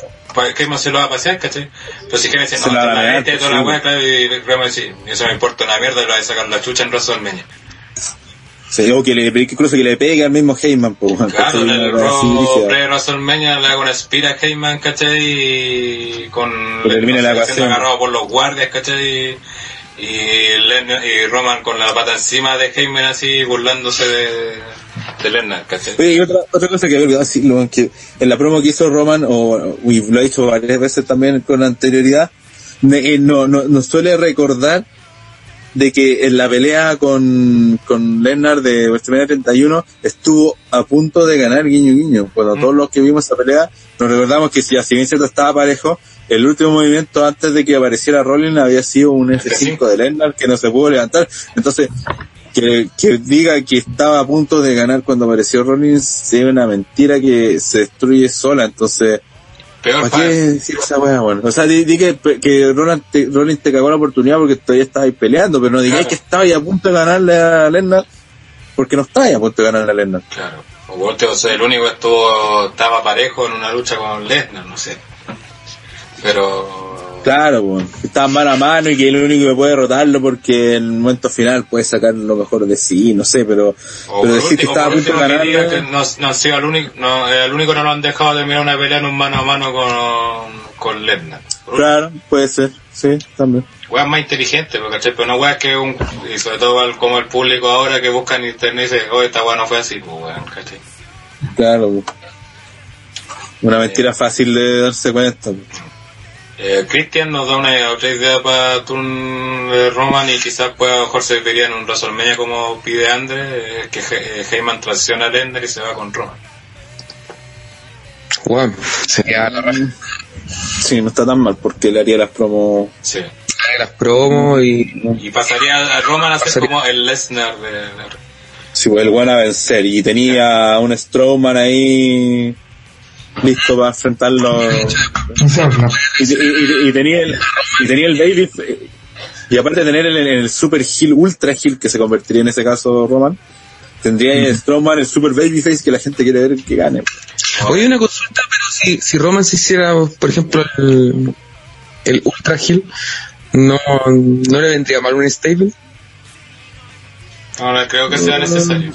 Heyman se lo va a pasear, ¿cachai? Pero si dice, Se no, la esta va es a la neta y toda sí. la wea, claro, y Roman dice, eso me importa una mierda, y lo va a sacar la chucha en WrestleMania. Se digo que le, incluso que le pegue al mismo Heyman. Weón, Claro, Raw rígida. pre-WrestleMania le hago una espira a Heyman, ¿cachai? Y con Pero elimina la ecuación. agarrado por los guardias, ¿cachai? Y, y Roman con la pata encima de Heyman así burlándose de, de Lennar, ¿cachai? Oye, y otra, otra cosa que había olvidado decirlo, que en la promo que hizo Roman, o y lo ha dicho varias veces también con anterioridad, eh, no, no, nos suele recordar de que en la pelea con, con Lennart de WrestleMania 31 estuvo a punto de ganar guiño guiño. Cuando todos los que vimos esa pelea nos recordamos que si, si bien cierto estaba parejo, el último movimiento antes de que apareciera Rollins había sido un F5 de Lennart que no se pudo levantar. Entonces, que, que diga que estaba a punto de ganar cuando apareció Rollins es una mentira que se destruye sola. Entonces, Peor ¿para qué decir esa weá, bueno? O sea, di, di que, que Roland te, Rollins te cagó la oportunidad porque todavía estabas peleando, pero no digáis Claro. que estaba a punto de ganarle a Lennart porque no estabas a punto de ganarle a Lennart. Claro. O sea, el único que estuvo, estaba parejo en una lucha con Lesnar, no sé. Pero... Claro, pues, estaba mano a mano y que el único que puede derrotarlo porque en el momento final puede sacar lo mejor de sí, no sé, pero, O pero decir que estaba a punto de ganarle... no, no sido el único, no, eh, el único que no lo han dejado terminar una pelea en un mano a mano con, con Claro, puede ser, sí, también. weas más inteligentes, porque. Pero no weas que un, y sobre todo al- como el público ahora que busca en internet y dice, oh, esta wea no fue así, pues weón, ¿cachai? Claro, pues. Una mentira fácil de darse cuenta. pues. Eh, Christian nos da una otra idea para Turn de Roman y quizás pues a lo mejor se vería en un WrestleMania como pide Andre, eh, que He- eh, Heyman traiciona a Lesnar y se va con Roman. Bueno, sería la raja. Sí, no está tan mal porque le haría las promos. Sí. Las promos y Y pasaría a Roman a ser Pasaría- como el Lesnar de, de- Sí, pues el bueno a vencer. Y tenía un Strowman ahí listo para enfrentarlo. Y, y- y- y tenía el, y tenía el baby. Y aparte de tener el, el super heel, ultra heel que se convertiría en ese caso Roman, tendría el Strowman el super babyface que la gente quiere ver que gane. Oye, una consulta, pero si, si Roman se hiciera, por ejemplo, el, el Ultra Hill, ¿no, ¿no le vendría mal un stable? Ahora creo que sea necesario.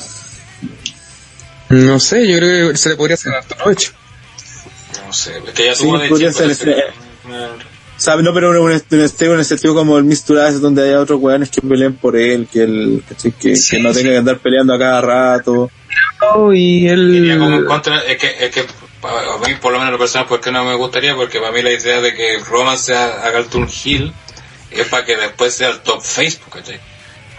No sé, yo creo que se le podría hacer harto provecho. No sé, es que ya Sí, tuvo de podría chico ser ese- ese- ¿Sabes? No, pero un, un, un stable en el sentido como el Misturadas donde haya otros weones que peleen por él, que él, ¿cachai? que, Sí, que no sí. tenga que andar peleando a cada rato. y Iría como en él... contra, es que, es que a mí por lo menos lo personal porque no me gustaría porque para mí la idea de que Roman sea haga el turn heel es para que después sea el top Facebook, ¿cachai?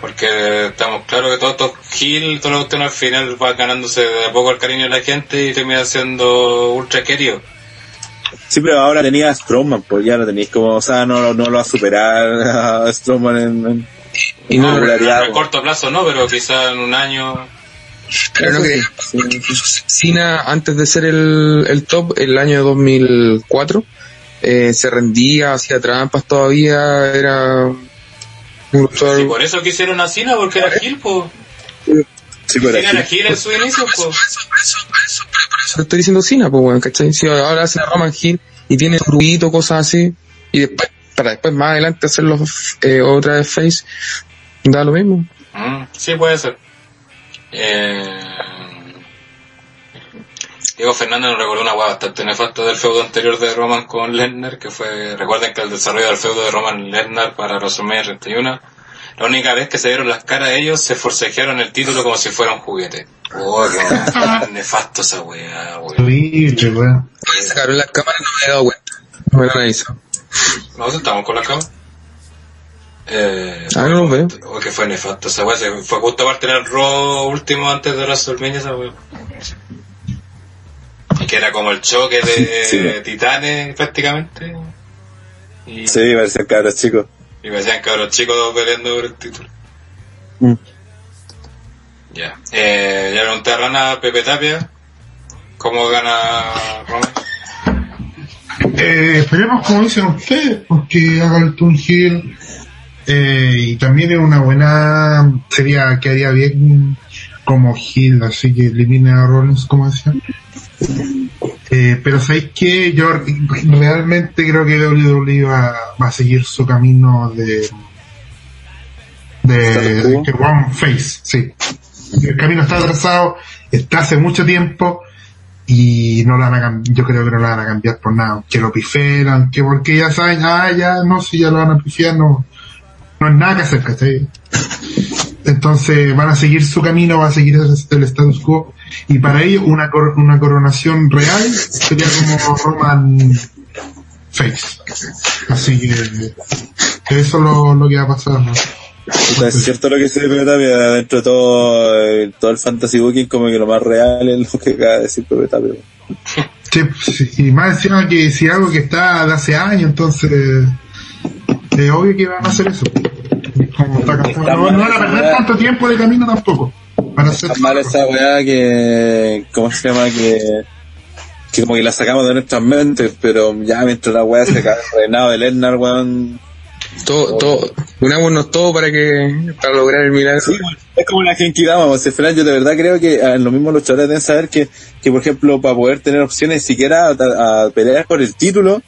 Porque estamos claros que todo top heel, todo lo que al final va ganándose de a poco el cariño de la gente y termina siendo ultra querido. Sí, pero ahora tenía a Strowman, pues ya lo tenéis como, o sea, no, no lo va a superar a Strowman en, en- Y no, popularidad, a pues. corto plazo no, pero quizá en un año Pero no que Cena, antes de ser el, el top, el año 2004, eh, se rendía, hacía trampas todavía, era un luchador- Sí, por eso quisieron a Cena, porque era Gil, po. Sí, pero Cena aquí- en su inicio. Por eso estoy diciendo Cena, pues, weón, ¿cachai? Si ahora hace a Roman Hill y tiene su ruidito, cosas así, y después, para después más adelante hacerlo eh, otra vez face, da lo mismo. Mm, sí, puede ser. Eh... Diego Fernández nos recordó una hueá bastante nefasta del feudo anterior de Roman con Lesnar, que fue, recuerden que el desarrollo del feudo de Roman y Lesnar para WrestleMania 31, la única vez que se dieron las caras ellos, se forcejearon el título como si fuera un juguete. Oh, qué hueá nefasto esa weá, weón. Sacaron las cámaras y no me he dado cuenta. No me lo hizo. ¿Nosotros estamos con la cama? Eh, Ah, no lo veo. oh, que fue nefasto esa weá, se fue justo aparte del Raw último antes de WrestleMania esa weá. Y que era como el choque de Sí. titanes prácticamente. Y, Sí, parecían cabros chicos. Y me decían cabros chicos peleando por el título. Mm. Ya. Eh, ya pregunté a Rana Pepe Tapia. ¿Cómo gana Roman? Eh, esperemos como dicen ustedes, porque haga el Toon Hill. Eh, y también es una buena, sería, quedaría bien como Hill, así que elimine a Rollins, como decían. Eh, pero sabéis que yo realmente creo que WWE va, va a seguir su camino de de, que One Face, sí. El camino está trazado, está hace mucho tiempo y no la van a yo creo que no la van a cambiar por nada, que lo piferan, que porque ya saben, ah, ya, no, si ya lo van a pifiar, no, no es nada que hacer, ¿cachai? Entonces van a seguir su camino, va a seguir el status quo y para ello una, cor- una coronación real sería como Roman Face. Así que eso es lo, lo que va a pasar. ¿no? Puta, es cierto lo que dice Pepe Tapia, dentro de todo, eh, todo el fantasy booking, como que lo más real es lo que acaba de decir Pepe Tapia. Sí, y más encima que si algo que está de hace años, entonces es obvio que van a hacer eso. Como está no, no van a perder tanto tiempo de camino tampoco. Para hacer Tan mal esa weá que, ¿cómo se llama? Que, que como que la sacamos de nuestras mentes, pero ya mientras la weá se cae el reinado de Lesnar, weón. Todo, todo, unámonos todo para que, para lograr el milagro. Sí, es como la Genki Dama, al final yo de verdad creo que ah, los mismos luchadores deben saber que, que por ejemplo, para poder tener opciones siquiera a, a pelear por el título,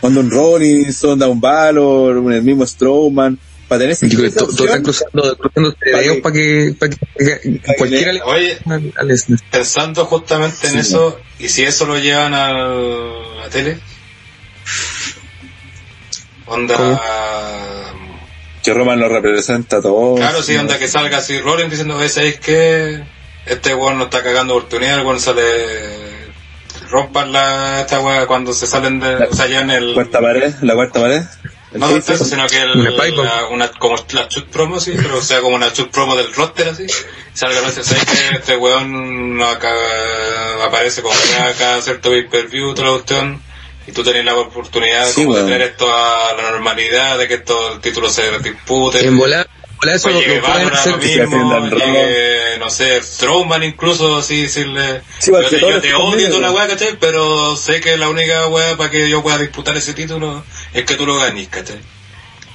cuando un Robinson, da un Valor, el mismo Strowman, para tener ese Digo, esa to- Todos están cruzando, cruzando dedos para que, para que, que que cualquiera le- le Oye, a Lesnar. pensando justamente en Sí. eso, y si eso lo llevan a la tele, onda, ¿Cómo? que Roman lo representa todo. claro, sí, onda que salga así Rollins diciendo, "Oye, ¿sabéis que Este weón no está cagando oportunidad, el weón sale, rompan la, esta weá cuando se salen de, o sea, ya en el, Cuarta pared, la cuarta pared. No tanto, sino que el, Una como la shoot promo, sí, pero o sea, como una shoot promo del roster, así. Salga veces, ¿sabes que este weón no acá, aparece como que acá cierto pay-per-view, toda la cuestión, y tú tenés la oportunidad Sí, como weón. de traer esto a la normalidad, de que esto, el título se dispute. En volar, volar eso Pues lo, llegue lo pueden Valor a hacer. lo que se mismo, defiendan llegue, no sé, Strowman incluso, así decirle, Sí, yo te, yo odio toda la weá, ¿cachai? Pero sé que la única weá para que yo pueda disputar ese título es que tú lo ganes, ¿cachai?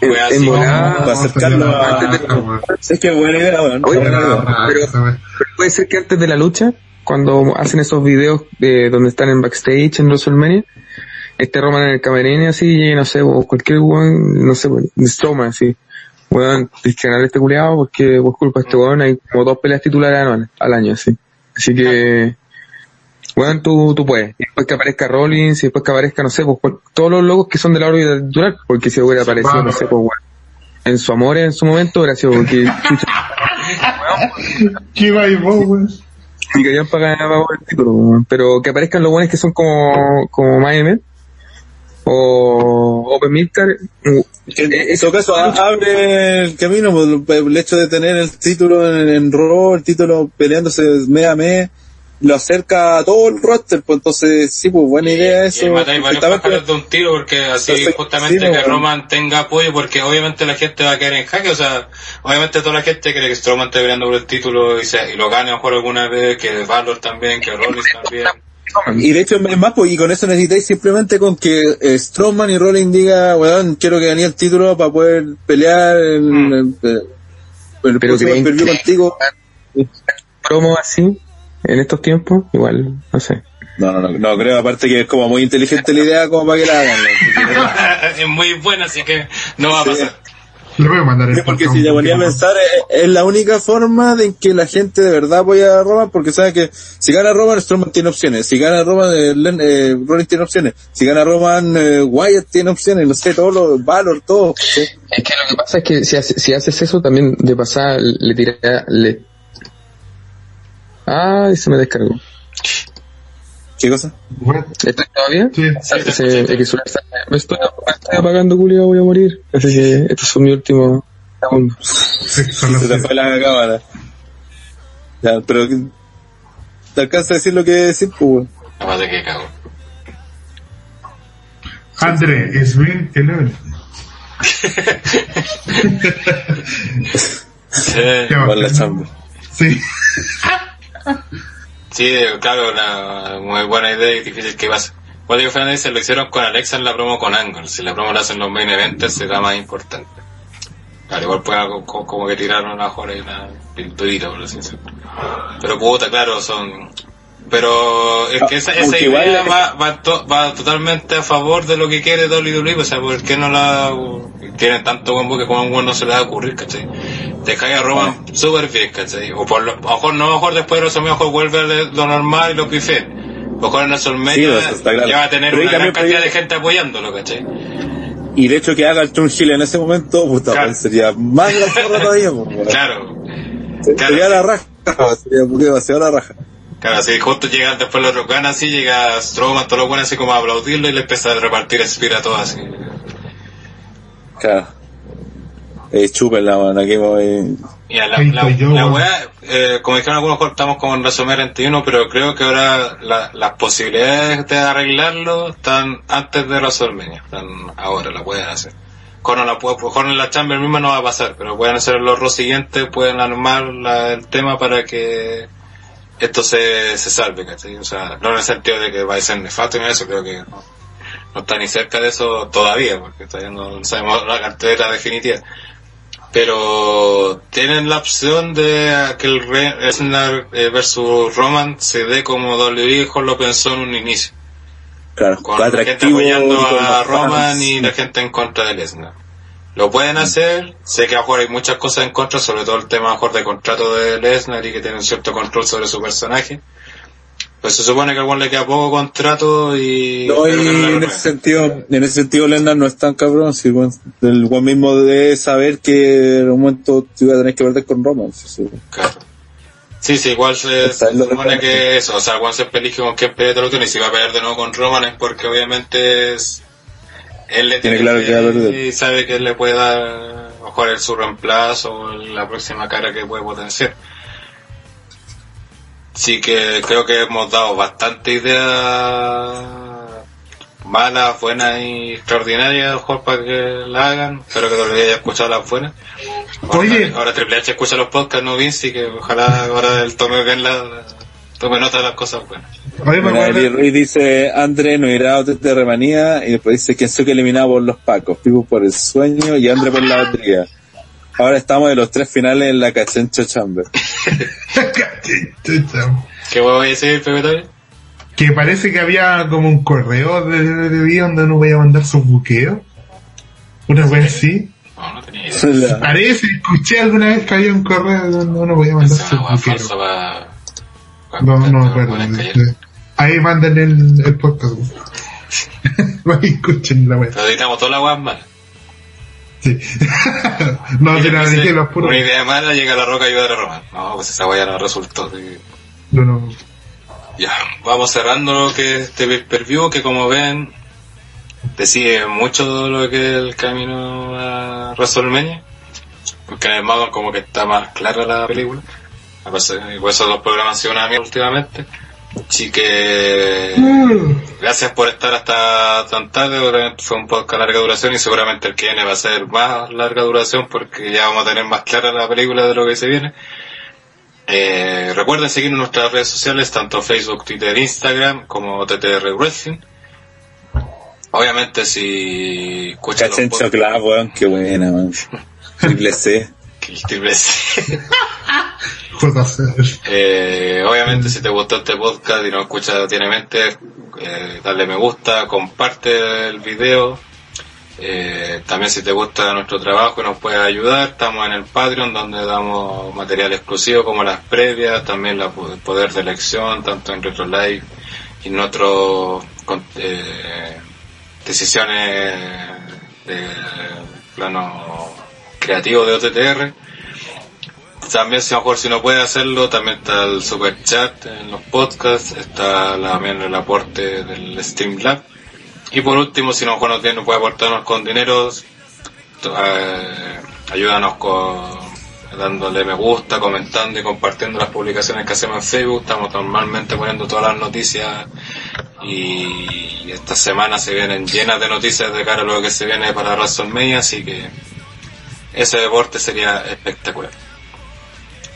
Weá así, para acercarlo a- Es que buena idea, weón. Pero- pero puede ser que antes de la lucha, cuando hacen esos videos de donde están en backstage en WrestleMania, este Roman en el camerino así, y no sé, o cualquier weón, no sé, Strowman así, weón, discriminar a este culiado porque por culpa de este weón hay como dos peleas titulares anuales, al año, así. Así que, weón, tú, tú puedes. Y después que aparezca Rollins, y después que aparezca, no sé, pues todos los logos que son de la órbita titular, porque si hubiera aparecido, no sé, pues weón, en su amor en su momento, sido porque, chucha, ¿Qué va y vos, weón? y querían pagar el título, weón. pero que aparezcan los buenos que son como, como Miami o Open Que en todo caso, abre el camino, pues, el hecho de tener el título en, en Raw, el título peleándose mes a mes, lo acerca a todo el roster, pues entonces sí, pues buena idea eso. Y matáis varios Perfectamente. pájaros de un tiro porque así Perfecto, justamente sí, que bueno. Roman tenga apoyo porque obviamente la gente va a caer en jaque, o sea, obviamente toda la gente cree que Strowman está peleando por el título y, se, y lo gane a lo mejor alguna vez, que Valor también, que Rollins también. Y de hecho es más, pues, y con eso necesitáis simplemente con que eh, Strowman y Rollins diga, weón, quiero que gane el título para poder pelear en, Mm. en- en- en el Pero que- contigo. promo así en estos tiempos, igual, no sé. No, no, no, no creo, aparte que es como muy inteligente la idea como para que la hagan. ¿no? es muy buena, así que no va a pasar. Le voy a mandar el Sí, porque si te ponía a pensar, es, es la única forma de que la gente de verdad apoya a Roman, porque sabe que si gana Roman, Strowman tiene opciones, si gana Roman, eh, eh, Rollins tiene opciones, si gana Roman, eh, Wyatt tiene opciones, no sé, todos los Valor, todo. ¿sí? Es que lo que pasa es que si, hace- si haces eso también de pasada le tiré, le... Ay, se me descargó. ¿Qué cosa? ¿Estás todavía? Sí. Se- se- es que suena- me estoy, me estoy apagando, Julio, voy a morir. Así que este es mi último segundo. Sí, Se te fue la cámara. Ya, pero te alcanza a decir lo que decir, pues, de que cago. André, es bien el Eh, Con la chamba. Sí. Sí, claro, una muy buena idea y difícil que pase. Digo, Fernández dice, lo hicieron con Alexa en la promo con Angle. Si la promo la hacen los main events, será más importante. Claro, igual puede algo co- como que tiraron joya y una pinturita, por así decirlo. Pero puta, claro, son... Pero es que esa, esa Aunque idea va, va, to- va totalmente a favor de lo que quiere WWE, o sea, ¿por qué no la... Tienen tanto combo que como un no se le va a ocurrir, ¿cachai? Dejáis a Roman súper bien, ¿cachai? O por lo, a lo mejor no, a lo mejor después de WrestleMania, a lo mejor vuelve a lo normal y lo pifé. A lo mejor en Sí, eso está claro. ya va a tener Pero una gran cantidad de gente apoyándolo, ¿cachai? Y de hecho que haga el Turn en ese momento, puta, Claro. sería más la zorra todavía, pues. Claro. Sería la raja, sería porque demasiado la raja. Claro, si justo llegan después los ganan así, llega Strowman, todos los buenos así como a aplaudirlo y le empieza a repartir Spear a todos así. Claro. Eh, chúpenla, man, aquí voy. Y a la, la, la weá, eh, como dijeron algunos, mejor estamos como en WrestleMania 31, pero creo que ahora la- las posibilidades de arreglarlo están antes de WrestleMania, están ahora, la pueden hacer. Con la, en la Chamber misma no va a pasar, pero pueden hacer los siguientes, pueden armar la- el tema para que esto se, se salve, ¿cachai? O sea, no en el sentido de que va a ser nefasto ni eso, creo que no, no está ni cerca de eso todavía, porque todavía no sabemos la cartera definitiva. Pero tienen la opción de que el Lesnar eh, versus Roman se dé como WWE lo pensó en un inicio. Claro, Con la gente apoyando a Roman fans. y la gente en contra de Lesnar. Lo pueden hacer, sé que ahora hay muchas cosas en contra, sobre todo el tema a mejor de contrato de Lesnar y que tiene un cierto control sobre su personaje. Pues se supone que a algún le queda poco contrato y... No, y en ese sentido, en ese sentido Lennart no es tan cabrón, si el weón mismo debe saber que en un momento te iba a tener que perder con Roman. sí, sí. Claro. Sí, sí, igual se, Está se supone de- que eso, o sea, cuando se elige con quién pelea otro y si va a pelear de nuevo con Roman es porque obviamente es, él le Tiene claro que va a perder. y sabe que él le puede dar a lo mejor el su reemplazo o la próxima cara que puede potenciar. Sí que creo que hemos dado bastante ideas malas, buenas y extraordinarias mejor para que la hagan. Espero que todavía haya escuchado las buenas. Ahora, Oye. ahora Triple H escucha los podcasts, no Vince, y que ojalá ahora él tome bien la, tome nota de las cosas buenas. Mira, Eli Ruiz dice, André no irá a hotel de remanía, y después dice que eliminado por los pacos, Pipo por el sueño y André por la batería. Ahora estamos en los tres finales en la Cachencho Chamber. ¿Qué voy a decir, Pepe que parece que había como un correo de, de, de vida donde uno voy a mandar sus buqueos. Una vez así. No, no tenía idea. Parece, escuché alguna vez que había un correo donde uno podía mandar Esa sus buqueos. No, no acuerdo. Ahí manden el, el podcast. Escuchen la. Pero editamos toda la agua mal. Sí. no, si la dije los puros. Una idea mala llega a la roca y ayudar a Roman. No, pues esa guaya no resultó. No, no. Ya, vamos cerrando lo que es este pay-per-view, que como ven, decide mucho lo que es el camino a WrestleMania. Porque en el modo como que está más clara la película. A pesar- Y por eso los programas han sido una mierda últimamente. Así que gracias por estar hasta tan tarde. Obviamente Fue un podcast de larga duración y seguramente el que viene va a ser más larga duración porque ya vamos a tener más clara la película de lo que se viene. Eh, recuerden seguirnos en nuestras redes sociales, tanto Facebook, Twitter, Instagram, como TTR Wrestling. Obviamente si escuchan los Cachen podcasts- chocolate, weón, qué buena, weón. Triple C. C. JC. Eh, obviamente si te gustó este podcast y nos escuchas diariamente, eh, dale me gusta, comparte el video. Eh, también si te gusta nuestro trabajo y nos puedes ayudar, estamos en el Patreon donde damos material exclusivo como las previas, también la, el poder de elección, tanto en Retro Live y en otros eh, decisiones de plano creativo de OTTR. También, si a lo mejor si no puede hacerlo, también está el super chat en los podcasts, está también el aporte del Streamlab. Y por último, si lo mejor no, tiene, no puede aportarnos con dinero, eh, ayúdanos con dándole me gusta, comentando y compartiendo las publicaciones que hacemos en Facebook. Estamos normalmente poniendo todas las noticias y esta semana se vienen llenas de noticias de cara a lo que se viene para WrestleMania, así que ese deporte sería espectacular.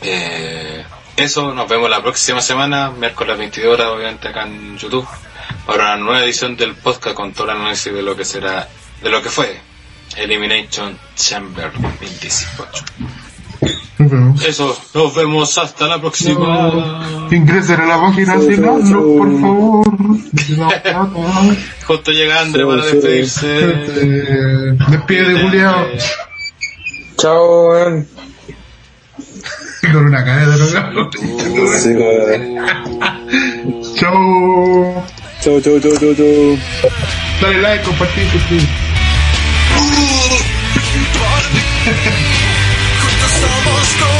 Eh, eso, nos vemos la próxima semana, miércoles 22 horas, obviamente acá en YouTube, para una nueva edición del podcast con todo el análisis de lo que será, de lo que fue Elimination Chamber 2018. Nos vemos. Eso, nos vemos hasta la próxima. Ingresen a la página si no, no, por favor. No, Justo llegando para despedirse. Despide, culiao. Chao, weón. Con una cara de drogado. Sí, weón. Chao. Chau, chau, chau, chau, chau. Dale like, compartir, suscribir. Juntos somos como